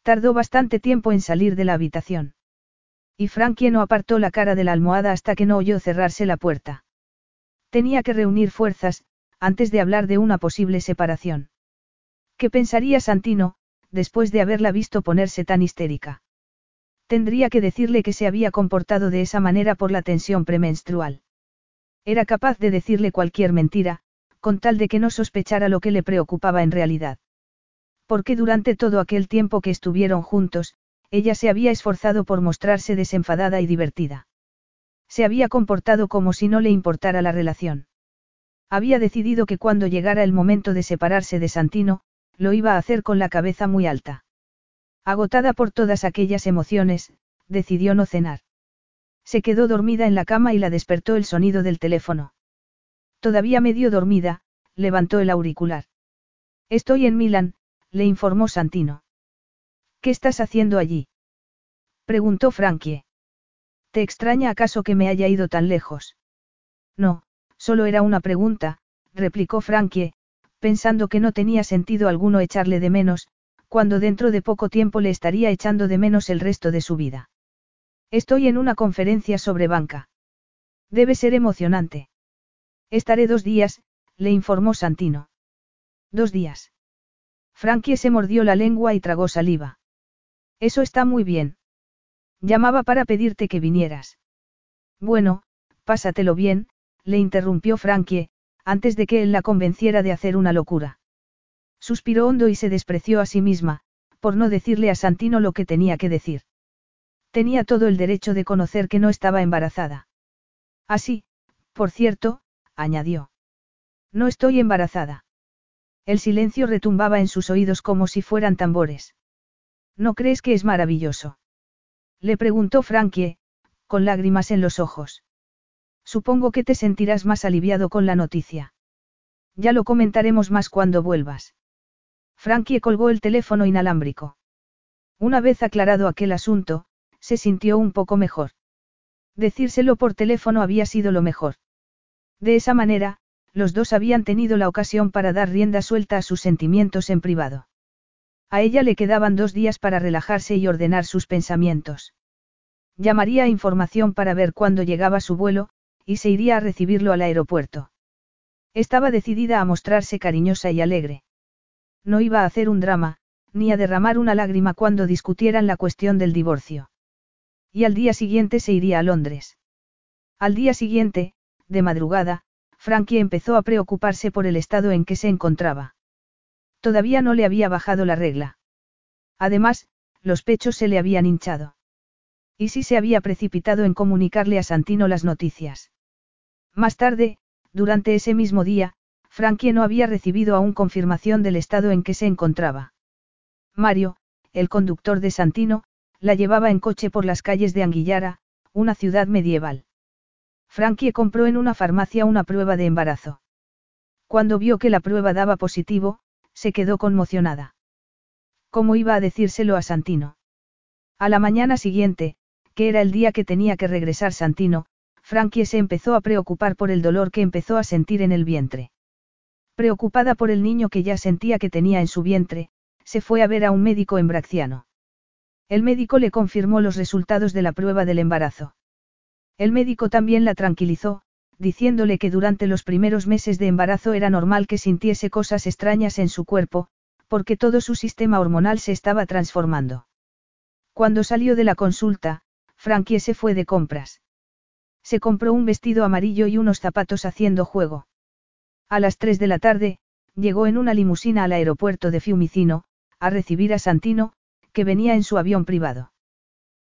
Tardó bastante tiempo en salir de la habitación. Y Frankie no apartó la cara de la almohada hasta que no oyó cerrarse la puerta. Tenía que reunir fuerzas, antes de hablar de una posible separación. ¿Qué pensaría Santino, después de haberla visto ponerse tan histérica? Tendría que decirle que se había comportado de esa manera por la tensión premenstrual. Era capaz de decirle cualquier mentira, con tal de que no sospechara lo que le preocupaba en realidad. Porque durante todo aquel tiempo que estuvieron juntos, ella se había esforzado por mostrarse desenfadada y divertida. Se había comportado como si no le importara la relación. Había decidido que cuando llegara el momento de separarse de Santino, lo iba a hacer con la cabeza muy alta. Agotada por todas aquellas emociones, decidió no cenar. Se quedó dormida en la cama y la despertó el sonido del teléfono. Todavía medio dormida, levantó el auricular. Estoy en Milán, le informó Santino. ¿Qué estás haciendo allí? preguntó Frankie. ¿Te extraña acaso que me haya ido tan lejos? No, solo era una pregunta, replicó Frankie, pensando que no tenía sentido alguno echarle de menos, cuando dentro de poco tiempo le estaría echando de menos el resto de su vida. Estoy en una conferencia sobre banca. Debe ser emocionante. Estaré dos días, le informó Santino. Dos días. Frankie se mordió la lengua y tragó saliva. Eso está muy bien. Llamaba para pedirte que vinieras. Bueno, pásatelo bien, le interrumpió Frankie, antes de que él la convenciera de hacer una locura. Suspiró hondo y se despreció a sí misma, por no decirle a Santino lo que tenía que decir. Tenía todo el derecho de conocer que no estaba embarazada. Así, por cierto, añadió. No estoy embarazada. El silencio retumbaba en sus oídos como si fueran tambores. ¿No crees que es maravilloso? Le preguntó Frankie, con lágrimas en los ojos. Supongo que te sentirás más aliviado con la noticia. Ya lo comentaremos más cuando vuelvas. Frankie colgó el teléfono inalámbrico. Una vez aclarado aquel asunto, se sintió un poco mejor. Decírselo por teléfono había sido lo mejor. De esa manera, los dos habían tenido la ocasión para dar rienda suelta a sus sentimientos en privado. A ella le quedaban dos días para relajarse y ordenar sus pensamientos. Llamaría a información para ver cuándo llegaba su vuelo, y se iría a recibirlo al aeropuerto. Estaba decidida a mostrarse cariñosa y alegre. No iba a hacer un drama, ni a derramar una lágrima cuando discutieran la cuestión del divorcio. Y al día siguiente se iría a Londres. Al día siguiente, de madrugada, Frankie empezó a preocuparse por el estado en que se encontraba. Todavía no le había bajado la regla. Además, los pechos se le habían hinchado. Y sí se había precipitado en comunicarle a Santino las noticias. Más tarde, durante ese mismo día, Frankie no había recibido aún confirmación del estado en que se encontraba. Mario, el conductor de Santino, la llevaba en coche por las calles de Anguillara, una ciudad medieval. Frankie compró en una farmacia una prueba de embarazo. Cuando vio que la prueba daba positivo, se quedó conmocionada. ¿Cómo iba a decírselo a Santino? A la mañana siguiente, que era el día que tenía que regresar Santino, Frankie se empezó a preocupar por el dolor que empezó a sentir en el vientre. Preocupada por el niño que ya sentía que tenía en su vientre, se fue a ver a un médico en Braxiano. El médico le confirmó los resultados de la prueba del embarazo. El médico también la tranquilizó, diciéndole que durante los primeros meses de embarazo era normal que sintiese cosas extrañas en su cuerpo, porque todo su sistema hormonal se estaba transformando. Cuando salió de la consulta, Frankie se fue de compras. Se compró un vestido amarillo y unos zapatos haciendo juego. A las 3 de la tarde, llegó en una limusina al aeropuerto de Fiumicino, a recibir a Santino, que venía en su avión privado.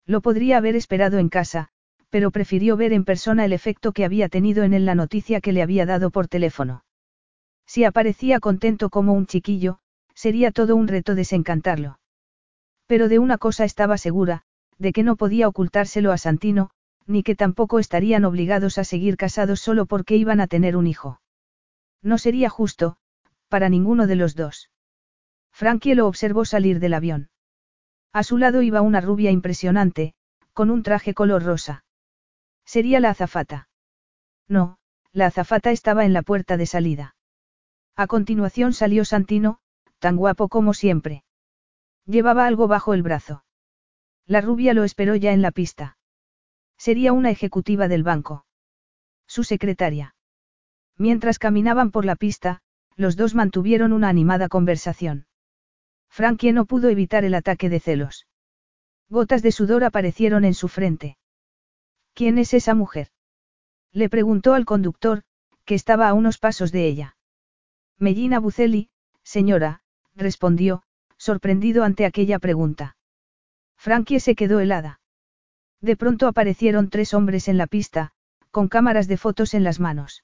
Lo podría haber esperado en casa, pero prefirió ver en persona el efecto que había tenido en él la noticia que le había dado por teléfono. Si aparecía contento como un chiquillo, sería todo un reto desencantarlo. Pero de una cosa estaba segura, de que no podía ocultárselo a Santino, ni que tampoco estarían obligados a seguir casados solo porque iban a tener un hijo. No sería justo, para ninguno de los dos. Frankie lo observó salir del avión. A su lado iba una rubia impresionante, con un traje color rosa. Sería la azafata. No, la azafata estaba en la puerta de salida. A continuación salió Santino, tan guapo como siempre. Llevaba algo bajo el brazo. La rubia lo esperó ya en la pista. Sería una ejecutiva del banco. Su secretaria. Mientras caminaban por la pista, los dos mantuvieron una animada conversación. Frankie no pudo evitar el ataque de celos. Gotas de sudor aparecieron en su frente. ¿Quién es esa mujer? Le preguntó al conductor, que estaba a unos pasos de ella. Mellina Buceli, señora, respondió, sorprendido ante aquella pregunta. Frankie se quedó helada. De pronto aparecieron tres hombres en la pista, con cámaras de fotos en las manos.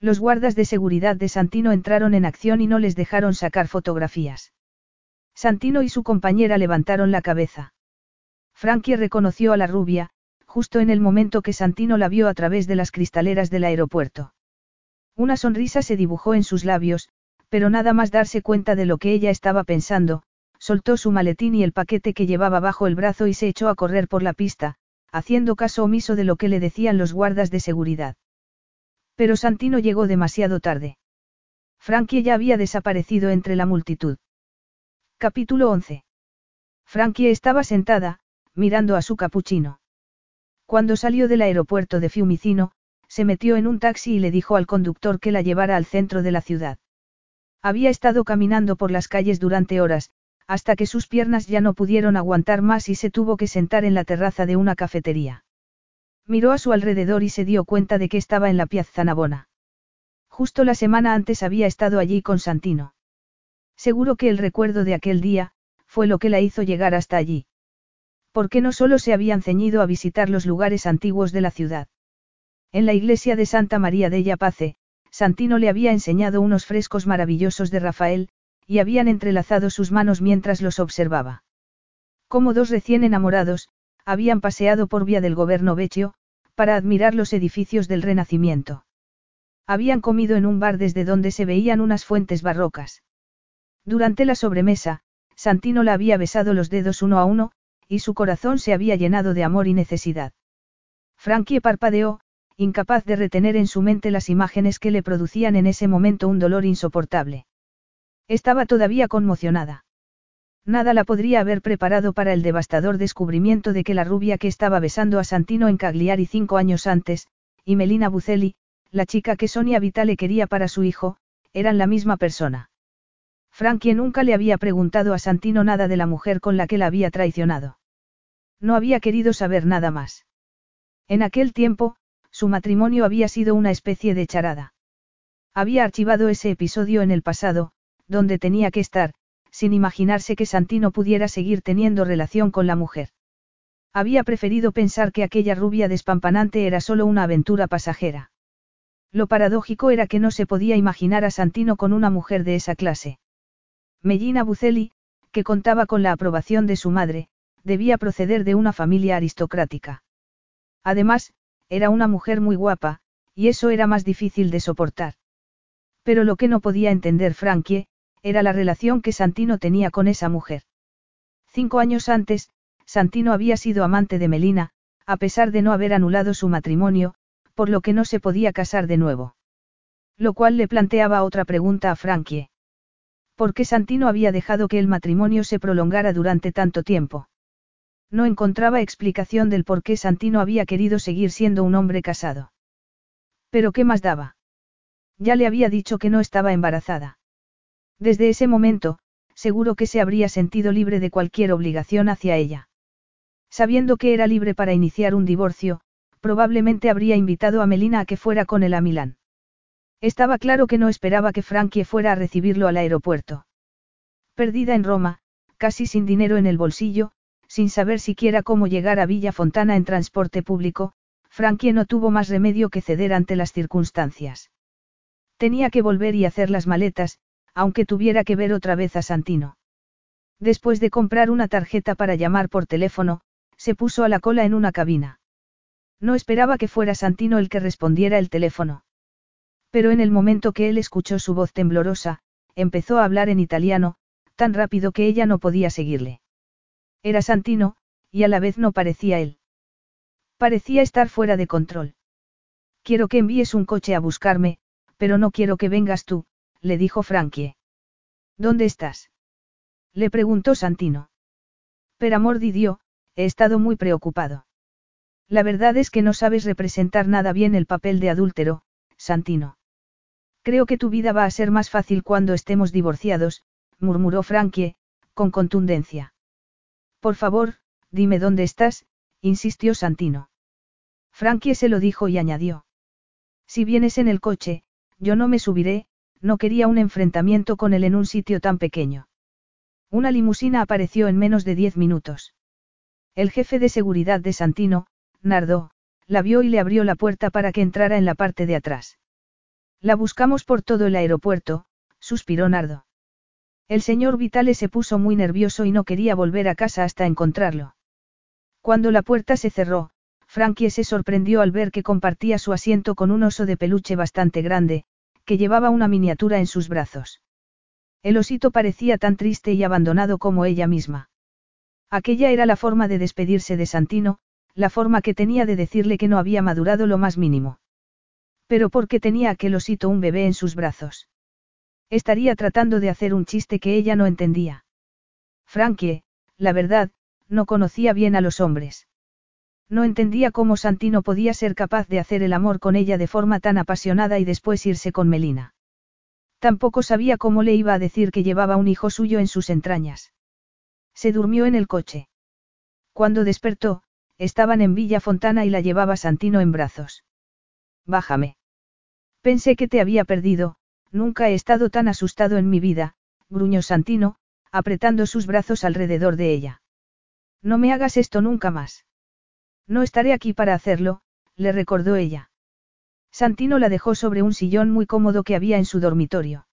Los guardas de seguridad de Santino entraron en acción y no les dejaron sacar fotografías. Santino y su compañera levantaron la cabeza. Frankie reconoció a la rubia, justo en el momento que Santino la vio a través de las cristaleras del aeropuerto. Una sonrisa se dibujó en sus labios, pero nada más darse cuenta de lo que ella estaba pensando, soltó su maletín y el paquete que llevaba bajo el brazo y se echó a correr por la pista, haciendo caso omiso de lo que le decían los guardas de seguridad. Pero Santino llegó demasiado tarde. Frankie ya había desaparecido entre la multitud. Capítulo 11. Frankie estaba sentada, mirando a su capuchino. Cuando salió del aeropuerto de Fiumicino, se metió en un taxi y le dijo al conductor que la llevara al centro de la ciudad. Había estado caminando por las calles durante horas, hasta que sus piernas ya no pudieron aguantar más y se tuvo que sentar en la terraza de una cafetería. Miró a su alrededor y se dio cuenta de que estaba en la Piazza Navona. Justo la semana antes había estado allí con Santino. Seguro que el recuerdo de aquel día, fue lo que la hizo llegar hasta allí. Porque no solo se habían ceñido a visitar los lugares antiguos de la ciudad. En la iglesia de Santa María de Yapace, Santino le había enseñado unos frescos maravillosos de Rafael, y habían entrelazado sus manos mientras los observaba. Como dos recién enamorados, habían paseado por vía del Goberno Vecchio, para admirar los edificios del Renacimiento. Habían comido en un bar desde donde se veían unas fuentes barrocas. Durante la sobremesa, Santino la había besado los dedos uno a uno, y su corazón se había llenado de amor y necesidad. Frankie parpadeó, incapaz de retener en su mente las imágenes que le producían en ese momento un dolor insoportable. Estaba todavía conmocionada. Nada la podría haber preparado para el devastador descubrimiento de que la rubia que estaba besando a Santino en Cagliari cinco años antes, y Melina Bucelli, la chica que Sonia Vitale quería para su hijo, eran la misma persona. Frankie nunca le había preguntado a Santino nada de la mujer con la que la había traicionado. No había querido saber nada más. En aquel tiempo, su matrimonio había sido una especie de charada. Había archivado ese episodio en el pasado, donde tenía que estar, sin imaginarse que Santino pudiera seguir teniendo relación con la mujer. Había preferido pensar que aquella rubia despampanante era solo una aventura pasajera. Lo paradójico era que no se podía imaginar a Santino con una mujer de esa clase. Mellina Bucelli, que contaba con la aprobación de su madre, debía proceder de una familia aristocrática. Además, era una mujer muy guapa, y eso era más difícil de soportar. Pero lo que no podía entender Frankie, era la relación que Santino tenía con esa mujer. Cinco años antes, Santino había sido amante de Melina, a pesar de no haber anulado su matrimonio, por lo que no se podía casar de nuevo. Lo cual le planteaba otra pregunta a Frankie. ¿Por qué Santino había dejado que el matrimonio se prolongara durante tanto tiempo? No encontraba explicación del por qué Santino había querido seguir siendo un hombre casado. Pero ¿qué más daba? Ya le había dicho que no estaba embarazada. Desde ese momento, seguro que se habría sentido libre de cualquier obligación hacia ella. Sabiendo que era libre para iniciar un divorcio, probablemente habría invitado a Melina a que fuera con él a Milán. Estaba claro que no esperaba que Frankie fuera a recibirlo al aeropuerto. Perdida en Roma, casi sin dinero en el bolsillo, sin saber siquiera cómo llegar a Villa Fontana en transporte público, Frankie no tuvo más remedio que ceder ante las circunstancias. Tenía que volver y hacer las maletas, aunque tuviera que ver otra vez a Santino. Después de comprar una tarjeta para llamar por teléfono, se puso a la cola en una cabina. No esperaba que fuera Santino el que respondiera el teléfono. Pero en el momento que él escuchó su voz temblorosa, empezó a hablar en italiano, tan rápido que ella no podía seguirle. Era Santino, y a la vez no parecía él. Parecía estar fuera de control. Quiero que envíes un coche a buscarme, pero no quiero que vengas tú, le dijo Frankie. ¿Dónde estás? Le preguntó Santino. Per amor di Dio, he estado muy preocupado. La verdad es que no sabes representar nada bien el papel de adúltero, Santino. Creo que tu vida va a ser más fácil cuando estemos divorciados, murmuró Frankie, con contundencia. Por favor, dime dónde estás, insistió Santino. Frankie se lo dijo y añadió. Si vienes en el coche, yo no me subiré, no quería un enfrentamiento con él en un sitio tan pequeño. Una limusina apareció en menos de diez minutos. El jefe de seguridad de Santino, Nardo, la vio y le abrió la puerta para que entrara en la parte de atrás. La buscamos por todo el aeropuerto, suspiró Nardo. El señor Vitale se puso muy nervioso y no quería volver a casa hasta encontrarlo. Cuando la puerta se cerró, Frankie se sorprendió al ver que compartía su asiento con un oso de peluche bastante grande, que llevaba una miniatura en sus brazos. El osito parecía tan triste y abandonado como ella misma. Aquella era la forma de despedirse de Santino, la forma que tenía de decirle que no había madurado lo más mínimo. Pero ¿por qué tenía aquel osito un bebé en sus brazos? Estaría tratando de hacer un chiste que ella no entendía. Frankie, la verdad, no conocía bien a los hombres. No entendía cómo Santino podía ser capaz de hacer el amor con ella de forma tan apasionada y después irse con Melina. Tampoco sabía cómo le iba a decir que llevaba un hijo suyo en sus entrañas. Se durmió en el coche. Cuando despertó, estaban en Villa Fontana y la llevaba Santino en brazos. Bájame. Pensé que te había perdido, nunca he estado tan asustado en mi vida, gruñó Santino, apretando sus brazos alrededor de ella. No me hagas esto nunca más. No estaré aquí para hacerlo, le recordó ella. Santino la dejó sobre un sillón muy cómodo que había en su dormitorio.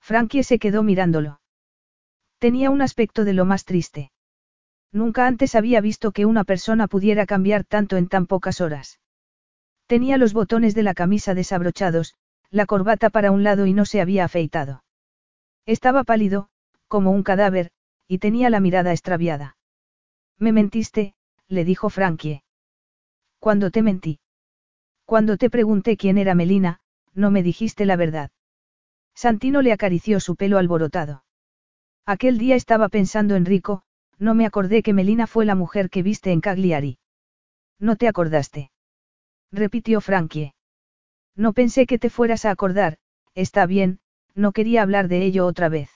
Frankie se quedó mirándolo. Tenía un aspecto de lo más triste. Nunca antes había visto que una persona pudiera cambiar tanto en tan pocas horas. Tenía los botones de la camisa desabrochados, la corbata para un lado y no se había afeitado. Estaba pálido, como un cadáver, y tenía la mirada extraviada. Me mentiste, le dijo Frankie. ¿Cuándo te mentí? Cuando te pregunté quién era Melina, no me dijiste la verdad. Santino le acarició su pelo alborotado. Aquel día estaba pensando en Rico, no me acordé que Melina fue la mujer que viste en Cagliari. ¿No te acordaste? repitió Frankie. No pensé que te fueras a acordar, está bien, no quería hablar de ello otra vez.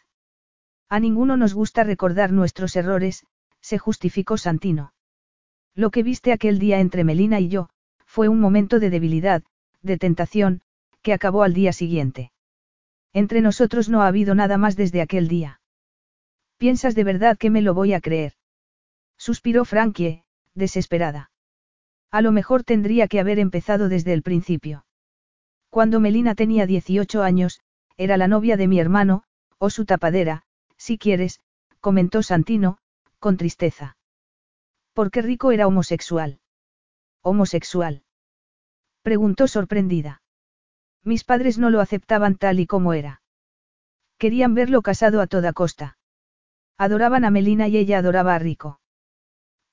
A ninguno nos gusta recordar nuestros errores, se justificó Santino. Lo que viste aquel día entre Melina y yo, fue un momento de debilidad, de tentación, que acabó al día siguiente. Entre nosotros no ha habido nada más desde aquel día. ¿Piensas de verdad que me lo voy a creer? Suspiró Frankie, desesperada. A lo mejor tendría que haber empezado desde el principio. Cuando Melina tenía 18 años, era la novia de mi hermano, o su tapadera, si quieres, comentó Santino, con tristeza. Porque Rico era homosexual. ¿Homosexual? Preguntó sorprendida. Mis padres no lo aceptaban tal y como era. Querían verlo casado a toda costa. Adoraban a Melina y ella adoraba a Rico.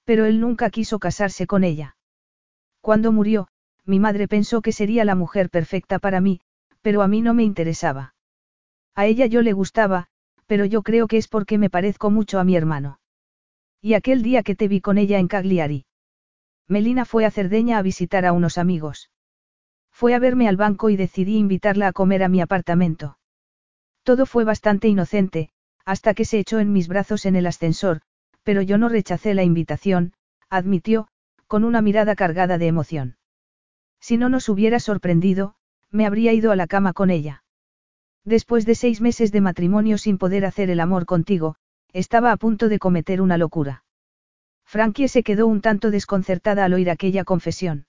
Pero él nunca quiso casarse con ella. Cuando murió, mi madre pensó que sería la mujer perfecta para mí, pero a mí no me interesaba. A ella yo le gustaba, pero yo creo que es porque me parezco mucho a mi hermano. Y aquel día que te vi con ella en Cagliari. Melina fue a Cerdeña a visitar a unos amigos. Fue a verme al banco y decidí invitarla a comer a mi apartamento. Todo fue bastante inocente, hasta que se echó en mis brazos en el ascensor, pero yo no rechacé la invitación, admitió, con una mirada cargada de emoción. Si no nos hubiera sorprendido, me habría ido a la cama con ella. Después de seis meses de matrimonio sin poder hacer el amor contigo, estaba a punto de cometer una locura. Frankie se quedó un tanto desconcertada al oír aquella confesión.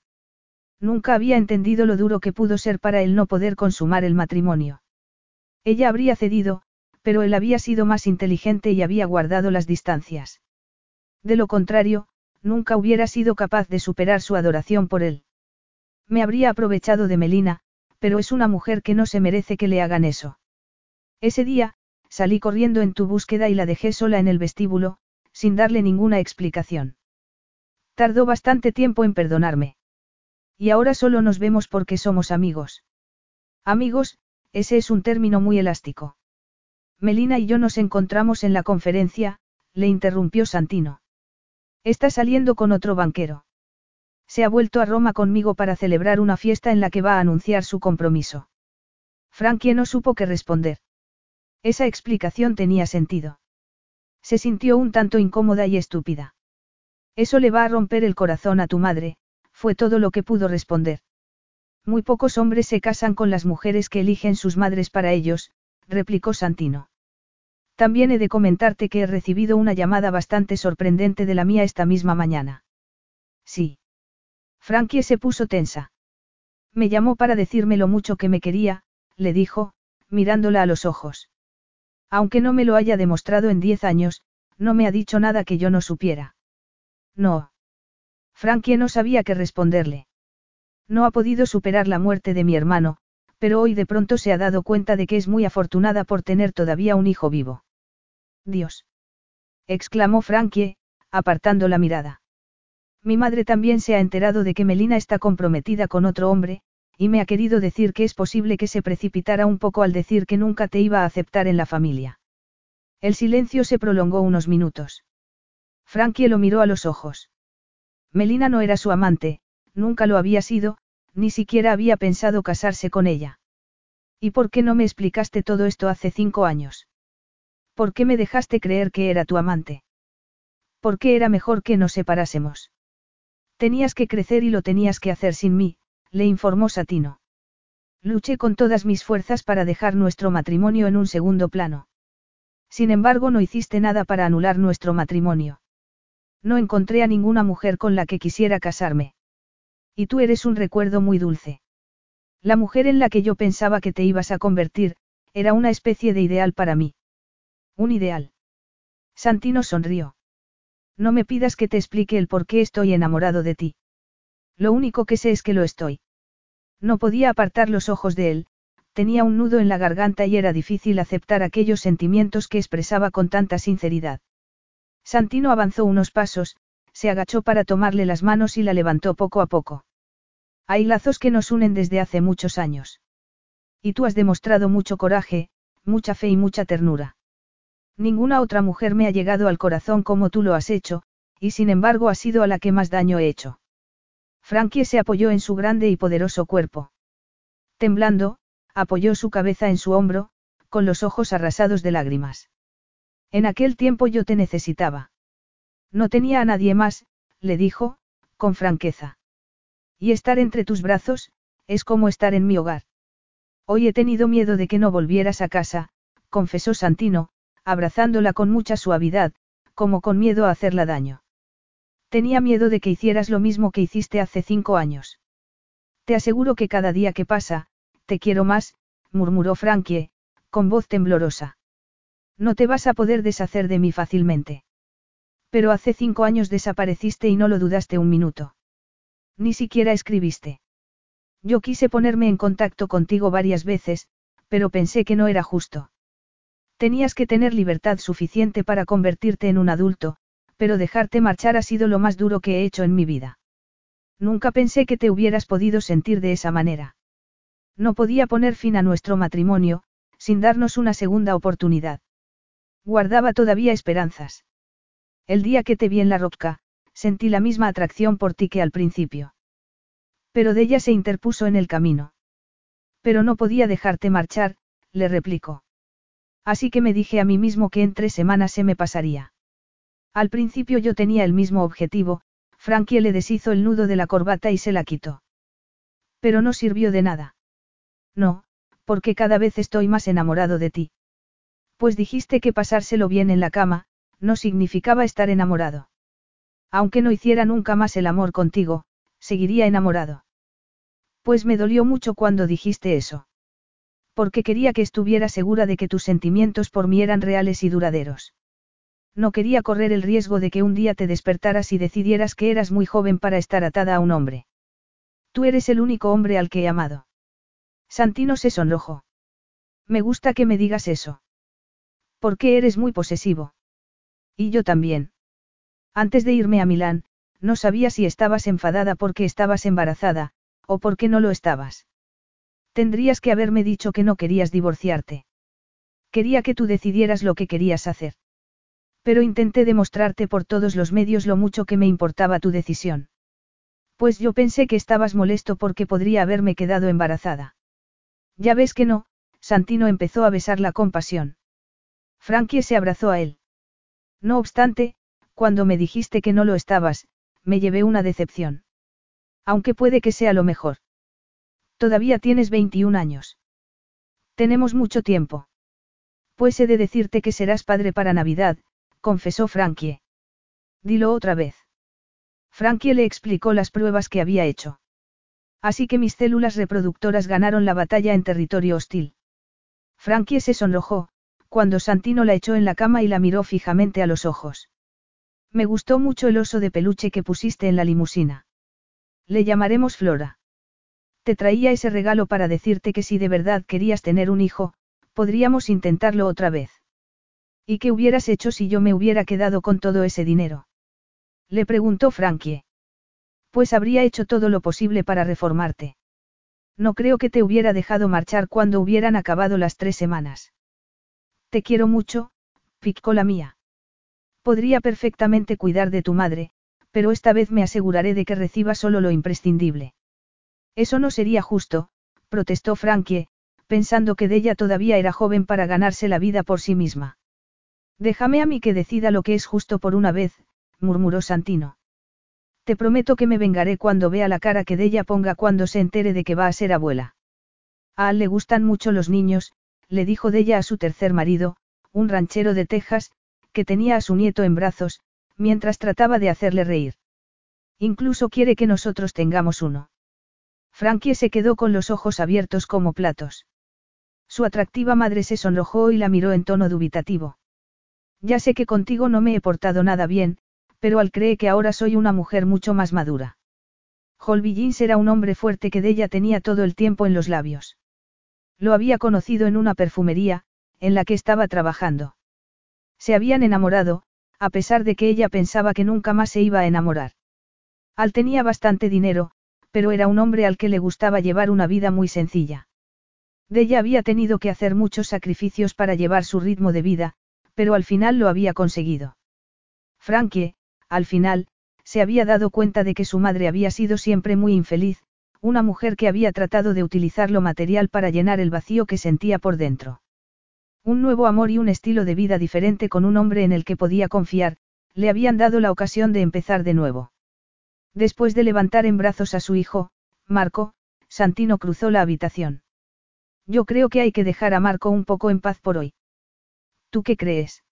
Nunca había entendido lo duro que pudo ser para él no poder consumar el matrimonio. Ella habría cedido, pero él había sido más inteligente y había guardado las distancias. De lo contrario, nunca hubiera sido capaz de superar su adoración por él. Me habría aprovechado de Melina, pero es una mujer que no se merece que le hagan eso. Ese día, salí corriendo en tu búsqueda y la dejé sola en el vestíbulo, sin darle ninguna explicación. Tardó bastante tiempo en perdonarme. Y ahora solo nos vemos porque somos amigos. Amigos, ese es un término muy elástico. Melina y yo nos encontramos en la conferencia, le interrumpió Santino. Está saliendo con otro banquero. Se ha vuelto a Roma conmigo para celebrar una fiesta en la que va a anunciar su compromiso. Frankie no supo qué responder. Esa explicación tenía sentido. Se sintió un tanto incómoda y estúpida. Eso le va a romper el corazón a tu madre, fue todo lo que pudo responder. Muy pocos hombres se casan con las mujeres que eligen sus madres para ellos, replicó Santino. También he de comentarte que he recibido una llamada bastante sorprendente de la mía esta misma mañana. Sí. Frankie se puso tensa. Me llamó para decirme lo mucho que me quería, le dijo, mirándola a los ojos. Aunque no me lo haya demostrado en diez años, no me ha dicho nada que yo no supiera. No. Frankie no sabía qué responderle. No ha podido superar la muerte de mi hermano, pero hoy de pronto se ha dado cuenta de que es muy afortunada por tener todavía un hijo vivo. Dios. exclamó Frankie, apartando la mirada. Mi madre también se ha enterado de que Melina está comprometida con otro hombre, y me ha querido decir que es posible que se precipitara un poco al decir que nunca te iba a aceptar en la familia. El silencio se prolongó unos minutos. Frankie lo miró a los ojos. Melina no era su amante, nunca lo había sido, ni siquiera había pensado casarse con ella. ¿Y por qué no me explicaste todo esto hace cinco años? ¿Por qué me dejaste creer que era tu amante? ¿Por qué era mejor que nos separásemos? Tenías que crecer y lo tenías que hacer sin mí, le informó Satino. Luché con todas mis fuerzas para dejar nuestro matrimonio en un segundo plano. Sin embargo, no hiciste nada para anular nuestro matrimonio. No encontré a ninguna mujer con la que quisiera casarme. Y tú eres un recuerdo muy dulce. La mujer en la que yo pensaba que te ibas a convertir, era una especie de ideal para mí. Un ideal. Santino sonrió. No me pidas que te explique el por qué estoy enamorado de ti. Lo único que sé es que lo estoy. No podía apartar los ojos de él, tenía un nudo en la garganta y era difícil aceptar aquellos sentimientos que expresaba con tanta sinceridad. Santino avanzó unos pasos, se agachó para tomarle las manos y la levantó poco a poco. Hay lazos que nos unen desde hace muchos años. Y tú has demostrado mucho coraje, mucha fe y mucha ternura. Ninguna otra mujer me ha llegado al corazón como tú lo has hecho, y sin embargo ha sido a la que más daño he hecho. Frankie se apoyó en su grande y poderoso cuerpo. Temblando, apoyó su cabeza en su hombro, con los ojos arrasados de lágrimas. En aquel tiempo yo te necesitaba. No tenía a nadie más, le dijo, con franqueza. Y estar entre tus brazos, es como estar en mi hogar. Hoy he tenido miedo de que no volvieras a casa, confesó Santino, abrazándola con mucha suavidad, como con miedo a hacerla daño. Tenía miedo de que hicieras lo mismo que hiciste hace cinco años. Te aseguro que cada día que pasa, te quiero más, murmuró Frankie, con voz temblorosa. No te vas a poder deshacer de mí fácilmente. Pero hace cinco años desapareciste y no lo dudaste un minuto. Ni siquiera escribiste. Yo quise ponerme en contacto contigo varias veces, pero pensé que no era justo. Tenías que tener libertad suficiente para convertirte en un adulto, pero dejarte marchar ha sido lo más duro que he hecho en mi vida. Nunca pensé que te hubieras podido sentir de esa manera. No podía poner fin a nuestro matrimonio, sin darnos una segunda oportunidad. Guardaba todavía esperanzas. El día que te vi en la roca, sentí la misma atracción por ti que al principio. Pero de ella se interpuso en el camino. Pero no podía dejarte marchar, le replicó. Así que me dije a mí mismo que en tres semanas se me pasaría. Al principio yo tenía el mismo objetivo, Frankie le deshizo el nudo de la corbata y se la quitó. Pero no sirvió de nada. No, porque cada vez estoy más enamorado de ti. Pues dijiste que pasárselo bien en la cama, no significaba estar enamorado. Aunque no hiciera nunca más el amor contigo, seguiría enamorado. Pues me dolió mucho cuando dijiste eso. Porque quería que estuviera segura de que tus sentimientos por mí eran reales y duraderos. No quería correr el riesgo de que un día te despertaras y decidieras que eras muy joven para estar atada a un hombre. Tú eres el único hombre al que he amado. Santino se sonrojó. Me gusta que me digas eso. Porque eres muy posesivo. Y yo también. Antes de irme a Milán, no sabía si estabas enfadada porque estabas embarazada, o porque no lo estabas. Tendrías que haberme dicho que no querías divorciarte. Quería que tú decidieras lo que querías hacer. Pero intenté demostrarte por todos los medios lo mucho que me importaba tu decisión. Pues yo pensé que estabas molesto porque podría haberme quedado embarazada. Ya ves que no, Santino empezó a besarla con pasión. Frankie se abrazó a él. No obstante, cuando me dijiste que no lo estabas, me llevé una decepción. Aunque puede que sea lo mejor. Todavía tienes 21 años. Tenemos mucho tiempo. Pues he de decirte que serás padre para Navidad, confesó Frankie. Dilo otra vez. Frankie le explicó las pruebas que había hecho. Así que mis células reproductoras ganaron la batalla en territorio hostil. Frankie se sonrojó, cuando Santino la echó en la cama y la miró fijamente a los ojos. Me gustó mucho el oso de peluche que pusiste en la limusina. Le llamaremos Flora. Te traía ese regalo para decirte que si de verdad querías tener un hijo, podríamos intentarlo otra vez. ¿Y qué hubieras hecho si yo me hubiera quedado con todo ese dinero? Le preguntó Frankie. Pues habría hecho todo lo posible para reformarte. No creo que te hubiera dejado marchar cuando hubieran acabado las tres semanas. Te quiero mucho, picó la mía. Podría perfectamente cuidar de tu madre, pero esta vez me aseguraré de que reciba solo lo imprescindible. Eso no sería justo, protestó Frankie, pensando que de ella todavía era joven para ganarse la vida por sí misma. Déjame a mí que decida lo que es justo por una vez, murmuró Santino. Te prometo que me vengaré cuando vea la cara que de ella ponga cuando se entere de que va a ser abuela. A le gustan mucho los niños, le dijo de ella a su tercer marido, un ranchero de Texas, que tenía a su nieto en brazos, mientras trataba de hacerle reír. Incluso quiere que nosotros tengamos uno. Frankie se quedó con los ojos abiertos como platos. Su atractiva madre se sonrojó y la miró en tono dubitativo. Ya sé que contigo no me he portado nada bien, pero al cree que ahora soy una mujer mucho más madura. Holby era un hombre fuerte que de ella tenía todo el tiempo en los labios. Lo había conocido en una perfumería, en la que estaba trabajando. Se habían enamorado, a pesar de que ella pensaba que nunca más se iba a enamorar. Al tenía bastante dinero, pero era un hombre al que le gustaba llevar una vida muy sencilla. De ella había tenido que hacer muchos sacrificios para llevar su ritmo de vida, pero al final lo había conseguido. Frankie, al final, se había dado cuenta de que su madre había sido siempre muy infeliz, una mujer que había tratado de utilizar lo material para llenar el vacío que sentía por dentro. Un nuevo amor y un estilo de vida diferente con un hombre en el que podía confiar, le habían dado la ocasión de empezar de nuevo. Después de levantar en brazos a su hijo, Marco, Santino cruzó la habitación. Yo creo que hay que dejar a Marco un poco en paz por hoy. ¿Tú qué crees?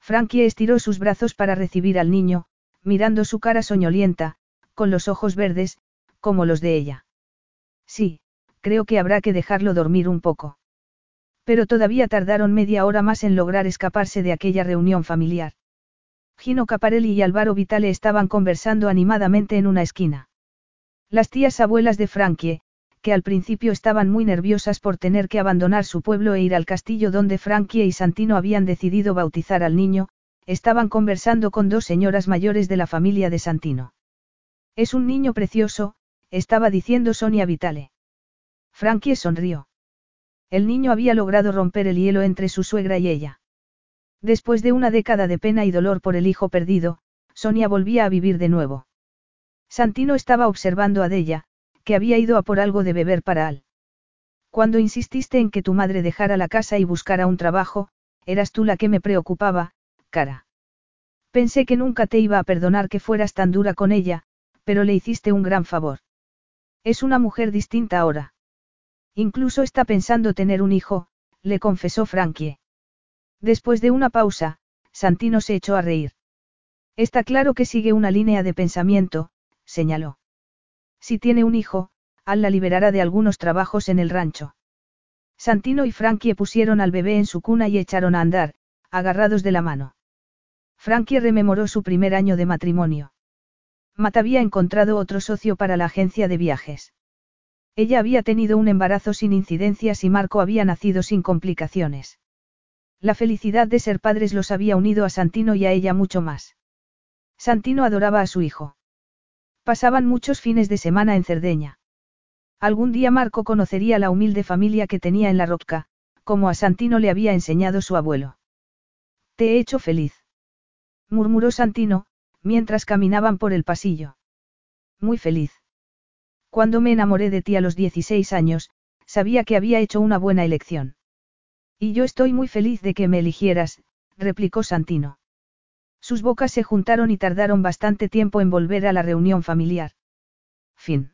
Frankie estiró sus brazos para recibir al niño, mirando su cara soñolienta, con los ojos verdes, como los de ella. Sí, creo que habrá que dejarlo dormir un poco. Pero todavía tardaron media hora más en lograr escaparse de aquella reunión familiar. Gino Caparelli y Álvaro Vitale estaban conversando animadamente en una esquina. Las tías abuelas de Frankie, al principio estaban muy nerviosas por tener que abandonar su pueblo e ir al castillo donde Frankie y Santino habían decidido bautizar al niño, estaban conversando con dos señoras mayores de la familia de Santino. Es un niño precioso, estaba diciendo Sonia Vitale. Frankie sonrió. El niño había logrado romper el hielo entre su suegra y ella. Después de una década de pena y dolor por el hijo perdido, Sonia volvía a vivir de nuevo. Santino estaba observando a Della, que había ido a por algo de beber para Al. Cuando insististe en que tu madre dejara la casa y buscara un trabajo, eras tú la que me preocupaba, cara. Pensé que nunca te iba a perdonar que fueras tan dura con ella, pero le hiciste un gran favor. Es una mujer distinta ahora. Incluso está pensando tener un hijo, le confesó Frankie. Después de una pausa, Santino se echó a reír. Está claro que sigue una línea de pensamiento, señaló. Si tiene un hijo, Al la liberará de algunos trabajos en el rancho. Santino y Frankie pusieron al bebé en su cuna y echaron a andar, agarrados de la mano. Frankie rememoró su primer año de matrimonio. Matt había encontrado otro socio para la agencia de viajes. Ella había tenido un embarazo sin incidencias y Marco había nacido sin complicaciones. La felicidad de ser padres los había unido a Santino y a ella mucho más. Santino adoraba a su hijo. Pasaban muchos fines de semana en Cerdeña. Algún día Marco conocería la humilde familia que tenía en la Roca, como a Santino le había enseñado su abuelo. Te he hecho feliz. murmuró Santino, mientras caminaban por el pasillo. Muy feliz. Cuando me enamoré de ti a los 16 años, sabía que había hecho una buena elección. Y yo estoy muy feliz de que me eligieras, replicó Santino. Sus bocas se juntaron y tardaron bastante tiempo en volver a la reunión familiar. Fin.